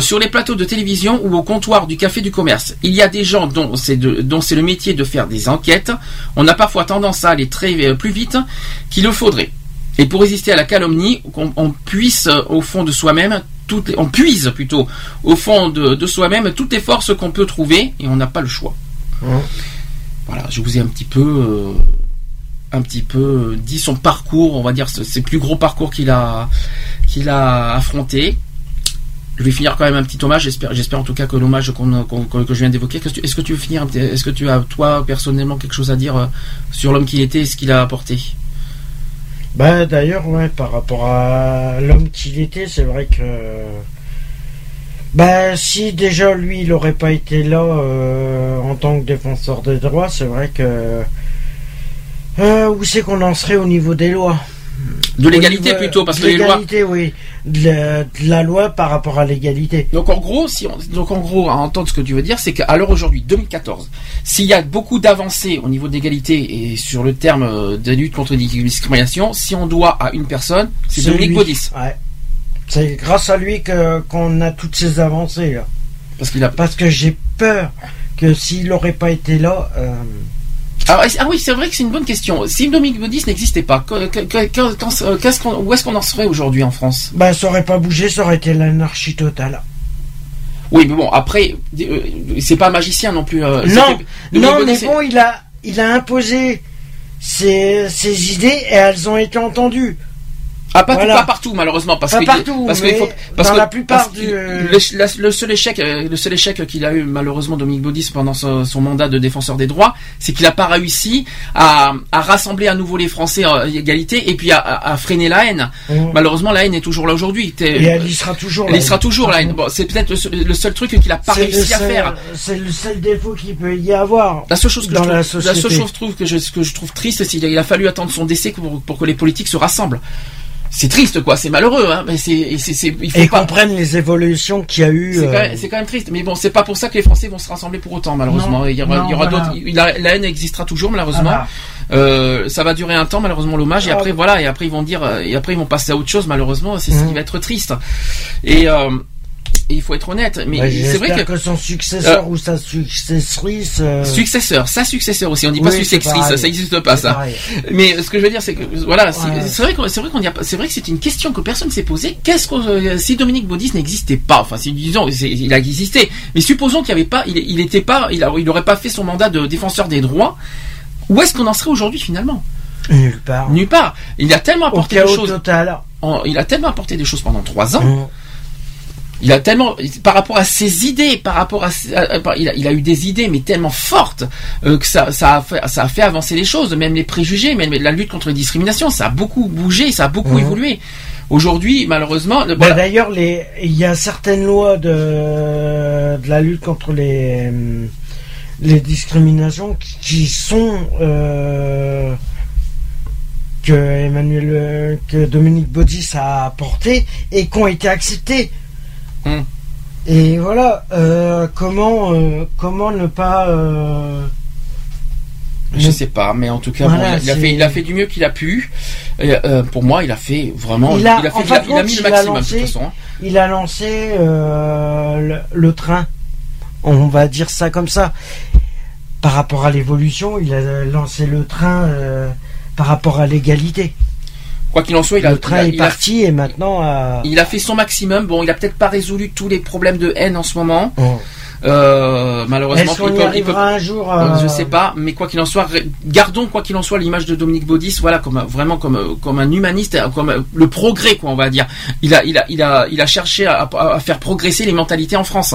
sur les plateaux de télévision ou au comptoir du café du commerce. Il y a des gens dont c'est le métier de faire des enquêtes. On a parfois tendance à aller très plus vite qu'il le faudrait. Et pour résister à la calomnie, qu'on on puisse au fond de soi-même, toutes les- on puise plutôt au fond de, de soi-même toutes les forces qu'on peut trouver et on n'a pas le choix. Voilà, je vous ai un petit peu, euh, un petit peu euh, dit son parcours, on va dire ses plus gros parcours qu'il a, qu'il a affronté. Je vais finir quand même un petit hommage. J'espère, j'espère en tout cas que l'hommage qu'on, qu'on- que je viens d'évoquer. Est-ce que tu veux finir Est-ce que tu as toi personnellement quelque chose à dire euh, sur l'homme qu'il était et ce qu'il a apporté? Bah d'ailleurs ouais par rapport à l'homme qu'il était c'est vrai que bah si déjà lui il aurait pas été là euh, en tant que défenseur des droits c'est vrai que euh, où c'est qu'on en serait au niveau des lois? De l'égalité niveau- plutôt, parce que les lois- l'égalité oui de la, de la loi par rapport à l'égalité Donc en gros, si on- donc en gros, à entendre ce que tu veux dire, c'est qu'à l'heure aujourd'hui, 2014, s'il y a beaucoup d'avancées au niveau d'égalité et sur le terme euh, de lutte contre les discriminations, si on doit à une personne, c'est Dominique. Baudis. Ouais. C'est grâce à lui que qu'on a toutes ces avancées là. Parce qu'il a. Parce que j'ai peur que s'il n'aurait pas été là. euh, Ah, ah oui, c'est vrai que c'est une bonne question. Si Dominique n'existait pas, euh, qu'est-ce qu'on- où est-ce qu'on en serait aujourd'hui en France? Bah, ça aurait pas bougé, ça aurait été l'anarchie totale. Oui, mais bon, après, euh, c'est pas un magicien non plus. euh, non, non, mais bon, il a, il a imposé ses, ses idées et elles ont été entendues. Ah, pas, Voilà. pas partout, malheureusement. Parce qu'il- partout, parce mais qu'il faut, parce dans que- la plupart parce du- qu'il- le, la- le seul échec, euh, le seul échec qu'il a eu, malheureusement, Dominique Baudis, pendant son, son mandat de défenseur des droits, c'est qu'il n'a pas réussi à, à rassembler à nouveau les Français à égalité et puis à, à- freiner la haine. Mhm. Malheureusement, la haine est toujours là aujourd'hui. Et elle y sera toujours, Elle y sera toujours, la haine. Bon, c'est peut-être le, seul- le seul truc qu'il n'a pas réussi à faire. C'est le seul défaut qu'il peut y avoir. La seule chose que, dans je la trouve, la seule société. chose trouve que, je, que je trouve triste, c'est qu'il a fallu attendre son décès pour, pour que les politiques se rassemblent. C'est triste, quoi. C'est malheureux, hein. Mais c'est, c'est, c'est- il faut Et pas. comprennent les évolutions qu'il y a eu. C'est euh, quand, même, c'est quand même triste, mais bon, c'est pas pour ça que les Français vont se rassembler pour autant, malheureusement. Non, il y aura, non, il y aura voilà. d'autres. La, la haine existera toujours, malheureusement. Ah Euh, ça va durer un temps, malheureusement, l'hommage, et Ah. après, voilà, et après ils vont dire, euh, et après ils vont passer à autre chose, malheureusement. C'est ce Mhm. qui va être triste. Et, euh, il faut être honnête, mais bah, c'est vrai que, que son successeur Euh, ou sa successrice. euh, Successeur, sa successeur aussi. On dit pas Oui, successrice, ça n'existe pas ça. pareil. Mais ce que je veux dire, c'est que voilà, c'est Ouais. c'est vrai qu'on c'est vrai qu'on y a pas- c'est vrai que c'est une question que personne s'est posée. Qu'est-ce que euh, si Dominique Baudis n'existait pas Enfin, si disons, il a existé, mais supposons qu'il n'y avait pas, il, il était pas, il, a- il aurait pas fait son mandat de défenseur des droits. Où est-ce qu'on en serait aujourd'hui finalement? Nulle part. Nulle part. Il a tellement apporté des choses. total. en- il a tellement apporté des choses pendant trois ans. Mmh. Il a tellement, par rapport à ses idées, par rapport à, il, a, il a eu des idées, mais tellement fortes euh, que ça, ça, a fait, ça a fait avancer les choses, même les préjugés, même la lutte contre les discriminations, ça a beaucoup bougé, ça a beaucoup Mhm. évolué. Aujourd'hui, malheureusement, le- Bah. D'ailleurs, les- il y a certaines lois de, de la lutte contre les, les discriminations qui, qui sont euh, que Emmanuel, euh, que Dominique Baudis a apporté et qui ont été acceptées. Hmm. Et voilà, euh, comment euh, comment ne pas euh, je sais pas, mais en tout cas, Voilà, bon, il, a fait, il a fait du mieux qu'il a pu. Et, pour moi, il a fait vraiment, il a, il a fait, il a, de il a compte, mis le maximum de lancé- toute façon. hein. Il a lancé le, le train, on va dire ça comme ça. Par rapport à l'évolution, il a lancé le train par rapport à l'égalité. Quoi qu'il en soit, il a, le train il a- est il a- parti et maintenant. euh, il a fait son maximum. Bon, il a peut-être pas résolu tous les problèmes de haine en ce moment. Oh. Euh, malheureusement, il peut- il peut- un jour Euh, Je sais pas, mais quoi qu'il en soit, gardons quoi qu'il en soit l'image de Dominique Baudis, voilà, comme vraiment comme comme un humaniste, comme le progrès, quoi, on va dire. Il a il a il a il a cherché à faire progresser les mentalités en France.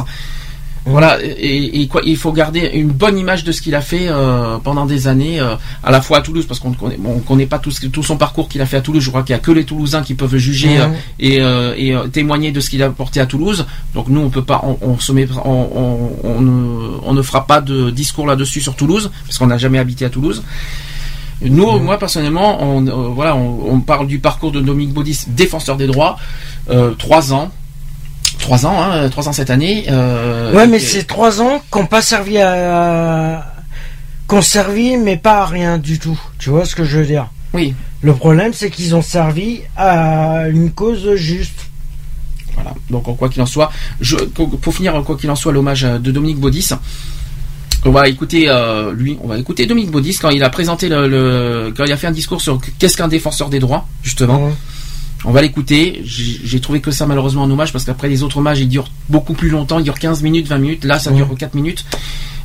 Voilà, et, et quoi, il faut garder une bonne image de ce qu'il a fait euh, pendant des années, euh, à la fois à Toulouse, parce qu'on ne connaît, bon, on connaît pas tout, ce- tout son parcours qu'il a fait à Toulouse. Je crois qu'il y a que les Toulousains qui peuvent juger euh, et, euh, et euh, témoigner de ce qu'il a apporté à Toulouse. Donc nous, on peut pas, on, on se met, on, on, on ne, on ne fera pas de discours là-dessus sur Toulouse, parce qu'on n'a jamais habité à Toulouse. Nous, moi personnellement, on, euh, voilà, on, on parle du parcours de Dominique Baudis, défenseur des droits, euh, trois ans, trois ans, hein, trois ans cette année. euh, Ouais, mais et- c'est trois ans qui n'ont pas servi à, qu'on servi, mais pas à rien du tout. Tu vois ce que je veux dire? Oui. Le problème, c'est qu'ils ont servi à une cause juste. Voilà. Donc, en quoi qu'il en soit, je, pour finir, quoi qu'il en soit, l'hommage euh, de Dominique Baudis. On va écouter euh, lui, on va écouter Dominique Baudis quand il a présenté le, le- quand il a fait un discours sur qu'est-ce qu'un défenseur des droits, justement. On va l'écouter. J'ai trouvé que ça malheureusement un hommage parce qu'après les autres hommages ils durent beaucoup plus longtemps, ils durent 15 minutes, 20 minutes. Là ça dure 4 minutes.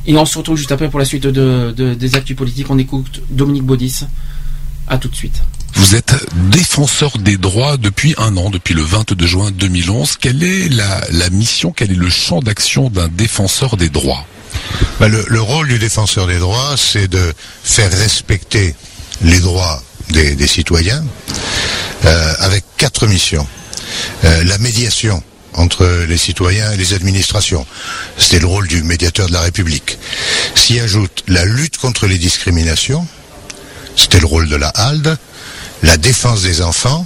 Et on se retrouve juste après pour la suite de, de- des actus politiques. On écoute Dominique Baudis. À tout de suite. Vous êtes défenseur des droits depuis un an, depuis le 22 juin 2011. Quelle est la, la mission, quel est le champ d'action d'un défenseur des droits? Bah, le, le rôle du défenseur des droits, c'est de faire respecter les droits des, citoyens euh, avec quatre missions. Euh, la médiation entre les citoyens et les administrations. C'était le rôle du médiateur de la République. S'y ajoute la lutte contre les discriminations. C'était le rôle de la HALDE. La défense des enfants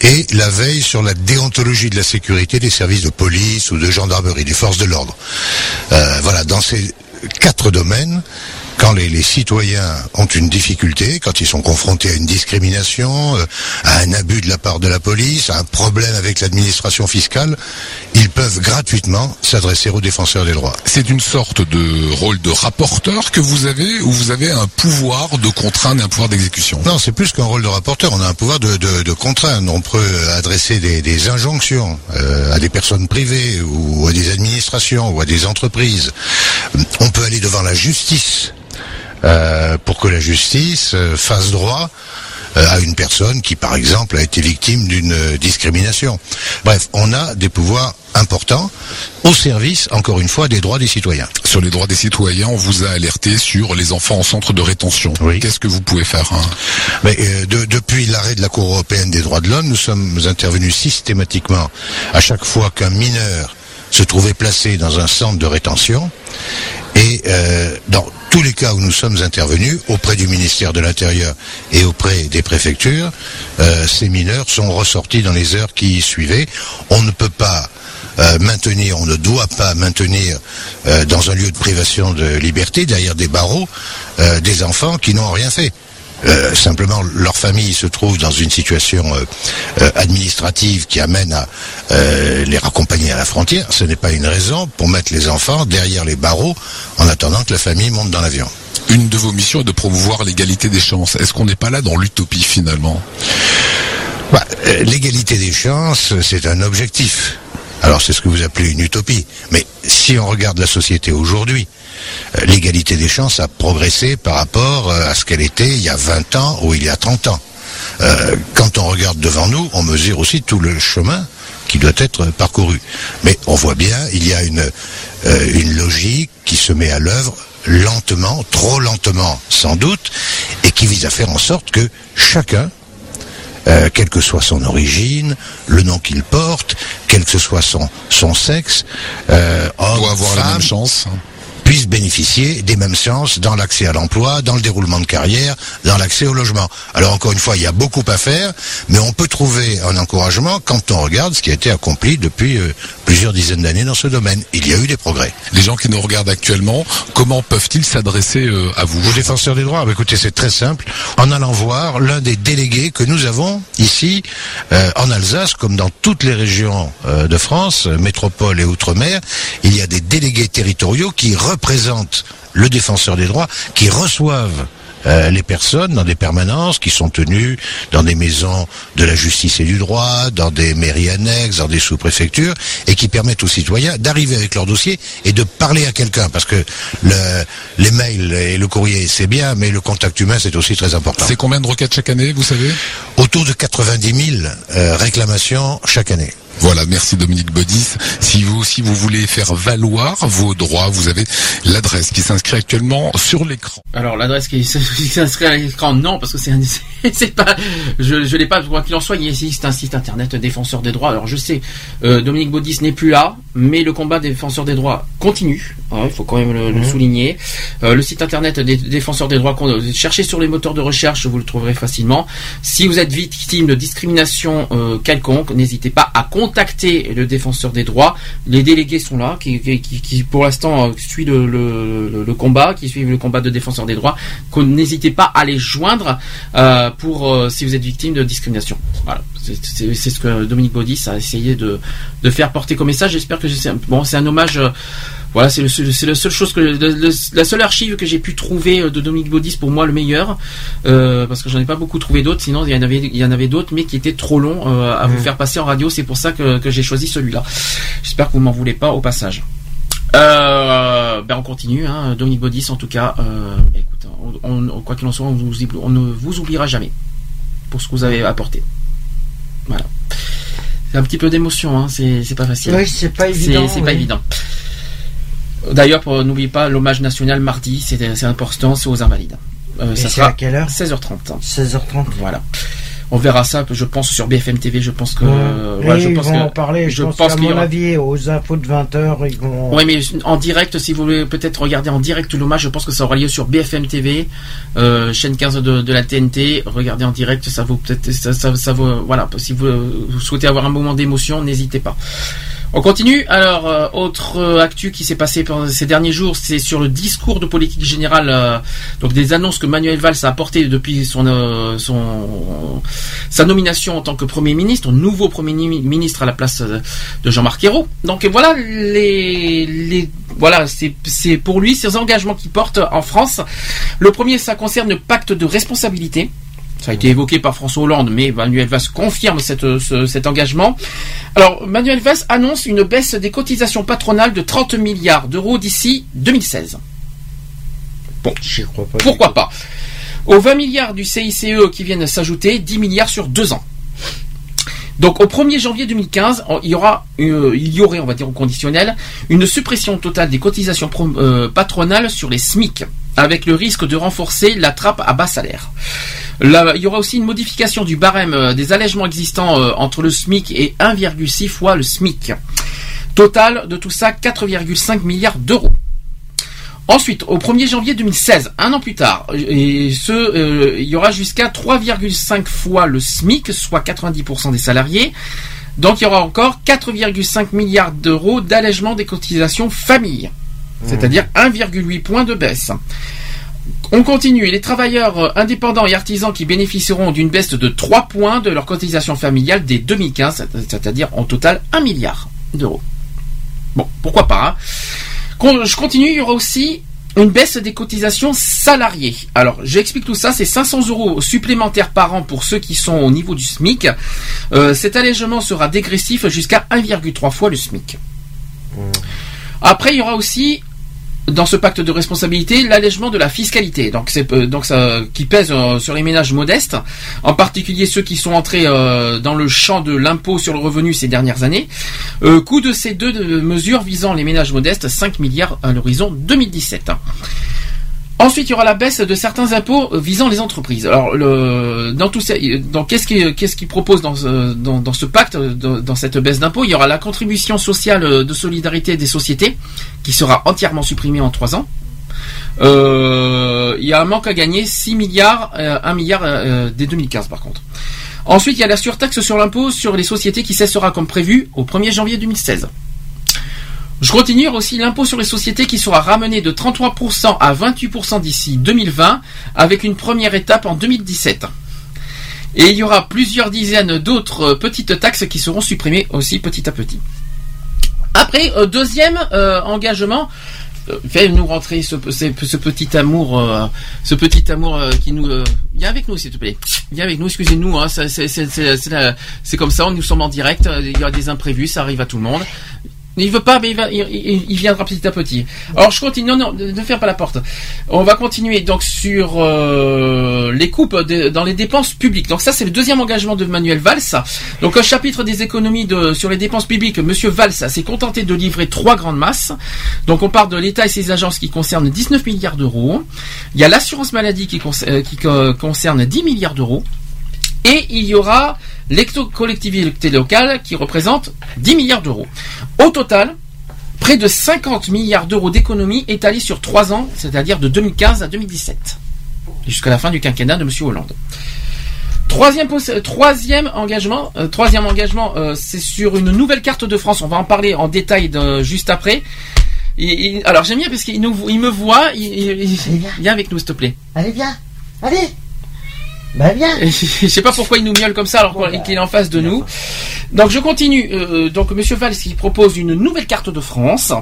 et la veille sur la déontologie de la sécurité des services de police ou de gendarmerie, des forces de l'ordre. Euh, voilà, dans ces quatre domaines, quand les, les citoyens ont une difficulté, quand ils sont confrontés à une discrimination, euh, à un abus de la part de la police, à un problème avec l'administration fiscale, ils peuvent gratuitement s'adresser aux défenseurs des droits. C'est une sorte de rôle de rapporteur que vous avez ou vous avez un pouvoir de contrainte et un pouvoir d'exécution? Non, c'est plus qu'un rôle de rapporteur. On a un pouvoir de, de, de contraindre. On peut adresser des, des injonctions euh, à des personnes privées ou à des administrations ou à des entreprises. On peut aller devant la justice euh, pour que la justice euh, fasse droit euh, à une personne qui, par exemple, a été victime d'une discrimination. Bref, on a des pouvoirs importants au service, encore une fois, des droits des citoyens. Sur les droits des citoyens, on vous a alerté sur les enfants en centre de rétention. Qu'est-ce que vous pouvez faire hein? Mais euh, de- depuis l'arrêt de la Cour européenne des droits de l'homme, nous sommes intervenus systématiquement à chaque fois qu'un mineur se trouvait placé dans un centre de rétention. Et euh, dans tous les cas où nous sommes intervenus, auprès du ministère de l'Intérieur et auprès des préfectures, euh, ces mineurs sont ressortis dans les heures qui suivaient. On ne peut pas euh, maintenir, on ne doit pas maintenir dans un lieu de privation de liberté, derrière des barreaux, des enfants qui n'ont rien fait. Euh, simplement, leur famille se trouve dans une situation euh, euh, administrative qui amène à euh, les raccompagner à la frontière. Ce n'est pas une raison pour mettre les enfants derrière les barreaux en attendant que la famille monte dans l'avion. Une de vos missions est de promouvoir l'égalité des chances. Est-ce qu'on n'est pas là dans l'utopie finalement? Bah, L'égalité des chances, c'est un objectif. Alors c'est ce que vous appelez une utopie. Mais si on regarde la société aujourd'hui, l'égalité des chances a progressé par rapport euh, à ce qu'elle était il y a 20 ans ou il y a 30 ans. Euh, quand on regarde devant nous, on mesure aussi tout le chemin qui doit être parcouru. Mais on voit bien, il y a une, euh, une logique qui se met à l'œuvre lentement, trop lentement sans doute, et qui vise à faire en sorte que chacun euh, quelle que soit son origine, le nom qu'il porte, quel que soit son, son sexe, euh, homme, Doit avoir la même chance. Puisse bénéficier des mêmes chances dans l'accès à l'emploi, dans le déroulement de carrière, dans l'accès au logement. Alors encore une fois, il y a beaucoup à faire, mais on peut trouver un encouragement quand on regarde ce qui a été accompli depuis euh, plusieurs dizaines d'années dans ce domaine. Il y a eu des progrès. Les gens qui nous regardent actuellement, comment peuvent-ils s'adresser euh, à vous? Aux défenseurs des droits, bah, écoutez, c'est très simple. En allant voir l'un des délégués que nous avons ici euh, en Alsace, comme dans toutes les régions de France, métropole et outre-mer, il y a des délégués territoriaux qui représentent le défenseur des droits, qui reçoivent euh, les personnes dans des permanences qui sont tenues dans des maisons de la justice et du droit, dans des mairies annexes, dans des sous-préfectures, et qui permettent aux citoyens d'arriver avec leur dossier et de parler à quelqu'un. Parce que le, les mails et le courrier, c'est bien, mais le contact humain, c'est aussi très important. C'est combien de requêtes chaque année, vous savez? Autour de 90 000 euh, réclamations chaque année. Voilà, merci Dominique Bodis. Si vous aussi vous voulez faire valoir vos droits, vous avez l'adresse qui s'inscrit actuellement sur l'écran. Alors l'adresse qui s'inscrit à l'écran, non, parce que c'est un- c'est pas, je, je l'ai pas. Quoi qu'il en soit, il existe un site internet défenseur des droits. Alors je sais, euh, Dominique Baudis n'est plus là, mais le combat des défenseurs des droits continue. hein, Il faut quand même le, le Mhm. souligner. Euh, le site internet des défenseurs des droits, qu'on- cherchez sur les moteurs de recherche, vous le trouverez facilement. Si vous êtes victime de discrimination euh, quelconque, n'hésitez pas à contacter le défenseur des droits. Les délégués sont là, qui, pour l'instant euh, suivent le, combat, qui suivent le combat de défenseur des droits. N'hésitez pas à les joindre euh, pour euh, si vous êtes victime de discrimination. Voilà, c'est ce que Dominique Baudis a essayé de, de faire porter comme message. J'espère que c'est un hommage. Voilà, c'est la seule chose que le- le- la seule archive que j'ai pu trouver euh, de Dominique Baudis pour moi le meilleur, euh, parce que j'en ai pas beaucoup trouvé d'autres. Sinon, il y en avait, il y en avait d'autres, mais qui étaient trop longs euh, à vous faire passer en radio. C'est pour ça que, que j'ai choisi celui-là. J'espère que vous m'en voulez pas au passage. Euh, ben on continue, hein, Dominique Baudis en tout cas. Euh, ben écoute, on, on- quoi qu'il en soit, on, vous, on ne vous oubliera jamais pour ce que vous avez apporté. Voilà. C'est un petit peu d'émotion, hein, c'est pas facile. Oui, c'est pas évident, C'est pas évident. D'ailleurs, n'oubliez pas l'hommage national mardi, c'est important, c'est aux invalides. Euh, ça sera à quelle heure 16h30. 16h30. Voilà. On verra ça, je pense, sur BFM TV. Je pense que. Ouais. je ils pense vont que- en parler. Je, je pense, pense qu'à mon aura- avis, aux infos de 20h, ils vont. Oui, mais en direct, si vous voulez peut-être regarder en direct l'hommage, je pense que ça aura lieu sur BFM TV, euh, chaîne 15 de, de la TNT. Regardez en direct, ça vaut peut-être, ça, ça, ça vaut, voilà. Si vous, vous souhaitez avoir un moment d'émotion, n'hésitez pas. On continue. Alors, euh, autre euh, actu qui s'est passé pendant ces derniers jours, c'est sur le discours de politique générale, euh, donc des annonces que Manuel Valls a apportées depuis son, euh, sa nomination en tant que Premier ministre, nouveau Premier mi- ministre à la place de Jean-Marc Ayrault. Donc voilà les, voilà c'est c'est pour lui ces engagements qu'il porte en France. Le premier, ça concerne le pacte de responsabilité. Ça a été évoqué par François Hollande, mais Manuel Valls confirme cette- ce- cet engagement. Alors, Manuel Valls annonce une baisse des cotisations patronales de 30 milliards d'euros d'ici 2016. Bon, pourquoi pas? Aux 20 milliards du CICE qui viennent s'ajouter, 10 milliards sur deux ans. Donc au 1er janvier 2015, on- il y aura, euh, il y aurait, on va dire au conditionnel, une suppression totale des cotisations euh, patronales sur les SMIC, avec le risque de renforcer la trappe à bas salaire. Il y aura aussi une modification du barème euh, des allègements existants euh, entre le SMIC et 1,6 fois le SMIC. Total de tout ça, 4,5 milliards d'euros. Ensuite, au 1er janvier 2016, un an plus tard, euh, il y aura jusqu'à 3,5 fois le SMIC, soit 90% des salariés. Donc il y aura encore 4,5 milliards d'euros d'allègement des cotisations famille, c'est-à-dire 1,8 point de baisse. On continue. Les travailleurs euh, indépendants et artisans qui bénéficieront d'une baisse de 3 points de leur cotisation familiale dès 2015, c'est-à-dire en total 1 milliard d'euros. Bon, pourquoi pas. hein. Je continue, il y aura aussi une baisse des cotisations salariées. Alors, j'explique tout ça, c'est 500 euros supplémentaires par an pour ceux qui sont au niveau du SMIC. Euh, cet allègement sera dégressif jusqu'à 1,3 fois le SMIC. Après, il y aura aussi dans ce pacte de responsabilité l'allègement de la fiscalité, donc euh, qui pèse euh, sur les ménages modestes, en particulier ceux qui sont entrés euh, dans le champ de l'impôt sur le revenu ces dernières années. Coût de ces deux de- mesures visant les ménages modestes 5 milliards à l'horizon 2017. Ensuite, il y aura la baisse de certains impôts euh, visant les entreprises. Alors, dans tout ça, dans qu'est-ce qui, propose dans dans ce pacte, euh, dans, dans cette baisse d'impôts? Il y aura la contribution sociale euh, de solidarité des sociétés qui sera entièrement supprimée en trois ans. Euh, il y a un manque à gagner 6 milliards, euh, 1 milliard euh, dès 2015 par contre. Ensuite, il y a la surtaxe sur l'impôt sur les sociétés qui cessera comme prévu au 1er janvier 2016. Je continue aussi l'impôt sur les sociétés qui sera ramené de 33% à 28% d'ici 2020 avec une première étape en 2017. Et il y aura plusieurs dizaines d'autres euh, petites taxes qui seront supprimées aussi petit à petit. Après, euh, deuxième euh, engagement, euh, fais-nous rentrer ce, petit amour, ce petit amour qui nous. euh, viens avec nous, s'il te plaît. Viens avec nous. Excusez-nous, hein, c'est comme ça. Nous sommes en direct. Il y aura des imprévus, ça arrive à tout le monde. Il veut pas, mais il, viendra petit à petit. Alors je continue. Non, non, ne ferme pas la porte. On va continuer donc sur euh, les coupes dans les dépenses publiques. Donc ça, c'est le deuxième engagement de Manuel Valls. Donc au chapitre des économies sur les dépenses publiques, Monsieur Valls s'est contenté de livrer trois grandes masses. Donc on part de l'État et ses agences qui concernent 19 milliards d'euros. Il y a l'assurance maladie qui, euh, co- concerne 10 milliards d'euros. Et il y aura l'ex-collectivité locale qui représente 10 milliards d'euros. Au total, près de 50 milliards d'euros d'économies étalées sur 3 ans, c'est-à-dire de 2015 à 2017, jusqu'à la fin du quinquennat de M. Hollande. Troisième, pos- euh, troisième engagement, euh, engagement, euh, c'est sur une nouvelle carte de France. On va en parler en détail juste après. Alors j'aime bien parce qu'il nous, me voit. Viens avec nous s'il te plaît. Allez, viens. Allez. Bah, viens. Je sais pas pourquoi il nous miaule comme ça alors qu'on- qu'il est en face de nous. Donc je continue. Euh, donc Monsieur Valls qui propose une nouvelle carte de France.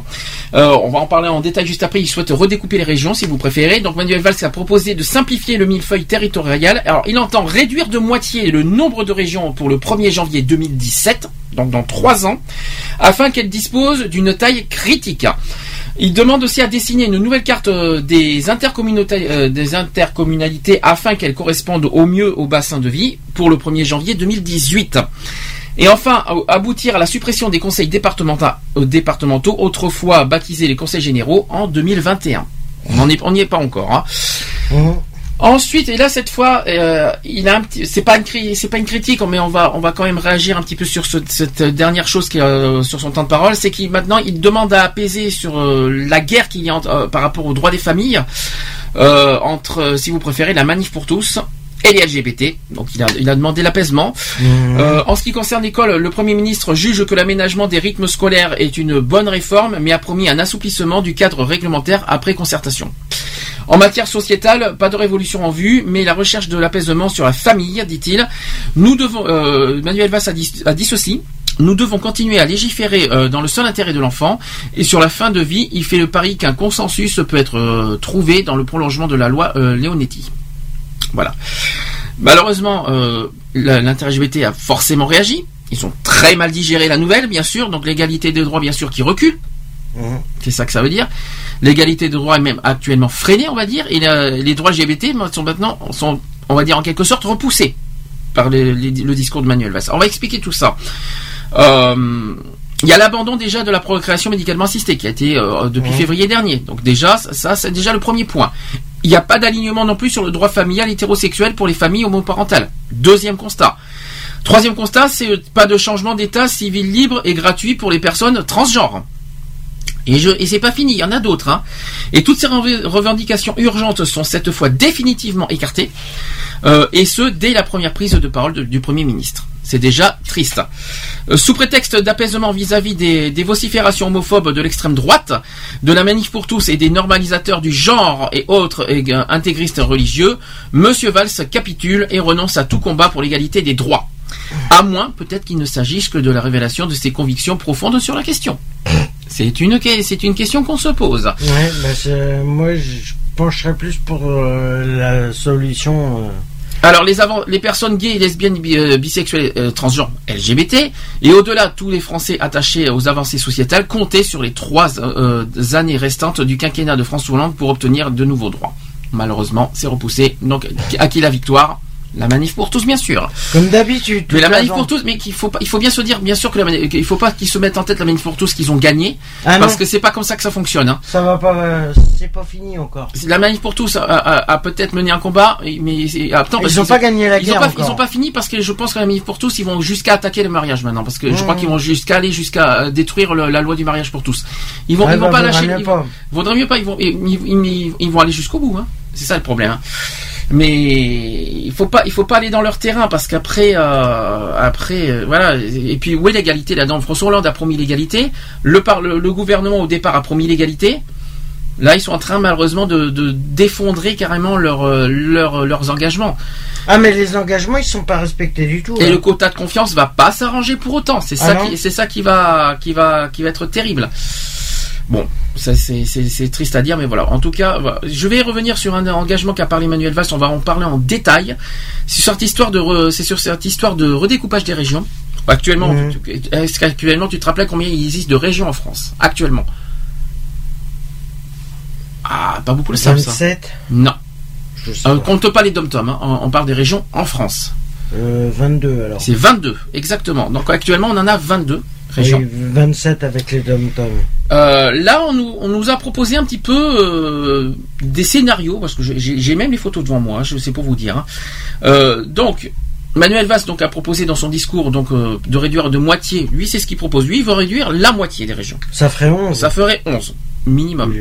Euh, on va en parler en détail juste après. Il souhaite redécouper les régions si vous préférez. Donc Manuel Valls a proposé de simplifier le millefeuille territorial. Alors il entend réduire de moitié le nombre de régions pour le 1er janvier 2017, donc dans trois ans, afin qu'elles disposent d'une taille critique. Il demande aussi à dessiner une nouvelle carte euh, des, euh, des intercommunalités afin qu'elles correspondent au mieux au bassin de vie pour le 1er janvier 2018. Et enfin, aboutir à la suppression des conseils départementaux, euh, départementaux autrefois baptisés les conseils généraux, en 2021. On n'en est, n'y est pas encore. hein. Ensuite, et là cette fois, euh, il a un petit, c'est pas une critique, mais on va on va quand même réagir un petit peu sur ce- cette dernière chose qui euh, sur son temps de parole, c'est qu'il maintenant il demande à apaiser sur euh, la guerre qu'il y a euh, par rapport aux droits des familles euh, entre, si vous préférez, la manif pour tous et les LGBT. Donc il a il a demandé l'apaisement. Euh, en ce qui concerne l'école, le Premier ministre juge que l'aménagement des rythmes scolaires est une bonne réforme, mais a promis un assouplissement du cadre réglementaire après concertation. En matière sociétale, pas de révolution en vue, mais la recherche de l'apaisement sur la famille, dit-il. Nous devons, euh, Manuel Valls a dit, a dit ceci. Nous devons continuer à légiférer euh, dans le seul intérêt de l'enfant et sur la fin de vie, il fait le pari qu'un consensus peut être euh, trouvé dans le prolongement de la loi euh, Leonetti. Voilà. Malheureusement, euh, l'inter-LGBT a forcément réagi. Ils ont très mal digéré la nouvelle, bien sûr. Donc l'égalité des droits, bien sûr, qui recule. C'est ça que ça veut dire. L'égalité des droits est même actuellement freinée, on va dire. Et la- les droits LGBT sont maintenant, sont, on va dire en quelque sorte, repoussés par les- les- le discours de Manuel Valls. On va expliquer tout ça. Euh, il y a l'abandon déjà de la procréation médicalement assistée qui a été euh, depuis février dernier. Donc déjà, ça, c'est déjà le premier point. Il n'y a pas d'alignement non plus sur le droit familial hétérosexuel pour les familles homoparentales. Deuxième constat. Troisième constat, c'est pas de changement d'état civil libre et gratuit pour les personnes transgenres. Et, je, et c'est pas fini, il y en a d'autres. Hein. Et toutes ces rev- revendications urgentes sont cette fois définitivement écartées, euh, et ce dès la première prise de parole du Premier ministre. C'est déjà triste. Euh, sous prétexte d'apaisement vis-à-vis des, vociférations homophobes de l'extrême droite, de la manif pour tous et des normalisateurs du genre et autres euh, intégristes religieux, Monsieur Valls capitule et renonce à tout combat pour l'égalité des droits. À moins peut-être qu'il ne s'agisse que de la révélation de ses convictions profondes sur la question. C'est une, que- c'est une question qu'on se pose. Ouais, bah moi je pencherais plus pour euh, la solution. euh, Alors les, avant- les personnes gays, lesbiennes, bi- euh, bisexuelles, transgenres, LGBT, et au-delà tous les Français attachés aux avancées sociétales, comptaient sur les trois années restantes du quinquennat de François Hollande pour obtenir de nouveaux droits. Malheureusement, c'est repoussé. Donc, à qui la victoire? La manif pour tous, bien sûr. Comme d'habitude. Mais la manif pour tous, mais qu'il faut pas, il faut bien se dire, bien sûr que la manif- qu'il faut pas qu'ils se mettent en tête la manif pour tous qu'ils ont gagné, Ah parce non. que c'est pas comme ça que ça fonctionne. Hein. Ça va pas, euh, c'est pas fini encore. La manif pour tous a, a- a peut-être mené un combat, mais c'est- attends, Ils parce ont qu'ils pas gagné la ils guerre Ont pas, ils ont pas fini parce que je pense que la manif pour tous, ils vont jusqu'à attaquer le mariage maintenant, parce que je crois Mmh. qu'ils vont jusqu'à aller jusqu'à euh, détruire le- la loi du mariage pour tous. Ils vont, Ouais, ils vont bah, pas lâcher. mieux Ils, pas. vaudrait mieux pas. Ils vont, ils- ils vont aller jusqu'au bout. Hein. C'est ça le problème. hein. Mais il faut pas, il faut pas aller dans leur terrain parce qu'après, euh, après, euh, voilà. Et puis où est l'égalité là-dedans? François Hollande a promis l'égalité. Le, par, le, le gouvernement au départ a promis l'égalité. Là, ils sont en train malheureusement de, de d'effondrer carrément leur, euh, leur- leurs engagements. Ah mais les engagements ils sont pas respectés du tout. Et hein. le quota de confiance va pas s'arranger pour autant. C'est Ah ça, non qui, c'est ça qui va, qui va, qui va être terrible. Bon, ça c'est, triste à dire, mais voilà. En tout cas, je vais revenir sur un engagement qu'a parlé Manuel Valls. On va en parler en détail. C'est sur cette histoire de, re- c'est sur cette histoire de redécoupage des régions. Actuellement, tu- est-ce qu'actuellement tu te rappelles combien il existe de régions en France? Actuellement Ah, pas beaucoup le savent ça. 27 Non. Je sais Euh, compte pas les dom-toms. hein. On, on parle des régions en France. Euh, 22 alors. C'est 22, exactement. Donc actuellement, on en a 22 régions. Oui, 27 avec les dom-toms. Euh, là, on nous, on nous a proposé un petit peu euh, des scénarios, parce que j'ai- même les photos devant moi, je sais pour vous dire. hein. Euh, donc, Manuel Valls donc, a proposé dans son discours donc, de réduire de moitié. Lui, c'est ce qu'il propose. Lui, il veut réduire la moitié des régions. Ça ferait 11. Ça ferait 11, minimum.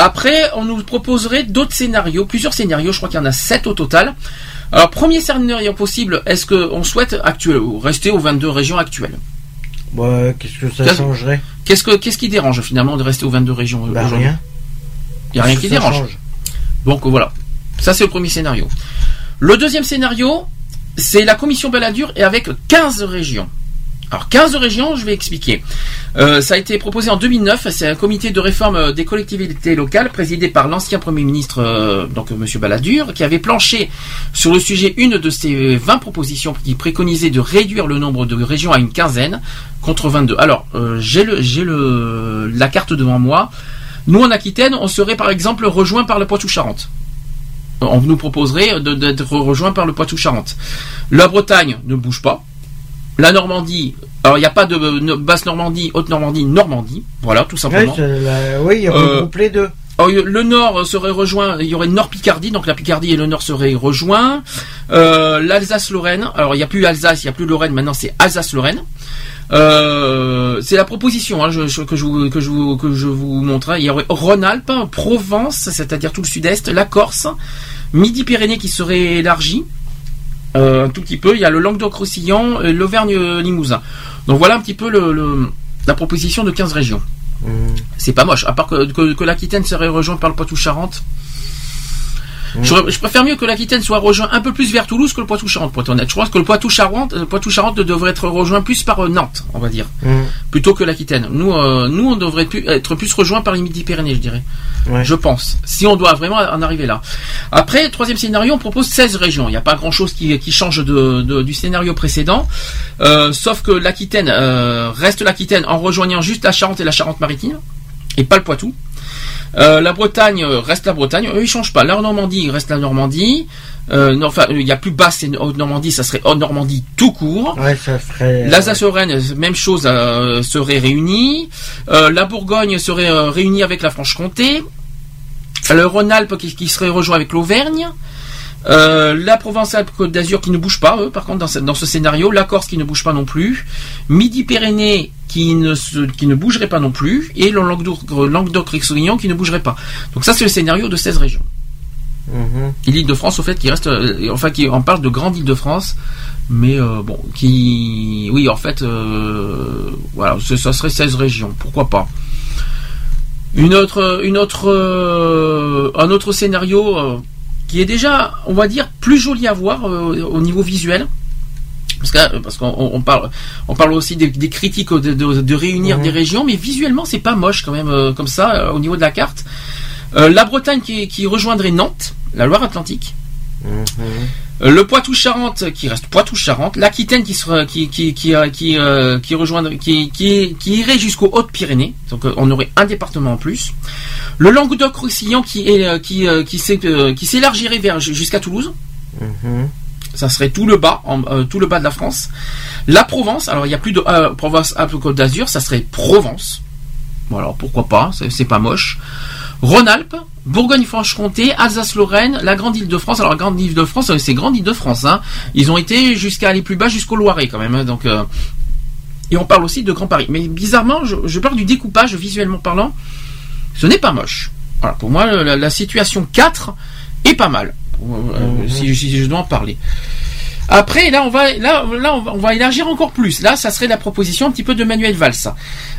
Après, on nous proposerait d'autres scénarios, plusieurs scénarios, je crois qu'il y en a sept au total, Alors, premier scénario possible, est-ce qu'on souhaite actuel, ou rester aux 22 régions actuelles Bah, qu'est-ce que ça changerait Qu'est-ce que qu'est-ce qui dérange finalement de rester aux 22 régions Bah, aujourd'hui rien. Il n'y a rien qui dérange. change Donc voilà. Ça c'est le premier scénario. Le deuxième scénario, c'est la commission Balladur et avec 15 régions. Alors 15 régions, je vais expliquer. Euh, ça a été proposé en 2009, c'est un comité de réforme euh, des collectivités locales présidé par l'ancien Premier ministre, euh, donc euh, Monsieur Balladur, qui avait planché sur le sujet une de ces 20 propositions qui préconisait de réduire le nombre de régions à une quinzaine contre 22. Alors, euh, j'ai le, le, la carte devant moi. Nous, en Aquitaine, on serait par exemple rejoint par le Poitou-Charentes. On nous proposerait d'être rejoint par le Poitou-Charentes. La Bretagne ne bouge pas. La Normandie, alors il n'y a pas de euh, basse Normandie, haute Normandie, Normandie. Voilà, tout simplement. la- oui, il Euh, regroupe les deux. alors, le nord serait rejoint, il y aurait Nord Picardie, donc la Picardie et le nord seraient rejoints. Euh, L'Alsace-Lorraine, alors il n'y a plus Alsace, il n'y a plus Lorraine, maintenant c'est Alsace-Lorraine. Euh, c'est la proposition hein, je- je- que, je vous, que, je vous, que je vous montre. hein. Il y aurait Rhône-Alpes, Provence, c'est-à-dire tout le sud-est, la Corse, Midi-Pyrénées qui serait élargie. Euh, un tout petit peu. Il y a le Languedoc-Roussillon, et l'Auvergne-Limousin. Donc voilà un petit peu le, le- la proposition de 15 régions. C'est pas moche, à part que, que, que l'Aquitaine serait rejointe par le Poitou-Charentes. Je, je préfère mieux que l'Aquitaine soit rejoint un peu plus vers Toulouse que le Poitou-Charentes, pour être honnête. Je pense que le Poitou-Charentes, le Poitou-Charentes devrait être rejoint plus par euh, Nantes, on va dire, plutôt que l'Aquitaine. Nous, euh, nous, on devrait être plus rejoint par les Midi-Pyrénées, je dirais. Je pense. Si on doit vraiment en arriver là. Après, troisième scénario, on propose 16 régions. Il n'y a pas grand-chose qui, qui change de, de- du scénario précédent, Euh, sauf que l'Aquitaine euh, reste l'Aquitaine en rejoignant juste la Charente et la Charente-Maritime, et pas le Poitou. Euh, la Bretagne euh, reste la Bretagne, eux ils changent pas. La Normandie reste la Normandie. Euh, non, enfin, il y a plus basse et haute Normandie, ça serait haute Normandie tout court. Ouais, ça ferait. L'Alsace-Lorraine, même chose, euh, serait réunie. La Bourgogne serait réunie avec la Franche-Comté. Le Rhône-Alpes qui, qui serait rejoint avec l'Auvergne. Euh, la Provence-Alpes-Côte d'Azur qui ne bouge pas, eux, par contre, dans ce, dans ce scénario. La Corse qui ne bouge pas non plus. Midi-Pyrénées qui ne, se- qui ne bougerait pas non plus. Et le Languedoc- Languedoc-Roussillon qui ne bougerait pas. Donc ça, c'est le scénario de 16 régions. Mhm. Et l'Île-de-France, au fait, qui reste, euh, enfin, qui, on parle de grande Île-de-France, mais euh, bon, qui, oui, en fait, euh, voilà, ce- ça serait 16 régions, pourquoi pas? Une autre, une autre, euh, un autre scénario euh, qui est déjà, on va dire, plus joli à voir euh, au niveau visuel. Parce qu'on on parle on parle aussi des, des critiques de, de- de réunir Mhm. des régions, mais visuellement c'est pas moche quand même euh, comme ça euh, au niveau de la carte. Euh, la Bretagne qui, qui rejoindrait Nantes, la Loire-Atlantique. Euh, le Poitou-Charentes qui reste Poitou-Charentes, l'Aquitaine qui sera qui qui qui euh, qui, euh, qui rejoindrait qui qui qui irait jusqu'aux Hautes-Pyrénées. Donc euh, on aurait un département en plus. Le Languedoc-Roussillon qui est euh, qui euh, qui euh, s'élargirait vers jusqu'à Toulouse. Mhm. Ça serait tout le bas, en- euh, tout le bas de la France. La Provence, alors il n'y a plus de euh, Provence Alpes Côte d'Azur, ça serait Provence. Bon alors pourquoi pas, c'est pas moche. Rhône-Alpes, Bourgogne-Franche-Comté, Alsace-Lorraine, la Grande Île-de-France. Alors la Grande Île-de-France, euh, c'est Grande Île-de-France. Hein. Ils ont été jusqu'à aller plus bas jusqu'au Loiret quand même. hein, euh, et on parle aussi de Grand Paris. Mais bizarrement, je, parle du découpage visuellement parlant. Ce n'est pas moche. Pour moi, la, situation 4 est pas mal. Euh, si, je dois en parler. Après, là, on va, là, là, on va, on va élargir encore plus. Là, ça serait la proposition un petit peu de Manuel Valls.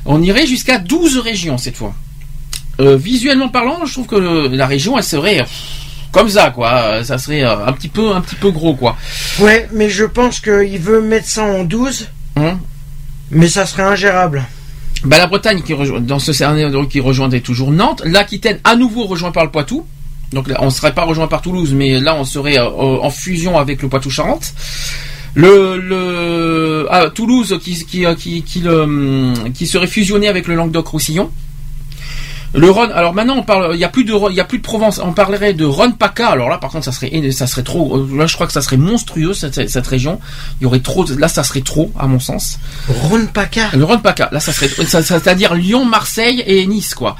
On irait jusqu'à 12 régions cette fois. Euh, visuellement parlant, je trouve que le- la région, elle serait euh, comme ça, quoi. Euh, Ça serait un petit peu, un petit peu gros, quoi. Ouais, mais je pense qu'il veut mettre ça en 12. Hein mais ça serait ingérable. Bah, la Bretagne qui rejoint, dans ce scénario qui rejoindrait toujours Nantes, l'Aquitaine à nouveau rejoint par le Poitou. Donc là, on ne serait pas rejoint par Toulouse, mais là on serait euh, en fusion avec le Poitou-Charentes. Le, le ah, Toulouse qui qui qui qui, le, hum, qui serait fusionné avec le Languedoc-Roussillon. Le Rhône, alors maintenant on parle, il y a plus de, il y a plus de Provence, on parlerait de Rhône-PACA. Alors là, par contre, ça serait, ça serait trop. euh, Là, je crois que ça serait monstrueux cette, cette région. Il y aurait trop, là, ça serait trop, à mon sens. Rhône-PACA. Le Rhône-PACA, là, ça serait, c'est-à-dire Lyon, Marseille et Nice, quoi.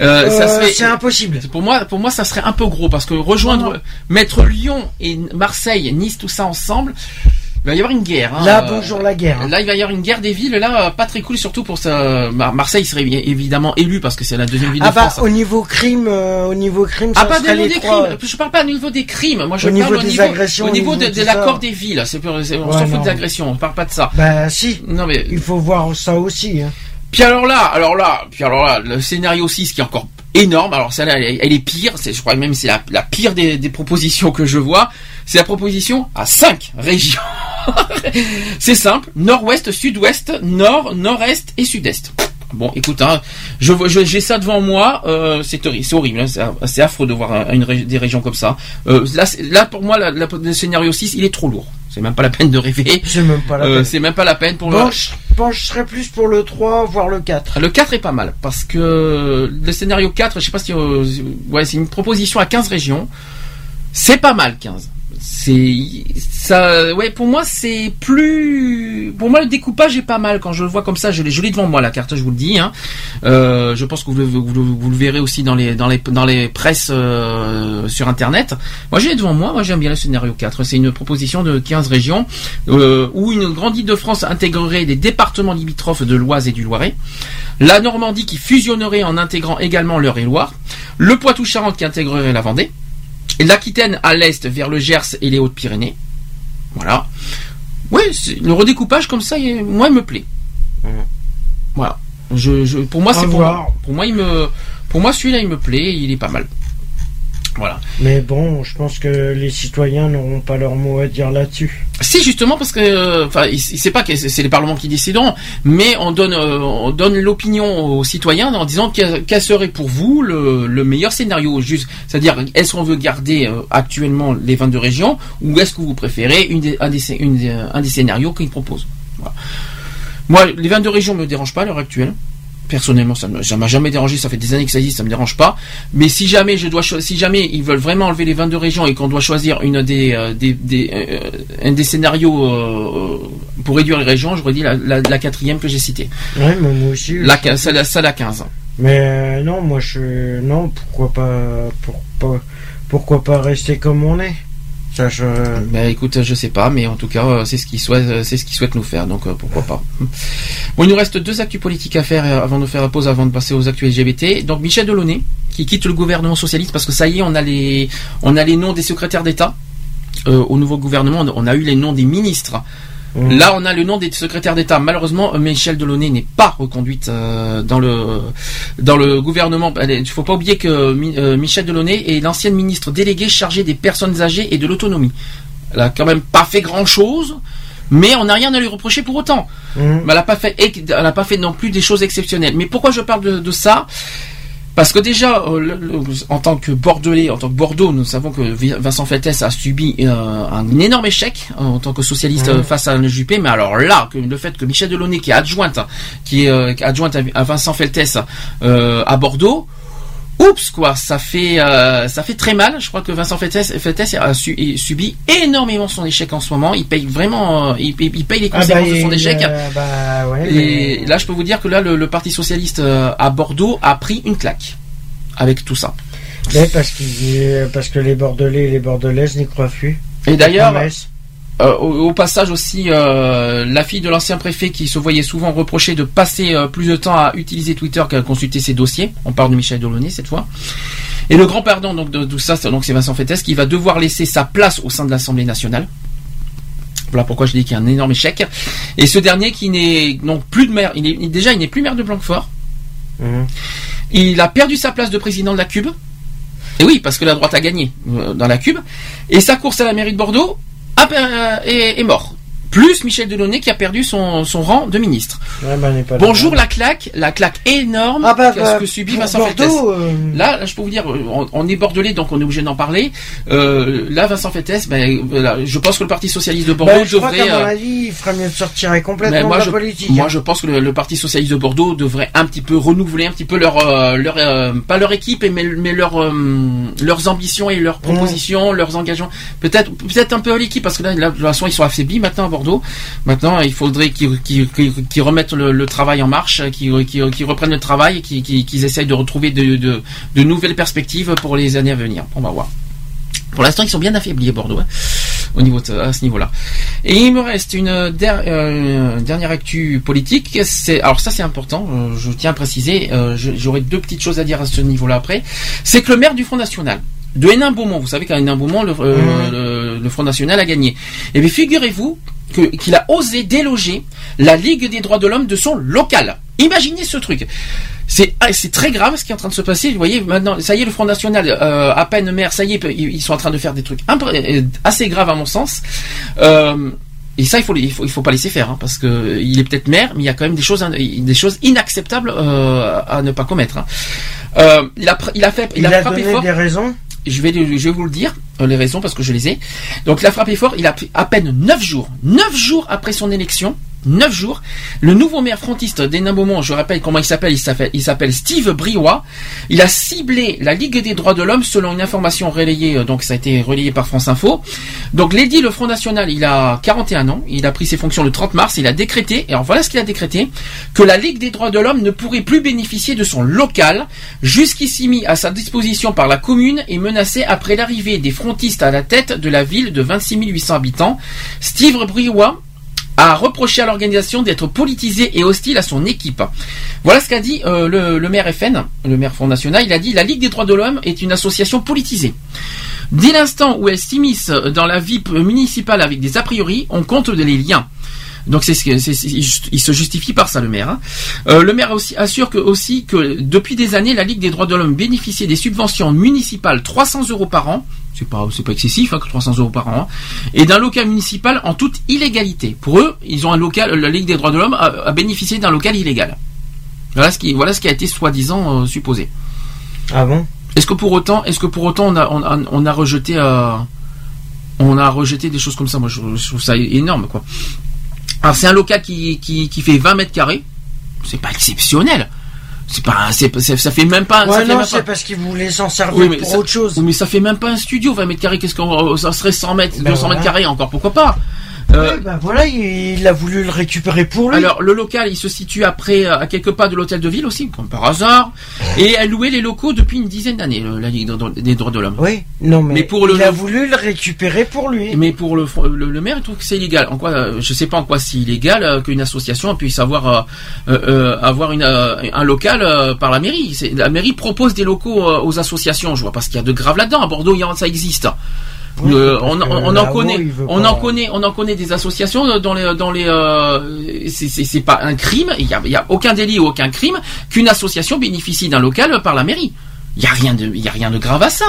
Euh, Euh, c'est impossible. Pour moi, pour moi, ça serait un peu gros parce que rejoindre, mettre Lyon et Marseille, Nice, tout ça ensemble. Il va y avoir une guerre. hein. Là, Euh, bonjour la guerre. hein. Là, il va y avoir une guerre des villes. Là, euh, pas très cool, surtout pour ça. Mar- Marseille serait évidemment élu parce que c'est la deuxième ville Ah de bah, France. au niveau crime, euh, au niveau crime, Ah, ça pas au niveau des trois. crimes. Je parle pas au niveau des crimes. Moi, je Au parle niveau au des niveau, agressions, au niveau au de, niveau de de l'accord des villes. C'est on Ouais, s'en fout des agressions. On parle pas de ça. Bah si. Non mais il faut voir ça aussi. Hein. Puis alors là, alors là, puis alors là, le scénario 6 qui est encore énorme. Alors celle-là, elle, est- pire. Je crois même que c'est la, pire des, propositions que je vois. C'est la proposition à 5 régions. c'est simple. Nord-ouest, sud-ouest, nord, nord-est et sud-est. Bon, écoute, hein, je je- j'ai ça devant moi. Euh, c'est horrible, hein, c'est, affreux de voir des régions comme ça. Euh, là, pour moi, le scénario 6, il est trop lourd. C'est même pas la peine de rêver. C'est même pas la Euh, peine. c'est même pas la peine pour Bon, le. je pencherais plus pour le 3, voire le 4. Le 4 est pas mal parce que le scénario 4, je sais pas si euh, ouais, c'est une proposition à 15 régions. C'est pas mal 15. C'est ça ouais pour moi c'est plus pour moi le découpage est pas mal. Quand je le vois comme ça je l'ai je devant moi la carte je vous le dis hein. Euh, je pense que vous le, vous, vous le verrez aussi dans les dans les dans les presses euh, sur internet. Moi j'ai devant moi. Moi j'aime bien le scénario 4 c'est une proposition de 15 régions euh, où une grande île de France intégrerait des départements limitrophes de l'Oise et du Loiret. La Normandie qui fusionnerait en intégrant également l'Eure-et-Loire. Le Poitou-Charentes qui intégrerait la Vendée l'Aquitaine à l'est vers le Gers et les Hautes-Pyrénées. Voilà. Ouais, c'est- le redécoupage comme ça, il- moi, il me plaît. Voilà. Je, je- pour moi, c'est pour, moi, il me, pour moi, celui-là, il me plaît, il est pas mal. Voilà. Mais bon, je pense que les citoyens n'auront pas leur mot à dire là-dessus. Si justement parce que, euh, enfin, il sait pas que c'est c'est les parlements qui décideront, mais on donne, euh, on donne l'opinion aux citoyens en disant quel, serait pour vous le, le meilleur scénario, juste, c'est-à-dire est-ce qu'on veut garder euh, actuellement les 22 régions ou est-ce que vous préférez une des, un, des, une un des scénarios qu'ils proposent? Voilà. Moi, les 22 régions me dérangent pas à l'heure actuelle. Personnellement, ça ne m'a jamais dérangé. Ça fait des années que ça existe, ça me dérange pas. Mais si jamais je dois, si jamais ils veulent vraiment enlever les 22 régions et qu'on doit choisir une des, euh, des, des, euh, un des scénarios euh, pour réduire les régions, j'aurais dit la, la, la quatrième que j'ai citée. Ouais, mais moi aussi. La, je- ça, la, ça, la 15. Mais non, moi je. Non, pourquoi pas. Pour, pas- pourquoi pas rester comme on est? Je. Ben écoute, je sais pas, mais en tout cas, euh, c'est ce qu'ils souhaitent, c'est ce qu'ils souhaitent nous faire, donc euh, pourquoi pas. Bon, il nous reste deux actus politiques à faire euh, avant de faire la pause, avant de passer aux actus LGBT. Donc Michel Delaunay, qui quitte le gouvernement socialiste parce que ça y est, on a les, on a les noms des secrétaires d'État au nouveau gouvernement. On a eu les noms des ministres. Mmh. Là, on a le nom des secrétaires d'État. Malheureusement, Michel Delaunay n'est pas reconduite euh, dans le dans le gouvernement. Il ne faut pas oublier que euh, Michel Delaunay est l'ancienne ministre déléguée chargée des personnes âgées et de l'autonomie. Elle a quand même pas fait grand chose, mais on n'a rien à lui reprocher pour autant. Mmh. Elle n'a pas fait, elle n'a pas fait non plus des choses exceptionnelles. Mais pourquoi je parle de, de ça? Parce que déjà, euh, le- le- en tant que Bordelais, en tant que Bordeaux, nous savons que Vi- Vincent Feltès a subi euh, un énorme échec euh, en tant que socialiste Mmh. face à Alain Juppé. Mais alors là, que le fait que Michel Delaunay, qui est adjointe, qui est adjointe à, à Vincent Feltès à Bordeaux, oups quoi, ça fait euh, ça fait très mal. Je crois que Vincent Feltès a su- et subi énormément son échec en ce moment. Il paye vraiment, euh, il, paye- il paye les Ah conséquences bah, de son échec. euh, bah ouais. Et mais- là, je peux vous dire que là, le, le Parti socialiste à Bordeaux a pris une claque avec tout ça. Parce, qu'il- parce que les Bordelais et les Bordelaises n'y croient plus. Et d'ailleurs. Euh, au, au passage aussi, euh, la fille de l'ancien préfet qui se voyait souvent reprocher de passer euh, plus de temps à utiliser Twitter qu'à consulter ses dossiers. On parle de Michel Delaunay cette fois. Et le grand perdant donc de tout ça, c'est- donc c'est Vincent Fettes qui va devoir laisser sa place au sein de l'Assemblée nationale. Voilà pourquoi je dis qu'il y a un énorme échec. Et ce dernier qui n'est donc plus de maire, il est, déjà il n'est plus maire de Blanquefort. Mmh. Il a perdu sa place de président de la Cube. Et oui, parce que la droite a gagné dans la Cube. Et sa course à la mairie de Bordeaux a per- euh, est, est mort. Plus Michel Delaunay qui a perdu son, son rang de ministre. Ouais, bah, pas Bonjour la claque, la claque énorme Ah bah, que, bah, que subit Vincent Bordeaux, Fettes. euh, Là, là, je peux vous dire, euh, on, on est bordelais, donc on est obligé d'en parler. Euh, là, Vincent Fettes, ben, voilà, je pense que le Parti socialiste de Bordeaux Bah, je crois devrait. qu'à mon euh, avis, il ferait mieux de sortir complètement mais moi, de la je, politique. moi, hein. je pense que le, le Parti socialiste de Bordeaux devrait un petit peu renouveler un petit peu leur, leur pas leur équipe, mais, mais leur, leurs ambitions et leurs propositions, leurs engagements. Peut-être, peut-être un peu à l'équipe parce que là, là, de toute façon, ils sont affaiblis maintenant à Bordeaux. Maintenant, il faudrait qu'ils remettent le, travail en marche, qu'ils reprennent le travail, qu'ils essayent de retrouver de, nouvelles perspectives pour les années à venir. On va voir. Pour l'instant, ils sont bien affaiblis à Bordeaux. hein. au niveau à ce niveau-là. Et il me reste une euh, der- dernière actu politique. Alors ça c'est important. euh, je tiens à préciser. euh, J'aurai deux petites choses à dire à ce niveau-là après. C'est que le maire du Front National de Hénin-Beaumont, vous savez qu'à Hénin-Beaumont, le, euh, le- le Front National a gagné. Et bien figurez-vous qu'il a osé déloger la Ligue des droits de l'homme de son local. Imaginez ce truc. C'est ah, c'est très grave ce qui est en train de se passer. Vous voyez, maintenant, ça y est, le Front National, euh, à peine maire, ça y est, ils sont en train de faire des trucs euh, assez graves à mon sens. Euh, et ça, il faut, il faut, il faut pas laisser faire, hein, parce que il est peut-être maire, mais il y a quand même des choses, des choses inacceptables euh, à ne pas commettre. hein. Euh, il a, il a fait, il, Il a, a frappé donné fort. des raisons? Je vais, vous le dire, euh, les raisons, parce que je les ai. Donc, il a frappé fort. Il a à peine 9 jours, 9 jours après son élection. 9 jours. Le nouveau maire frontiste d'Hénin-Beaumont, je rappelle comment il s'appelle, il s'appelle, il s'appelle Steve Briois. Il a ciblé la Ligue des droits de l'homme selon une information relayée, euh, donc ça a été relayé par France Info. Donc l'édit, le Front National, il a 41 ans, il a pris ses fonctions le 30 mars, il a décrété, et alors voilà ce qu'il a décrété, que la Ligue des droits de l'homme ne pourrait plus bénéficier de son local, jusqu'ici mis à sa disposition par la commune et menacé après l'arrivée des frontistes à la tête de la ville de 26 800 habitants. Steve Briois a reproché à l'organisation d'être politisée et hostile à son équipe. Voilà ce qu'a dit euh, le, le maire FN, le maire Front National. Il a dit la Ligue des droits de l'homme est une association politisée. Dès l'instant où elle s'immisce dans la vie municipale avec des a priori, on compte les liens. Donc c'est ce que il se justifie par ça le maire. hein. Euh, le maire aussi assure que aussi que depuis des années la Ligue des droits de l'homme bénéficiait des subventions municipales 300 euros par an. C'est pas c'est pas excessif hein, que 300 euros par an. hein, et d'un local municipal en toute illégalité. Pour eux, ils ont un local. La Ligue des droits de l'homme a, a bénéficié d'un local illégal. Voilà ce qui voilà ce qui a été soi-disant euh, supposé. Ah bon? Est-ce que pour autant, est-ce que pour autant on a, on a, on a rejeté, euh, on a rejeté des choses comme ça? Moi, je, je trouve ça énorme, quoi. Alors c'est un local qui, qui, qui fait 20 mètres carrés. C'est pas exceptionnel. C'est pas, un- ça, ça fait même pas. Ouais, non, c'est parce qu'ils voulaient s'en servir Oui, mais pour ça- autre chose. oui, mais ça fait même pas un studio, 20 mètres carrés. Qu'est-ce qu'on, ça serait 100 mètres, Ben 200 mètres carrés encore, pourquoi pas? Euh, bah voilà, il, il a voulu le récupérer pour lui. Alors le local, il se situe après euh, à quelques pas de l'hôtel de ville aussi, comme par hasard, et elle louait les locaux depuis une dizaine d'années, la Ligue des droits de l'homme. Oui, non mais, Mais pour le- il a voulu le récupérer pour lui. Mais pour le, le, le maire, il trouve que c'est illégal. En quoi, euh, je sais pas en quoi c'est illégal euh, qu'une association puisse avoir euh, avoir une, un local par la mairie. La mairie propose des locaux aux associations. Je vois pas ce qu'il y a de grave là-dedans. À Bordeaux, ça existe. Oui, Euh, on, que on- on en connaît, on pas- en connaît, on en connaît des associations dans les, dans les, euh, c'est- pas un crime, il y a, y a aucun délit ou aucun crime qu'une association bénéficie d'un local par la mairie. Il y a rien de, il y a rien de grave à ça.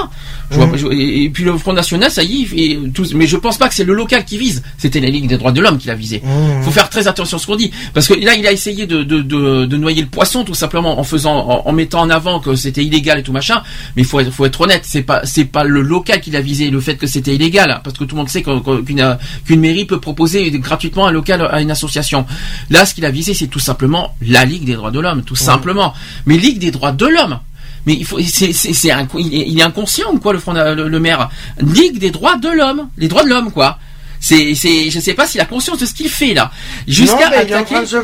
Je vois- je- et, et puis le Front National, ça y est, tout- mais je pense pas que c'est le local qui vise. C'était la Ligue des droits de l'homme qui l'a visé. Mhm. Faut faire très attention à ce qu'on dit, parce que là, il a essayé de, de, de, de noyer le poisson tout simplement en faisant, en, en mettant en avant que c'était illégal et tout machin. Mais il faut, être- faut être honnête, c'est pas, c'est pas le local qui l'a visé, le fait que c'était illégal, parce que tout le monde sait qu'un- qu'une qu'une mairie peut proposer gratuitement un local à une association. Là, ce qu'il a visé, c'est tout simplement la Ligue des droits de l'homme, tout simplement. Mais Ligue des droits de l'homme. Mais il faut, c'est, c'est, il, est, inconscient quoi le, front, le, le maire Ligue des droits de l'homme, les droits de l'homme quoi. C'est, c'est, je sais pas s'il a conscience de ce qu'il fait là. Jusqu'à non, mais il est en attaquer train de se.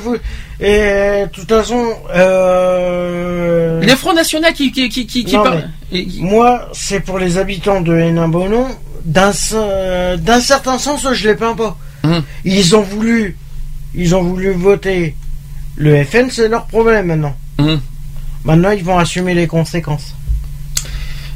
Et de toute façon, euh... les Front National qui, qui, qui, qui, mais Moi, c'est pour les habitants de Hénin-Bonon. D'un d'un certain sens, je les plains pas. Hum. Ils ont voulu, ils ont voulu voter le FN, c'est leur problème maintenant. Hum. Maintenant, ils vont assumer les conséquences.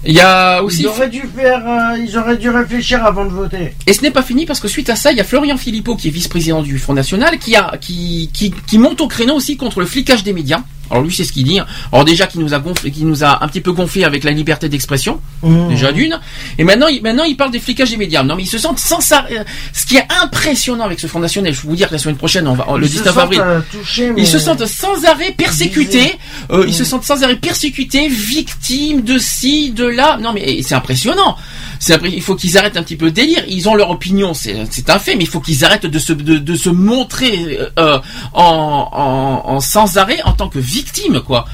Il y a aussi. Ils auraient dû faire, euh, ils auraient dû réfléchir avant de voter. Et ce n'est pas fini parce que suite à ça, il y a Florian Philippot qui est vice-président du Front National qui a qui, qui, qui monte au créneau aussi contre le flicage des médias. Alors lui, c'est ce qu'il dit. hein. Alors déjà, qui nous a gonflé, qui nous a un petit peu gonflé avec la liberté d'expression, Mmh. déjà d'une. Et maintenant, il, maintenant, il parle des flicages des médias. Non, mais ils se sentent sans ça. euh, Ce qui est impressionnant avec ce Front National, je peux vous dire que la semaine prochaine, on va le Ils se 19 sentent, avril, touchés, ils se sentent sans arrêt persécutés. Euh, Ils se sentent sans arrêt persécutés, victimes de ci, de là. Non, mais c'est impressionnant. Impré- il faut qu'ils arrêtent un petit peu le délire. Ils ont leur opinion, c'est un fait, mais il faut qu'ils arrêtent de se de, de se montrer euh, en, en, en sans arrêt en tant que victime, quoi.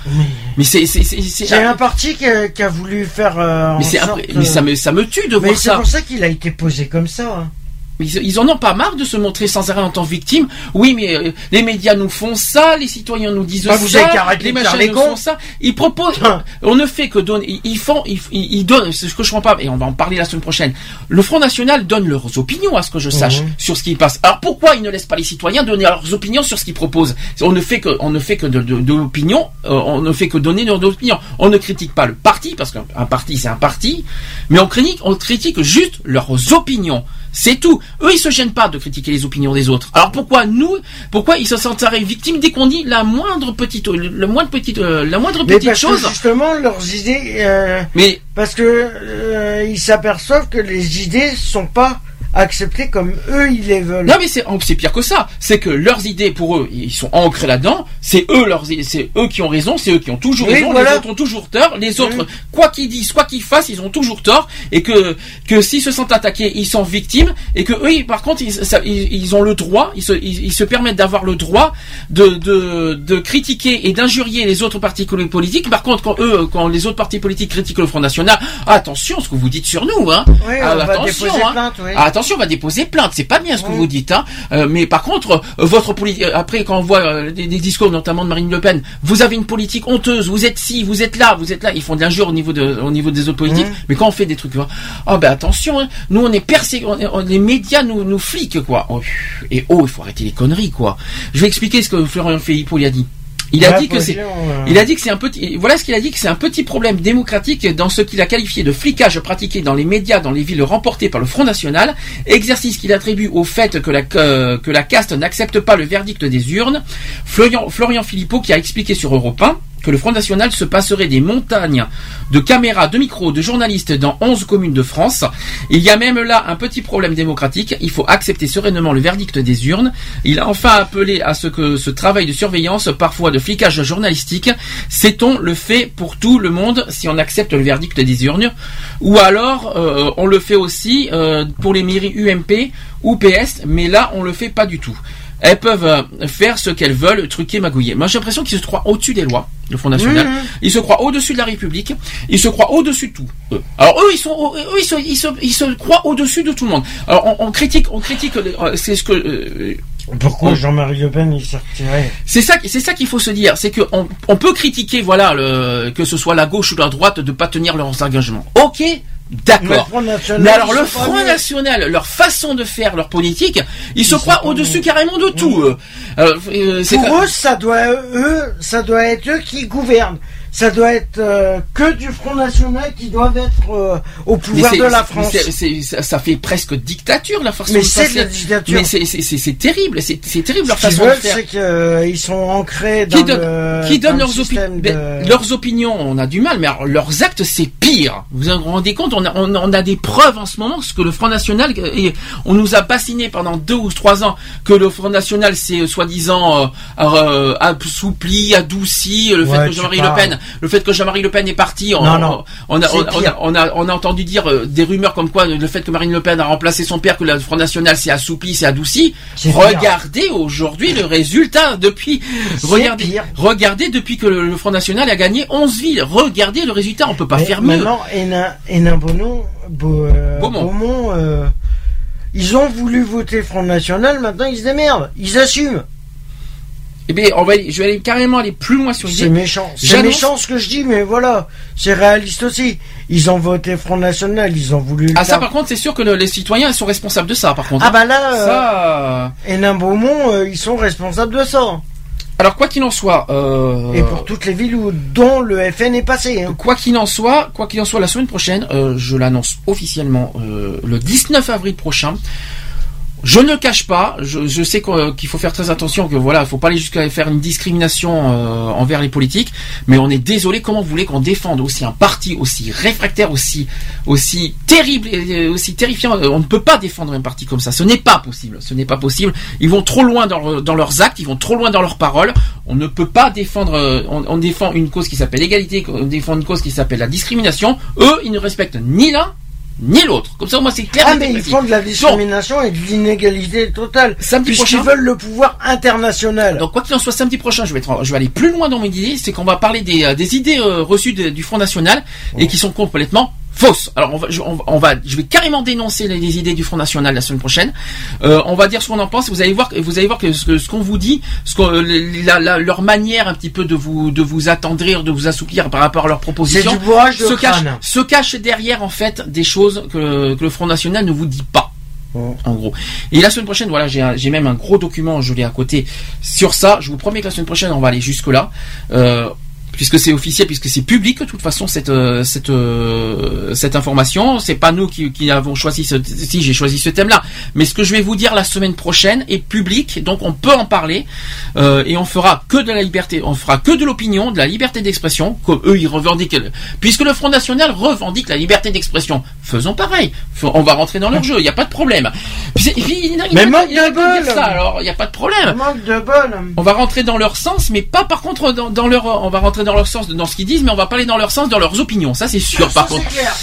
Mais c'est c'est c'est c'est- C'est un parti qui a, qui a voulu faire. euh, mais en c'est sorte, impré- mais ça me ça me tue de Mais voir c'est ça. pour ça qu'il a été posé comme ça. hein. Ils, ils en ont pas marre de se montrer sans arrêt en tant que victime. Oui, mais euh, les médias nous font ça, les citoyens nous disent ça, vous arrêter les machins les nous cons. font ça. Ils proposent. on ne fait que donner. Ils, font. Ils, ils donnent. C'est ce que je comprends pas. Et on va en parler la semaine prochaine. Le Front National donne leurs opinions, à ce que je sache, Mhm. sur ce qui passe. Alors pourquoi ils ne laissent pas les citoyens donner leurs opinions sur ce qu'ils proposent? On ne fait que, on ne fait que de, de, de l'opinion. euh, on ne fait que donner leurs opinions. On ne critique pas le parti parce qu'un un parti c'est un parti, mais on critique, on critique juste leurs opinions. C'est tout. Eux, ils se gênent pas de critiquer les opinions des autres. Alors pourquoi nous, pourquoi ils se sentent victimes dès qu'on dit la moindre petite, le, le moindre petite, euh, la moindre Mais petite parce que chose justement, leurs idées. euh, Mais parce que euh, ils s'aperçoivent que les idées sont pas acceptées comme eux ils les veulent. Non mais c'est c'est pire que ça. C'est que leurs idées pour eux, ils sont ancrés là-dedans. C'est eux leurs idées- c'est eux qui ont raison, c'est eux qui ont toujours Oui, raison. voilà. Les autres ont toujours tort. Les autres, quoi qu'ils disent, quoi qu'ils fassent, ils ont toujours tort. Et que que s'ils se sentent attaqués, ils sont victimes. Et que eux, par contre, ils, ça- ils, ils ont le droit, ils se ils, ils se permettent d'avoir le droit de de de critiquer et d'injurier les autres partis politiques. Par contre, quand eux, quand les autres partis politiques critiquent le Front National, attention, ce que vous dites sur nous, hein. Oui, Ah, on va attention, déposer hein. plainte, oui. Ah, attention, on va déposer plainte. C'est pas bien ce que vous dites, hein. Euh, mais par contre, euh, votre politique. Après, quand on voit euh, des, des discours, notamment de Marine Le Pen, vous avez une politique honteuse. Vous êtes ci, vous êtes là, vous êtes là. Ils font de l'injure au niveau de, au niveau des autres politiques. Mais quand on fait des trucs, oh ben attention, hein. nous on est persécutés. Les médias nous nous fliquent quoi. Oh, et oh, il faut arrêter les conneries quoi. Je vais expliquer ce que Florian Philippot il a dit. Il a dit que c'est, euh, il a dit que c'est un petit, voilà ce qu'il a dit que c'est un petit problème démocratique dans ce qu'il a qualifié de flicage pratiqué dans les médias dans les villes remportées par le Front National, exercice qu'il attribue au fait que la, que, que la caste n'accepte pas le verdict des urnes. Florian, Florian Philippot qui a expliqué sur Europe 1 le Front National se passerait des montagnes de caméras, de micros, de journalistes dans 11 communes de France. Il y a même là un petit problème démocratique. Il faut accepter sereinement le verdict des urnes. Il a enfin appelé à ce que ce travail de surveillance, parfois de flicage journalistique, sait-on le fait pour tout le monde si on accepte le verdict des urnes? Ou alors euh, on le fait aussi euh, pour les mairies UMP ou PS, mais là on le fait pas du tout. Elles peuvent euh, faire ce qu'elles veulent, truquer, magouiller. Moi j'ai l'impression qu'ils se croient au-dessus des lois, le Front National. Mhm. Ils se croient au-dessus de la République. Ils se croient au-dessus de tout. eux. Alors eux, ils sont, eux, ils se, ils se, ils se croient au-dessus de tout le monde. Alors on, on critique, on critique. euh, C'est ce que. euh, Pourquoi on- Jean-Marie Le Pen il s'est retiré? C'est ça, c'est ça qu'il faut se dire, c'est que on, on peut critiquer, voilà, le, que ce soit la gauche ou la droite, de pas tenir leurs engagements. Ok, d'accord. Mais alors le Front. National, leur façon de faire leur politique, ils, se croient au-dessus carrément de tout. eux. Euh, euh, c'est Pour eux, ça doit eux, ça doit être eux qui gouvernent. Ça doit être euh, que du Front National qui doivent être euh, au pouvoir de la France. ça, ça fait presque dictature la façon Mais de c'est de la dictature. Mais c'est- terrible, c'est terrible leur Ce façon de veulent, faire. c'est qu'ils sont ancrés dans qui donnent, le, qui donnent le leurs, opi- ben, de- leurs opinions, on a du mal, mais alors, leurs actes, c'est pire. Vous vous rendez compte, on a, on, on a des preuves en ce moment, ce que le Front National, euh, et on nous a bassiné pendant deux ou trois ans que le Front National c'est euh, soi-disant euh, euh, assoupli, adouci, le Ouais, fait que Jean-Marie Le. Pen, le fait que Jean-Marie Le Pen est parti, on, Non, non. on, a, C'est on, a, pire. on, a, on a entendu dire euh, des rumeurs comme quoi le fait que Marine Le Pen a remplacé son père, que le Front National s'est assoupli, s'est adouci. Regardez aujourd'hui le résultat depuis. Regardez, pire. regardez depuis que le, le Front National a gagné 11 villes. Regardez le résultat, on peut pas Mais faire mieux. Maintenant, Hénin, euh, Beaumont. Beaumont, euh, ils ont voulu voter Front National, maintenant ils se démerdent, ils assument. Eh bien, on va, aller- je vais aller carrément aller plus loin sur l'idée. C'est méchant, c'est méchant ce que je dis, mais voilà, c'est réaliste aussi. Ils ont voté Front National, ils ont voulu. le Ah ça par contre c'est sûr que le- les citoyens sont responsables de ça par contre. Ah bah là, euh, ça. Hénin Beaumont, euh, ils sont responsables de ça. Alors quoi qu'il en soit. euh, Et pour toutes les villes où, dont le FN est passé. hein. Quoi qu'il en soit, quoi qu'il en soit, la semaine prochaine, euh, je l'annonce officiellement euh, le 19 avril prochain. Je ne cache pas, je, je sais qu'il faut faire très attention, que voilà, il faut pas aller jusqu'à faire une discrimination euh, envers les politiques, mais on est désolé. Comment vous voulez qu'on défende aussi un parti aussi réfractaire, aussi aussi terrible, et aussi terrifiant? Euh, On ne peut pas défendre un parti comme ça. Ce n'est pas possible. Ce n'est pas possible. Ils vont trop loin dans leurs actes, ils vont trop loin dans leurs paroles. On ne peut pas défendre. euh, On, on défend une cause qui s'appelle l'égalité, on défend une cause qui s'appelle la discrimination. Eux, ils ne respectent ni l'un ni l'autre. Comme ça, moi, c'est clair. Ah mais ils font de la Donc, discrimination et de l'inégalité totale. Samedi prochain. veulent le pouvoir international. Donc quoi qu'il en soit, samedi prochain, je vais, être- je vais aller plus loin dans mes idées, c'est qu'on va parler des, euh, des idées euh, reçues de- du Front National et qui sont complètement Fausse. Alors on va, je, on, on va, je vais carrément dénoncer les, les idées du Front National la semaine prochaine. Euh, on va dire ce qu'on en pense. Vous allez voir, que- vous allez voir que ce, ce qu'on vous dit, ce qu'on- la- la- leur manière un petit peu de vous, de vous attendrir, de vous assouplir par rapport à leurs propositions, se cache, crâne. se cache derrière en fait des choses que, que le Front National ne vous dit pas. En gros. Et la semaine prochaine, voilà, j'ai même un gros document, je l'ai à côté sur ça. Je vous promets que la semaine prochaine, on va aller jusque là. Euh, puisque c'est officiel, puisque c'est public de toute façon cette euh, cette euh, cette information. C'est pas nous qui, qui avons choisi ce si j'ai choisi ce thème-là, mais ce que je vais vous dire la semaine prochaine est public, donc on peut en parler euh, et on fera que de la liberté, on fera que de l'opinion, de la liberté d'expression, comme eux ils revendiquent. Puisque le Front National revendique la liberté d'expression, faisons pareil. On va rentrer dans leur jeu, il n'y a pas de problème. Puis puis, il il Mais n'a- manque il de bol. ça, alors il n'y a pas de problème. Manque de bol. On va rentrer dans leur sens, mais pas par contre dans, dans leur. On va rentrer dans leur sens dans ce qu'ils disent, mais on va pas aller dans leur sens dans leurs opinions. Ça c'est sûr. par contre. clair.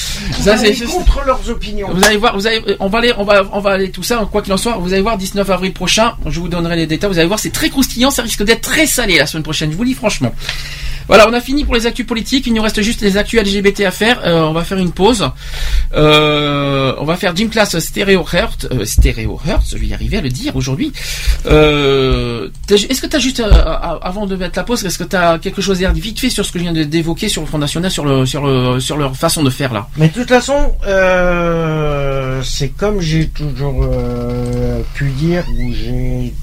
Ça, c'est- contre leurs opinions. Vous allez voir, vous allez, on va aller, on va, on va aller tout ça, quoi qu'il en soit. Vous allez voir 19 avril prochain. Je vous donnerai les détails. Vous allez voir, c'est très croustillant. Ça risque d'être très salé la semaine prochaine. Je vous le dis franchement. Voilà, on a fini pour les actus politiques. Il nous reste juste les actus LGBT à faire. Euh, on va faire une pause. Euh, on va faire Gym Class Stereo Heart. Euh, Stereo Heart, je vais y arriver à le dire aujourd'hui. Euh, est-ce que tu as juste, avant de mettre la pause, est-ce que tu quelque chose à vite fait sur ce que je viens d'évoquer sur le Front National, sur, le, sur, le, sur leur façon de faire là? Mais de toute façon, c'est comme j'ai toujours pu dire, j'ai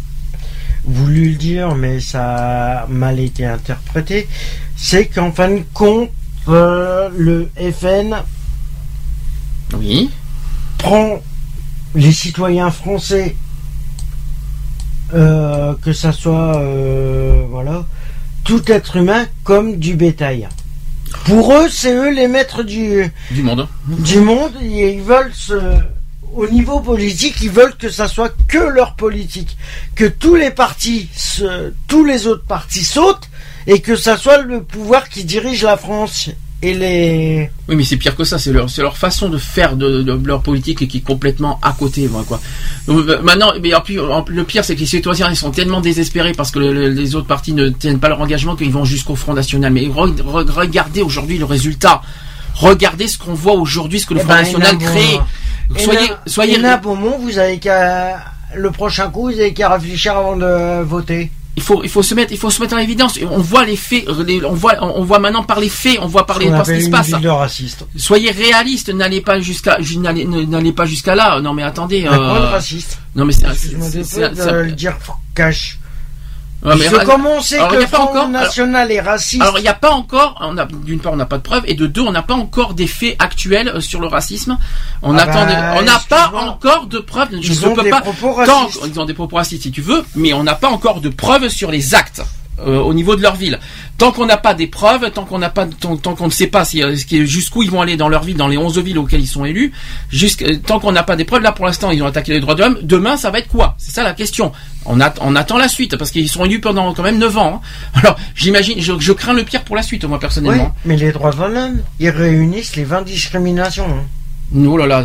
voulu le dire, mais ça a mal été interprété, c'est qu'en fin de compte, euh, le FN oui. prend les citoyens français, euh, que ça soit, euh, voilà, tout être humain comme du bétail. Pour eux, c'est eux les maîtres du, Du monde. du monde et ils veulent se, au niveau politique, ils veulent que ça soit que leur politique, que tous les partis, se- tous les autres partis sautent et que ça soit le pouvoir qui dirige la France et les. Oui, mais c'est pire que ça. C'est leur, c'est leur façon de faire de, de leur politique qui est complètement à côté, moi, quoi. Donc, euh, maintenant, mais en plus, en- le pire, c'est que les citoyens, ils sont tellement désespérés parce que le- le- les autres partis ne tiennent pas leur engagement qu'ils vont jusqu'au Front National. Mais re- re- regardez aujourd'hui le résultat. Regardez ce qu'on voit aujourd'hui, ce que le Eh Front ben, National crée. Soyez, Hénin- soyez. Hénin Beaumont, vous avez qu'à le prochain coup, vous avez qu'à réfléchir avant de voter. Il faut, il faut se mettre, il faut se mettre en évidence. On voit les faits, les- on voit, on voit maintenant par les faits, on voit par, les, par ce qui se passe. racistes. Soyez réaliste, n'allez pas jusqu'à, n'allez, n'allez pas jusqu'à là. Non mais attendez. Euh, raciste. Non mais c'est, c'est, le dire cash. Ouais, mais- Parce que comme on sait Alors, que y le Front encore- National est raciste. Alors il n'y a pas encore, on a, d'une part on n'a pas de preuves et de deux on n'a pas encore des faits actuels euh, sur le racisme. On Ah attend, bah, on n'a pas encore de preuves. Je Ils ne ont peux des pas. propos tant- ils ont des propos racistes si tu veux, mais on n'a pas encore de preuves sur les actes. Euh, au niveau de leur ville. Tant qu'on n'a pas des preuves, tant qu'on n'a pas, tant, qu'on ne sait pas euh, jusqu'où ils vont aller dans leur ville, dans les 11 villes auxquelles ils sont élus, jusqu'à- tant qu'on n'a pas des preuves, là pour l'instant ils ont attaqué les droits de l'homme, demain ça va être quoi? C'est ça la question. On, at- on attend la suite, parce qu'ils sont élus pendant quand même 9 ans. hein. Alors j'imagine, je, crains le pire pour la suite, moi personnellement. mais les droits de l'homme, ils réunissent les 20 discriminations. hein. Oh là là,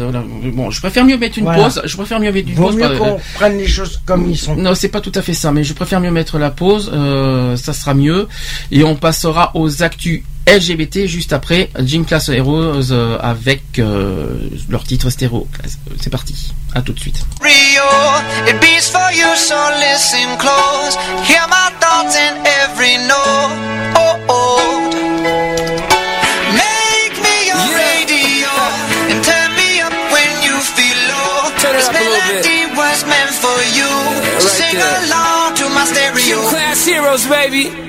bon, je préfère mieux mettre une Voilà. pause. Je préfère mieux mettre une Vaut pause. mieux qu'on prenne les choses comme ils sont. Non, c'est pas tout à fait ça, mais je préfère mieux mettre la pause. euh, ça sera mieux, et on passera aux actus LGBT juste après Gym Class Heroes euh, avec euh, leur titre stéréo. C'est parti. À tout de suite. Rio, it beats for you, so listen close. Hear my thoughts in every note. Oh, oh. Heroes, baby.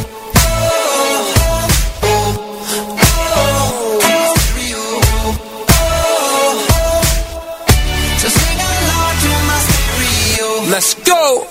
Go.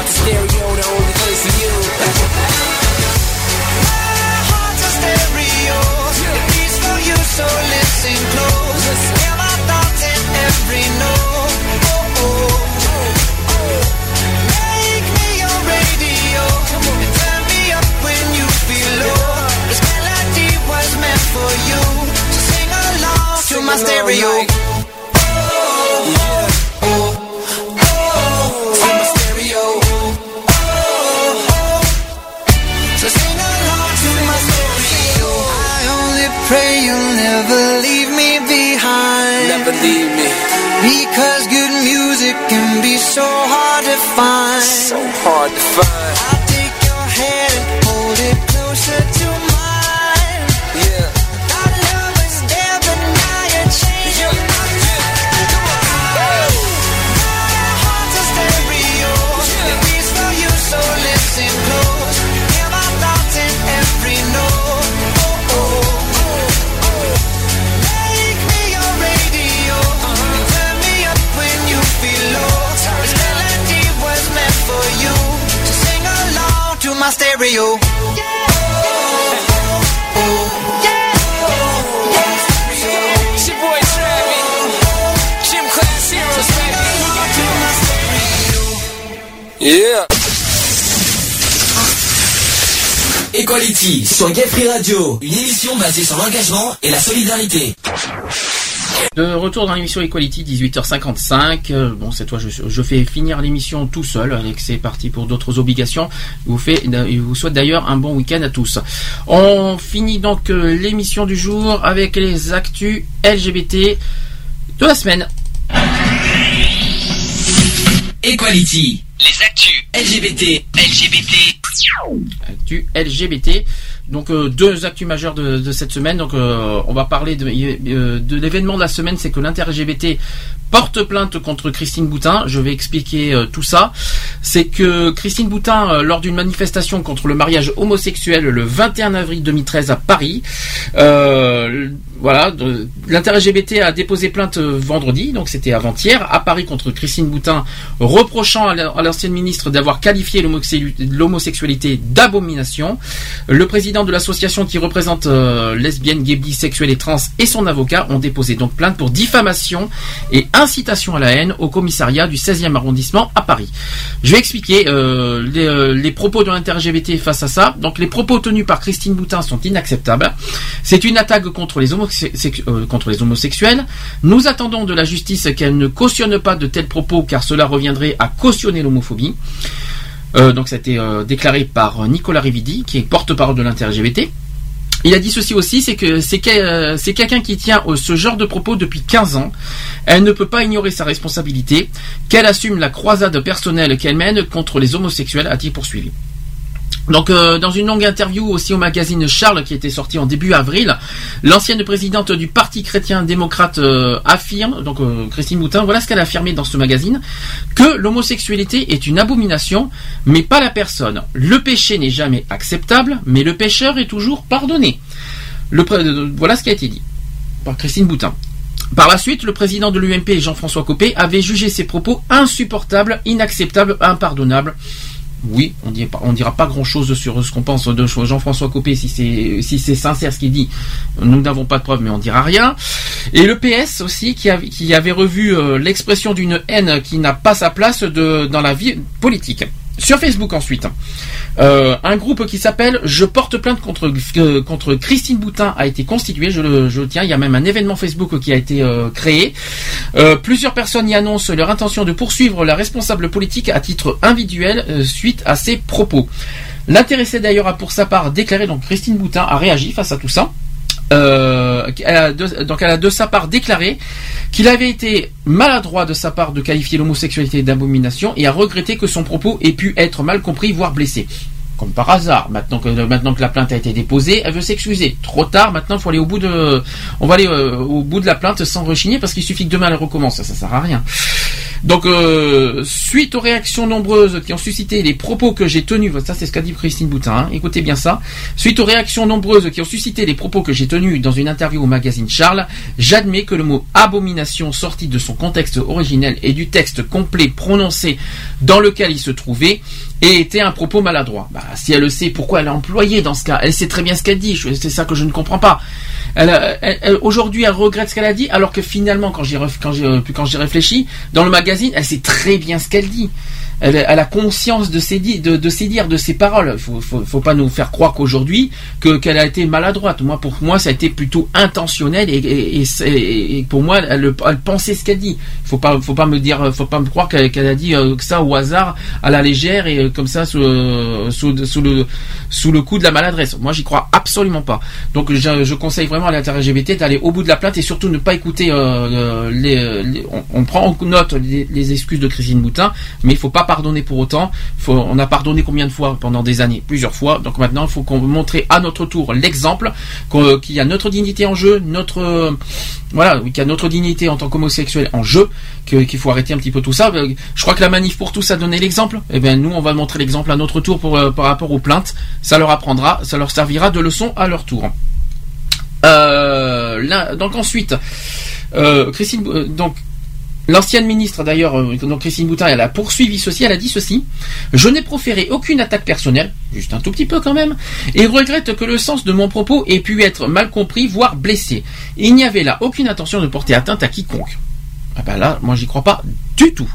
a stereo, the only place for you. Sur Gay Free Radio, une émission basée sur l'engagement et la solidarité. De retour dans l'émission Equality, 18h55. Euh, bon, cette fois, je, je fais finir l'émission tout seul. Alex est parti pour d'autres obligations. Je vous, fait, je vous souhaite d'ailleurs un bon week-end à tous. On finit donc euh, l'émission du jour avec les actus LGBT de la semaine. Equality, les actus LGBT, LGBT. Actu LGBT. Donc euh, deux actus majeurs de, cette semaine. Donc euh, on va parler de, euh, de l'événement de la semaine, c'est que l'inter-LGBT porte plainte contre Christine Boutin. Je vais expliquer tout ça. C'est que Christine Boutin, lors d'une manifestation contre le mariage homosexuel le 21 avril 2013 à Paris, voilà, de- l'inter-LGBT a déposé plainte euh, vendredi, donc c'était avant-hier, à Paris contre Christine Boutin, reprochant à la- à l'ancienne ministre d'avoir qualifié l'homosexualité d'abomination. Le président de l'association qui représente euh, lesbiennes, gays, bisexuels et trans et son avocat ont déposé donc plainte pour diffamation et incitation à la haine au commissariat du 16e arrondissement à Paris. Je vais expliquer euh, les, les propos de l'inter-LGBT face à ça. Donc les propos tenus par Christine Boutin sont inacceptables. C'est une attaque contre les, homose- euh, contre les homosexuels. Nous attendons de la justice qu'elle ne cautionne pas de tels propos car cela reviendrait à cautionner l'homophobie. Euh, donc ça a été euh, déclaré par Nicolas Rividi, qui est porte-parole de l'inter-LGBT. Il a dit ceci aussi, c'est que c'est que- c'est quelqu'un qui tient ce genre de propos depuis 15 ans. Elle ne peut pas ignorer sa responsabilité, qu'elle assume la croisade personnelle qu'elle mène contre les homosexuels, a-t-il poursuivi. Donc, euh, dans une longue interview aussi au magazine Charles, qui était sorti en début avril, l'ancienne présidente du Parti chrétien-démocrate euh, affirme, donc euh, Christine Moutin, voilà ce qu'elle a affirmé dans ce magazine, que l'homosexualité est une abomination, mais pas la personne. Le péché n'est jamais acceptable, mais le pécheur est toujours pardonné. Voilà ce qui a été dit par Christine Boutin. Par la suite, le président de l'UMP, Jean-François Copé, avait jugé ces propos insupportables, inacceptables, impardonnables. Oui, on dira pas, on dira pas grand chose sur ce qu'on pense de Jean-François Copé si c'est si c'est sincère ce qu'il dit. Nous n'avons pas de preuves, mais on dira rien. Et le PS aussi qui, avait revu euh, l'expression d'une haine qui n'a pas sa place dans la vie politique. Sur Facebook ensuite, euh, un groupe qui s'appelle Je porte plainte contre euh, Christine Boutin a été constitué. Je le, tiens. Il y a même un événement Facebook qui a été euh, créé. Plusieurs personnes y annoncent leur intention de poursuivre la responsable politique à titre individuel suite à ses propos. L'intéressé d'ailleurs a pour sa part déclaré, donc Christine Boutin a réagi face à tout ça. Euh, donc elle a de sa part déclaré qu'il avait été maladroit de sa part de qualifier l'homosexualité d'abomination et a regretté que son propos ait pu être mal compris voire blessé. Par hasard, maintenant que maintenant que la plainte a été déposée, elle veut s'excuser. Trop tard, maintenant il faut aller au bout de, on va aller euh, au bout de la plainte sans rechigner parce qu'il suffit que demain elle recommence, ça, ça sert à rien. Donc, euh, suite aux réactions nombreuses qui ont suscité les propos que j'ai tenus, ça c'est ce qu'a dit Christine Boutin, hein, écoutez bien ça, suite aux réactions nombreuses qui ont suscité les propos que j'ai tenus dans une interview au magazine Charles, j'admets que le mot abomination sorti de son contexte originel et du texte complet prononcé dans lequel il se trouvait ait été un propos maladroit. Bah, si elle le sait, pourquoi elle l'a employé dans ce cas Elle sait très bien ce qu'elle dit, c'est ça que je ne comprends pas. Aujourd'hui, elle regrette ce qu'elle a dit, alors que finalement, quand ref- quand euh, quand j'ai réfléchi, dans le magazine, elle sait très bien ce qu'elle dit. Elle, elle a conscience de ses, dires, de ses paroles. Faut, faut, faut pas nous faire croire qu'aujourd'hui que qu'elle a été maladroite. Moi, pour moi, ça a été plutôt intentionnel et, pour moi, elle, pensait ce qu'elle dit. Faut pas, faut pas me dire, faut pas me croire qu'elle a dit euh, ça au hasard, à la légère et euh, comme ça sous, euh, sous, le coup de la maladresse. Moi, j'y crois absolument pas. Donc, je, conseille vraiment à l'inter-LGBT d'aller au bout de la plainte et surtout ne pas écouter euh, on prend en note les, les excuses de Christine Boutin, mais il faut pas pardonner pour autant. On a pardonné combien de fois pendant des années, plusieurs fois. Donc maintenant, il faut qu'on montre à notre tour l'exemple qu'on- qu'il y a notre dignité en jeu, notre euh, voilà, qu'il y a notre dignité en tant qu'homosexuel en jeu, qu'il faut arrêter un petit peu tout ça. Euh, Je crois que la manif pour tous a donné l'exemple. Et bien nous, on va montrer l'exemple à notre tour euh, par rapport aux plaintes. Ça leur apprendra, ça leur servira de leçon à leur tour. Euh, donc ensuite, euh, Christine, euh, donc L'ancienne ministre d'ailleurs, euh, donc Christine Boutin, elle a poursuivi ceci, elle a dit ceci. Je n'ai proféré aucune attaque personnelle, juste un tout petit peu quand même, et regrette que le sens de mon propos ait pu être mal compris, voire blessé. Il n'y avait là aucune intention de porter atteinte à quiconque. Ah ben là, moi j'y crois pas du tout.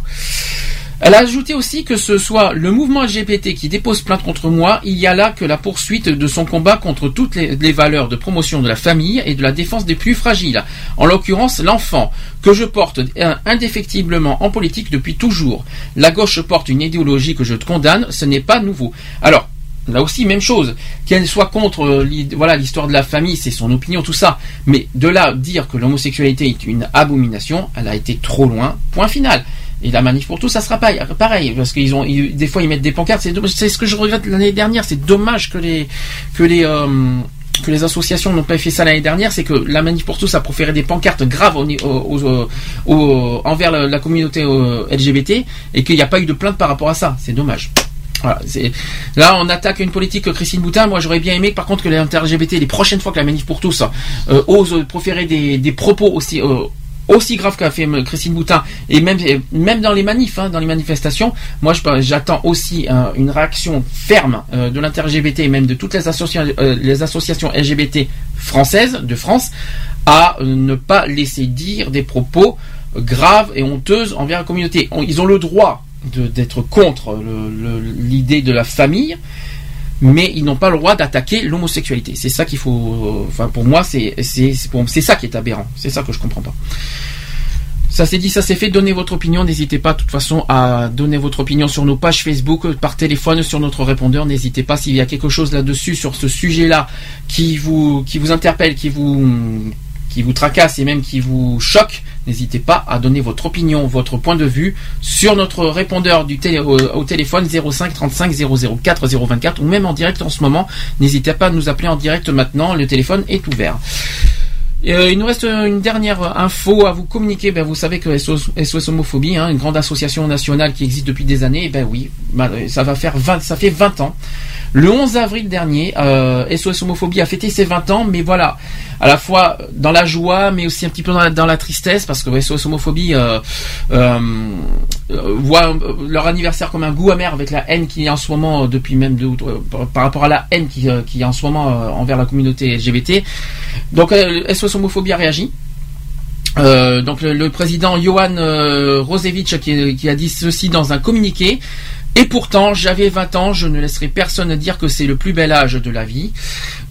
Elle a ajouté aussi que ce soit le mouvement LGBT qui dépose plainte contre moi, il y a là que la poursuite de son combat contre toutes les, les valeurs de promotion de la famille et de la défense des plus fragiles, en l'occurrence l'enfant, que je porte indéfectiblement en politique depuis toujours. La gauche porte une idéologie que je condamne, ce n'est pas nouveau. Alors, Là aussi, même chose. Qu'elle soit contre euh, voilà l'histoire de la famille, c'est son opinion, tout ça. Mais de là dire que l'homosexualité est une abomination, elle a été trop loin. Point final. Et la manif pour tous, ça sera pareil, pareil parce qu'ils ont, des fois ils mettent des pancartes. C'est ce que je regrette l'année dernière. C'est dommage euh, que les associations n'ont pas fait ça l'année dernière, c'est que la manif pour tous a proféré des pancartes graves envers la, communauté euh, LGBT et qu'il n'y a pas eu de plainte par rapport à ça. C'est dommage. Là on attaque une politique que Christine Boutin. Moi j'aurais bien aimé par contre que les inter-LGBT, les prochaines fois que la manif pour tous euh, ose proférer des, propos aussi euh, aussi graves qu'a fait Christine Boutin et même même dans les manifs, hein, dans les manifestations, moi j'attends aussi euh, une réaction ferme euh, de l'inter-LGBT et même de toutes les associations euh, les associations LGBT françaises de France à ne pas laisser dire des propos graves et honteuses envers la communauté. Ils ont le droit d'être contre l'idée de la famille, mais ils n'ont pas le droit d'attaquer l'homosexualité. C'est ça qu'il faut. Enfin, pour moi, c'est c'est ça qui est aberrant. C'est ça que je comprends pas. Ça c'est dit, ça c'est fait. Donnez votre opinion. N'hésitez pas, de toute façon, à donner votre opinion sur nos pages Facebook, par téléphone, sur notre répondeur. N'hésitez pas s'il y a quelque chose là-dessus, sur ce sujet-là, qui vous, qui vous interpelle, qui vous, qui vous tracasse et même qui vous choque. N'hésitez pas à donner votre opinion, votre point de vue sur notre répondeur du télé, au, téléphone 05 35 004 024 ou même en direct en ce moment. N'hésitez pas à nous appeler en direct maintenant. Le téléphone est ouvert. Euh, il nous reste une dernière info à vous communiquer. Ben, vous savez que SOS, Homophobie, hein, une grande association nationale qui existe depuis des années, ben oui, ça va faire 20, ça fait 20 ans. Le 11 avril dernier, euh, SOS Homophobie a fêté ses 20 ans, mais voilà, à la fois dans la joie, mais aussi un petit peu dans la, tristesse, parce que SOS Homophobie euh, euh, euh, voit leur anniversaire comme un goût amer avec la haine qu'il y a en ce moment, depuis même deux ou trois- par, rapport à la haine qui, y a en ce moment envers la communauté LGBT. Donc SOS Homophobie a réagi. Donc le, président Johan euh, qui, qui a dit ceci dans un communiqué. Et pourtant, j'avais 20 ans, je ne laisserai personne dire que c'est le plus bel âge de la vie.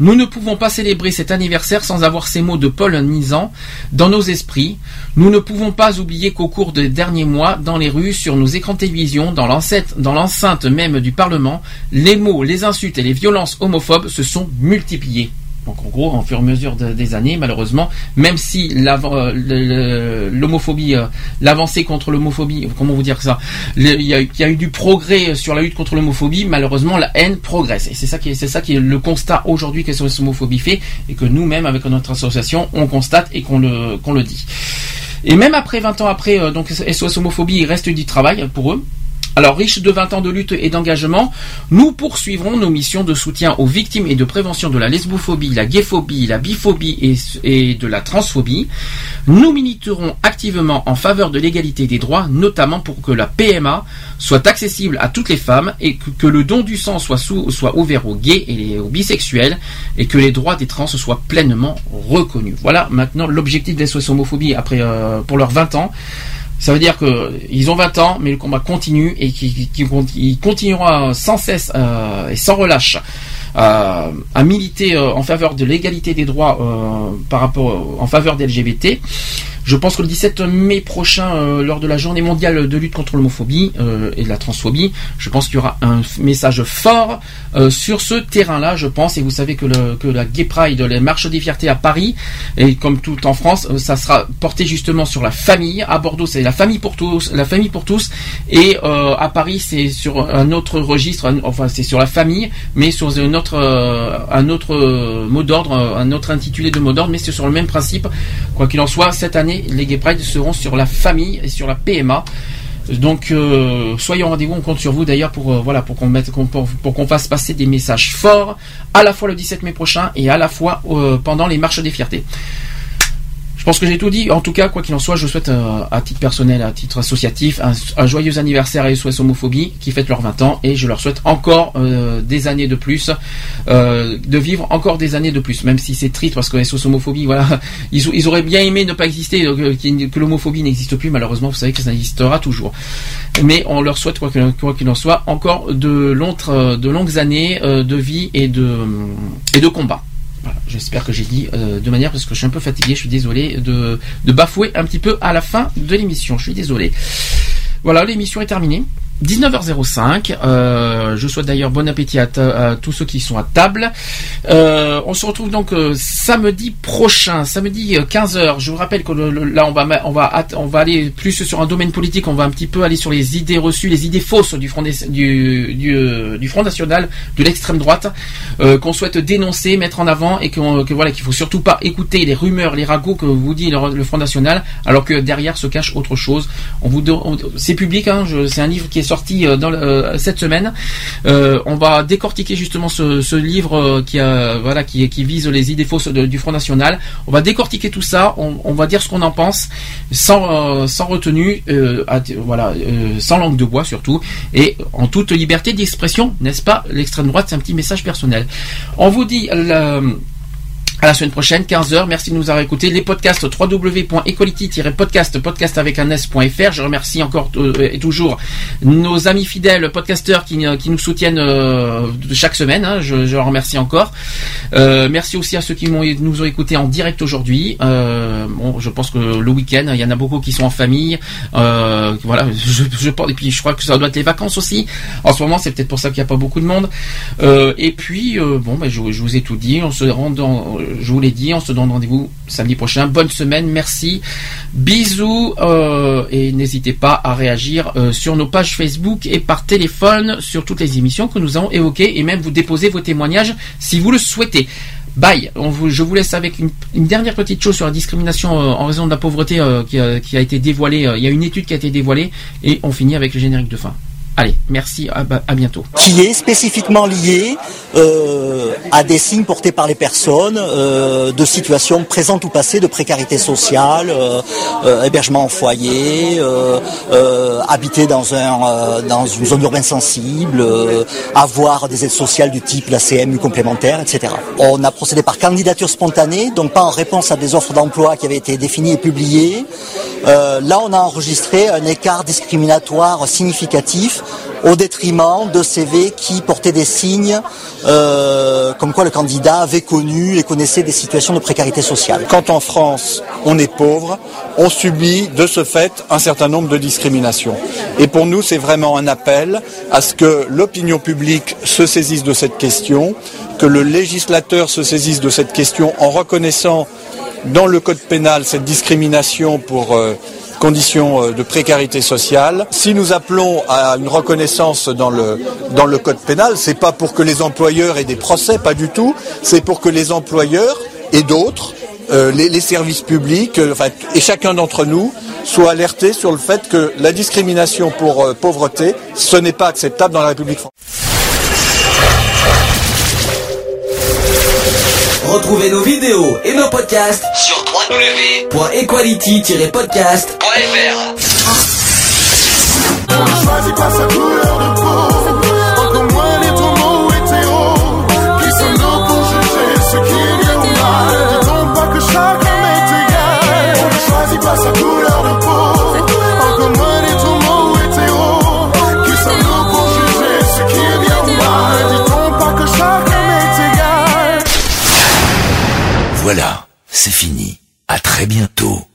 Nous ne pouvons pas célébrer cet anniversaire sans avoir ces mots de Paul Nizan dans nos esprits. Nous ne pouvons pas oublier qu'au cours des derniers mois, dans les rues, sur nos écrans télévision, dans l'enceinte même du Parlement, les mots, les insultes et les violences homophobes se sont multipliés. Donc en gros, en fur et à mesure de- des années, malheureusement, même si euh, l'homophobie, euh, l'avancée contre l'homophobie, comment vous dire ça, il y, a, eu du progrès sur la lutte contre l'homophobie, malheureusement la haine progresse. Et c'est ça qui est, le constat aujourd'hui que SOS homophobie fait et que nous-mêmes avec notre association on constate et qu'on le dit. Et même après 20 ans après, euh, donc SOS homophobie, il reste du travail pour eux. Alors, riche de 20 ans de lutte et d'engagement, nous poursuivrons nos missions de soutien aux victimes et de prévention de la lesbophobie, la gayphobie, la biphobie et, de la transphobie. Nous militerons activement en faveur de l'égalité des droits, notamment pour que la PMA soit accessible à toutes les femmes et que, le don du sang soit, ouvert aux gays et aux bisexuels et que les droits des trans soient pleinement reconnus. Voilà maintenant l'objectif de SOS homophobie après, euh, pour leurs 20 ans. Ça veut dire que ils ont 20 ans, mais le combat continue et qu'il qu'il- qu'il continuera sans cesse euh, et sans relâche euh, à militer euh, en faveur de l'égalité des droits par rapport en faveur des LGBT. Je pense que le 17 mai prochain, euh, lors de la journée mondiale de lutte contre l'homophobie euh, et la transphobie, je pense qu'il y aura un message fort euh, sur ce terrain-là, je pense. Et vous savez que, la Gay Pride, les marches des fiertés à Paris, et comme tout en France, ça sera porté justement sur la famille. À Bordeaux, c'est la famille pour tous, la famille pour tous, et à Paris, c'est sur un autre registre, enfin c'est sur la famille, mais sur un autre, un autre mot d'ordre, un autre intitulé de mot d'ordre, mais c'est sur le même principe. Quoi qu'il en soit, cette année, les Gay seront sur la famille et sur la PMA. Donc euh, soyez au rendez-vous, on compte sur vous d'ailleurs pour euh, voilà pour qu'on fasse passer des messages forts à la fois le 17 mai prochain et à la fois euh, pendant les marches des fiertés. Je pense que j'ai tout dit. En tout cas, quoi qu'il en soit, je souhaite euh, à titre personnel, à titre associatif, un, joyeux anniversaire à SOS Homophobie qui fête leurs 20 ans et je leur souhaite encore euh, des années de plus, euh, de vivre encore des années de plus, même si c'est triste parce que SOS Homophobie, voilà, ils, auraient bien aimé ne pas exister, que, l'homophobie n'existe plus. Malheureusement, vous savez que ça existera toujours. Mais on leur souhaite, quoi qu'il en soit, encore de, longues- années de vie et de, et de combat. J'espère que j'ai dit euh, de manière parce que je suis un peu fatigué, je suis désolé de, de bafouer un petit peu à la fin de l'émission. Je suis désolé. Voilà, l'émission est terminée. 19h05. Euh, je souhaite d'ailleurs bon appétit à, tous ceux qui sont à table. Euh, on se retrouve donc euh, samedi prochain, samedi euh, 15h. Je vous rappelle que là on va on va on va aller plus sur un domaine politique. On va un petit peu aller sur les idées reçues, les idées fausses du Front du du, Front national, de l'extrême droite, qu'on souhaite dénoncer, mettre en avant et qu'on- que voilà qu'il faut surtout pas écouter les rumeurs, les ragots que vous dit le, Front national, alors que derrière se cache autre chose. On vous c'est public, hein, c'est un livre qui est sorti euh, euh, cette semaine. Euh, on va décortiquer justement ce, livre qui voilà qui, vise les idées fausses du Front national. On va décortiquer tout ça. On, va dire ce qu'on en pense sans sans retenue, voilà, sans langue de bois surtout et en toute liberté d'expression, n'est-ce pas? L'extrême droite, c'est un petit message personnel. On vous dit. À la semaine prochaine, 15h. Merci de nous avoir écoutés. Les podcasts www.equality-podcast, podcast avec un s.fr. Je remercie encore euh, et toujours nos amis fidèles podcasteurs qui, euh, qui nous soutiennent euh, chaque semaine. hein. Je, je leur remercie encore. Euh, merci aussi à ceux qui nous ont écoutés en direct aujourd'hui. Euh, bon, je pense que le week-end, il y en a beaucoup qui sont en famille. Voilà, je, pense. Et puis, je crois que ça doit être les vacances aussi. En ce moment, c'est peut-être pour ça qu'il n'y a pas beaucoup de monde. Et puis, bon, ben, je, je vous ai tout dit. On se rend dans, je vous l'ai dit, on se donne rendez-vous samedi prochain. Bonne semaine, merci. Bisous. euh, et n'hésitez pas à réagir euh, sur nos pages Facebook et par téléphone sur toutes les émissions que nous avons évoquées et même vous déposer vos témoignages si vous le souhaitez. Bye. Je vous laisse avec une, dernière petite chose sur la discrimination euh, en raison de la pauvreté qui, a, été dévoilée. Il y a une étude qui a été dévoilée et on finit avec le générique de fin. Allez, merci, à, bientôt. qui est spécifiquement lié euh, à des signes portés par les personnes euh, de situations présentes ou passées de précarité sociale, euh, hébergement en foyer, habiter dans, dans une zone urbaine sensible, avoir des aides sociales du type la CMU complémentaire, etc. On a procédé par candidature spontanée, donc pas en réponse à des offres d'emploi qui avaient été définies et publiées. Là, on a enregistré un écart discriminatoire significatif au détriment de CV qui portaient des signes euh, comme quoi le candidat avait connu et connaissait des situations de précarité sociale. Quand en France on est pauvre, on subit de ce fait un certain nombre de discriminations. Et pour nous, c'est vraiment un appel à ce que l'opinion publique se saisisse de cette question, que le législateur se saisisse de cette question en reconnaissant dans le code pénal cette discrimination pour euh, conditions euh, de précarité sociale. Si nous appelons à une reconnaissance dans le, dans le code pénal, c'est pas pour que les employeurs aient des procès, pas du tout, c'est pour que les employeurs et d'autres, euh, les, les services publics, euh, enfin, et chacun d'entre nous, soient alertés sur le fait que la discrimination pour euh, pauvreté, ce n'est pas acceptable dans la République française. Retrouvez nos vidéos et nos podcasts www.equality-podcast.fr. On ne choisit pas sa couleur de peau, encore moins les homo ou hétéros. Qui sommes-nous pour juger ce qui est bien ou mal Dit-on pas que chacun est égal On ne choisit pas sa couleur de peau, encore moins les homo ou hétéros. Qui sommes-nous pour juger ce qui est bien ou mal Dit-on pas que chacun est égal Voilà, c'est fini. À très bientôt.